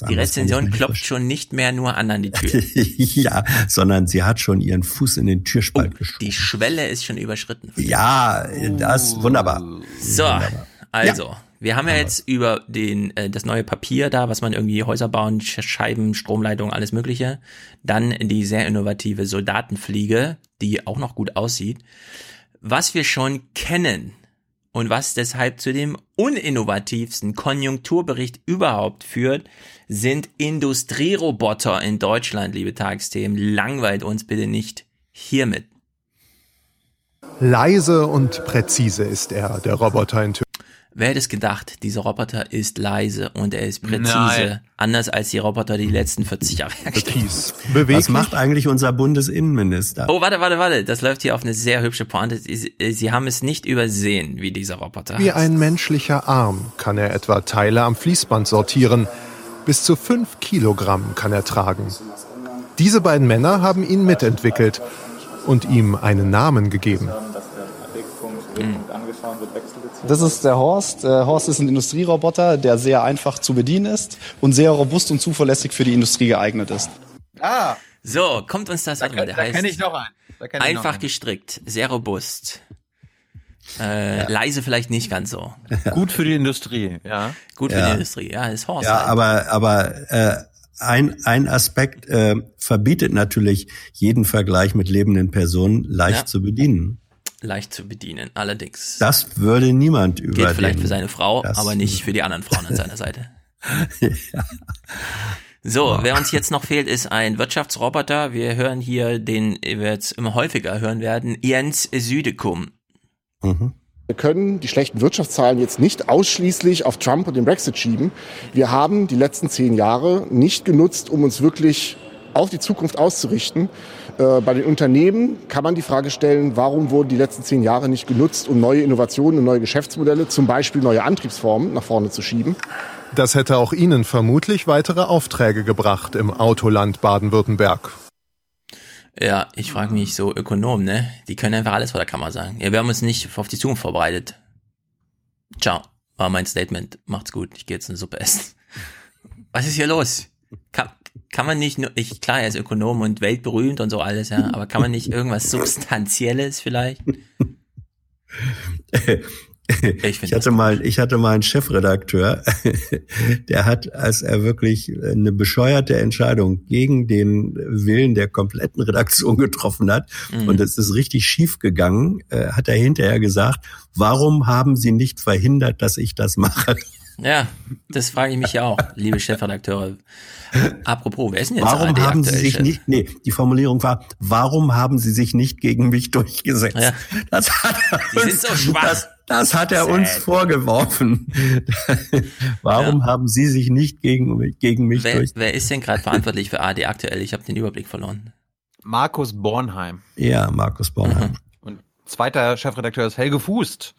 Die Rezension klopft schon nicht mehr nur an an die Tür. *laughs* ja, sondern sie hat schon ihren Fuß in den Türspalt oh, geschoben. Die Schwelle ist schon überschritten. Ja, das wunderbar. So, wunderbar. also. Ja. Wir haben ja jetzt über den äh, das neue Papier da, was man irgendwie Häuser bauen, Scheiben, Stromleitungen, alles Mögliche. Dann die sehr innovative Soldatenfliege, die auch noch gut aussieht. Was wir schon kennen und was deshalb zu dem uninnovativsten Konjunkturbericht überhaupt führt, sind Industrieroboter in Deutschland, liebe Tagesthemen. Langweilt uns bitte nicht hiermit. Leise und präzise ist er, der Roboter in Tür. Wer hätte es gedacht, dieser Roboter ist leise und er ist präzise. Nein. Anders als die Roboter, die die letzten 40 Jahre hergestellt Was macht eigentlich unser Bundesinnenminister? Oh, warte, warte, warte. Das läuft hier auf eine sehr hübsche Pointe. Sie, Sie haben es nicht übersehen, wie dieser Roboter Wie heißt. ein menschlicher Arm kann er etwa Teile am Fließband sortieren. Bis zu fünf Kilogramm kann er tragen. Diese beiden Männer haben ihn mitentwickelt und ihm einen Namen gegeben. Das ist der Horst. Der Horst ist ein Industrieroboter, der sehr einfach zu bedienen ist und sehr robust und zuverlässig für die Industrie geeignet ist. Ah, So, kommt uns das an. Der da heißt kenne ich noch einen. Da kenn ich noch einfach einen. gestrickt, sehr robust. Äh, Leise vielleicht nicht ganz so. *laughs* Gut für die Industrie, ja. Gut für Ja. die Industrie, ja, ist Horst. Ja, halt. aber aber äh, ein ein Aspekt äh, verbietet natürlich jeden Vergleich mit lebenden Personen leicht Ja. zu bedienen. Leicht zu bedienen, allerdings. Das würde niemand über Gilt vielleicht für seine Frau, aber nicht für die anderen Frauen an seiner Seite. *laughs* So, wer uns jetzt noch fehlt, ist ein Wirtschaftsroboter. Wir hören hier den, wir jetzt immer häufiger hören werden, Jens Südekum. Wir können die schlechten Wirtschaftszahlen jetzt nicht ausschließlich auf Trump und den Brexit schieben. Wir haben die letzten zehn Jahre nicht genutzt, um uns wirklich auf die Zukunft auszurichten. Äh, Bei den Unternehmen kann man die Frage stellen, warum wurden die letzten zehn Jahre nicht genutzt, um neue Innovationen und neue Geschäftsmodelle, zum Beispiel neue Antriebsformen, nach vorne zu schieben. Das hätte auch Ihnen vermutlich weitere Aufträge gebracht im Autoland Baden-Württemberg. Ja, ich frage mich so Ökonomen, ne? Die können einfach alles vor der Kamera sagen. Ja, wir haben uns nicht auf die Zukunft vorbereitet. Ciao, war mein Statement. Macht's gut, ich gehe jetzt eine Suppe essen. Was ist hier los? Kann, kann man nicht nur, ich, klar, er ist Ökonom und weltberühmt und so alles, ja, aber kann man nicht irgendwas Substanzielles vielleicht? *laughs* Ich, hatte mal, ich hatte mal einen Chefredakteur, *laughs* der hat, als er wirklich eine bescheuerte Entscheidung gegen den Willen der kompletten Redaktion getroffen hat, Mhm. und es ist richtig schief gegangen, äh, hat er hinterher gesagt, warum haben Sie nicht verhindert, dass ich das mache? Ja, das frage ich mich ja auch, liebe Chefredakteure. Apropos, wer ist denn jetzt Warum der haben Sie sich Chef? nicht, nee, die Formulierung war, warum haben Sie sich nicht gegen mich durchgesetzt? Ja. Das hat er uns, so schwach. Das, das hat er uns vorgeworfen. *laughs* warum haben Sie sich nicht gegen, gegen mich Wer, durchgesetzt? wer ist denn gerade verantwortlich für AD aktuell? Ich habe den Überblick verloren. Markus Bornheim. Ja, Markus Bornheim. Und zweiter Chefredakteur ist Helge Fußt,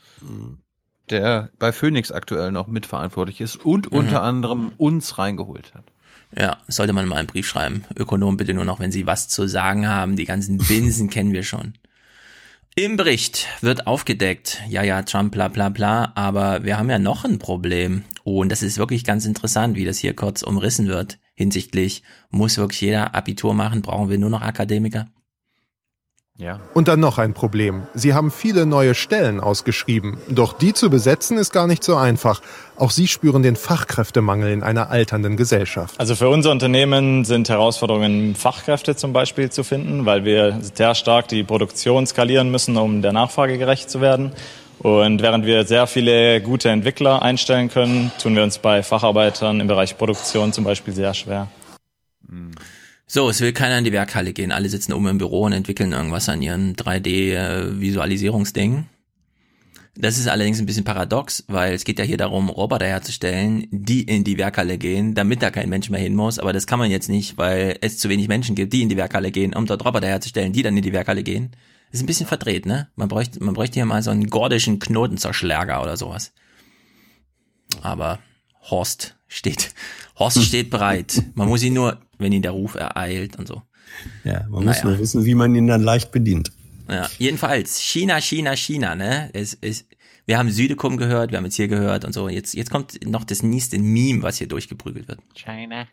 der bei Phoenix aktuell noch mitverantwortlich ist und Mhm. unter anderem uns reingeholt hat. Ja, sollte man mal einen Brief schreiben. Ökonom bitte nur noch, wenn Sie was zu sagen haben. Die ganzen Binsen *laughs* kennen wir schon. Im Bericht wird aufgedeckt, ja, ja, Trump, bla, bla, bla, aber wir haben ja noch ein Problem. Oh, und das ist wirklich ganz interessant, wie das hier kurz umrissen wird hinsichtlich, muss wirklich jeder Abitur machen, brauchen wir nur noch Akademiker? Ja. Und dann noch ein Problem. Sie haben viele neue Stellen ausgeschrieben. Doch die zu besetzen ist gar nicht so einfach. Auch Sie spüren den Fachkräftemangel in einer alternden Gesellschaft. Also für unser Unternehmen sind Herausforderungen, Fachkräfte zum Beispiel zu finden, weil wir sehr stark die Produktion skalieren müssen, um der Nachfrage gerecht zu werden. Und während wir sehr viele gute Entwickler einstellen können, tun wir uns bei Facharbeitern im Bereich Produktion zum Beispiel sehr schwer. So, es will keiner in die Werkhalle gehen. Alle sitzen oben im Büro und entwickeln irgendwas an ihren 3D-Visualisierungsdingen. Das ist allerdings ein bisschen paradox, weil es geht ja hier darum, Roboter herzustellen, die in die Werkhalle gehen, damit da kein Mensch mehr hin muss. Aber das kann man jetzt nicht, weil es zu wenig Menschen gibt, die in die Werkhalle gehen, um dort Roboter herzustellen, die dann in die Werkhalle gehen. Das ist ein bisschen verdreht, ne? Man bräuchte, man bräuchte hier mal so einen gordischen Knotenzerschlager oder sowas. Aber Horst steht, Horst *laughs* steht bereit. Man muss ihn nur, wenn ihn der Ruf ereilt und so. Ja, man Naja. muss nur wissen, wie man ihn dann leicht bedient. Ja, jedenfalls, China, China, China, ne? Es, es, Wir haben Südekum gehört, wir haben jetzt hier gehört und so. Jetzt, jetzt kommt noch das nächste Meme, was hier durchgeprügelt wird. China.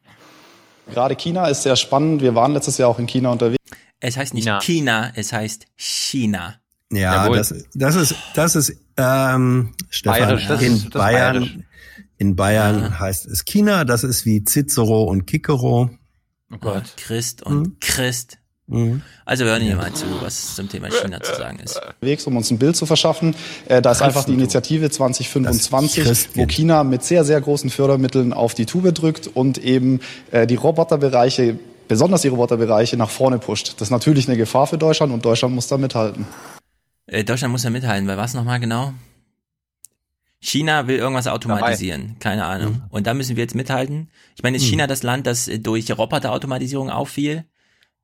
Gerade China ist sehr spannend. Wir waren letztes Jahr auch in China unterwegs. Es heißt nicht China, China es heißt China. Ja, das, das ist, das ist, ähm, Stefan, Bayerisch, das in ist, Bayern, in Bayern ja. heißt es China, das ist wie Cicero und Kikero. Oh Gott. Christ und hm? Christ. Mhm. Also wir hören hier mal zu, was zum Thema China zu sagen ist. Wegs, um uns ein Bild zu verschaffen. Äh, da ist einfach die Initiative 2025, wo China mit sehr, sehr großen Fördermitteln auf die Tube drückt und eben äh, die Roboterbereiche, besonders die Roboterbereiche, nach vorne pusht. Das ist natürlich eine Gefahr für Deutschland und Deutschland muss da mithalten. Äh, Deutschland muss da mithalten, weil was nochmal genau? China will irgendwas automatisieren, Dabei. keine Ahnung. Mhm. Und da müssen wir jetzt mithalten. Ich meine, ist mhm. China das Land, das durch Roboterautomatisierung auffiel?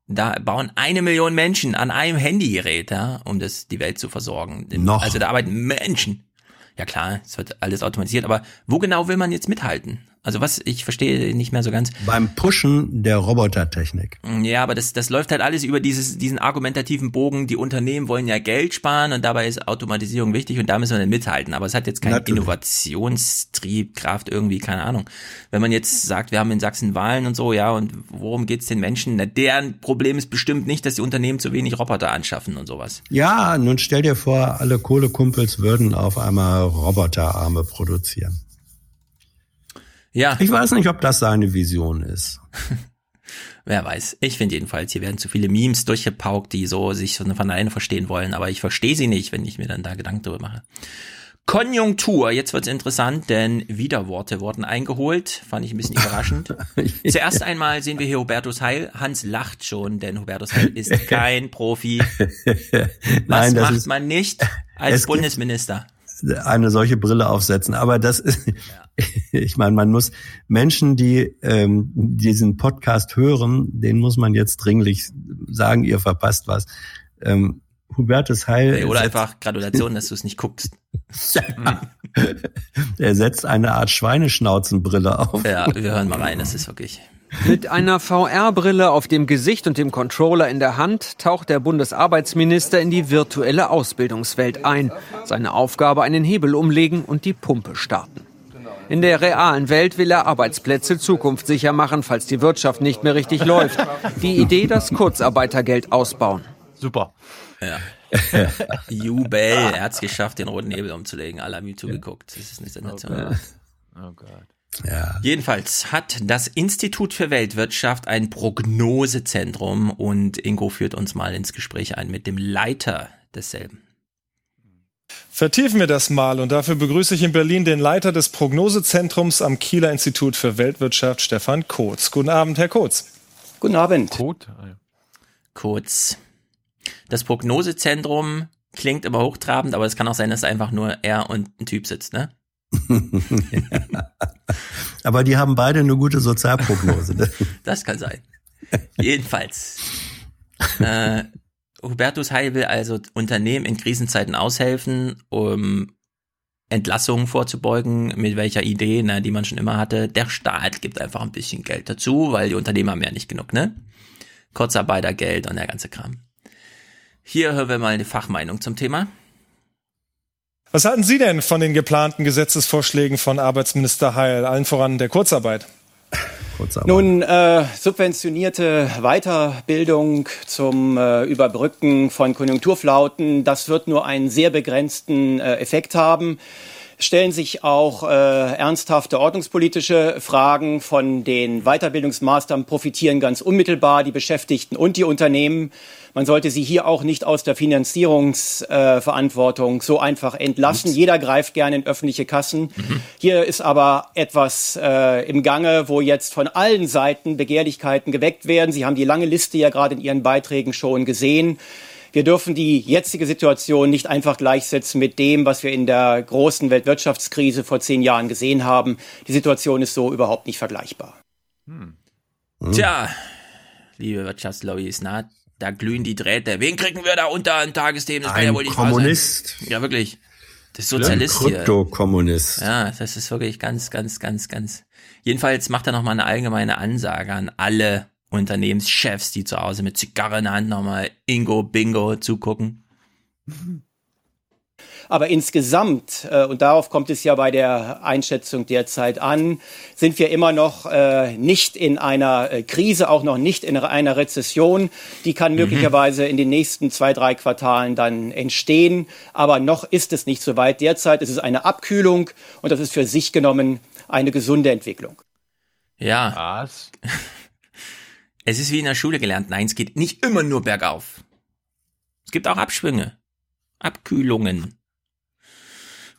Da bauen eine Million Menschen an einem Handygerät, ja, um das die Welt zu versorgen. Noch. Also da arbeiten Menschen. Ja klar, es wird alles automatisiert, aber wo genau will man jetzt mithalten? Also was, ich verstehe nicht mehr so ganz. Beim Pushen der Robotertechnik. Ja, aber das, das läuft halt alles über dieses, diesen argumentativen Bogen. Die Unternehmen wollen ja Geld sparen und dabei ist Automatisierung wichtig und da müssen wir dann mithalten. Aber es hat jetzt keinen Innovationstrieb, Kraft irgendwie, keine Ahnung. Wenn man jetzt sagt, wir haben in Sachsen Wahlen und so, ja, und worum geht's den Menschen? Na, deren Problem ist bestimmt nicht, dass die Unternehmen zu wenig Roboter anschaffen und sowas. Ja, nun stell dir vor, alle Kohlekumpels würden auf einmal Roboterarme produzieren. Ja. Ich weiß nicht, ob das seine Vision ist. *laughs* Wer weiß. Ich finde jedenfalls, hier werden zu viele Memes durchgepaukt, die so sich von alleine verstehen wollen, aber ich verstehe sie nicht, wenn ich mir dann da Gedanken darüber mache. Konjunktur, jetzt wird's interessant, denn Widerworte wurden eingeholt, fand ich ein bisschen überraschend. *laughs* Zuerst einmal sehen wir hier Hubertus Heil. Hans lacht schon, denn Hubertus Heil ist *laughs* kein Profi. Was Nein, macht man nicht als Bundesminister? Eine solche Brille aufsetzen, aber das ist, *laughs* ich meine, man muss Menschen, die ähm, diesen Podcast hören, denen muss man jetzt dringlich sagen, ihr verpasst was. Ähm, Hubertus Heil. Oder einfach Gratulation, dass du es nicht guckst. *laughs* er setzt eine Art Schweineschnauzenbrille auf. Ja, wir hören mal rein, das ist wirklich. Mit einer VR-Brille auf dem Gesicht und dem Controller in der Hand taucht der Bundesarbeitsminister in die virtuelle Ausbildungswelt ein. Seine Aufgabe einen Hebel umlegen und die Pumpe starten. In der realen Welt will er Arbeitsplätze zukunftssicher machen, falls die Wirtschaft nicht mehr richtig läuft. Die Idee, das Kurzarbeitergeld ausbauen. Super. Ja. *laughs* Jubel, er hat es geschafft, den roten Nebel umzulegen. Alle haben ihm zugeguckt. Das ist eine Sensation. Oh Gott. Ja. Jedenfalls hat das Institut für Weltwirtschaft ein Prognosezentrum und Ingo führt uns mal ins Gespräch ein mit dem Leiter desselben. Vertiefen wir das mal und dafür begrüße ich in Berlin den Leiter des Prognosezentrums am Kieler Institut für Weltwirtschaft, Stefan Kotz. Guten Abend, Herr Kotz. Guten Abend. Kot? Ah, Kotz. Das Prognosezentrum klingt immer hochtrabend, aber es kann auch sein, dass einfach nur er und ein Typ sitzt, ne? *laughs* aber die haben beide eine gute Sozialprognose. Ne? *laughs* das kann sein. Jedenfalls. Äh, Hubertus Heil will also Unternehmen in Krisenzeiten aushelfen, um Entlassungen vorzubeugen, mit welcher Idee, na, die man schon immer hatte. Der Staat gibt einfach ein bisschen Geld dazu, weil die Unternehmen haben ja nicht genug, ne? Kurzarbeitergeld und der ganze Kram. Hier hören wir mal eine Fachmeinung zum Thema. Was halten Sie denn von den geplanten Gesetzesvorschlägen von Arbeitsminister Heil, allen voran der Kurzarbeit? Nun, äh, subventionierte Weiterbildung zum äh, Überbrücken von Konjunkturflauten, das wird nur einen sehr begrenzten äh, Effekt haben stellen sich auch äh, ernsthafte ordnungspolitische Fragen. Von den Weiterbildungsmaßnahmen profitieren ganz unmittelbar die Beschäftigten und die Unternehmen. Man sollte sie hier auch nicht aus der Finanzierungsverantwortung äh, so einfach entlassen. Ups. Jeder greift gerne in öffentliche Kassen. Mhm. Hier ist aber etwas äh, im Gange, wo jetzt von allen Seiten Begehrlichkeiten geweckt werden. Sie haben die lange Liste ja gerade in Ihren Beiträgen schon gesehen. Wir dürfen die jetzige Situation nicht einfach gleichsetzen mit dem, was wir in der großen Weltwirtschaftskrise vor zehn Jahren gesehen haben. Die Situation ist so überhaupt nicht vergleichbar. Hm. Tja, liebe Wirtschaftslobbys, na, da glühen die Drähte. Wen kriegen wir da unter ein Tagesthemen? Das kann ja wohl nicht Kommunist. Ja, wirklich. Das ist Sozialist hier. Krypto-Kommunist. Ja, das ist wirklich ganz, ganz, ganz, ganz. Jedenfalls macht er nochmal eine allgemeine Ansage an alle Unternehmenschefs, die zu Hause mit Zigarre in der Hand nochmal Ingo Bingo zugucken. Aber insgesamt, äh, und darauf kommt es ja bei der Einschätzung derzeit an, sind wir immer noch äh, nicht in einer äh, Krise, auch noch nicht in einer Rezession. Die kann mhm. möglicherweise in den nächsten zwei, drei Quartalen dann entstehen. Aber noch ist es nicht so weit. Derzeit ist es eine Abkühlung und das ist für sich genommen eine gesunde Entwicklung. Ja. Was? *laughs* Es ist wie in der Schule gelernt. Nein, es geht nicht immer nur bergauf. Es gibt auch Abschwünge. Abkühlungen.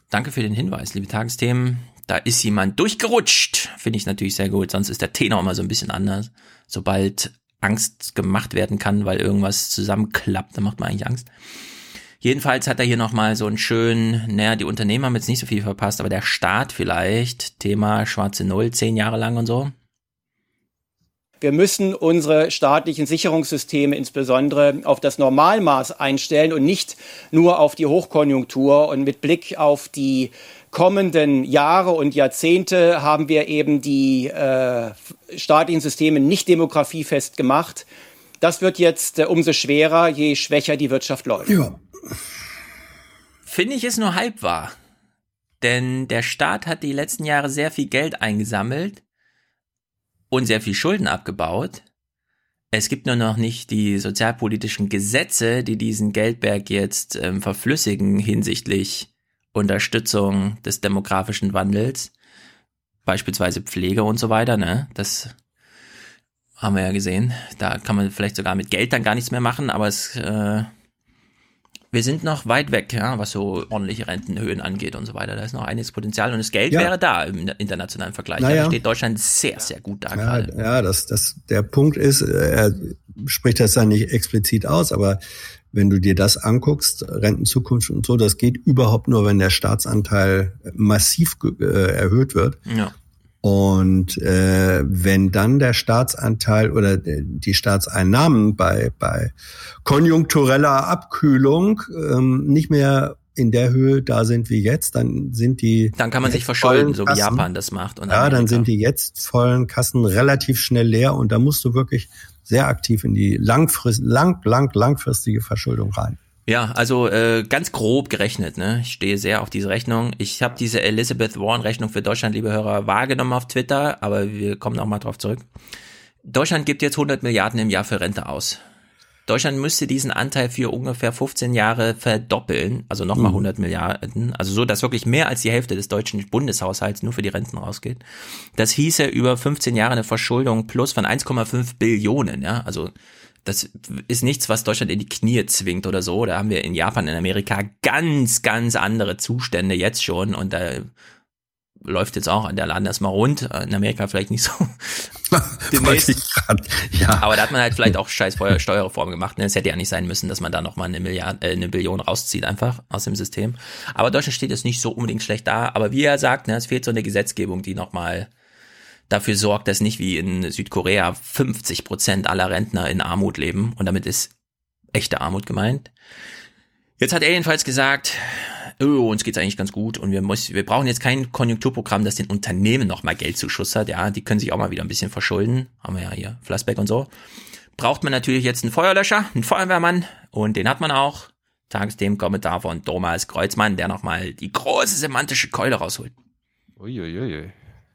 Danke für den Hinweis, liebe Tagesthemen. Da ist jemand durchgerutscht. Finde ich natürlich sehr gut. Sonst ist der Tenor immer so ein bisschen anders. Sobald Angst gemacht werden kann, weil irgendwas zusammenklappt, dann macht man eigentlich Angst. Jedenfalls hat er hier nochmal so einen schönen, naja, die Unternehmer haben jetzt nicht so viel verpasst, aber der Staat vielleicht, Thema schwarze Null, zehn Jahre lang und so. Wir müssen unsere staatlichen Sicherungssysteme insbesondere auf das Normalmaß einstellen und nicht nur auf die Hochkonjunktur. Und mit Blick auf die kommenden Jahre und Jahrzehnte haben wir eben die äh, staatlichen Systeme nicht demografiefest gemacht. Das wird jetzt äh, umso schwerer, je schwächer die Wirtschaft läuft. Ja. Finde ich es nur halb wahr. Denn der Staat hat die letzten Jahre sehr viel Geld eingesammelt und sehr viel Schulden abgebaut. Es gibt nur noch nicht die sozialpolitischen Gesetze, die diesen Geldberg jetzt ähm, verflüssigen hinsichtlich Unterstützung des demografischen Wandels, beispielsweise Pflege und so weiter. Ne? Das haben wir ja gesehen. Da kann man vielleicht sogar mit Geld dann gar nichts mehr machen, aber es äh, wir sind noch weit weg, ja, was so ordentliche Rentenhöhen angeht und so weiter. Da ist noch einiges Potenzial und das Geld ja. wäre da im internationalen Vergleich. Naja. Da steht Deutschland sehr, sehr gut da ja, gerade. Ja, das, das, der Punkt ist, er spricht das dann nicht explizit aus, aber wenn du dir das anguckst, Rentenzukunft und so, das geht überhaupt nur, wenn der Staatsanteil massiv äh, erhöht wird. Ja. Und äh, wenn dann der Staatsanteil oder die Staatseinnahmen bei, bei konjunktureller Abkühlung ähm, nicht mehr in der Höhe da sind wie jetzt, dann sind die. Dann kann man sich verschulden, so wie Japan das macht. Und ja, dann sind die jetzt vollen Kassen relativ schnell leer und da musst du wirklich sehr aktiv in die langfrist, lang, lang, langfristige Verschuldung rein. Ja, also äh, ganz grob gerechnet, ne? Ich stehe sehr auf diese Rechnung. Ich habe diese Elizabeth Warren-Rechnung für Deutschland, liebe Hörer, wahrgenommen auf Twitter, aber wir kommen noch mal drauf zurück. Deutschland gibt jetzt 100 Milliarden im Jahr für Rente aus. Deutschland müsste diesen Anteil für ungefähr 15 Jahre verdoppeln, also nochmal 100 mhm. Milliarden, also so, dass wirklich mehr als die Hälfte des deutschen Bundeshaushalts nur für die Renten rausgeht. Das hieße über 15 Jahre eine Verschuldung plus von 1,5 Billionen, ja, also das ist nichts, was Deutschland in die Knie zwingt oder so. Da haben wir in Japan, in Amerika ganz, ganz andere Zustände jetzt schon und da läuft jetzt auch der Laden erstmal rund. In Amerika vielleicht nicht so. *laughs* *laughs* grad, ja. Aber da hat man halt vielleicht auch scheiß Steuerreform gemacht. Ne? Es hätte ja nicht sein müssen, dass man da nochmal eine Milliarde, äh, eine Billion rauszieht einfach aus dem System. Aber Deutschland steht jetzt nicht so unbedingt schlecht da. Aber wie er sagt, ne, es fehlt so eine Gesetzgebung, die nochmal dafür sorgt, dass nicht wie in Südkorea 50 Prozent aller Rentner in Armut leben. Und damit ist echte Armut gemeint. Jetzt hat er jedenfalls gesagt, oh, uns geht's eigentlich ganz gut und wir, muss, wir brauchen jetzt kein Konjunkturprogramm, das den Unternehmen nochmal Geld zuschustert. Ja, die können sich auch mal wieder ein bisschen verschulden. Haben wir ja hier, Flassbeck und so. Braucht man natürlich jetzt einen Feuerlöscher, einen Feuerwehrmann und den hat man auch. Tagesthemen-Kommentar von Thomas Kreuzmann, der nochmal die große semantische Keule rausholt. Uiuiui.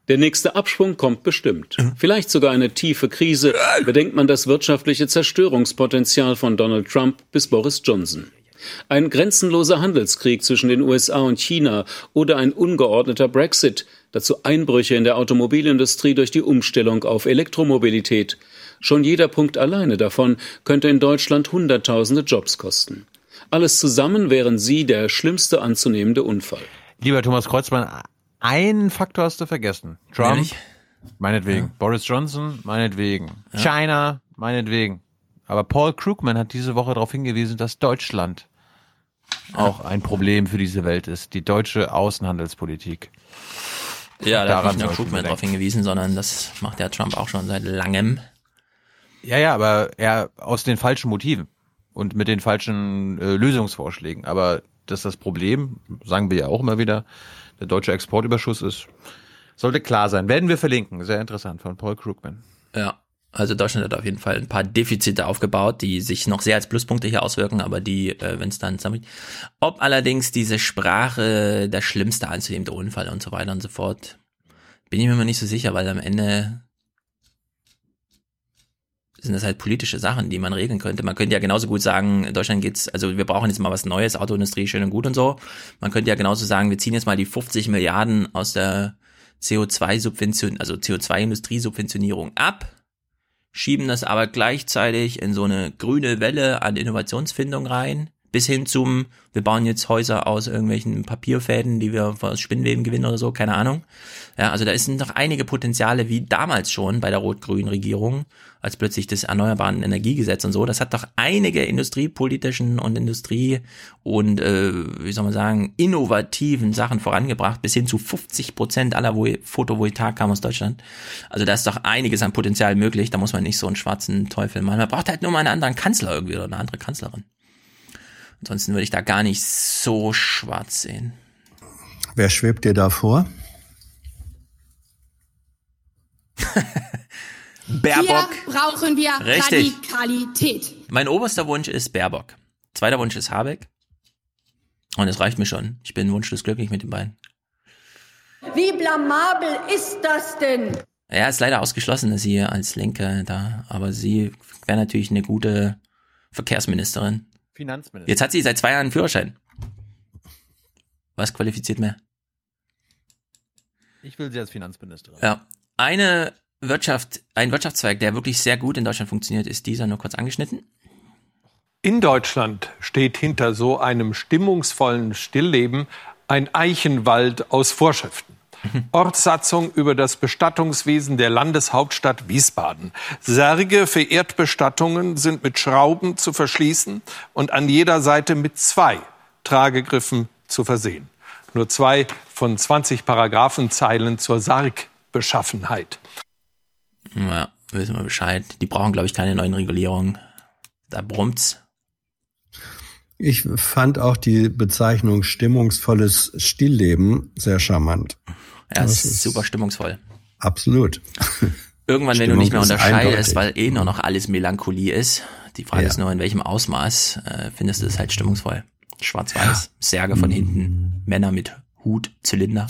Der nächste Abschwung kommt bestimmt. Vielleicht sogar eine tiefe Krise, bedenkt man das wirtschaftliche Zerstörungspotenzial von Donald Trump bis Boris Johnson. Ein grenzenloser Handelskrieg zwischen den USA und China oder ein ungeordneter Brexit, dazu Einbrüche in der Automobilindustrie durch die Umstellung auf Elektromobilität. Schon jeder Punkt alleine davon könnte in Deutschland Hunderttausende Jobs kosten. Alles zusammen wären sie der schlimmste anzunehmende Unfall. Lieber Thomas Kreuzmann, einen Faktor hast du vergessen. Trump, Ehrlich? meinetwegen. Ja. Boris Johnson, meinetwegen. Ja. China, meinetwegen. Aber Paul Krugman hat diese Woche darauf hingewiesen, dass Deutschland auch ein Problem für diese Welt ist. Die deutsche Außenhandelspolitik. Ja, da hat nicht nur Krugman darauf hingewiesen, sondern das macht ja Trump auch schon seit langem. Ja, ja, aber er aus den falschen Motiven und mit den falschen äh, Lösungsvorschlägen. Aber das ist das Problem, sagen wir ja auch immer wieder, der deutsche Exportüberschuss ist, sollte klar sein. Werden wir verlinken. Sehr interessant von Paul Krugman. Ja. Also Deutschland hat auf jeden Fall ein paar Defizite aufgebaut, die sich noch sehr als Pluspunkte hier auswirken, aber die, äh, wenn es dann zusammen. Ob allerdings diese Sprache der schlimmste anzunehmende Unfall und so weiter und so fort, bin ich mir mal nicht so sicher, weil am Ende sind das halt politische Sachen, die man regeln könnte. Man könnte ja genauso gut sagen, in Deutschland geht's, also wir brauchen jetzt mal was Neues, Autoindustrie schön und gut und so. Man könnte ja genauso sagen, wir ziehen jetzt mal die 50 Milliarden aus der CO2-Subvention, also CO2-Industriesubventionierung ab schieben das aber gleichzeitig in so eine grüne Welle an Innovationsfindung rein, bis hin zum, wir bauen jetzt Häuser aus irgendwelchen Papierfäden, die wir aus Spinnweben gewinnen oder so, keine Ahnung. Ja, also da sind noch einige Potenziale, wie damals schon bei der rot-grünen Regierung, als plötzlich das Erneuerbaren Energiegesetz und so. Das hat doch einige industriepolitischen und Industrie- und, äh, wie soll man sagen, innovativen Sachen vorangebracht, bis hin zu 50 Prozent aller Photovoltaik kam aus Deutschland. Also da ist doch einiges an Potenzial möglich. Da muss man nicht so einen schwarzen Teufel machen. Man braucht halt nur mal einen anderen Kanzler irgendwie oder eine andere Kanzlerin. Ansonsten würde ich da gar nicht so schwarz sehen. Wer schwebt dir da vor? *laughs* Baerbock. Hier brauchen wir Richtig. Radikalität. Mein oberster Wunsch ist Baerbock. Zweiter Wunsch ist Habeck. Und es reicht mir schon. Ich bin wunschlos glücklich mit den beiden. Wie blamabel ist das denn? Ja, ist leider ausgeschlossen, dass sie als Linke da, aber sie wäre natürlich eine gute Verkehrsministerin. Finanzministerin. Jetzt hat sie seit zwei Jahren einen Führerschein. Was qualifiziert mehr? Ich will sie als Finanzministerin. Ja. Eine Wirtschaft, ein Wirtschaftszweig, der wirklich sehr gut in Deutschland funktioniert, ist dieser nur kurz angeschnitten. In Deutschland steht hinter so einem stimmungsvollen Stillleben ein Eichenwald aus Vorschriften. Ortssatzung über das Bestattungswesen der Landeshauptstadt Wiesbaden. Särge für Erdbestattungen sind mit Schrauben zu verschließen und an jeder Seite mit zwei Tragegriffen zu versehen. Nur zwei von 20 Paragraphenzeilen zur Sargbeschaffenheit. Ja, wissen wir Bescheid. Die brauchen, glaube ich, keine neuen Regulierungen. Da brummt's. Ich fand auch die Bezeichnung stimmungsvolles Stillleben sehr charmant. Ja, es ist super stimmungsvoll. Absolut. Irgendwann, wenn du Stimmung nicht mehr unterscheidest, weil eh nur noch alles Melancholie ist. Die Frage Ja. ist nur, in welchem Ausmaß äh, findest du es halt stimmungsvoll. Schwarz-Weiß, Särge von hinten, Männer mit Hut, Zylinder.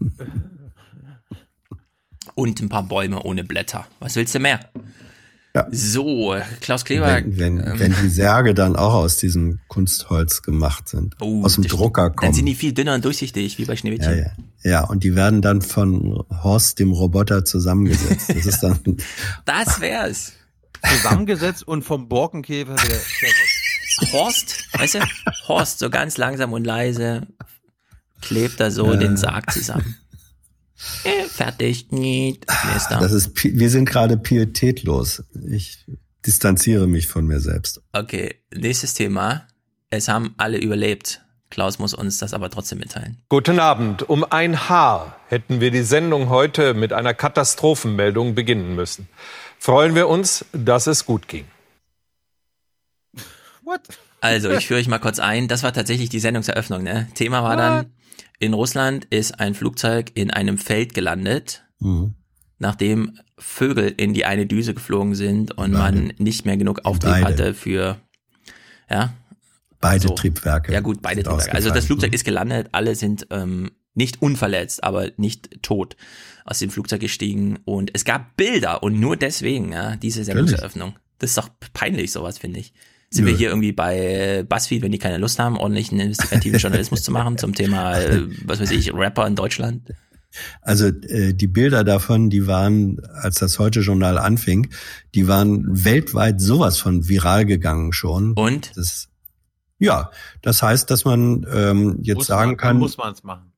*laughs* Und ein paar Bäume ohne Blätter. Was willst du mehr? Ja. So, Klaus Kleber. Wenn, wenn, ähm, wenn die Särge dann auch aus diesem Kunstholz gemacht sind, Oh, aus dem. Drucker Dann kommen. sind die viel dünner und durchsichtig, wie bei ja, Schneewittchen. ja. ja, und die werden dann von Horst, dem Roboter, zusammengesetzt. Das ist dann, *laughs* Das wär's. Zusammengesetzt und vom Borkenkäfer wieder. Horst, weißt du? Horst, so ganz langsam und leise klebt er so Ja. den Sarg zusammen. Äh, fertig, nicht. Das ist, wir sind gerade pietätlos. Ich distanziere mich von mir selbst. Okay, nächstes Thema. Es haben alle überlebt. Klaus muss uns das aber trotzdem mitteilen. Guten Abend. Um ein Haar hätten wir die Sendung heute mit einer Katastrophenmeldung beginnen müssen. Freuen wir uns, dass es gut ging. What? Also, ich führe euch mal kurz ein. Das war tatsächlich die Sendungseröffnung. Ne? Thema war dann, in Russland ist ein Flugzeug in einem Feld gelandet, Mhm. nachdem Vögel in die eine Düse geflogen sind und man nicht mehr genug Auftrieb Beide. hatte für, ja, Beide So. Triebwerke. Ja gut, beide Triebwerke. Also das. Flugzeug ist gelandet, alle sind ähm, nicht unverletzt, aber nicht tot aus dem Flugzeug gestiegen und es gab Bilder und nur deswegen, ja, diese Sendungseröffnung. Das ist doch peinlich, sowas, finde ich. Sind Nö. wir hier irgendwie bei BuzzFeed, wenn die keine Lust haben, ordentlichen investigativen Journalismus zu machen zum Thema, äh, was weiß ich, Rapper in Deutschland? Also äh, die Bilder davon, die waren, als das heute Journal anfing, die waren weltweit sowas von viral gegangen schon. Und? Das, ja, das heißt, dass man ähm, jetzt Muss sagen man, kann, Muss man es machen.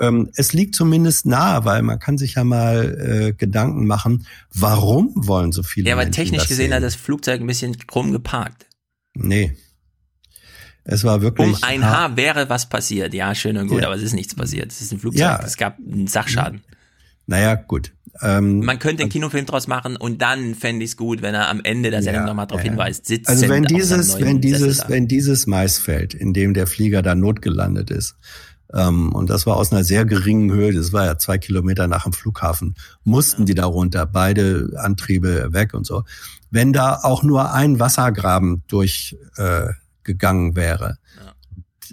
ähm, es liegt zumindest nahe, weil man kann sich ja mal äh, Gedanken machen, warum wollen so viele Ja, aber Menschen technisch das gesehen sehen? hat das Flugzeug ein bisschen krumm geparkt. Nee. Es war wirklich. Um ein Haar wäre was passiert. Ja, schön und gut, Ja. aber es ist nichts passiert. Es ist ein Flugzeug. Ja. Es gab einen Sachschaden. Naja, gut. Ähm, Man könnte einen Kinofilm draus machen und dann fände ich es gut, wenn er am Ende der Sendung Ja, nochmal darauf ja. hinweist, sitzt Also wenn dieses, wenn dieses, wenn dieses Maisfeld, in dem der Flieger da notgelandet ist, und das war aus einer sehr geringen Höhe, das war ja zwei Kilometer nach dem Flughafen, mussten die da runter, beide Antriebe weg und so. Wenn da auch nur ein Wassergraben durchgegangen äh, wäre,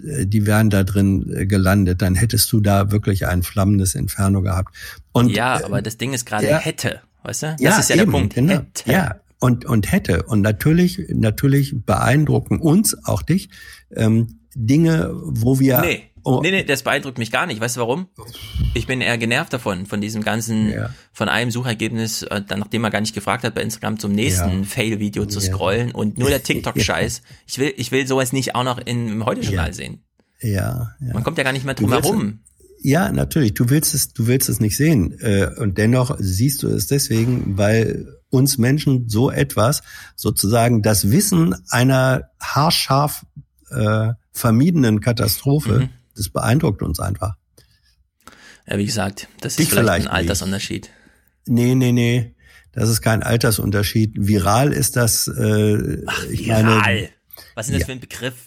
äh, die wären da drin äh, gelandet, dann hättest du da wirklich ein flammendes Inferno gehabt. Und, ja, aber das Ding ist gerade ja, hätte, weißt du? Das ja, ist ja eben, der Punkt. Genau. Hätte. Ja, und, und hätte. Und natürlich, natürlich beeindrucken uns, auch dich, ähm, Dinge, wo wir. Nee. Oh. Nee, nee, das beeindruckt mich gar nicht. Weißt du warum? Ich bin eher genervt davon, von diesem ganzen, ja. von einem Suchergebnis, äh, dann, nachdem man gar nicht gefragt hat, bei Instagram zum nächsten ja. Fail-Video zu scrollen und nur der TikTok-Scheiß. *laughs* Ich will, ich will sowas nicht auch noch im Heute-Journal sehen. Ja, ja. Man kommt ja gar nicht mehr drum herum. Ja, natürlich. Du willst es, du willst es nicht sehen. Äh, und dennoch siehst du es deswegen, weil uns Menschen so etwas, sozusagen das Wissen einer haarscharf äh, vermiedenen Katastrophe, mhm. Das beeindruckt uns einfach. Ja, wie gesagt, das Dich ist vielleicht, vielleicht ein Altersunterschied. Nee, nee, nee. Das ist kein Altersunterschied. Viral ist das. Äh, Ach, viral. Meine, Was ist denn das ja. für ein Begriff?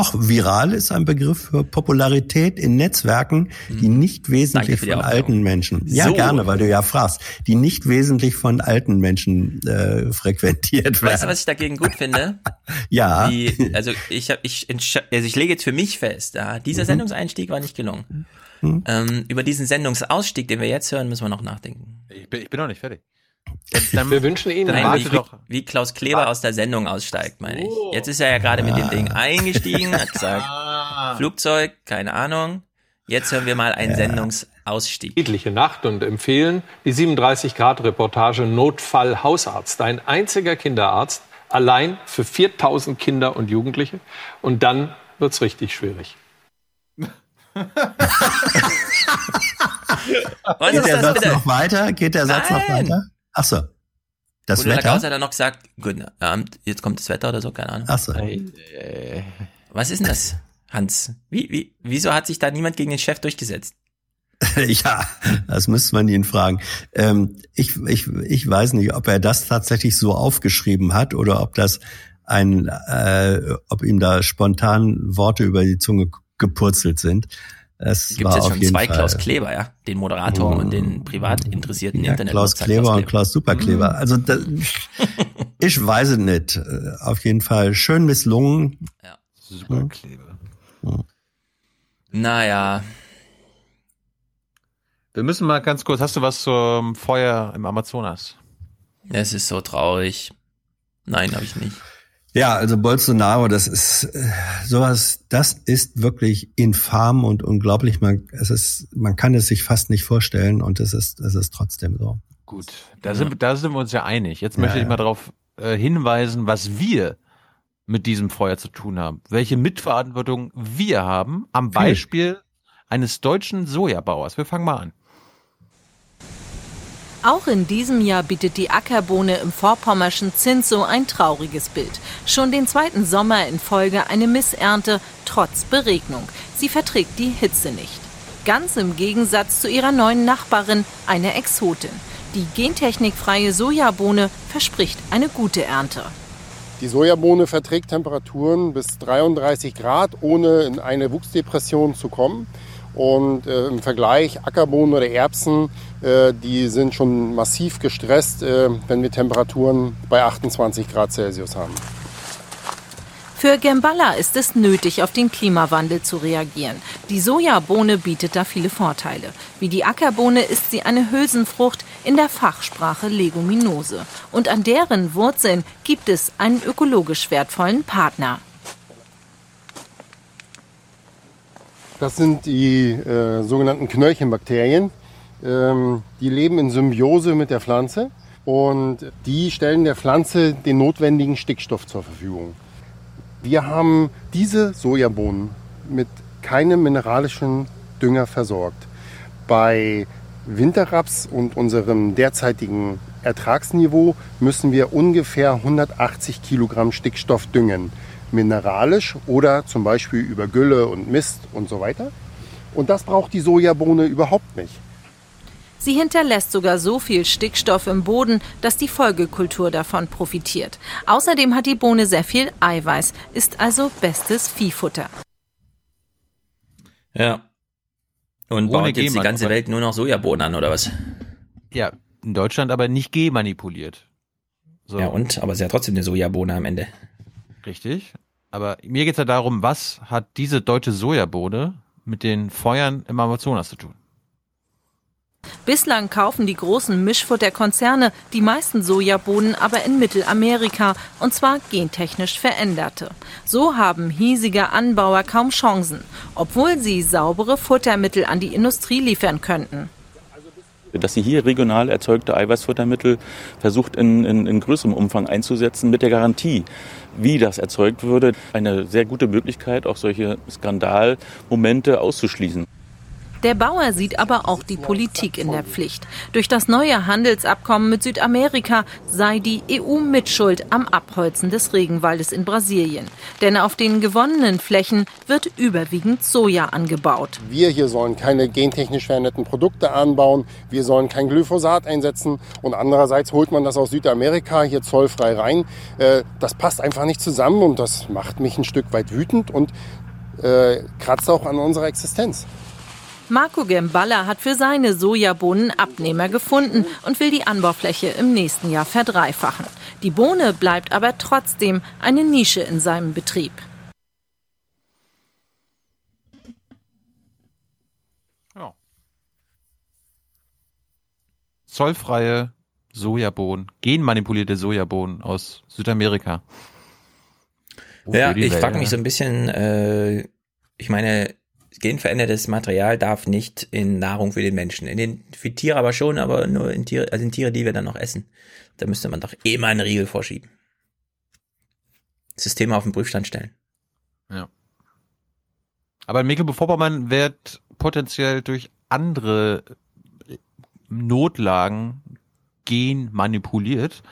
Ach, viral ist ein Begriff für Popularität in Netzwerken, die hm. nicht wesentlich von alten Menschen. Ja, so. gerne, weil du ja fragst, die nicht wesentlich von alten Menschen äh, frequentiert werden. Weißt du, was ich dagegen gut finde? *laughs* ja. Die, also ich habe ich also ich lege jetzt für mich fest, ja, dieser mhm. Sendungseinstieg war nicht gelungen. Mhm. Ähm, über diesen Sendungsausstieg, den wir jetzt hören, müssen wir noch nachdenken. Ich bin, ich bin noch nicht fertig. Dann, wir wünschen Ihnen Nein, wie, wie, Klaus Kleber aus der Sendung aussteigt, meine ich. Oh. Jetzt ist er ja gerade mit dem Ding eingestiegen, hat gesagt, *laughs* ah. Flugzeug, keine Ahnung. Jetzt hören wir mal einen Sendungsausstieg. Friedliche Nacht und empfehlen die 37 Grad Reportage Notfall Hausarzt. Ein einziger Kinderarzt, allein für 4000 Kinder und Jugendliche. Und dann wird's richtig schwierig. *laughs* Was Geht der Satz bitte? noch weiter? Geht der Satz Nein. noch weiter? Ach so. Das Oder Wetter? Klaus hat er noch gesagt, guten Abend, jetzt kommt das Wetter oder so, keine Ahnung. Ach so. Was ist denn das, Hans? Wie, wie, wieso hat sich da niemand gegen den Chef durchgesetzt? *laughs* ja, das müsste man ihn fragen. Ähm, ich, ich, ich weiß nicht, ob er das tatsächlich so aufgeschrieben hat oder ob das ein, äh, ob ihm da spontan Worte über die Zunge gepurzelt sind. Es gibt jetzt schon zwei Fall. Klaus Kleber, ja, den Moderator mhm. und den privat interessierten ja, Internet. Klaus Kleber, Klaus Kleber und Klaus Superkleber. Mhm. Also das, *laughs* ich weiß es nicht. Auf jeden Fall schön misslungen. Ja. Superkleber. Mhm. Naja. Wir müssen mal ganz kurz, hast du was zum Feuer im Amazonas? Es ist so traurig. Nein, habe ich nicht. Ja, also Bolsonaro, das ist äh, sowas, das ist wirklich infam und unglaublich. Man, es ist, man kann es sich fast nicht vorstellen und es ist, es ist trotzdem so. Gut, da sind, da sind wir uns ja einig. Jetzt möchte ja, ich mal darauf äh, hinweisen, was wir mit diesem Feuer zu tun haben. Welche Mitverantwortung wir haben am Beispiel eines deutschen Sojabauers. Wir fangen mal an. Auch in diesem Jahr bietet die Ackerbohne im vorpommerschen Zinso ein trauriges Bild. Schon den zweiten Sommer in Folge eine Missernte, trotz Beregnung. Sie verträgt die Hitze nicht. Ganz im Gegensatz zu ihrer neuen Nachbarin, eine Exotin. Die gentechnikfreie Sojabohne verspricht eine gute Ernte. Die Sojabohne verträgt Temperaturen bis 33 Grad, ohne in eine Wuchsdepression zu kommen. Und äh, im Vergleich Ackerbohnen oder Erbsen, äh, die sind schon massiv gestresst, äh, wenn wir Temperaturen bei 28 Grad Celsius haben. Für Gemballa ist es nötig, auf den Klimawandel zu reagieren. Die Sojabohne bietet da viele Vorteile. Wie die Ackerbohne ist sie eine Hülsenfrucht, in der Fachsprache Leguminose. Und an deren Wurzeln gibt es einen ökologisch wertvollen Partner. Das sind die äh, sogenannten Knöllchenbakterien. Ähm, die leben in Symbiose mit der Pflanze und die stellen der Pflanze den notwendigen Stickstoff zur Verfügung. Wir haben diese Sojabohnen mit keinem mineralischen Dünger versorgt. Bei Winterraps und unserem derzeitigen Ertragsniveau müssen wir ungefähr 180 Kilogramm Stickstoff düngen mineralisch oder zum Beispiel über Gülle und Mist und so weiter. Und das braucht die Sojabohne überhaupt nicht. Sie hinterlässt sogar so viel Stickstoff im Boden, dass die Folgekultur davon profitiert. Außerdem hat die Bohne sehr viel Eiweiß, ist also bestes Viehfutter. Ja. Und baut jetzt die ganze Welt nur noch Sojabohnen an, oder was? Ja, in Deutschland aber nicht G-manipuliert. So. Ja, und? Aber es ist ja trotzdem eine Sojabohne am Ende. Richtig. Aber mir geht es ja darum, was hat diese deutsche Sojabohne mit den Feuern im Amazonas zu tun? Bislang kaufen die großen Mischfutterkonzerne die meisten Sojabohnen aber in Mittelamerika und zwar gentechnisch veränderte. So haben hiesige Anbauer kaum Chancen, obwohl sie saubere Futtermittel an die Industrie liefern könnten dass sie hier regional erzeugte Eiweißfuttermittel versucht in, in, in größerem Umfang einzusetzen mit der Garantie, wie das erzeugt würde. Eine sehr gute Möglichkeit, auch solche Skandalmomente auszuschließen. Der Bauer sieht aber auch die Politik in der Pflicht. Durch das neue Handelsabkommen mit Südamerika sei die EU mitschuld am Abholzen des Regenwaldes in Brasilien. Denn auf den gewonnenen Flächen wird überwiegend Soja angebaut. Wir hier sollen keine gentechnisch veränderten Produkte anbauen. Wir sollen kein Glyphosat einsetzen. Und andererseits holt man das aus Südamerika hier zollfrei rein. Äh, das passt einfach nicht zusammen und das macht mich ein Stück weit wütend und äh, kratzt auch an unserer Existenz. Marco Gemballa hat für seine Sojabohnen Abnehmer gefunden und will die Anbaufläche im nächsten Jahr verdreifachen. Die Bohne bleibt aber trotzdem eine Nische in seinem Betrieb. Ja. Zollfreie Sojabohnen, genmanipulierte Sojabohnen aus Südamerika. ja, ich frage mich so ein bisschen, äh, ich meine, genverändertes Material darf nicht in Nahrung für den Menschen. In den, für Tiere aber schon, aber nur in Tiere, also in Tiere, die wir dann noch essen. Da müsste man doch eh mal einen Riegel vorschieben. Systeme auf den Prüfstand stellen. Ja. Aber in Mecklenburg-Vorpommern wird potenziell durch andere Notlagen gen manipuliert.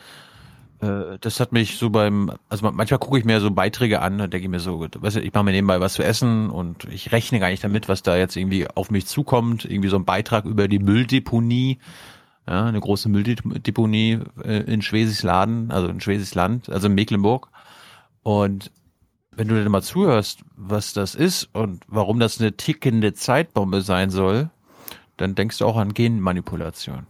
Äh, das hat mich so beim, also manchmal gucke ich mir so Beiträge an und denke mir so, weißt du, ich mache mir nebenbei was zu essen und ich rechne gar nicht damit, was da jetzt irgendwie auf mich zukommt. Irgendwie so ein Beitrag über die Mülldeponie, ja, eine große Mülldeponie äh, in Schwesisladen, also in Schwesisland, also in Mecklenburg. Und wenn du dann mal zuhörst, was das ist und warum das eine tickende Zeitbombe sein soll, dann denkst du auch an Genmanipulation.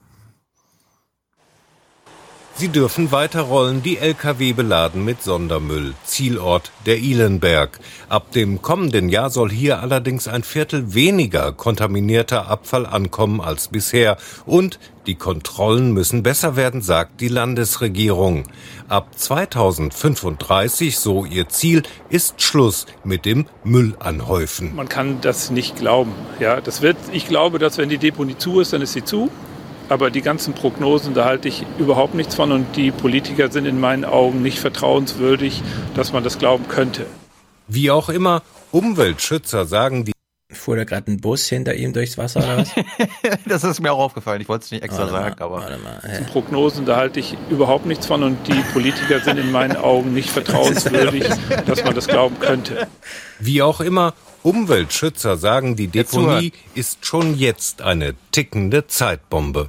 Sie dürfen weiterrollen, die Lkw beladen mit Sondermüll. Zielort der Ihlenberg. Ab dem kommenden Jahr soll hier allerdings ein Viertel weniger kontaminierter Abfall ankommen als bisher. Und die Kontrollen müssen besser werden, sagt die Landesregierung. Ab 2035, so ihr Ziel, ist Schluss mit dem Müllanhäufen. Man kann das nicht glauben. Ja, das wird, ich glaube, dass wenn die Deponie zu ist, dann ist sie zu. Aber die ganzen Prognosen, da halte ich überhaupt nichts von und die Politiker sind in meinen Augen nicht vertrauenswürdig, dass man das glauben könnte. Wie auch immer, Umweltschützer sagen die. Fuhr da gerade ein Bus hinter ihm durchs Wasser oder was? *laughs* das ist mir auch aufgefallen. Ich wollte es nicht extra warte sagen, mal, aber. Warte mal, ja. Prognosen, da halte ich überhaupt nichts von und die Politiker sind in meinen Augen nicht vertrauenswürdig, *laughs* dass man das glauben könnte. Wie auch immer, Umweltschützer sagen, die Deponie ist schon jetzt eine tickende Zeitbombe.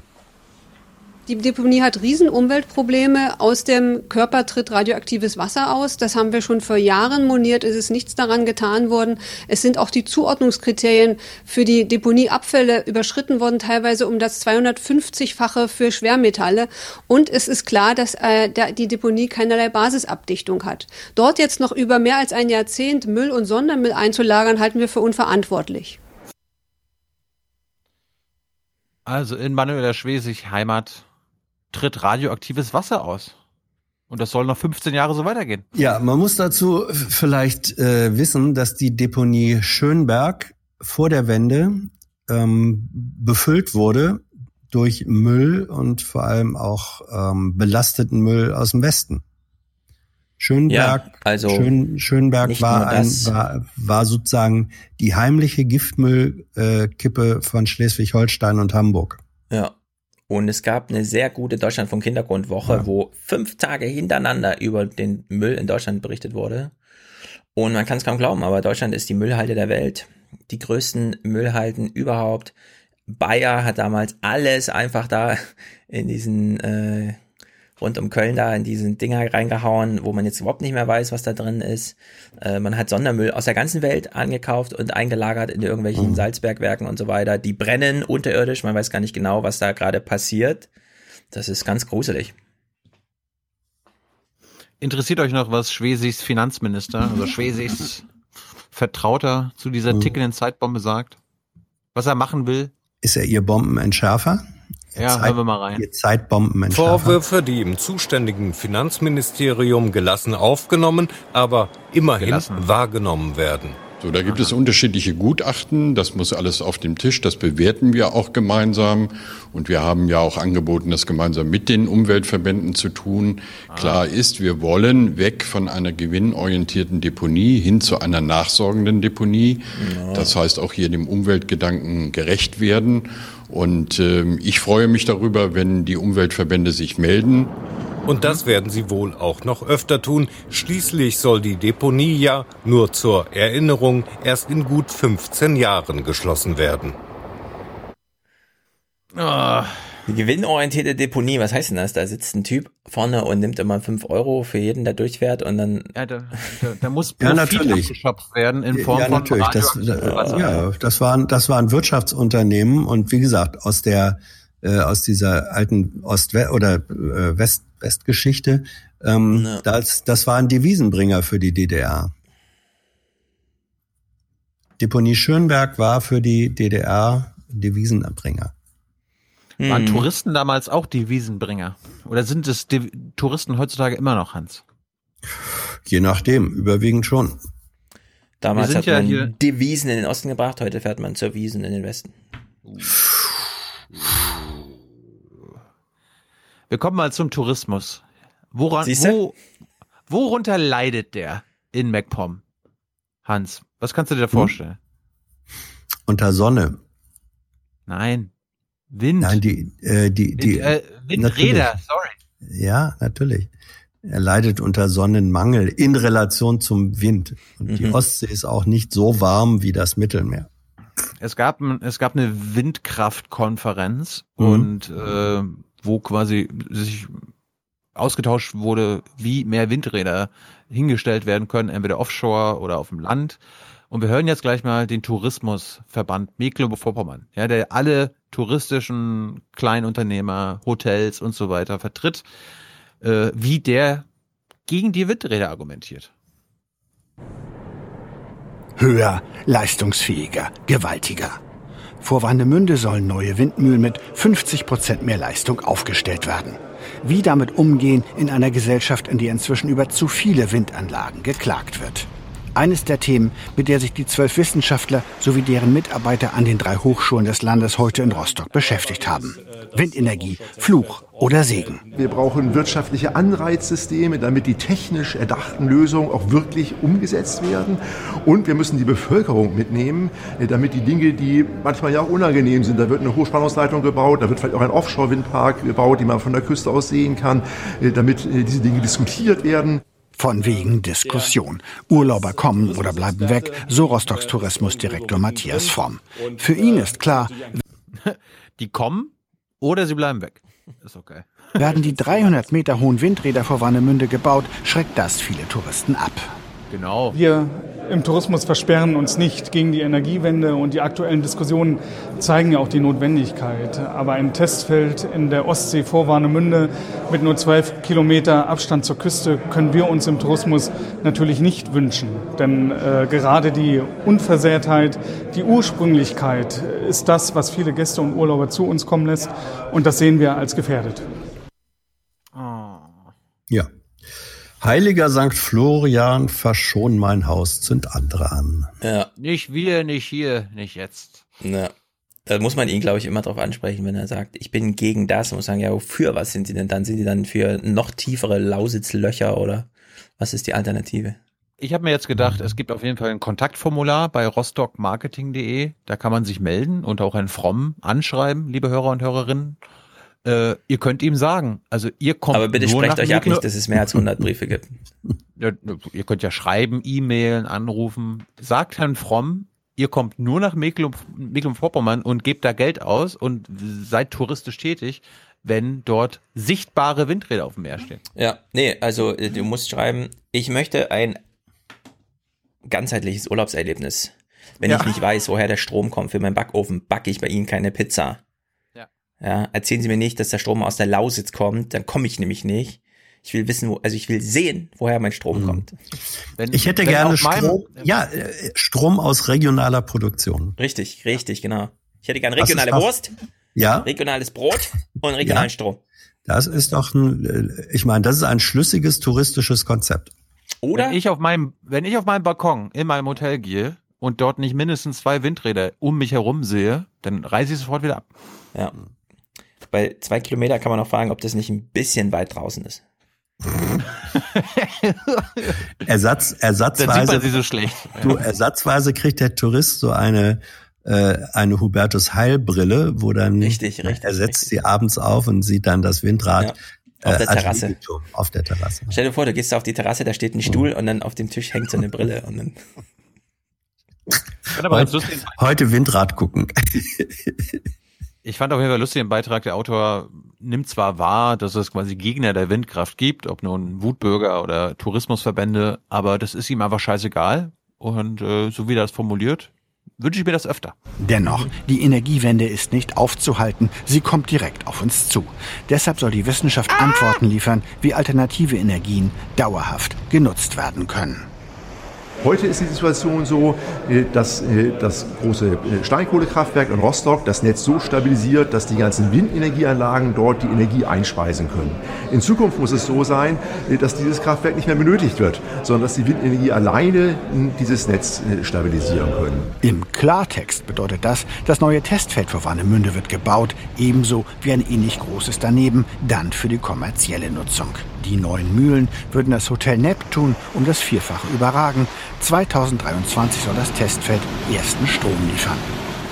Die Deponie hat Riesenumweltprobleme. Aus dem Körper tritt radioaktives Wasser aus. Das haben wir schon vor Jahren moniert. Es ist nichts daran getan worden. Es sind auch die Zuordnungskriterien für die Deponieabfälle überschritten worden, teilweise um das 250-fache für Schwermetalle. Und es ist klar, dass äh, der, die Deponie keinerlei Basisabdichtung hat. Dort jetzt noch über mehr als ein Jahrzehnt Müll und Sondermüll einzulagern, halten wir für unverantwortlich. Also in Manuela Schwesig Heimat tritt radioaktives Wasser aus. Und das soll noch 15 Jahre so weitergehen. Ja, man muss dazu vielleicht äh, wissen, dass die Deponie Schönberg vor der Wende ähm, befüllt wurde durch Müll und vor allem auch ähm, belasteten Müll aus dem Westen. Schönberg, ja, also Schön, Schönberg war, ein, war, war sozusagen die heimliche Giftmüllkippe äh, von Schleswig-Holstein und Hamburg. Ja, und es gab eine sehr gute Deutschlandfunk Hintergrundwoche, ja. wo fünf Tage hintereinander über den Müll in Deutschland berichtet wurde. Und man kann es kaum glauben, aber Deutschland ist die Müllhalde der Welt. Die größten Müllhalden überhaupt. Bayer hat damals alles einfach da in diesen äh, rund um Köln da in diesen Dinger reingehauen, wo man jetzt überhaupt nicht mehr weiß, was da drin ist. Äh, man hat Sondermüll aus der ganzen Welt angekauft und eingelagert in irgendwelchen mhm. Salzbergwerken und so weiter. Die brennen unterirdisch, man weiß gar nicht genau, was da gerade passiert. Das ist ganz gruselig. Interessiert euch noch, was Schwesigs Finanzminister, also Schwesigs Vertrauter zu dieser mhm. tickenden Zeitbombe sagt? Was er machen will? Ist er ihr Bombenentschärfer? Ja, Zeit, hören wir mal rein. Ihr Zeitbombenentschärfer. Vorwürfe, die im zuständigen Finanzministerium gelassen aufgenommen, aber immerhin gelassen. wahrgenommen werden. So, da gibt es unterschiedliche Gutachten. Das muss alles auf dem Tisch. Das bewerten wir auch gemeinsam. Und wir haben ja auch angeboten, das gemeinsam mit den Umweltverbänden zu tun. Klar ist, wir wollen weg von einer gewinnorientierten Deponie hin zu einer nachsorgenden Deponie. Das heißt auch hier dem Umweltgedanken gerecht werden. Und äh, ich freue mich darüber, wenn die Umweltverbände sich melden. Und das werden sie wohl auch noch öfter tun. Schließlich soll die Deponie ja, nur zur Erinnerung, erst in gut 15 Jahren geschlossen werden. Oh. Die gewinnorientierte Deponie, was heißt denn das? Da sitzt ein Typ vorne und nimmt immer 5 Euro für jeden, der durchfährt und dann. Ja, da, da, da muss *laughs* Profit ja, natürlich. abgeschöpft werden in Form ja, natürlich. von das, ja, das waren, das waren Wirtschaftsunternehmen und wie gesagt, aus der äh, aus dieser alten Ost- oder äh, West Westgeschichte. Ähm, ja. das, das waren Devisenbringer für die DDR. Deponie Schönberg war für die DDR Devisenbringer. Waren hm. Touristen damals auch Devisenbringer? Oder sind es De Touristen heutzutage immer noch, Hans? Je nachdem, überwiegend schon. Damals hat man ja Devisen in den Osten gebracht, heute fährt man zur Wiesen in den Westen. Wir kommen mal zum Tourismus. Woran, wo, worunter leidet der in MacPom? Hans, was kannst du dir da hm? vorstellen? Unter Sonne. Nein. Wind. Nein, die, äh, die, die. Wind, äh, Windräder, sorry. Ja, natürlich. Er leidet unter Sonnenmangel in Relation zum Wind. Und mhm. die Ostsee ist auch nicht so warm wie das Mittelmeer. Es gab, es gab eine Windkraftkonferenz mhm. und äh, wo quasi sich ausgetauscht wurde, wie mehr Windräder hingestellt werden können, entweder offshore oder auf dem Land. Und wir hören jetzt gleich mal den Tourismusverband Mecklenburg-Vorpommern, ja, der alle touristischen Kleinunternehmer, Hotels und so weiter vertritt, äh, wie der gegen die Windräder argumentiert. Höher, leistungsfähiger, gewaltiger. Vor Warnemünde sollen neue Windmühlen mit 50 Prozent mehr Leistung aufgestellt werden. Wie damit umgehen in einer Gesellschaft, in der inzwischen über zu viele Windanlagen geklagt wird. Eines der Themen, mit der sich die zwölf Wissenschaftler sowie deren Mitarbeiter an den drei Hochschulen des Landes heute in Rostock beschäftigt haben. Windenergie, Fluch oder Segen. Wir brauchen wirtschaftliche Anreizsysteme, damit die technisch erdachten Lösungen auch wirklich umgesetzt werden. Und wir müssen die Bevölkerung mitnehmen, damit die Dinge, die manchmal ja auch unangenehm sind, da wird eine Hochspannungsleitung gebaut, da wird vielleicht auch ein Offshore-Windpark gebaut, den man von der Küste aus sehen kann, damit diese Dinge diskutiert werden. Von wegen Diskussion. Urlauber kommen oder bleiben weg, so Rostocks Tourismusdirektor Matthias Fromm. Für ihn ist klar, *laughs* die kommen oder sie bleiben weg. Ist okay. Werden die *laughs* 300 Meter hohen Windräder vor Warnemünde gebaut, schreckt das viele Touristen ab. Genau. Wir im Tourismus versperren uns nicht gegen die Energiewende und die aktuellen Diskussionen zeigen ja auch die Notwendigkeit. Aber ein Testfeld in der Ostsee vor Warnemünde mit nur zwölf Kilometer Abstand zur Küste können wir uns im Tourismus natürlich nicht wünschen. Denn äh, gerade die Unversehrtheit, die Ursprünglichkeit ist das, was viele Gäste und Urlauber zu uns kommen lässt. Und das sehen wir als gefährdet. Ja, Heiliger Sankt Florian, verschon mein Haus, zünd andere an. Ja. Nicht wir, nicht hier, nicht jetzt. Ja. Da muss man ihn, glaube ich, immer darauf ansprechen, wenn er sagt, ich bin gegen das. Man muss sagen, ja, wofür was sind sie denn dann? Sind die dann für noch tiefere Lausitzlöcher oder was ist die Alternative? Ich habe mir jetzt gedacht, es gibt auf jeden Fall ein Kontaktformular bei rostockmarketing.de. Da kann man sich melden und auch ein Fromm anschreiben, liebe Hörer und Hörerinnen. Äh, ihr könnt ihm sagen, also ihr kommt. Aber bitte sprecht euch ab nicht, dass es mehr als 100 Briefe gibt. *laughs* Ja, ihr könnt ja schreiben, E-Mailen, anrufen. Sagt Herrn Fromm, ihr kommt nur nach Mecklenburg-Vorpommern und gebt da Geld aus und seid touristisch tätig, wenn dort sichtbare Windräder auf dem Meer stehen. Ja, nee, also äh, du musst schreiben, ich möchte ein ganzheitliches Urlaubserlebnis. Wenn Ja. ich nicht weiß, woher der Strom kommt für meinen Backofen, backe ich bei Ihnen keine Pizza. Ja. Ja, erzählen Sie mir nicht, dass der Strom aus der Lausitz kommt, dann komme ich nämlich nicht. Ich will wissen, wo, also ich will sehen, woher mein Strom kommt. Ich hätte wenn gerne auf meinem- Strom, ja, äh, Strom aus regionaler Produktion. Richtig, richtig, genau. Ich hätte gerne regionale Wurst, Ja, regionales Brot und *laughs* regionalen Strom. das ist doch ein, äh, ich meine, das ist ein schlüssiges touristisches Konzept. Oder? Wenn ich auf meinem, wenn ich auf meinem Balkon in meinem Hotel gehe und dort nicht mindestens zwei Windräder um mich herum sehe, dann reise ich sofort wieder ab. Ja. Bei zwei Kilometer kann man auch fragen, ob das nicht ein bisschen weit draußen ist. *laughs* Ersatz, ersatzweise. sieht man sie so schlecht. Du, ersatzweise kriegt der Tourist so eine äh, eine Hubertus Heil Brille, wo dann Richtig, richtig, er setzt sie abends auf und sieht dann das Windrad Ja, auf der als Terrasse. Auf der Terrasse. Stell dir vor, du gehst auf die Terrasse, da steht ein Stuhl und dann auf dem Tisch hängt so eine Brille und dann lustig, Heute Windrad gucken. *laughs* ich fand auf jeden Fall lustig den Beitrag, der Autor nimmt zwar wahr, dass es quasi Gegner der Windkraft gibt, ob nun Wutbürger oder Tourismusverbände, aber das ist ihm einfach scheißegal. Und äh, so wie er das formuliert, wünsche ich mir das öfter. Dennoch, die Energiewende ist nicht aufzuhalten, sie kommt direkt auf uns zu. Deshalb soll die Wissenschaft Antworten liefern, wie alternative Energien dauerhaft genutzt werden können. Heute ist die Situation so, äh, dass äh, das große äh, Steinkohlekraftwerk in Rostock das Netz so stabilisiert, dass die ganzen Windenergieanlagen dort die Energie einspeisen können. In Zukunft muss es so sein, dass dieses Kraftwerk nicht mehr benötigt wird, sondern dass die Windenergie alleine äh, dieses Netz stabilisieren können. Im Klartext bedeutet das, das neue Testfeld für Warnemünde wird gebaut, ebenso wie ein ähnlich großes daneben, dann für die kommerzielle Nutzung. Die neuen Mühlen würden das Hotel Neptun um das Vierfache überragen. 2023 soll das Testfeld ersten Strom liefern.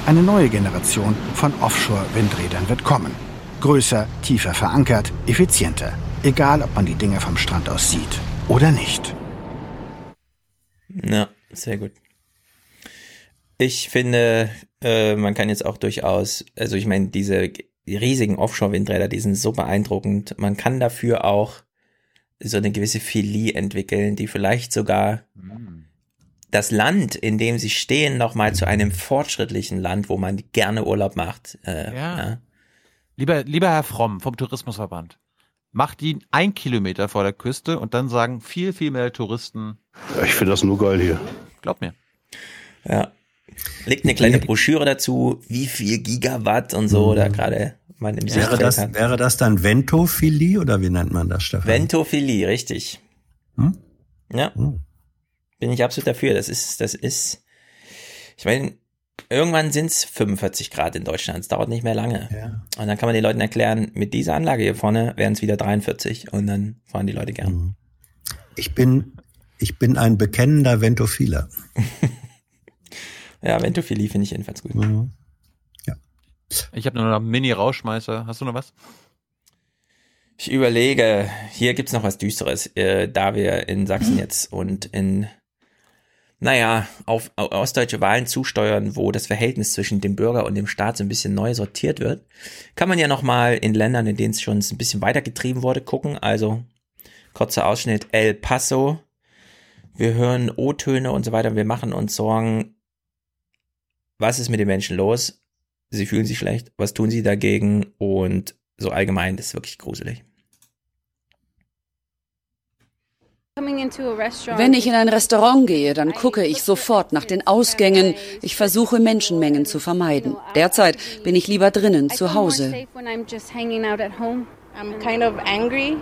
Eine neue Generation von Offshore-Windrädern wird kommen. Größer, tiefer verankert, effizienter. Egal, ob man die Dinge vom Strand aus sieht oder nicht. Ja, sehr gut. Ich finde, äh, man kann jetzt auch durchaus, also ich meine, diese riesigen Offshore-Windräder, die sind so beeindruckend. Man kann dafür auch so eine gewisse Philie entwickeln, die vielleicht sogar das Land, in dem sie stehen, nochmal zu einem fortschrittlichen Land, wo man gerne Urlaub macht. Äh, Ja. Lieber, lieber Herr Fromm vom Tourismusverband, macht die ein Kilometer vor der Küste und dann sagen viel, viel mehr Touristen. Ich finde das nur geil hier. Glaub mir. Ja. Legt eine kleine Broschüre dazu, wie viel Gigawatt und so da gerade man im Wäre das, hat. wäre das dann Ventophilie oder wie nennt man das, Stefan? Ventophilie, richtig. Hm? Ja. Bin ich absolut dafür. Das ist, das ist, ich meine, irgendwann sind es 45 Grad in Deutschland. Es dauert nicht mehr lange. Und dann kann man den Leuten erklären, mit dieser Anlage hier vorne wären es wieder 43 und dann fahren die Leute gern. Ich bin, ich bin ein bekennender Ventophiler. *laughs* Ja, Ventophilie finde ich jedenfalls gut. Ich habe nur noch einen Mini-Rauschmeißer. Hast du noch was? Ich überlege, hier gibt's noch was Düsteres, äh, da wir in Sachsen jetzt und in, naja, auf, auf ostdeutsche Wahlen zusteuern, wo das Verhältnis zwischen dem Bürger und dem Staat so ein bisschen neu sortiert wird, kann man ja nochmal in Ländern, in denen es schon ein bisschen weitergetrieben wurde, gucken. Also, kurzer Ausschnitt, El Paso. Wir hören O-Töne und so weiter. Wir machen uns Sorgen. Was ist mit den Menschen los? Sie fühlen sich schlecht. Was tun sie dagegen? Und so allgemein, das ist wirklich gruselig. Wenn ich in ein Restaurant gehe, dann gucke ich sofort nach den Ausgängen. Ich versuche Menschenmengen zu vermeiden. Derzeit bin ich lieber drinnen zu Hause.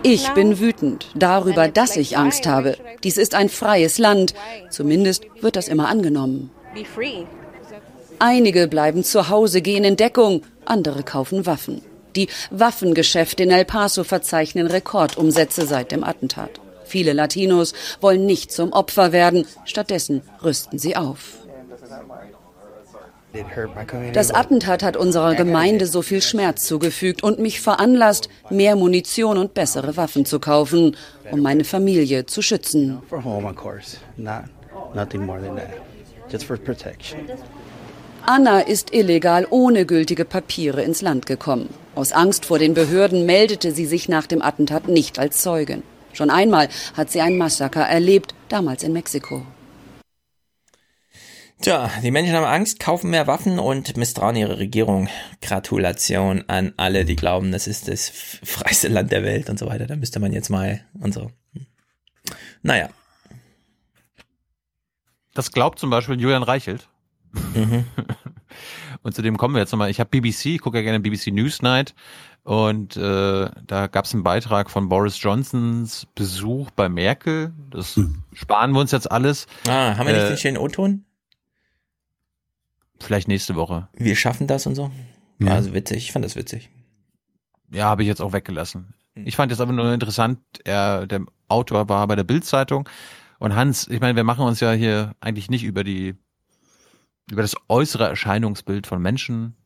Ich bin wütend darüber, dass ich Angst habe. Dies ist ein freies Land. Zumindest wird das immer angenommen. Einige bleiben zu Hause, gehen in Deckung, andere kaufen Waffen. Die Waffengeschäfte in El Paso verzeichnen Rekordumsätze seit dem Attentat. Viele Latinos wollen nicht zum Opfer werden, stattdessen rüsten sie auf. Das Attentat hat unserer Gemeinde so viel Schmerz zugefügt und mich veranlasst, mehr Munition und bessere Waffen zu kaufen, um meine Familie zu schützen. Anna ist illegal ohne gültige Papiere ins Land gekommen. Aus Angst vor den Behörden meldete sie sich nach dem Attentat nicht als Zeugin. Schon einmal hat sie ein Massaker erlebt, damals in Mexiko. Tja, die Menschen haben Angst, kaufen mehr Waffen und misstrauen ihre Regierung. Gratulation an alle, die glauben, das ist das freiste Land der Welt und so weiter. Da müsste man jetzt mal und so. Naja. Das glaubt zum Beispiel Julian Reichelt. Mhm. *laughs* und zu dem kommen wir jetzt nochmal. Ich habe BBC, ich gucke ja gerne BBC Newsnight und äh, da gab es einen Beitrag von Boris Johnsons Besuch bei Merkel. Das hm. sparen wir uns jetzt alles. Ah, haben wir nicht äh, den schönen O-Ton? Vielleicht nächste Woche. Wir schaffen das und so. Ja. Also witzig, ich fand das witzig. Ja, habe ich jetzt auch weggelassen. Hm. Ich fand es aber nur interessant, er, der Autor war bei der Bild-Zeitung und Hans, ich meine, wir machen uns ja hier eigentlich nicht über die über das äußere Erscheinungsbild von Menschen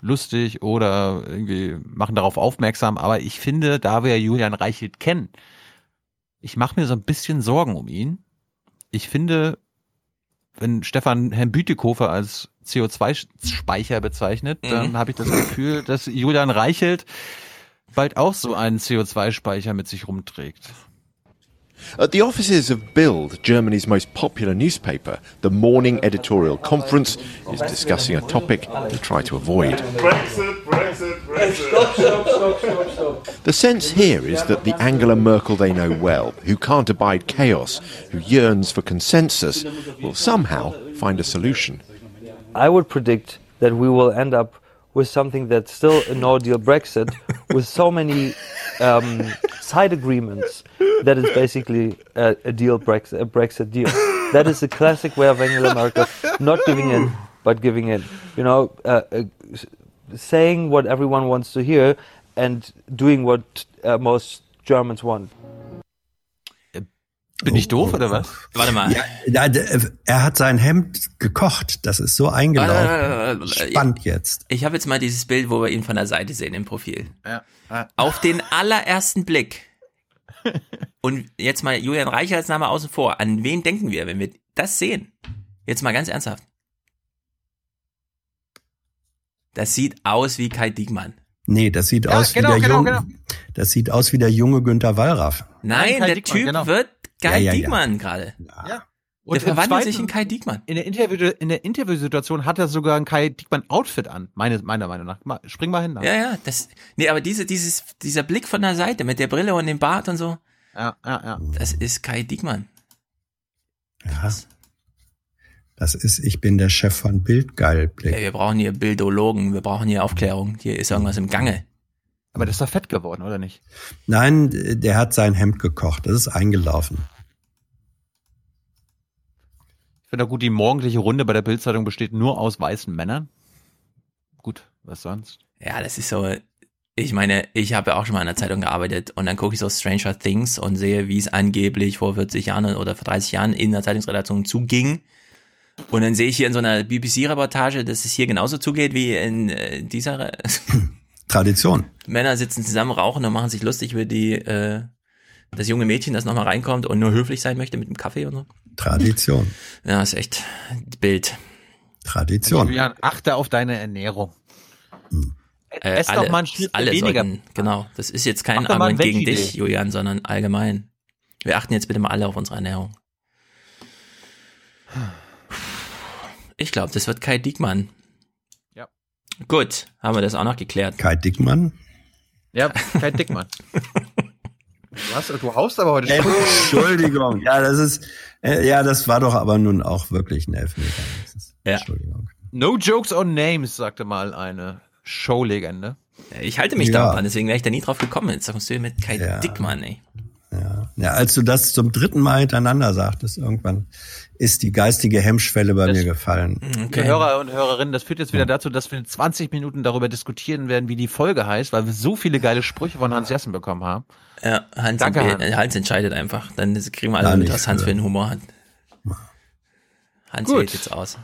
lustig oder irgendwie machen darauf aufmerksam. Aber ich finde, da wir Julian Reichelt kennen, ich mache mir so ein bisschen Sorgen um ihn. Ich finde, wenn Stefan Herrn Bütikofer als CO2-Speicher bezeichnet, mhm. dann habe ich das Gefühl, dass Julian Reichelt bald auch so einen CO2-Speicher mit sich rumträgt. At the offices of Bild, Germany's most popular newspaper, the morning editorial conference is discussing a topic they try to avoid. Brexit, Brexit, Brexit. Stop, stop, stop, stop, stop. The sense here is that the Angela Merkel they know well, who can't abide chaos, who yearns for consensus, will somehow find a solution. I would predict that we will end up with something that's still a no deal Brexit with so many um, side agreements that is basically a, a deal Brexit, a Brexit deal. That is the classic way of Angela Merkel not giving in but giving in. You know, uh, uh, saying what everyone wants to hear and doing what uh, most Germans want. Bin ich doof oder was? Warte mal. Ja, er hat sein Hemd gekocht. Das ist so eingelaufen. Spannend jetzt. Ich habe jetzt mal dieses Bild, wo wir ihn von der Seite sehen im Profil. Ja. Auf den allerersten Blick. Und jetzt mal Julian Reicher als Name außen vor. An wen denken wir, wenn wir das sehen? Jetzt mal ganz ernsthaft. Das sieht aus wie Kai Diekmann. Nee, das sieht ja, aus genau, wie der genau, junge, genau. das sieht aus wie der junge Günther Wallraff. Nein, Nein der Diekmann, Typ genau. wird Kai ja, ja, Diekmann gerade. Ja. Und der verwandelt zweiten, sich in Kai Diekmann. In der, Interview, in der Interviewsituation hat er sogar ein Kai Diekmann-Outfit an, meine, meiner Meinung nach. Spring mal hin. Da. Ja, ja, das, nee, aber diese, dieses, dieser Blick von der Seite mit der Brille und dem Bart und so. Ja, ja, ja. Das ist Kai Diekmann. Ja. Das ist, ich bin der Chef von Bildgeilblick. Hey, wir brauchen hier Bildologen, wir brauchen hier Aufklärung. Hier ist irgendwas im Gange. Aber der ist doch fett geworden, oder nicht? Nein, der hat sein Hemd gekocht. Das ist eingelaufen. Finde auch gut, die morgendliche Runde bei der Bildzeitung besteht nur aus weißen Männern. Gut, was sonst? Ja, das ist so. Ich meine, ich habe ja auch schon mal in der Zeitung gearbeitet und dann gucke ich so Stranger Things und sehe, wie es angeblich vor 40 Jahren oder vor 30 Jahren in der Zeitungsredaktion zuging. Und dann sehe ich hier in so einer BBC-Reportage, dass es hier genauso zugeht wie in äh, dieser Tradition. Männer sitzen zusammen, rauchen und machen sich lustig über die äh, das junge Mädchen, das nochmal reinkommt und nur höflich sein möchte mit dem Kaffee und so. Tradition. Ja, ist echt Bild. Tradition. Julian, achte auf deine Ernährung. Hm. Äh, Ess alle, doch mal ein Stück weniger. Sollten, genau, das ist jetzt kein Argument gegen dich, Julian, sondern allgemein. Wir achten jetzt bitte mal alle auf unsere Ernährung. Ich glaube, das wird Kai Diekmann. Ja. Gut, haben wir das auch noch geklärt. Kai Dickmann? Ja, Kai Dickmann. *laughs* Was? Du haust aber heute schon. Entschuldigung. Ja, das ist, äh, ja, das war doch aber nun auch wirklich ein Elfmeter. ja. Entschuldigung. No jokes on names, sagte mal eine Showlegende. Ich halte mich ja. da dran, deswegen wäre ich da nie drauf gekommen. Jetzt sagst du mit Kai ja. Dickmann, ey. Ja. ja, als du das zum dritten Mal hintereinander sagtest, irgendwann ist die geistige Hemmschwelle bei das, mir gefallen. Okay. Hörer und Hörerinnen, das führt jetzt wieder dazu, dass wir in 20 Minuten darüber diskutieren werden, wie die Folge heißt, weil wir so viele geile Sprüche von Hans Jessen bekommen haben. Ja, Hans, Danke, Hans. Hans entscheidet einfach. Dann kriegen wir alle mit, was Hans für einen Humor hat. Hans Gut. jetzt aus.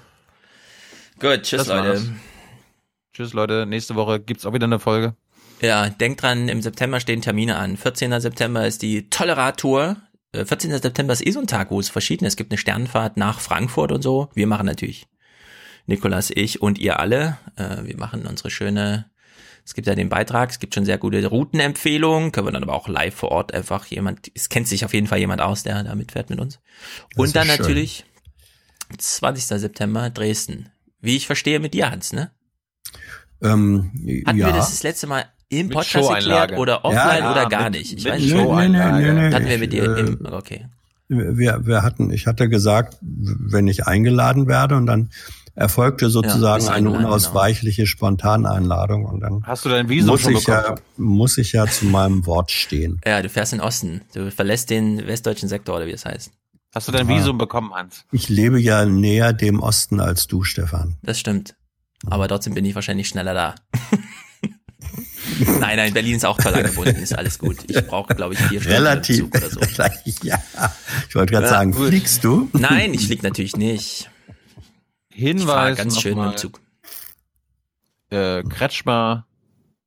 Gut, tschüss das Leute. War's. Tschüss Leute, nächste Woche gibt's auch wieder eine Folge. Ja, denkt dran, im September stehen Termine an. 14. September ist die tolle Radtour. 14. September ist eh so ein Tag, wo es verschiedene, es gibt eine Sternfahrt nach Frankfurt und so. Wir machen natürlich Nikolas, ich und ihr alle. Äh, wir machen unsere schöne, es gibt ja den Beitrag, es gibt schon sehr gute Routenempfehlungen, können wir dann aber auch live vor Ort einfach jemand, es kennt sich auf jeden Fall jemand aus, der da mitfährt mit uns. Und dann schön. natürlich 20. September Dresden. Wie ich verstehe mit dir, Hans, ne? Ähm, Hatten ja. wir das das letzte Mal im Mit Podcast erklärt oder offline Ja, oder ja, gar mit- nicht? Ich mit weiß nicht. Nee, nee, nee, Hatten wir mit dir äh, im, okay. Wir, wir hatten, ich hatte gesagt, wenn ich eingeladen werde und dann erfolgte sozusagen bist eine genau. unausweichliche Spontaneinladung und dann Hast du dein Visum muss schon ich ja, bekommen? muss ich ja zu meinem Wort stehen. Ja, du fährst in den Osten. Du verlässt den westdeutschen Sektor oder wie es heißt. Hast du dein Ah. Visum bekommen, Hans? Ich lebe ja näher dem Osten als du, Stefan. Das stimmt. Aber trotzdem bin ich wahrscheinlich schneller da. *laughs* *laughs* nein, nein, Berlin ist auch toll angebunden, ist alles gut. Ich brauche, glaube ich, vier Stunden Relativ. im Zug oder so. *laughs* ja. Ich wollte gerade Ja, sagen, gut. fliegst du? Nein, ich fliege natürlich nicht. Ich Hinweis ganz noch schön mal. im Zug. äh, Kretschmer,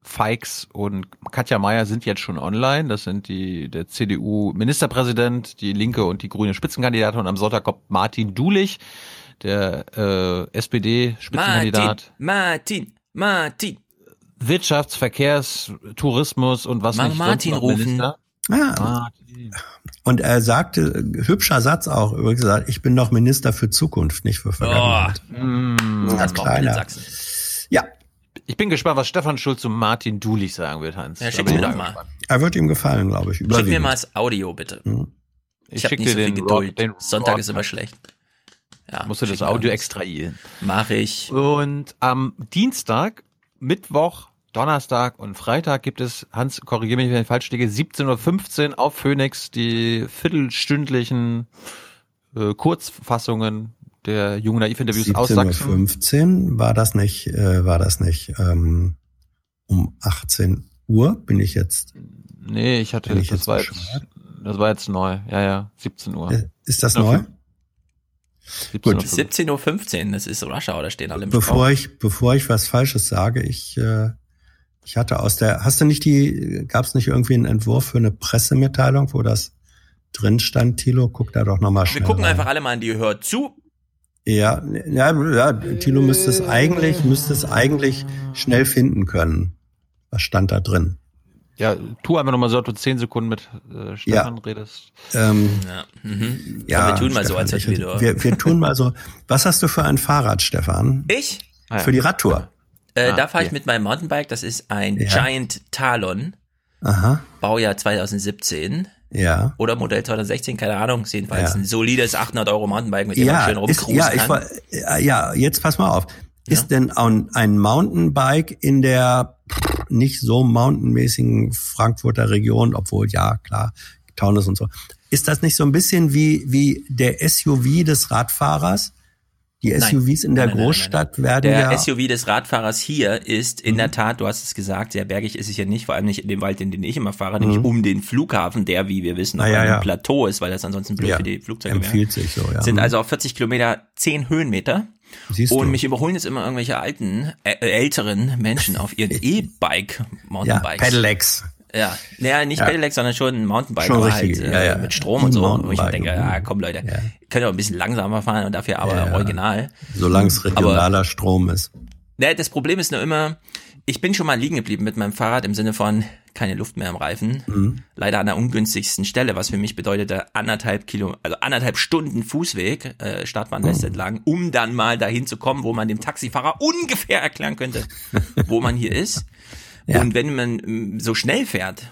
Feix und Katja Mayer sind jetzt schon online. Das sind die der CDU-Ministerpräsident, die Linke und die Grüne Spitzenkandidatin. Und am Sonntag kommt Martin Dulich, der äh, SPD-Spitzenkandidat. Martin, Martin. Wirtschafts-, Verkehrs-, Tourismus und was Mal nicht Martin sonst noch rufen. Minister. Ah. Und er sagte, hübscher Satz auch, übrigens gesagt, ich bin doch Minister für Zukunft, nicht für Vergangenheit. Mm, das kleiner. Ja, Ich bin gespannt, was Stefan Schulz zu Martin Dulich sagen wird, Hans. Ja, schick mir doch mal. er wird ihm gefallen, glaube ich. Schick mir mal das Audio, bitte. Ich Ich habe schick nicht dir so viel den Geduld. Rock- den Sonntag Rock- ist immer schlecht. Ja, Musst du das Audio extrahieren. Mach ich. Und am Dienstag, Mittwoch, Donnerstag und Freitag gibt es, Hans, korrigiere mich, wenn ich falsch liege, 17.15 Uhr auf Phoenix die viertelstündlichen äh, Kurzfassungen der jungen Naiv-Interviews aus Sachsen. 17.15 Uhr war das nicht, äh, war das nicht ähm, um 18 Uhr? Bin ich jetzt, Nee, ich hatte, ich das jetzt war jetzt, das war jetzt neu. Ja, ja, 17 Uhr. äh, ist das Ja, neu? 17 Uhr. 17.15 Uhr, das ist Rush Hour, da stehen alle im Bevor Stau. ich, bevor ich was Falsches sage, ich, äh, ich hatte aus der, hast du nicht die, gab es nicht irgendwie einen Entwurf für eine Pressemitteilung, wo das drin stand, Thilo? Guck da doch nochmal schnell Wir gucken rein. einfach alle mal an die Hört zu. Ja, ja, ja, Thilo müsste es eigentlich, müsste es eigentlich schnell finden können. Was stand da drin? Ja, tu einfach nochmal so, ob du 10 Sekunden mit äh, Stefan redest. Ähm, Ja, mhm. ja, Komm, wir tun mal so, Stefan, als ich, hätten wir wir, wir tun mal so. Was hast du für ein Fahrrad, Stefan? Ich? Für die Radtour. Äh, Ah, da fahre ich mit meinem Mountainbike, das ist ein Ja. Giant Talon, Aha, Baujahr 2017 ja. oder Modell 2016, keine Ahnung, jedenfalls Ja. ein solides 800 Euro Mountainbike, mit dem Ja, man schön rumcruisen ja, ich kann. war, ja, ja, jetzt pass mal auf. Ist denn ein, ein Mountainbike in der nicht so mountainmäßigen Frankfurter Region, obwohl ja, klar, Taunus und so. Ist das nicht so ein bisschen wie, wie der SUV des Radfahrers? Die Nein. SUVs in der Nein, nein, nein, Großstadt nein. werden Der ja. Mhm. SUV des Radfahrers hier ist in der Tat, du hast es gesagt, sehr bergig ist es ja nicht, vor allem nicht in dem Wald, in den ich immer fahre, nämlich Mhm. um den Flughafen, der, wie wir wissen, auf Ah, ja, einem ja. Plateau ist, weil das ansonsten blöd Ja, für die Flugzeuge wäre. empfiehlt sich so, ja. Sind Mhm. also auf 40 Kilometer 10 Höhenmeter. Siehst und du. mich überholen jetzt immer irgendwelche alten, äh, älteren Menschen auf ihren *laughs* E-Bike, ja, Mountainbikes. Pedelecs. Ja, naja, nicht Ja. Pedelec, sondern schon ein Mountainbike, Schon aber richtig, halt ja, äh, ja. mit Strom und so. Wo ich mir denke, ja, komm Leute, könnt ihr auch ein bisschen langsamer fahren und dafür aber Ja, ja. original. Solange es Aber- regionaler Strom ist. Ne, das Problem ist nur immer, ich bin schon mal liegen geblieben mit meinem Fahrrad im Sinne von keine Luft mehr am Reifen. Mhm. Leider an der ungünstigsten Stelle, was für mich bedeutete anderthalb Kilo, also anderthalb Stunden Fußweg, äh, Startbahn West entlang, um dann mal dahin zu kommen, wo man dem Taxifahrer ungefähr erklären könnte, wo man hier ist. Und wenn man mm, so schnell fährt,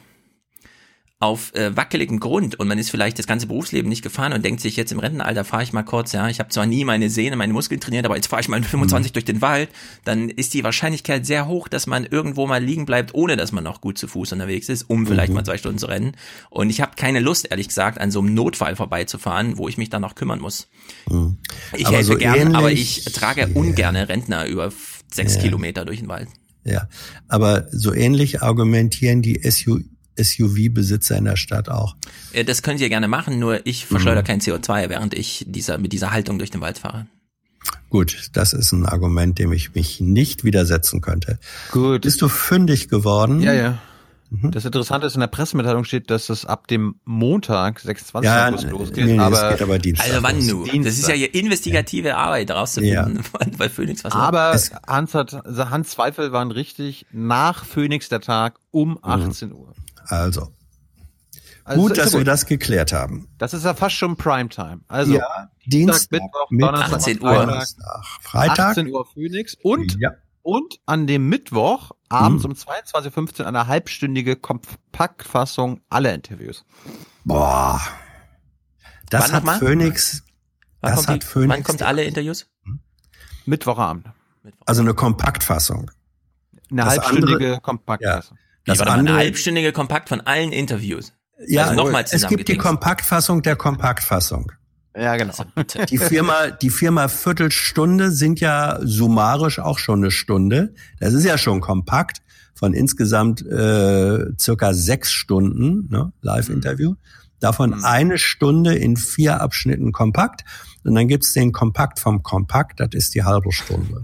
auf äh, wackeligem Grund und man ist vielleicht das ganze Berufsleben nicht gefahren und denkt sich jetzt im Rentenalter fahre ich mal kurz, ja, ich habe zwar nie meine Sehne, meine Muskeln trainiert, aber jetzt fahre ich mal *laughs* mit 25 durch den Wald, dann ist die Wahrscheinlichkeit sehr hoch, dass man irgendwo mal liegen bleibt, ohne dass man noch gut zu Fuß unterwegs ist, um vielleicht Mhm. mal zwei Stunden zu rennen. Und ich habe keine Lust, ehrlich gesagt, an so einem Notfall vorbeizufahren, wo ich mich dann noch kümmern muss. Mhm. Ich Aber helfe so gern, aber ich trage ungerne Rentner über sechs Ja. Kilometer durch den Wald. Ja, aber so ähnlich argumentieren die SU SUV-Besitzer in der Stadt auch. Äh, Das könnt ihr gerne machen, nur ich verschleudere Mhm. kein CO2, während ich dieser, mit dieser Haltung durch den Wald fahre. Gut, das ist ein Argument, dem ich mich nicht widersetzen könnte. Gut. Bist du fündig geworden? Ja, ja. Mhm. Das Interessante ist, in der Pressemitteilung steht, dass es ab dem Montag, 26. Ja, August nee, losgeht. nee, es aber, geht aber Dienstag Also wann los. nu? Das ist ja hier investigative Arbeit rauszufinden, bei *laughs* Phoenix was aber. Hans hat, also Hans Zweifel waren richtig nach Phoenix der Tag um 18 Uhr. Also. Also gut, dass ja wir das geklärt haben. Das ist ja fast schon Primetime. Also Ja, Dienstag, Mittwoch, Mittwoch, Donnerstag, 18 Uhr. Freitag, Donnerstag, Freitag. 18 Uhr Phoenix und Ja. und an dem Mittwoch abends Mhm. um 22.15 Uhr eine halbstündige Kompaktfassung aller Interviews. Boah. Das Wann hat nochmal? Phoenix. Wann Das kommt, hat die, Phoenix. wann kommt alle Interviews? Mittwochabend. Also eine Kompaktfassung. Eine Das halbstündige andere- Kompaktfassung. Wie Das war doch mal eine andere- halbstündige Kompakt von allen Interviews. Ja, also nochmal es gibt die. Kompaktfassung der Kompaktfassung. Ja, genau. Die Firma, die Firma Viertelstunde sind ja summarisch auch schon eine Stunde. Das ist ja schon kompakt von insgesamt äh, circa sechs Stunden ne, Live-Interview. Davon eine Stunde in vier Abschnitten kompakt. Und dann gibt's den Kompakt vom Kompakt, das ist die halbe Stunde.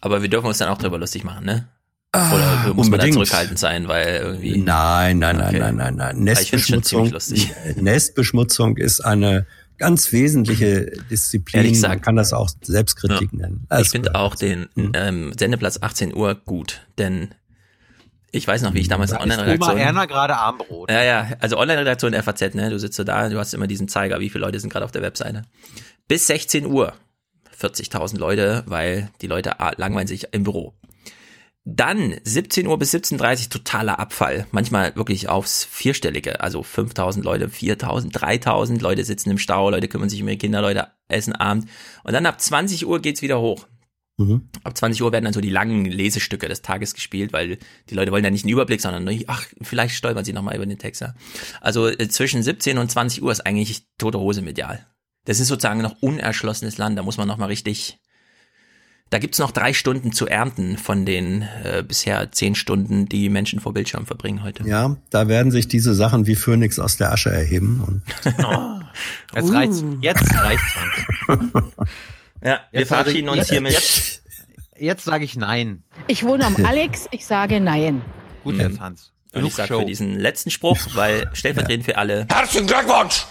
Aber wir dürfen uns dann auch darüber lustig machen, ne? Oder muss man da Ah, unbedingt. zurückhaltend sein, weil irgendwie. Nein, nein, nein, Okay. nein, nein, nein. Ich schon Nestbeschmutzung. *laughs* Nestbeschmutzung ist eine ganz wesentliche Disziplin. Ehrlich Man gesagt. kann das auch Selbstkritik nennen. Ich Alles finde gut. auch den ähm, Sendeplatz 18 Uhr gut, denn ich weiß noch, wie ich damals Da Online-Redaktion. Oma Erna gerade Armbrot. Ja, ja, also Online-Redaktion FAZ, ne? Du sitzt so da, du hast immer diesen Zeiger, wie viele Leute sind gerade auf der Webseite. Bis 16 Uhr 40.000 Leute, weil die Leute ah, langweilen sich im Büro. Dann 17 Uhr bis 17.30 Uhr totaler Abfall. Manchmal wirklich aufs Vierstellige. Also 5.000 Leute, 4.000, 3.000 Leute sitzen im Stau, Leute kümmern sich um ihre Kinder, Leute essen Abend. Und dann ab 20 Uhr geht's wieder hoch. Mhm. Ab 20 Uhr werden dann so die langen Lesestücke des Tages gespielt, weil die Leute wollen ja nicht einen Überblick, sondern ach, vielleicht stolpern sie nochmal über den Text. Ja. Also äh, zwischen 17 und 20 Uhr ist eigentlich tote Hose medial. Das ist sozusagen noch unerschlossenes Land, da muss man nochmal richtig, da gibt's noch drei Stunden zu ernten von den äh, bisher zehn Stunden, die Menschen vor Bildschirm verbringen heute. Ja, da werden sich diese Sachen wie Phönix aus der Asche erheben. Und *laughs* Jetzt reicht's. Jetzt reicht's. Hans. Ja, wir Jetzt verabschieden sage ich- uns hiermit. Jetzt, jetzt sage ich nein. Ich wohne am *laughs* Alex, ich sage nein. Gut Mhm. jetzt, Hans. Und ich sage für diesen letzten Spruch, weil stellvertretend für alle Herzlichen Glückwunsch!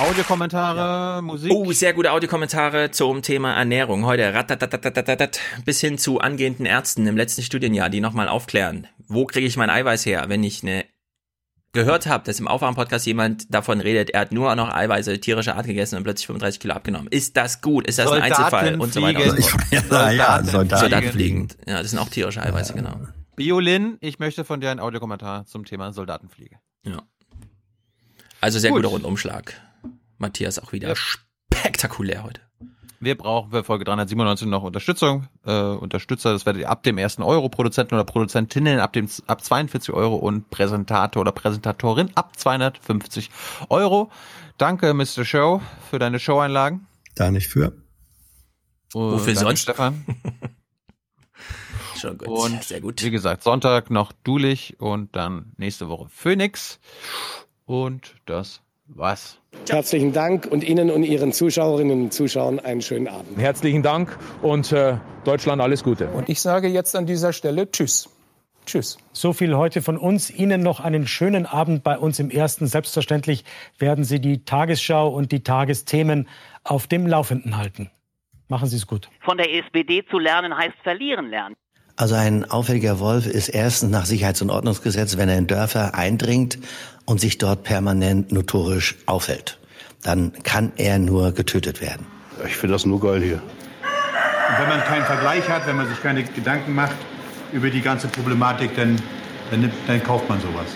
Audiokommentare, Musik. Oh, sehr gute Audiokommentare zum Thema Ernährung. Heute bis hin zu angehenden Ärzten im letzten Studienjahr, die nochmal aufklären, wo kriege ich mein Eiweiß her, wenn ich eine gehört habe, dass im Aufwärmpodcast jemand davon redet, er hat nur noch Eiweiße tierischer Art gegessen und plötzlich 35 Kilo abgenommen. Ist das gut? Ist das ein Einzelfall? Und so weiter und so fort. ja, *laughs* ja, Soldaten. Soldatenfliegen. Ja, das sind auch tierische Eiweiße, genau. Biolin, ich möchte von dir einen Audiokommentar zum Thema Soldatenfliege. Ja. Also sehr Gut. guter Rundumschlag. Matthias auch wieder spektakulär heute. Wir brauchen für Folge 397 noch Unterstützung. Äh, Unterstützer, das werdet ihr ab dem ersten Euro, Produzenten oder Produzentinnen ab dem ab 42 Euro und Präsentator oder Präsentatorin ab 250 Euro. Danke, Mr. Show, für deine Showeinlagen. da nicht für. Und Wofür danke, sonst? Stefan. *laughs* Schon gut. Und sehr gut. wie gesagt, Sonntag noch Dulich und dann nächste Woche Phoenix. Und das war's. Herzlichen Dank und Ihnen und Ihren Zuschauerinnen und Zuschauern einen schönen Abend. Herzlichen Dank und äh, Deutschland alles Gute. Und ich sage jetzt an dieser Stelle Tschüss. Tschüss. So viel heute von uns. Ihnen noch einen schönen Abend bei uns im Ersten. Selbstverständlich werden Sie die Tagesschau und die Tagesthemen auf dem Laufenden halten. Machen Sie es gut. Von der SPD zu lernen heißt verlieren lernen. Also ein auffälliger Wolf ist erstens nach Sicherheits- und Ordnungsgesetz, wenn er in Dörfer eindringt und sich dort permanent notorisch aufhält. Dann kann er nur getötet werden. Ich finde das nur geil hier. Und wenn man keinen Vergleich hat, wenn man sich keine Gedanken macht über die ganze Problematik, dann, dann, nimmt, dann kauft man sowas.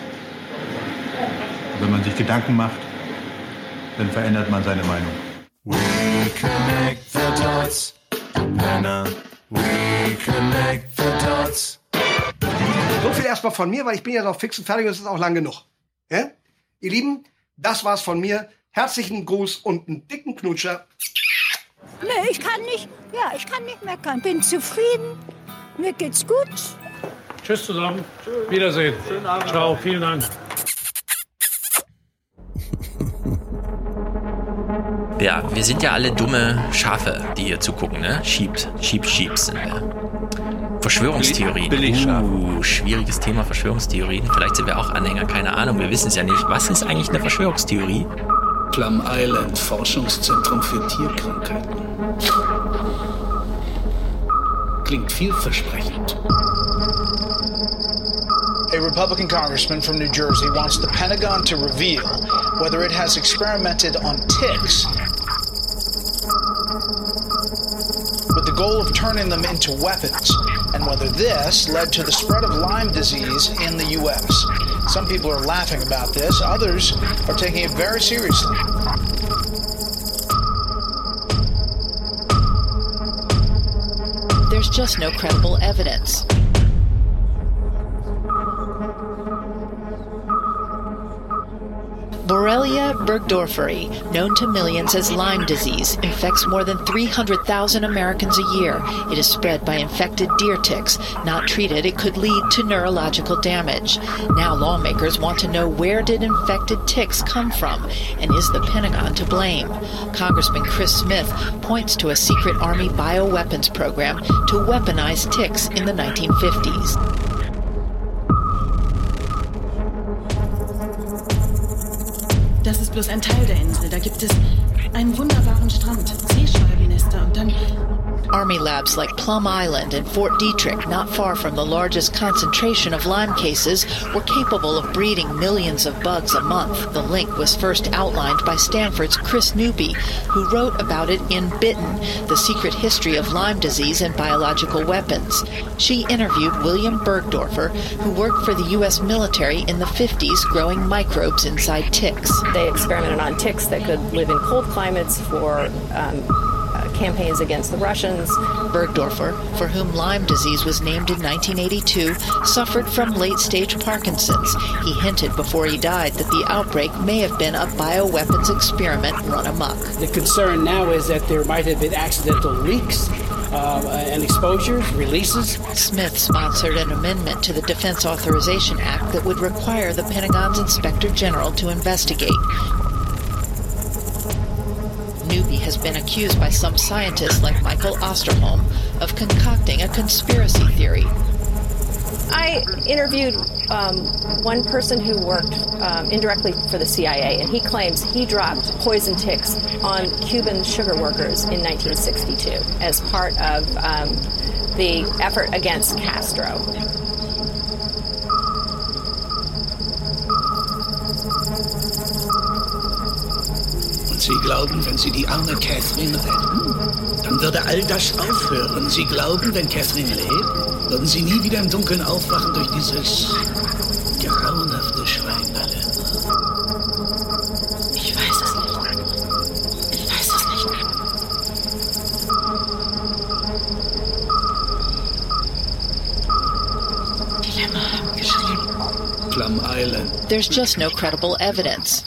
Und wenn man sich Gedanken macht, dann verändert man seine Meinung. We connect the dots. Penner. We connect the dots. So viel erstmal von mir, weil ich bin ja noch fix und fertig und es ist auch lang genug. Ja? Ihr Lieben, das war's von mir. Herzlichen Gruß und einen dicken Knutscher. Nee, ich kann nicht, ja, ich kann nicht meckern. Bin zufrieden. Mir geht's gut. Tschüss zusammen. Wiedersehen. Schönen Abend. Ciao. Vielen Dank. Ja, wir sind ja alle dumme Schafe, die hier zugucken, ne? Schiebt, Schieb, Schiebs sind wir. Verschwörungstheorien. Uh, schwieriges Thema Verschwörungstheorien. Vielleicht sind wir auch Anhänger, keine Ahnung, wir wissen es ja nicht. Was ist eigentlich eine Verschwörungstheorie? Plum Island, Forschungszentrum für Tierkrankheiten. Klingt vielversprechend. A Republican congressman from New Jersey wants the Pentagon to reveal whether it has experimented on ticks goal of turning them into weapons, and whether this led to the spread of Lyme disease in the U.S. Some people are laughing about this, others are taking it very seriously. There's just no credible evidence. Borrelia burgdorferi, known to millions as Lyme disease, infects more than 300,000 Americans a year. It is spread by infected deer ticks. Not treated, it could lead to neurological damage. Now lawmakers want to know where did infected ticks come from, and is the Pentagon to blame? Congressman Chris Smith points to a secret Army bioweapons program to weaponize ticks in the 1950s. Bloß ein Teil der Insel. Da gibt es einen wunderbaren Strand, Seeschwalbennester und dann Army labs like Plum Island and Fort Detrick, not far from the largest concentration of Lyme cases, were capable of breeding millions of bugs a month. The link was first outlined by Stanford's Chris Newby, who wrote about it in Bitten, The Secret History of Lyme Disease and Biological Weapons. She interviewed William Bergdorfer, who worked for the U.S. military in the 50s growing microbes inside ticks. They experimented on ticks that could live in cold climates for um, campaigns against the Russians. Bergdorfer, for whom Lyme disease was named in 1982, suffered from late stage Parkinson's. He hinted before he died that the outbreak may have been a bioweapons experiment run amok. The concern now is that there might have been accidental leaks. Uh, and exposures, releases. Smith sponsored an amendment to the Defense Authorization Act that would require the Pentagon's Inspector General to investigate. Has been accused by some scientists like Michael Osterholm of concocting a conspiracy theory. I interviewed um, one person who worked um, indirectly for the CIA, and he claims he dropped poison ticks on Cuban sugar workers in 1962 as part of um, the effort against Castro. Sie glauben, wenn Sie die arme Catherine retten, dann würde all das aufhören. Sie glauben, wenn Catherine lebt, würden Sie nie wieder im Dunkeln aufwachen durch dieses grauenhafte Schweinerle. Ich weiß es nicht. Ich weiß es nicht. Dilemma haben geschrieben. Plum Island. There's just no credible evidence.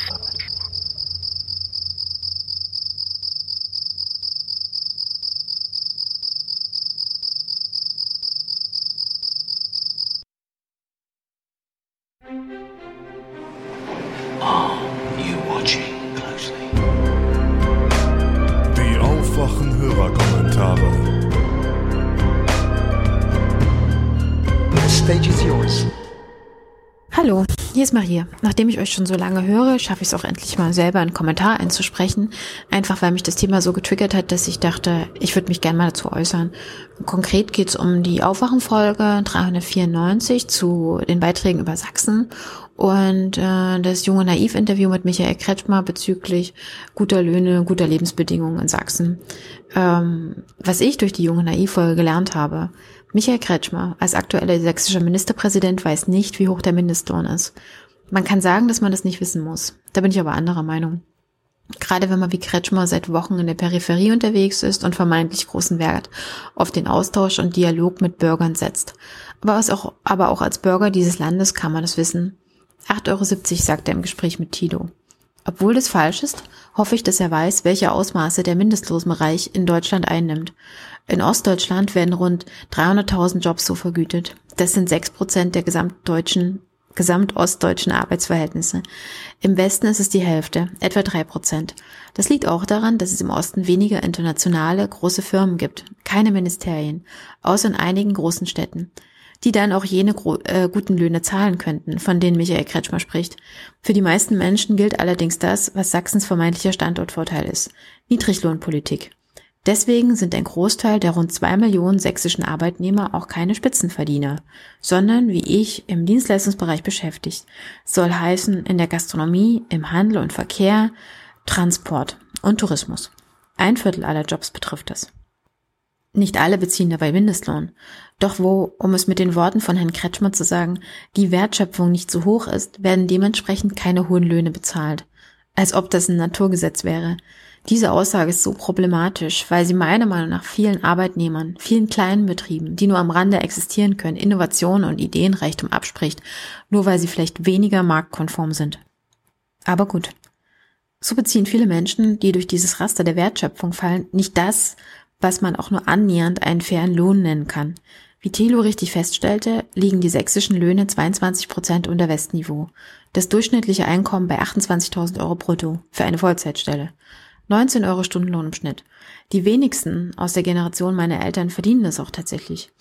Nachdem ich euch schon so lange höre, schaffe ich es auch endlich mal selber einen Kommentar einzusprechen. Einfach weil mich das Thema so getriggert hat, dass ich dachte, ich würde mich gerne mal dazu äußern. Konkret geht es um die Aufwachenfolge 394 zu den Beiträgen über Sachsen und äh, das junge Naiv-Interview mit Michael Kretschmer bezüglich guter Löhne, guter Lebensbedingungen in Sachsen. Ähm, was ich durch die junge Naiv-Folge gelernt habe, Michael Kretschmer als aktueller sächsischer Ministerpräsident weiß nicht, wie hoch der Mindestlohn ist. Man kann sagen, dass man das nicht wissen muss. Da bin ich aber anderer Meinung. Gerade wenn man wie Kretschmer seit Wochen in der Peripherie unterwegs ist und vermeintlich großen Wert auf den Austausch und Dialog mit Bürgern setzt. Aber, auch, aber auch als Bürger dieses Landes kann man das wissen. 8,70 Euro, sagt er im Gespräch mit Tito. Obwohl das falsch ist, hoffe ich, dass er weiß, welche Ausmaße der Mindestlosenbereich in Deutschland einnimmt. In Ostdeutschland werden rund 300.000 Jobs so vergütet. Das sind 6 Prozent der gesamtdeutschen gesamtostdeutschen Arbeitsverhältnisse. Im Westen ist es die Hälfte, etwa drei Prozent. Das liegt auch daran, dass es im Osten weniger internationale große Firmen gibt, keine Ministerien, außer in einigen großen Städten, die dann auch jene äh, guten Löhne zahlen könnten, von denen Michael Kretschmer spricht. Für die meisten Menschen gilt allerdings das, was Sachsens vermeintlicher Standortvorteil ist. Niedriglohnpolitik. Deswegen sind ein Großteil der rund zwei Millionen sächsischen Arbeitnehmer auch keine Spitzenverdiener, sondern wie ich im Dienstleistungsbereich beschäftigt. Soll heißen in der Gastronomie, im Handel und Verkehr, Transport und Tourismus. Ein Viertel aller Jobs betrifft das. Nicht alle beziehen dabei Mindestlohn. Doch wo, um es mit den Worten von Herrn Kretschmer zu sagen, die Wertschöpfung nicht so hoch ist, werden dementsprechend keine hohen Löhne bezahlt. Als ob das ein Naturgesetz wäre. Diese Aussage ist so problematisch, weil sie meiner Meinung nach vielen Arbeitnehmern, vielen kleinen Betrieben, die nur am Rande existieren können, Innovationen und Ideenreichtum abspricht, nur weil sie vielleicht weniger marktkonform sind. Aber gut. So beziehen viele Menschen, die durch dieses Raster der Wertschöpfung fallen, nicht das, was man auch nur annähernd einen fairen Lohn nennen kann. Wie Thilo richtig feststellte, liegen die sächsischen Löhne 22 Prozent unter Westniveau. Das durchschnittliche Einkommen bei 28.000 Euro brutto für eine Vollzeitstelle. 19 Euro Stundenlohn im Schnitt. Die wenigsten aus der Generation meiner Eltern verdienen das auch tatsächlich.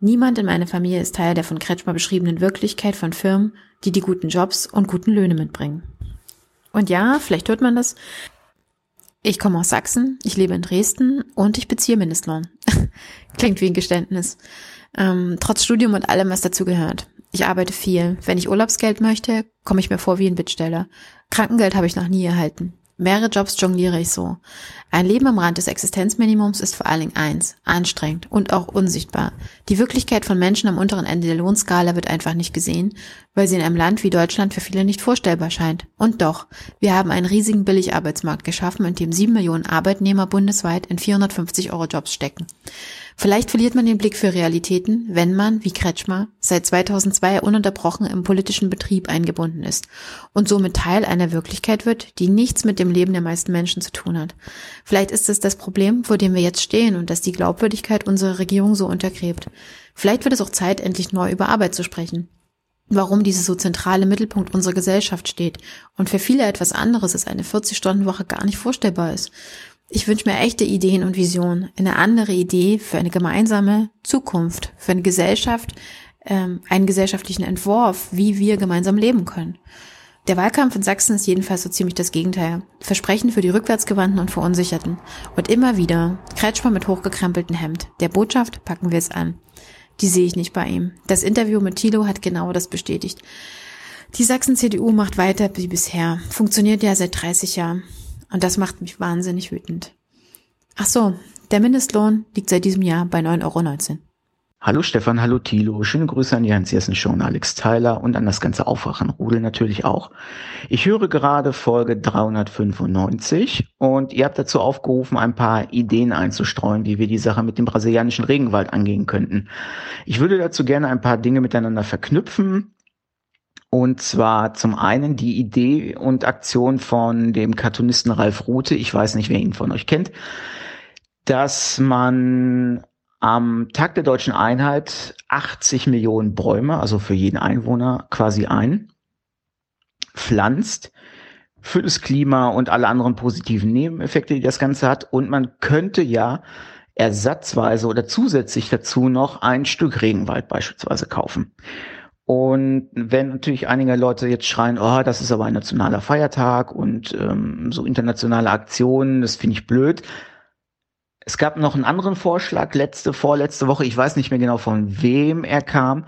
Niemand in meiner Familie ist Teil der von Kretschmer beschriebenen Wirklichkeit von Firmen, die die guten Jobs und guten Löhne mitbringen. Und ja, vielleicht hört man das. Ich komme aus Sachsen, ich lebe in Dresden und ich beziehe Mindestlohn. *laughs* Klingt wie ein Geständnis. Ähm, trotz Studium und allem, was dazu gehört. Ich arbeite viel. Wenn ich Urlaubsgeld möchte, komme ich mir vor wie ein Bittsteller. Krankengeld habe ich noch nie erhalten. Mehrere Jobs jongliere ich so. Ein Leben am Rand des Existenzminimums ist vor allen Dingen eins, anstrengend und auch unsichtbar. Die Wirklichkeit von Menschen am unteren Ende der Lohnskala wird einfach nicht gesehen, weil sie in einem Land wie Deutschland für viele nicht vorstellbar scheint. Und doch, wir haben einen riesigen Billigarbeitsmarkt geschaffen, in dem sieben Millionen Arbeitnehmer bundesweit in 450 Euro Jobs stecken. Vielleicht verliert man den Blick für Realitäten, wenn man, wie Kretschmer, seit 2002 ununterbrochen im politischen Betrieb eingebunden ist und somit Teil einer Wirklichkeit wird, die nichts mit dem Leben der meisten Menschen zu tun hat. Vielleicht ist es das Problem, vor dem wir jetzt stehen und das die Glaubwürdigkeit unserer Regierung so untergräbt. Vielleicht wird es auch Zeit, endlich neu über Arbeit zu sprechen warum diese so zentrale Mittelpunkt unserer Gesellschaft steht und für viele etwas anderes als eine 40-Stunden-Woche gar nicht vorstellbar ist. Ich wünsche mir echte Ideen und Visionen, eine andere Idee für eine gemeinsame Zukunft, für eine Gesellschaft, ähm, einen gesellschaftlichen Entwurf, wie wir gemeinsam leben können. Der Wahlkampf in Sachsen ist jedenfalls so ziemlich das Gegenteil. Versprechen für die Rückwärtsgewandten und Verunsicherten. Und immer wieder Kretschmer mit hochgekrempeltem Hemd. Der Botschaft packen wir es an. Die sehe ich nicht bei ihm. Das Interview mit Thilo hat genau das bestätigt. Die Sachsen-CDU macht weiter wie bisher. Funktioniert ja seit 30 Jahren. Und das macht mich wahnsinnig wütend. Ach so, der Mindestlohn liegt seit diesem Jahr bei 9,19 Euro. Hallo Stefan, hallo Thilo. Schöne Grüße an Hans Jessen Show und Alex Tyler und an das ganze Aufwachenrudel natürlich auch. Ich höre gerade Folge 395 und ihr habt dazu aufgerufen, ein paar Ideen einzustreuen, wie wir die Sache mit dem brasilianischen Regenwald angehen könnten. Ich würde dazu gerne ein paar Dinge miteinander verknüpfen und zwar zum einen die Idee und Aktion von dem Cartoonisten Ralf Rute, ich weiß nicht, wer ihn von euch kennt, dass man am Tag der deutschen Einheit 80 Millionen Bäume, also für jeden Einwohner quasi ein, pflanzt für das Klima und alle anderen positiven Nebeneffekte, die das Ganze hat. Und man könnte ja ersatzweise oder zusätzlich dazu noch ein Stück Regenwald beispielsweise kaufen. Und wenn natürlich einige Leute jetzt schreien, oh, das ist aber ein nationaler Feiertag und ähm, so internationale Aktionen, das finde ich blöd. Es gab noch einen anderen Vorschlag letzte, vorletzte Woche, ich weiß nicht mehr genau von wem er kam,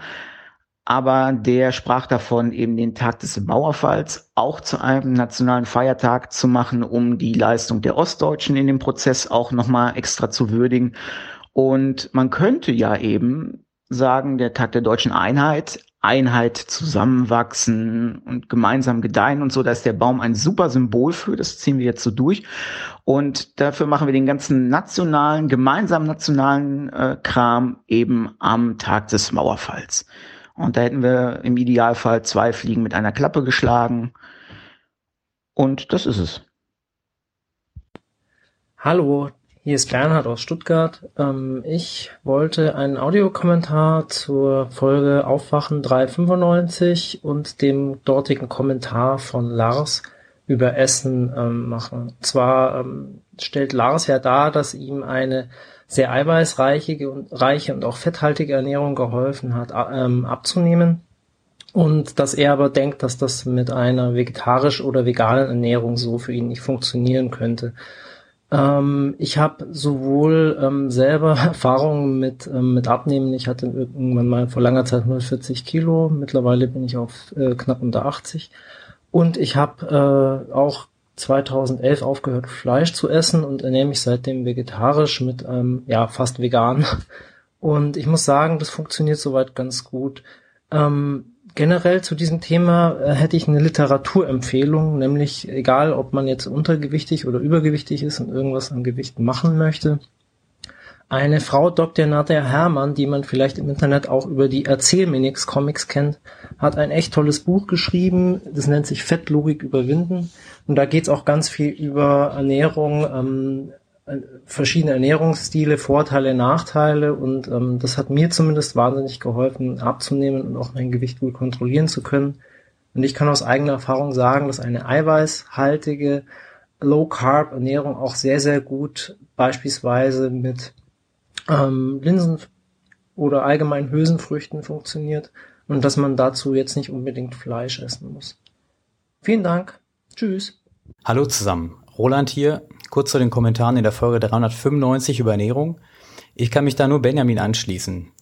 aber der sprach davon, eben den Tag des Mauerfalls auch zu einem nationalen Feiertag zu machen, um die Leistung der Ostdeutschen in dem Prozess auch nochmal extra zu würdigen. Und man könnte ja eben sagen, der Tag der deutschen Einheit Einheit zusammenwachsen und gemeinsam gedeihen und so. Da ist der Baum ein super Symbol für. Das ziehen wir jetzt so durch. Und dafür machen wir den ganzen nationalen, gemeinsamen nationalen äh, Kram eben am Tag des Mauerfalls. Und da hätten wir im Idealfall zwei Fliegen mit einer Klappe geschlagen. Und das ist es. Hallo, Hier ist Bernhard aus Stuttgart. Ähm, ich wollte einen Audiokommentar zur Folge Aufwachen 395 und dem dortigen Kommentar von Lars über Essen ähm, machen. Und zwar ähm, stellt Lars ja dar, dass ihm eine sehr eiweißreiche und, reiche und auch fetthaltige Ernährung geholfen hat, abzunehmen. Und dass er aber denkt, dass das mit einer vegetarisch oder veganen Ernährung so für ihn nicht funktionieren könnte. Ähm, ich habe sowohl ähm, selber *laughs* Erfahrungen mit, ähm, mit Abnehmen. Ich hatte irgendwann mal vor langer Zeit 140 Kilo. Mittlerweile bin ich auf äh, knapp unter 80. Und ich habe äh, auch 2011 aufgehört, Fleisch zu essen und ernähre mich seitdem vegetarisch mit ähm, ja fast vegan. *laughs* Und ich muss sagen, das funktioniert soweit ganz gut. Ähm, generell zu diesem Thema äh, hätte ich eine Literaturempfehlung, nämlich egal, ob man jetzt untergewichtig oder übergewichtig ist und irgendwas an Gewicht machen möchte. Eine Frau, Dr. Nadia Hermann, die man vielleicht im Internet auch über die Erzähl mir nix Comics kennt, hat ein echt tolles Buch geschrieben. Das nennt sich Fettlogik überwinden. Und da geht's auch ganz viel über Ernährung, ähm, verschiedene Ernährungsstile, Vorteile, Nachteile und ähm, das hat mir zumindest wahnsinnig geholfen, abzunehmen und auch mein Gewicht gut kontrollieren zu können. Und ich kann aus eigener Erfahrung sagen, dass eine eiweißhaltige Low-Carb-Ernährung auch sehr, sehr gut beispielsweise mit ähm, Linsen oder allgemein Hülsenfrüchten funktioniert und dass man dazu jetzt nicht unbedingt Fleisch essen muss. Vielen Dank. Tschüss. Hallo zusammen. Roland hier. Kurz zu den Kommentaren in der Folge 395 über Ernährung. Ich kann mich da nur Benjamin anschließen.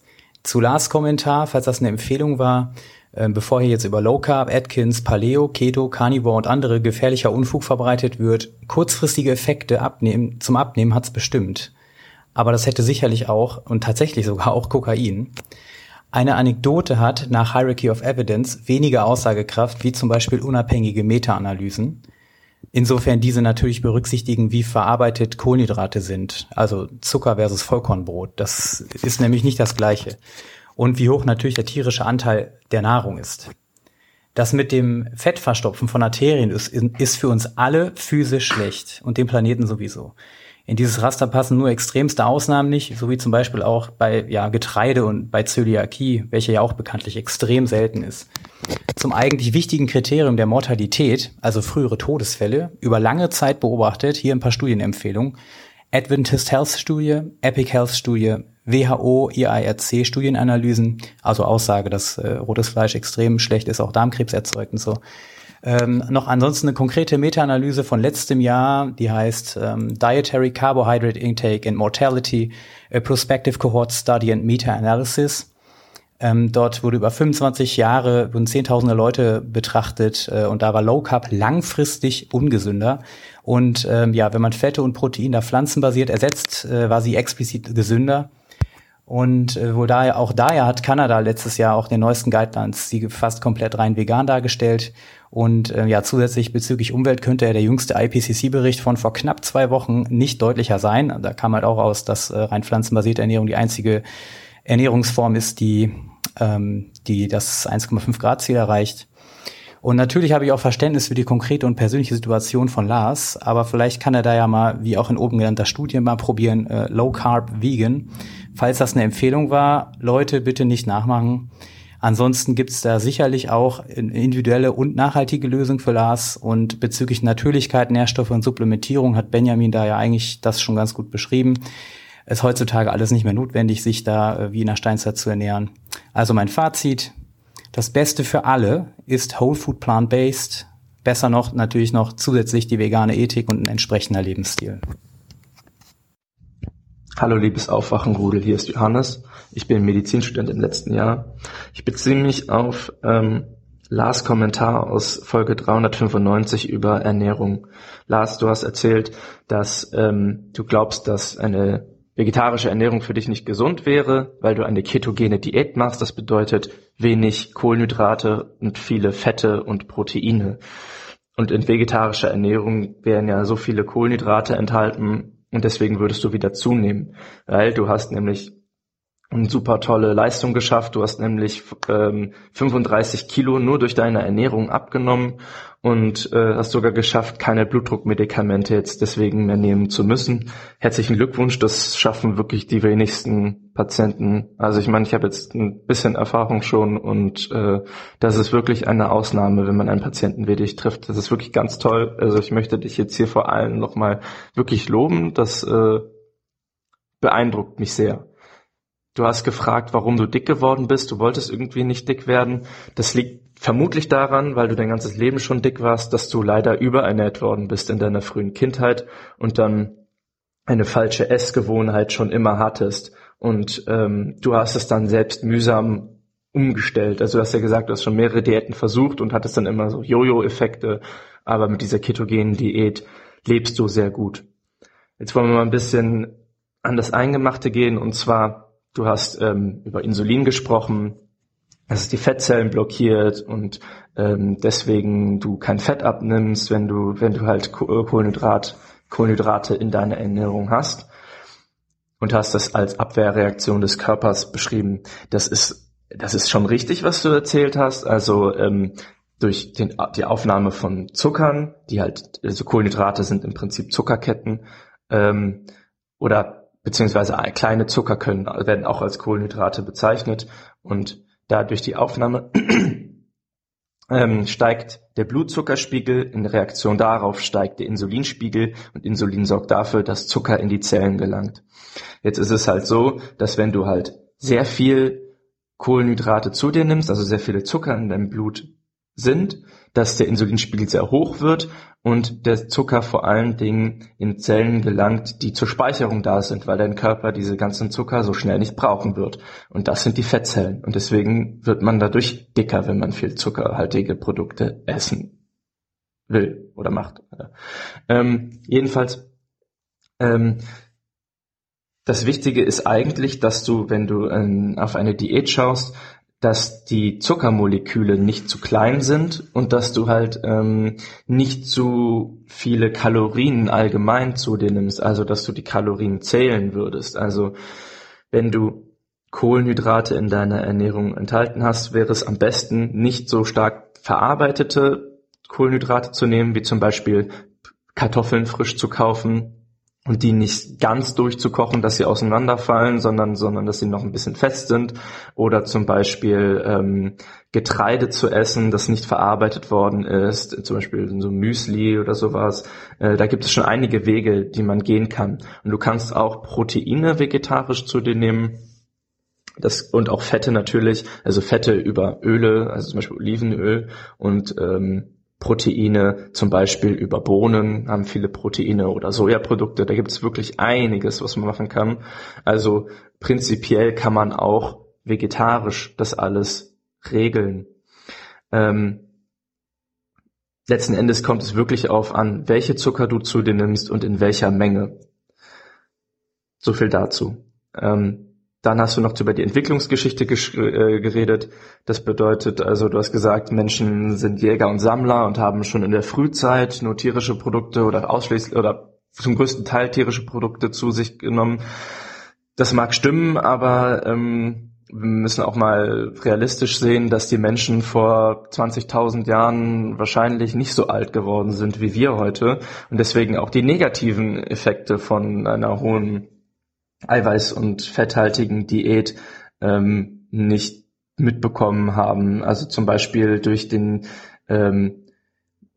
Zu Lars Kommentar, falls das eine Empfehlung war, äh, bevor hier jetzt über Low Carb, Atkins, Paleo, Keto, Carnivore und andere gefährlicher Unfug verbreitet wird, kurzfristige Effekte abnehmen, zum Abnehmen hat's bestimmt. Aber das hätte sicherlich auch und tatsächlich sogar auch Kokain. Eine Anekdote hat nach Hierarchy of Evidence weniger Aussagekraft wie zum Beispiel unabhängige Meta-Analysen. Insofern diese natürlich berücksichtigen, wie verarbeitet Kohlenhydrate sind, also Zucker versus Vollkornbrot. Das ist nämlich nicht das Gleiche. Und wie hoch natürlich der tierische Anteil der Nahrung ist. Das mit dem Fettverstopfen von Arterien ist, ist für uns alle physisch schlecht und dem Planeten sowieso. In dieses Raster passen nur extremste Ausnahmen nicht, so wie zum Beispiel auch bei ja, Getreide und bei Zöliakie, welche ja auch bekanntlich extrem selten ist. Zum eigentlich wichtigen Kriterium der Mortalität, also frühere Todesfälle, über lange Zeit beobachtet, hier ein paar Studienempfehlungen. Adventist Health Studie, Epic Health Studie, WHO, IARC Studienanalysen, also Aussage, dass äh, rotes Fleisch extrem schlecht ist, auch Darmkrebs erzeugt und so. Ähm, noch ansonsten eine konkrete Meta-Analyse von letztem Jahr, die heißt ähm, Dietary Carbohydrate Intake and Mortality, a Prospective Cohort Study and Meta-Analysis. Ähm, dort wurde über 25 Jahre, wurden zehntausende Leute betrachtet äh, und da war Low Carb langfristig ungesünder. Und ähm, ja, wenn man Fette und Proteine pflanzenbasiert ersetzt, äh, war sie explizit gesünder. Und äh, wohl daher, auch daher hat Kanada letztes Jahr auch den neuesten Guidelines sie fast komplett rein vegan dargestellt. Und äh, ja, zusätzlich bezüglich Umwelt könnte ja der jüngste IPCC-Bericht von vor knapp zwei Wochen nicht deutlicher sein. Da kam halt auch aus, dass äh, rein pflanzenbasierte Ernährung die einzige Ernährungsform ist, die, ähm, die das 1,5 Grad Ziel erreicht. Und natürlich habe ich auch Verständnis für die konkrete und persönliche Situation von Lars, aber vielleicht kann er da ja mal, wie auch in oben genannter Studie, mal probieren, äh, Low Carb Vegan. Falls das eine Empfehlung war, Leute, bitte nicht nachmachen. Ansonsten gibt's da sicherlich auch individuelle und nachhaltige Lösungen für Lars. Und bezüglich Natürlichkeit, Nährstoffe und Supplementierung hat Benjamin da ja eigentlich das schon ganz gut beschrieben. Es ist heutzutage alles nicht mehr notwendig, sich da äh, wie in der Steinzeit zu ernähren. Also mein Fazit, das Beste für alle ist Whole Food Plant-Based. Besser noch natürlich noch zusätzlich die vegane Ethik und ein entsprechender Lebensstil. Hallo liebes Aufwachenrudel, hier ist Johannes. Ich bin Medizinstudent im letzten Jahr. Ich beziehe mich auf ähm, Lars Kommentar aus Folge 395 über Ernährung. Lars, du hast erzählt, dass ähm, du glaubst, dass eine vegetarische Ernährung für dich nicht gesund wäre, weil du eine ketogene Diät machst. Das bedeutet wenig Kohlenhydrate und viele Fette und Proteine. Und in vegetarischer Ernährung werden ja so viele Kohlenhydrate enthalten und deswegen würdest du wieder zunehmen, weil du hast nämlich eine super tolle Leistung geschafft. Du hast nämlich ähm, 35 Kilo nur durch deine Ernährung abgenommen und äh, hast sogar geschafft, keine Blutdruckmedikamente jetzt deswegen mehr nehmen zu müssen. Herzlichen Glückwunsch, das schaffen wirklich die wenigsten Patienten. Also ich meine, ich habe jetzt ein bisschen Erfahrung schon und äh, das ist wirklich eine Ausnahme, wenn man einen Patienten wie dich trifft. Das ist wirklich ganz toll. Also ich möchte dich jetzt hier vor allem nochmal wirklich loben. Das äh, beeindruckt mich sehr. Du hast gefragt, warum du dick geworden bist. Du wolltest irgendwie nicht dick werden. Das liegt vermutlich daran, weil du dein ganzes Leben schon dick warst, dass du leider überernährt worden bist in deiner frühen Kindheit und dann eine falsche Essgewohnheit schon immer hattest. Und ähm, du hast es dann selbst mühsam umgestellt. Also du hast ja gesagt, du hast schon mehrere Diäten versucht und hattest dann immer so Jojo-Effekte. Aber mit dieser ketogenen Diät lebst du sehr gut. Jetzt wollen wir mal ein bisschen an das Eingemachte gehen und zwar Du hast ähm, über Insulin gesprochen, dass es die Fettzellen blockiert und ähm, deswegen du kein Fett abnimmst, wenn du wenn du halt äh, Kohlenhydrat Kohlenhydrate in deiner Ernährung hast und hast das als Abwehrreaktion des Körpers beschrieben. Das ist das ist schon richtig, was du erzählt hast. Also ähm, durch den, die Aufnahme von Zuckern, die halt also Kohlenhydrate sind im Prinzip Zuckerketten ähm, oder beziehungsweise kleine Zucker können, werden auch als Kohlenhydrate bezeichnet und dadurch die Aufnahme *clears throat* ähm, steigt der Blutzuckerspiegel, in Reaktion darauf steigt der Insulinspiegel und Insulin sorgt dafür, dass Zucker in die Zellen gelangt. Jetzt ist es halt so, dass wenn du halt sehr viel Kohlenhydrate zu dir nimmst, also sehr viele Zucker in deinem Blut sind, dass der Insulinspiegel sehr hoch wird und der Zucker vor allen Dingen in Zellen gelangt, die zur Speicherung da sind, weil dein Körper diese ganzen Zucker so schnell nicht brauchen wird. Und das sind die Fettzellen. Und deswegen wird man dadurch dicker, wenn man viel zuckerhaltige Produkte essen will oder macht. Ähm, jedenfalls, ähm, das Wichtige ist eigentlich, dass du, wenn du ähm, auf eine Diät schaust, dass die Zuckermoleküle nicht zu klein sind und dass du halt ähm, nicht zu viele Kalorien allgemein zu dir nimmst, also dass du die Kalorien zählen würdest. Also wenn du Kohlenhydrate in deiner Ernährung enthalten hast, wäre es am besten nicht so stark verarbeitete Kohlenhydrate zu nehmen, wie zum Beispiel Kartoffeln frisch zu kaufen und die nicht ganz durchzukochen, dass sie auseinanderfallen, sondern, sondern dass sie noch ein bisschen fest sind. Oder zum Beispiel ähm, Getreide zu essen, das nicht verarbeitet worden ist, zum Beispiel so Müsli oder sowas. Äh, da gibt es schon einige Wege, die man gehen kann. Und du kannst auch Proteine vegetarisch zu dir nehmen. Das, und auch Fette natürlich, also Fette über Öle, also zum Beispiel Olivenöl und ähm, Proteine, zum Beispiel über Bohnen haben viele Proteine oder Sojaprodukte. Da gibt es wirklich einiges, was man machen kann. Also prinzipiell kann man auch vegetarisch das alles regeln. Ähm, letzten Endes kommt es wirklich auf an, welche Zucker du zu dir nimmst und in welcher Menge. So viel dazu. Ähm, dann hast du noch über die Entwicklungsgeschichte äh, geredet. Das bedeutet also, du hast gesagt, Menschen sind Jäger und Sammler und haben schon in der Frühzeit nur tierische Produkte oder ausschließlich oder zum größten Teil tierische Produkte zu sich genommen. Das mag stimmen, aber ähm, wir müssen auch mal realistisch sehen, dass die Menschen vor 20.000 Jahren wahrscheinlich nicht so alt geworden sind wie wir heute und deswegen auch die negativen Effekte von einer hohen eiweiß- und fetthaltigen Diät ähm, nicht mitbekommen haben. Also zum Beispiel durch den ähm,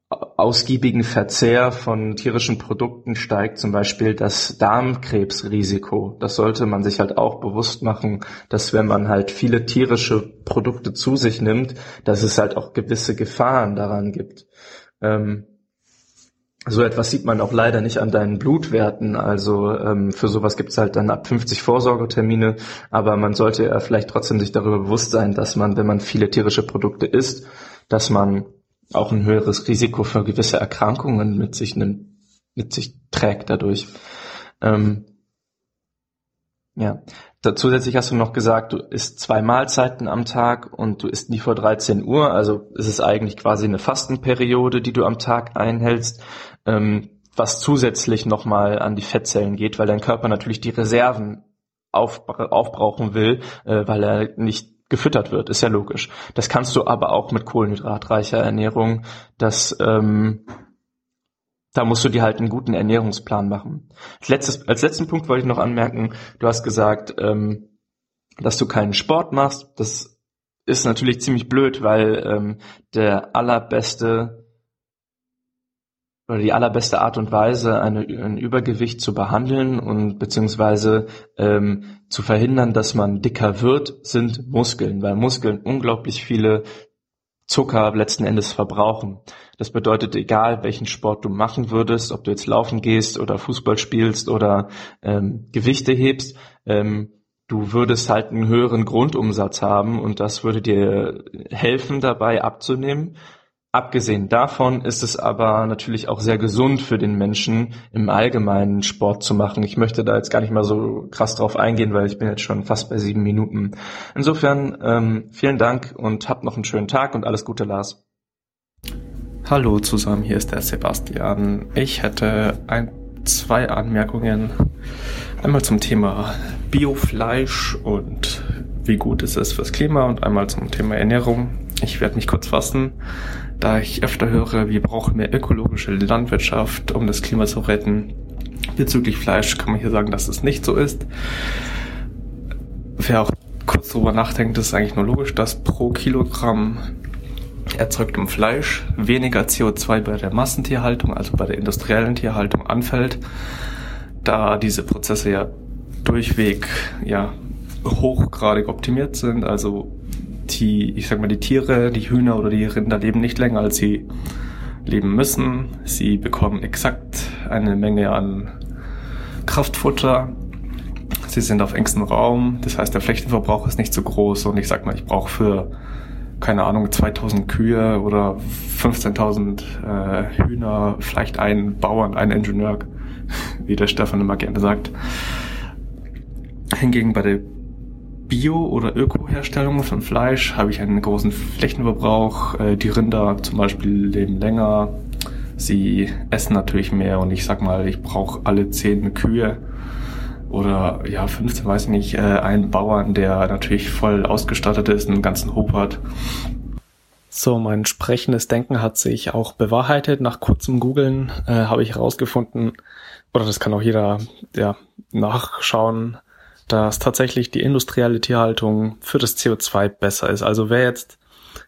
ausgiebigen Verzehr von tierischen Produkten steigt zum Beispiel das Darmkrebsrisiko. Das sollte man sich halt auch bewusst machen, dass wenn man halt viele tierische Produkte zu sich nimmt, dass es halt auch gewisse Gefahren daran gibt. Ähm, so etwas sieht man auch leider nicht an deinen Blutwerten. Also ähm, für sowas gibt's halt dann ab 50 Vorsorgetermine. Aber man sollte ja vielleicht trotzdem sich darüber bewusst sein, dass man, wenn man viele tierische Produkte isst, dass man auch ein höheres Risiko für gewisse Erkrankungen mit sich nimmt, mit sich trägt dadurch. Ähm, ja. Zusätzlich hast du noch gesagt, du isst zwei Mahlzeiten am Tag und du isst nie vor 13 Uhr. Also ist es eigentlich quasi eine Fastenperiode, die du am Tag einhältst ähm, was zusätzlich nochmal an die Fettzellen geht, weil dein Körper natürlich die Reserven auf, aufbrauchen will, äh, weil er nicht gefüttert wird, ist ja logisch. Das kannst du aber auch mit kohlenhydratreicher Ernährung, das ähm, da musst du dir halt einen guten Ernährungsplan machen. Als, letztes, als letzten Punkt wollte ich noch anmerken, du hast gesagt, ähm, dass du keinen Sport machst. Das ist natürlich ziemlich blöd, weil ähm, der allerbeste oder die allerbeste Art und Weise, eine, ein Übergewicht zu behandeln und beziehungsweise ähm, zu verhindern, dass man dicker wird, sind Muskeln, weil Muskeln unglaublich viele Zucker letzten Endes verbrauchen. Das bedeutet, egal welchen Sport du machen würdest, ob du jetzt laufen gehst oder Fußball spielst oder ähm, Gewichte hebst, ähm, du würdest halt einen höheren Grundumsatz haben und das würde dir helfen dabei abzunehmen. Abgesehen davon ist es aber natürlich auch sehr gesund für den Menschen, im Allgemeinen Sport zu machen. Ich möchte da jetzt gar nicht mal so krass drauf eingehen, weil ich bin jetzt schon fast bei sieben Minuten. Insofern ähm, vielen Dank und habt noch einen schönen Tag und alles Gute, Lars. Hallo zusammen, hier ist der Sebastian. Ich hätte ein, zwei Anmerkungen. Einmal zum Thema Biofleisch und wie gut es ist fürs Klima und einmal zum Thema Ernährung. Ich werde mich kurz fassen, da ich öfter höre, wir brauchen mehr ökologische Landwirtschaft, um das Klima zu retten. Bezüglich Fleisch kann man hier sagen, dass es nicht so ist. Wer auch kurz darüber nachdenkt, ist eigentlich nur logisch, dass pro Kilogramm erzeugtem Fleisch weniger CO2 bei der Massentierhaltung, also bei der industriellen Tierhaltung anfällt, da diese Prozesse ja durchweg ja hochgradig optimiert sind. Also die, ich sag mal, die Tiere, die Hühner oder die Rinder leben nicht länger, als sie leben müssen. Sie bekommen exakt eine Menge an Kraftfutter. Sie sind auf engstem Raum. Das heißt, der Flächenverbrauch ist nicht so groß. Und ich sag mal, ich brauche für, keine Ahnung, 2000 Kühe oder 15.000 äh, Hühner vielleicht einen Bauern, einen Ingenieur, *laughs* wie der Stefan immer gerne sagt. Hingegen bei der Bio- oder Öko-Herstellung von Fleisch habe ich einen großen Flächenverbrauch. Äh, die Rinder zum Beispiel leben länger. Sie essen natürlich mehr und ich sag mal, ich brauche alle zehn Kühe oder ja, 15, weiß ich nicht, äh, einen Bauern, der natürlich voll ausgestattet ist, einen ganzen Hof hat. So, mein sprechendes Denken hat sich auch bewahrheitet. Nach kurzem Googlen äh, habe ich herausgefunden, oder das kann auch jeder ja, nachschauen, dass tatsächlich die industrielle Tierhaltung für das CO2 besser ist. Also wer jetzt,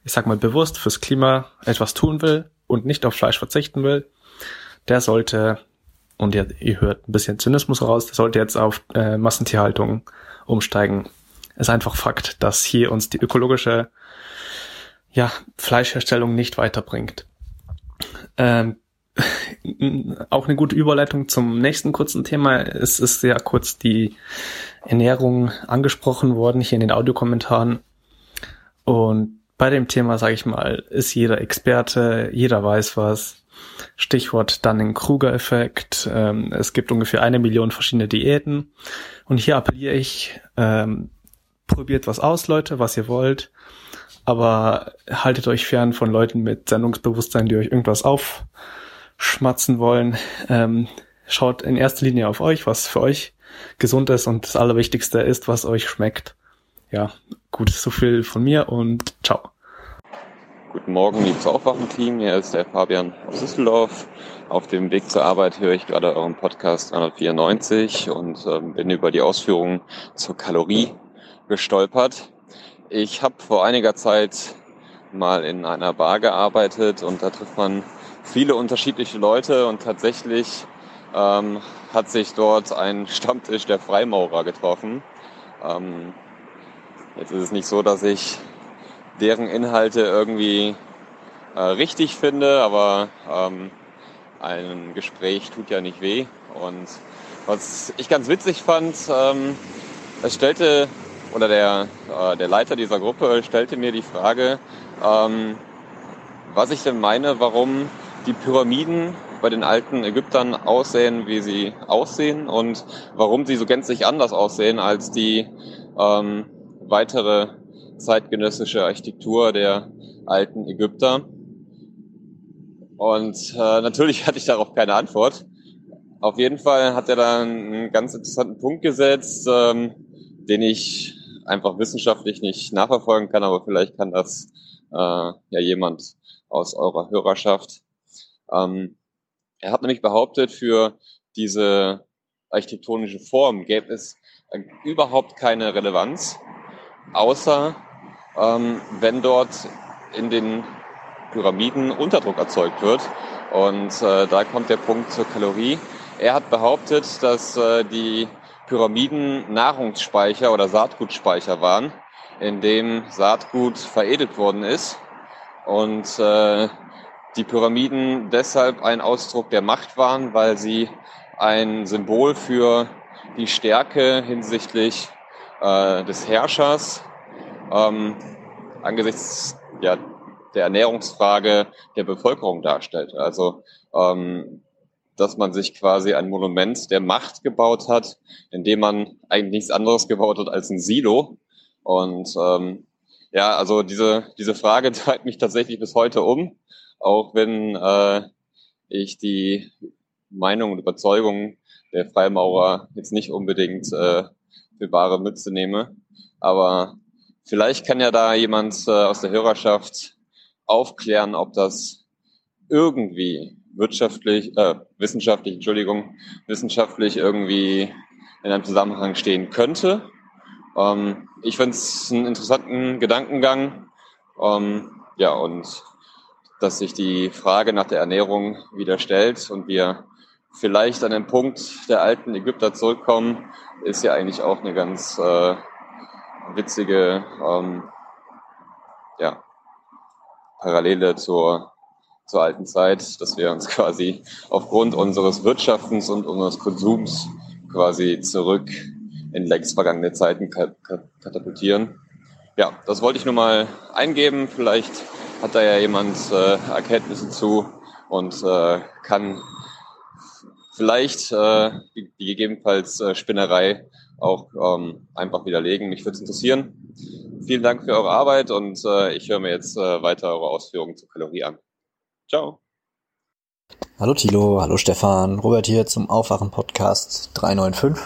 ich sag mal, bewusst fürs Klima etwas tun will und nicht auf Fleisch verzichten will, der sollte, und ihr, ihr hört ein bisschen Zynismus raus, der sollte jetzt auf äh, Massentierhaltung umsteigen. Ist einfach Fakt, dass hier uns die ökologische ja, Fleischherstellung nicht weiterbringt. Ähm, *laughs* auch eine gute Überleitung zum nächsten kurzen Thema. Es ist sehr kurz die Ernährung angesprochen worden hier in den Audiokommentaren. Und bei dem Thema, sage ich mal, ist jeder Experte, jeder weiß was. Stichwort Dunning-Kruger-Effekt. Ähm, es gibt ungefähr eine Million verschiedene Diäten. Und hier appelliere ich, ähm, probiert was aus, Leute, was ihr wollt. Aber haltet euch fern von Leuten mit Sendungsbewusstsein, die euch irgendwas aufschmatzen wollen. Ähm, schaut in erster Linie auf euch, was für euch gesund ist und das Allerwichtigste ist, was euch schmeckt. Ja, gut, so viel von mir und ciao. Guten Morgen, liebes Aufwachenteam. Hier ist der Fabian aus Düsseldorf. Auf dem Weg zur Arbeit höre ich gerade euren Podcast 394 und ähm, bin über die Ausführungen zur Kalorie gestolpert. Ich habe vor einiger Zeit mal in einer Bar gearbeitet und da trifft man viele unterschiedliche Leute und tatsächlich ähm, hat sich dort ein Stammtisch der Freimaurer getroffen. Ähm, jetzt ist es nicht so, dass ich deren Inhalte irgendwie äh, richtig finde, aber ähm, ein Gespräch tut ja nicht weh. Und was ich ganz witzig fand, ähm, es stellte, oder der, äh, der Leiter dieser Gruppe stellte mir die Frage, ähm, was ich denn meine, warum die Pyramiden bei den alten Ägyptern aussehen, wie sie aussehen und warum sie so gänzlich anders aussehen als die ähm, weitere zeitgenössische Architektur der alten Ägypter. Und äh, natürlich *laughs* hatte ich darauf keine Antwort. Auf jeden Fall hat er da einen ganz interessanten Punkt gesetzt. Ähm, den ich einfach wissenschaftlich nicht nachverfolgen kann, aber vielleicht kann das äh, ja jemand aus eurer Hörerschaft. Ähm, er hat nämlich behauptet, für diese architektonische Form gäbe es äh, überhaupt keine Relevanz, außer ähm, wenn dort in den Pyramiden Unterdruck erzeugt wird. Und äh, da kommt der Punkt zur Kalorie. Er hat behauptet, dass äh, die Pyramiden Nahrungsspeicher oder Saatgutspeicher waren, in dem Saatgut veredelt worden ist und äh, die Pyramiden deshalb ein Ausdruck der Macht waren, weil sie ein Symbol für die Stärke hinsichtlich äh, des Herrschers ähm, angesichts ja, der Ernährungsfrage der Bevölkerung darstellt. Also ähm, dass man sich quasi ein Monument der Macht gebaut hat, indem man eigentlich nichts anderes gebaut hat als ein Silo. Und ähm, ja, also diese, diese Frage *laughs* treibt mich tatsächlich bis heute um, auch wenn äh, ich die Meinung und Überzeugung der Freimaurer jetzt nicht unbedingt äh, für bare Mütze nehme. Aber vielleicht kann ja da jemand äh, aus der Hörerschaft aufklären, ob das irgendwie wirtschaftlich, äh, wissenschaftlich, Entschuldigung, wissenschaftlich irgendwie in einem Zusammenhang stehen könnte. Ähm, ich finde es einen interessanten Gedankengang. Ähm, ja, und dass sich die Frage nach der Ernährung wieder stellt und wir vielleicht an den Punkt der alten Ägypter zurückkommen, ist ja eigentlich auch eine ganz äh, witzige ähm, ja, Parallele zur zur alten Zeit, dass wir uns *laughs* quasi aufgrund unseres Wirtschaftens und unseres Konsums quasi zurück in längst vergangene Zeiten katapultieren. Ja, das wollte ich nur mal eingeben. Vielleicht hat da ja jemand äh, Erkenntnisse zu und äh, kann vielleicht äh, die, die gegebenenfalls äh, Spinnerei auch ähm, einfach widerlegen. Mich würde es interessieren. Vielen Dank für eure Arbeit und äh, ich höre mir jetzt äh, weiter eure Ausführungen zur Kalorie an. Ciao. Hallo Thilo, hallo Stefan, Robert hier zum Aufwachen-Podcast 395.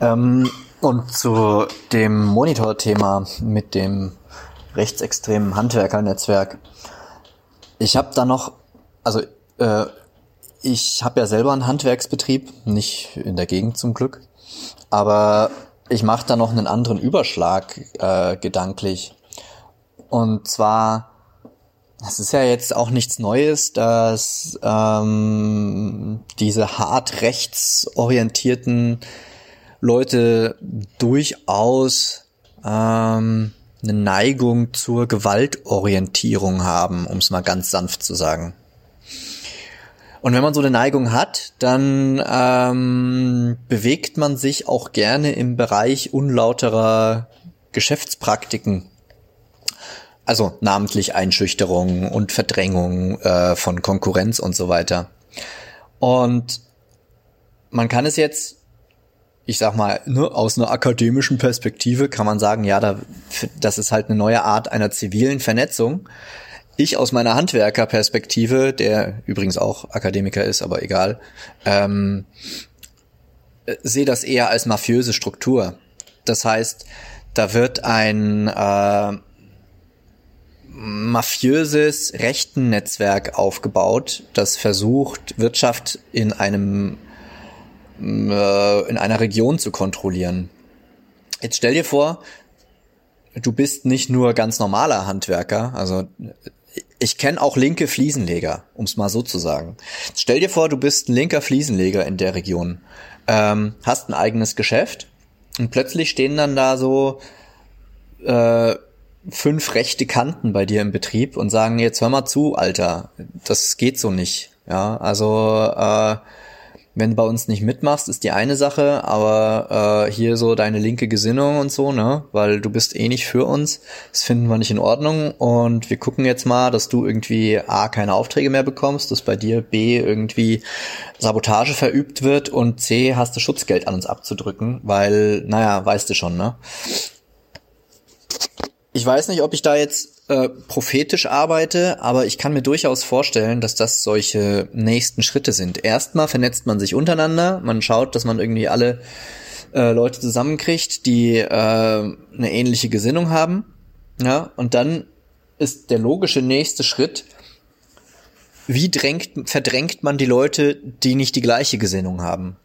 Ähm, und zu dem Monitor-Thema mit dem rechtsextremen Handwerkernetzwerk. Ich habe da noch, also äh, ich habe ja selber einen Handwerksbetrieb, nicht in der Gegend zum Glück, aber ich mache da noch einen anderen Überschlag äh, gedanklich. Und zwar es ist ja jetzt auch nichts Neues, dass ähm, diese hart rechtsorientierten Leute durchaus ähm, eine Neigung zur Gewaltorientierung haben, um es mal ganz sanft zu sagen. Und wenn man so eine Neigung hat, dann ähm, bewegt man sich auch gerne im Bereich unlauterer Geschäftspraktiken also namentlich Einschüchterung und Verdrängung äh, von Konkurrenz und so weiter. Und man kann es jetzt, ich sag mal, ne, aus einer akademischen Perspektive kann man sagen, ja, da, das ist halt eine neue Art einer zivilen Vernetzung. Ich aus meiner Handwerkerperspektive, der übrigens auch Akademiker ist, aber egal, ähm, sehe das eher als mafiöse Struktur. Das heißt, da wird ein äh, mafiöses rechten Netzwerk aufgebaut, das versucht, Wirtschaft in einem äh, in einer Region zu kontrollieren. Jetzt stell dir vor, du bist nicht nur ganz normaler Handwerker, also ich kenne auch linke Fliesenleger, um es mal so zu sagen. Jetzt stell dir vor, du bist ein linker Fliesenleger in der Region, ähm, hast ein eigenes Geschäft und plötzlich stehen dann da so äh, fünf rechte Kanten bei dir im Betrieb und sagen, jetzt hör mal zu, Alter, das geht so nicht. Ja, also äh, wenn du bei uns nicht mitmachst, ist die eine Sache, aber äh, hier so deine linke Gesinnung und so, ne, weil du bist eh nicht für uns, das finden wir nicht in Ordnung. Und wir gucken jetzt mal, dass du irgendwie A, keine Aufträge mehr bekommst, dass bei dir B, irgendwie Sabotage verübt wird und C, hast du Schutzgeld an uns abzudrücken, weil, naja, weißt du schon, ne? Ich weiß nicht, ob ich da jetzt äh, prophetisch arbeite, aber ich kann mir durchaus vorstellen, dass das solche nächsten Schritte sind. Erstmal vernetzt man sich untereinander, man schaut, dass man irgendwie alle äh, Leute zusammenkriegt, die äh, eine ähnliche Gesinnung haben. Ja, und dann ist der logische nächste Schritt, wie drängt, verdrängt man die Leute, die nicht die gleiche Gesinnung haben?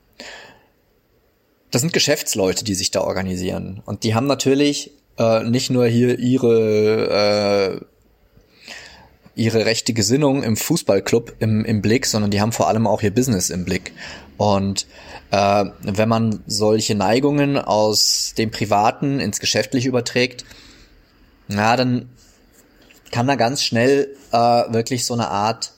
Das sind Geschäftsleute, die sich da organisieren. Und die haben natürlich äh, nicht nur hier ihre äh, ihre rechte Gesinnung im Fußballclub im, im Blick, sondern die haben vor allem auch ihr Business im Blick. Und äh, wenn man solche Neigungen aus dem Privaten ins Geschäftliche überträgt, na, dann kann da ganz schnell äh, wirklich so eine Art,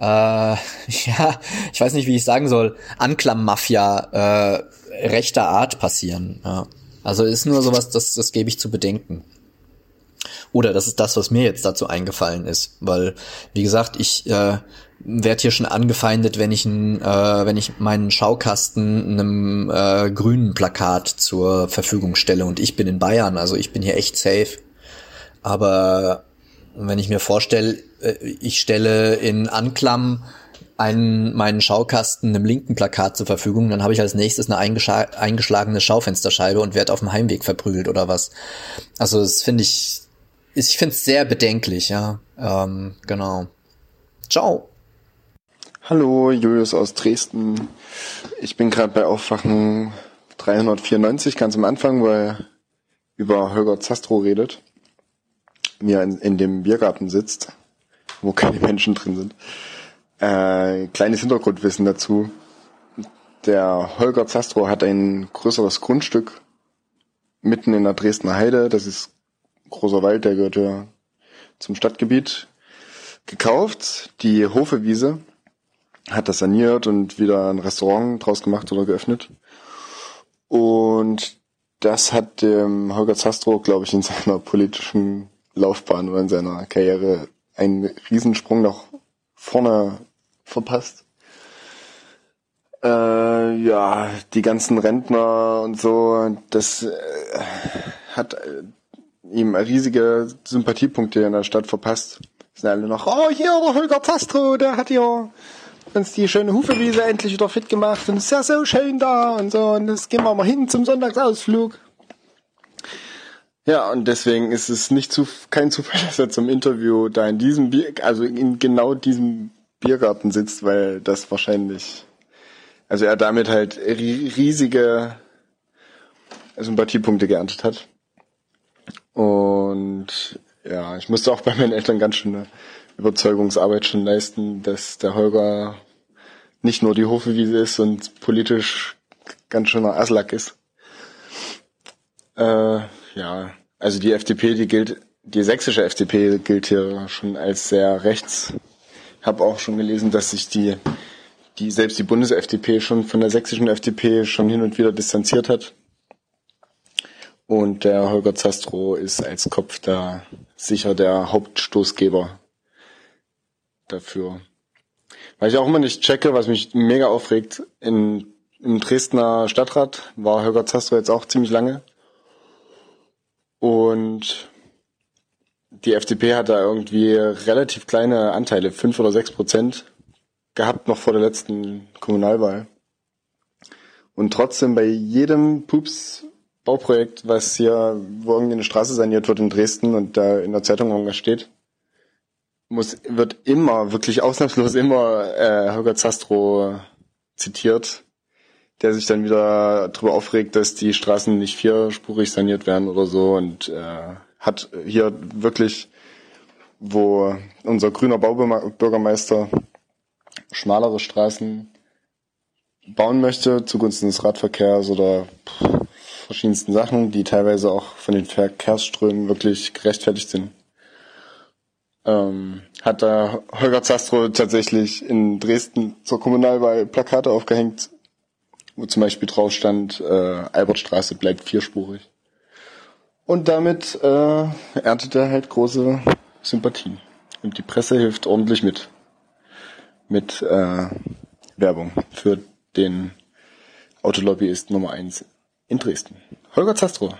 äh, *laughs* ja, ich weiß nicht, wie ich sagen soll, Anklammmafia äh, rechter Art passieren. Ja. Also ist nur sowas, das, das gebe ich zu bedenken. Oder das ist das, was mir jetzt dazu eingefallen ist, weil wie gesagt, ich äh, werde hier schon angefeindet, wenn ich äh, wenn ich meinen Schaukasten einem äh, grünen Plakat zur Verfügung stelle und ich bin in Bayern, also ich bin hier echt safe. Aber wenn ich mir vorstelle, äh, ich stelle in Anklam einen, meinen Schaukasten einem linken Plakat zur Verfügung, dann habe ich als nächstes eine eingeschlagene Schaufensterscheibe und werde auf dem Heimweg verprügelt oder was. Also das finde ich ich finde es sehr bedenklich, ja. Ähm, genau. Ciao. Hallo, Julius aus Dresden. Ich bin gerade bei Aufwachen 394 ganz am Anfang, weil über Holger Zastro redet, er in, in dem Biergarten sitzt, wo keine Menschen drin sind. Äh, kleines Hintergrundwissen dazu. Der Holger Zastro hat ein größeres Grundstück mitten in der Dresdner Heide. Das ist großer Wald, der gehört ja zum Stadtgebiet, gekauft. Die Hofewiese hat das saniert und wieder ein Restaurant draus gemacht oder geöffnet. Und das hat dem Holger Zastro, glaube ich, in seiner politischen Laufbahn oder in seiner Karriere einen Riesensprung nach vorne verpasst. Äh, ja, die ganzen Rentner und so, das äh, hat ihm riesige Sympathiepunkte in der Stadt verpasst. Sind alle noch, oh hier, der Holger Zastro, der hat hier uns die schöne Hufewiese endlich wieder fit gemacht und ist ja so schön da und so und das gehen wir mal hin zum Sonntagsausflug. Ja, und deswegen ist es nicht zu, kein Zufall, *laughs* dass er zum Interview da in diesem also in genau diesem Biergarten sitzt, weil das wahrscheinlich, also er damit halt riesige Sympathiepunkte geerntet hat. Und ja, ich musste auch bei meinen Eltern ganz schöne Überzeugungsarbeit schon leisten, dass der Holger nicht nur die Hofewiese ist und politisch ganz schöner Aslak ist. Äh, ja, also die FDP, die gilt, die sächsische FDP gilt hier schon als sehr rechts. Habe auch schon gelesen, dass sich die, die selbst die Bundes-FDP schon von der sächsischen FDP schon hin und wieder distanziert hat. Und der Holger Zastro ist als Kopf da sicher der Hauptstoßgeber dafür. Weil ich auch immer nicht checke, was mich mega aufregt, in, im Dresdner Stadtrat war Holger Zastro jetzt auch ziemlich lange. Und die FDP hat da irgendwie relativ kleine Anteile, fünf oder sechs Prozent, gehabt noch vor der letzten Kommunalwahl. Und trotzdem bei jedem Pups Bauprojekt, was hier, wo irgendwie eine Straße saniert wird in Dresden und da in der Zeitung irgendwas steht, muss, wird immer, wirklich ausnahmslos immer äh, Holger Zastro zitiert, der sich dann wieder darüber aufregt, dass die Straßen nicht vierspurig saniert werden oder so und äh, hat hier wirklich, wo unser grüner Baubürgermeister schmalere Straßen bauen möchte zugunsten des Radverkehrs oder verschiedensten Sachen, die teilweise auch von den Verkehrsströmen wirklich gerechtfertigt sind. Ähm, hat da Holger Zastro tatsächlich in Dresden zur Kommunalwahl Plakate aufgehängt, wo zum Beispiel drauf stand, äh, Albertstraße bleibt vierspurig. Und damit äh, erntet er halt große Sympathien. Und die Presse hilft ordentlich mit. Mit äh, Werbung für den Autolobbyist Nummer eins in Dresden. Holger Zastro.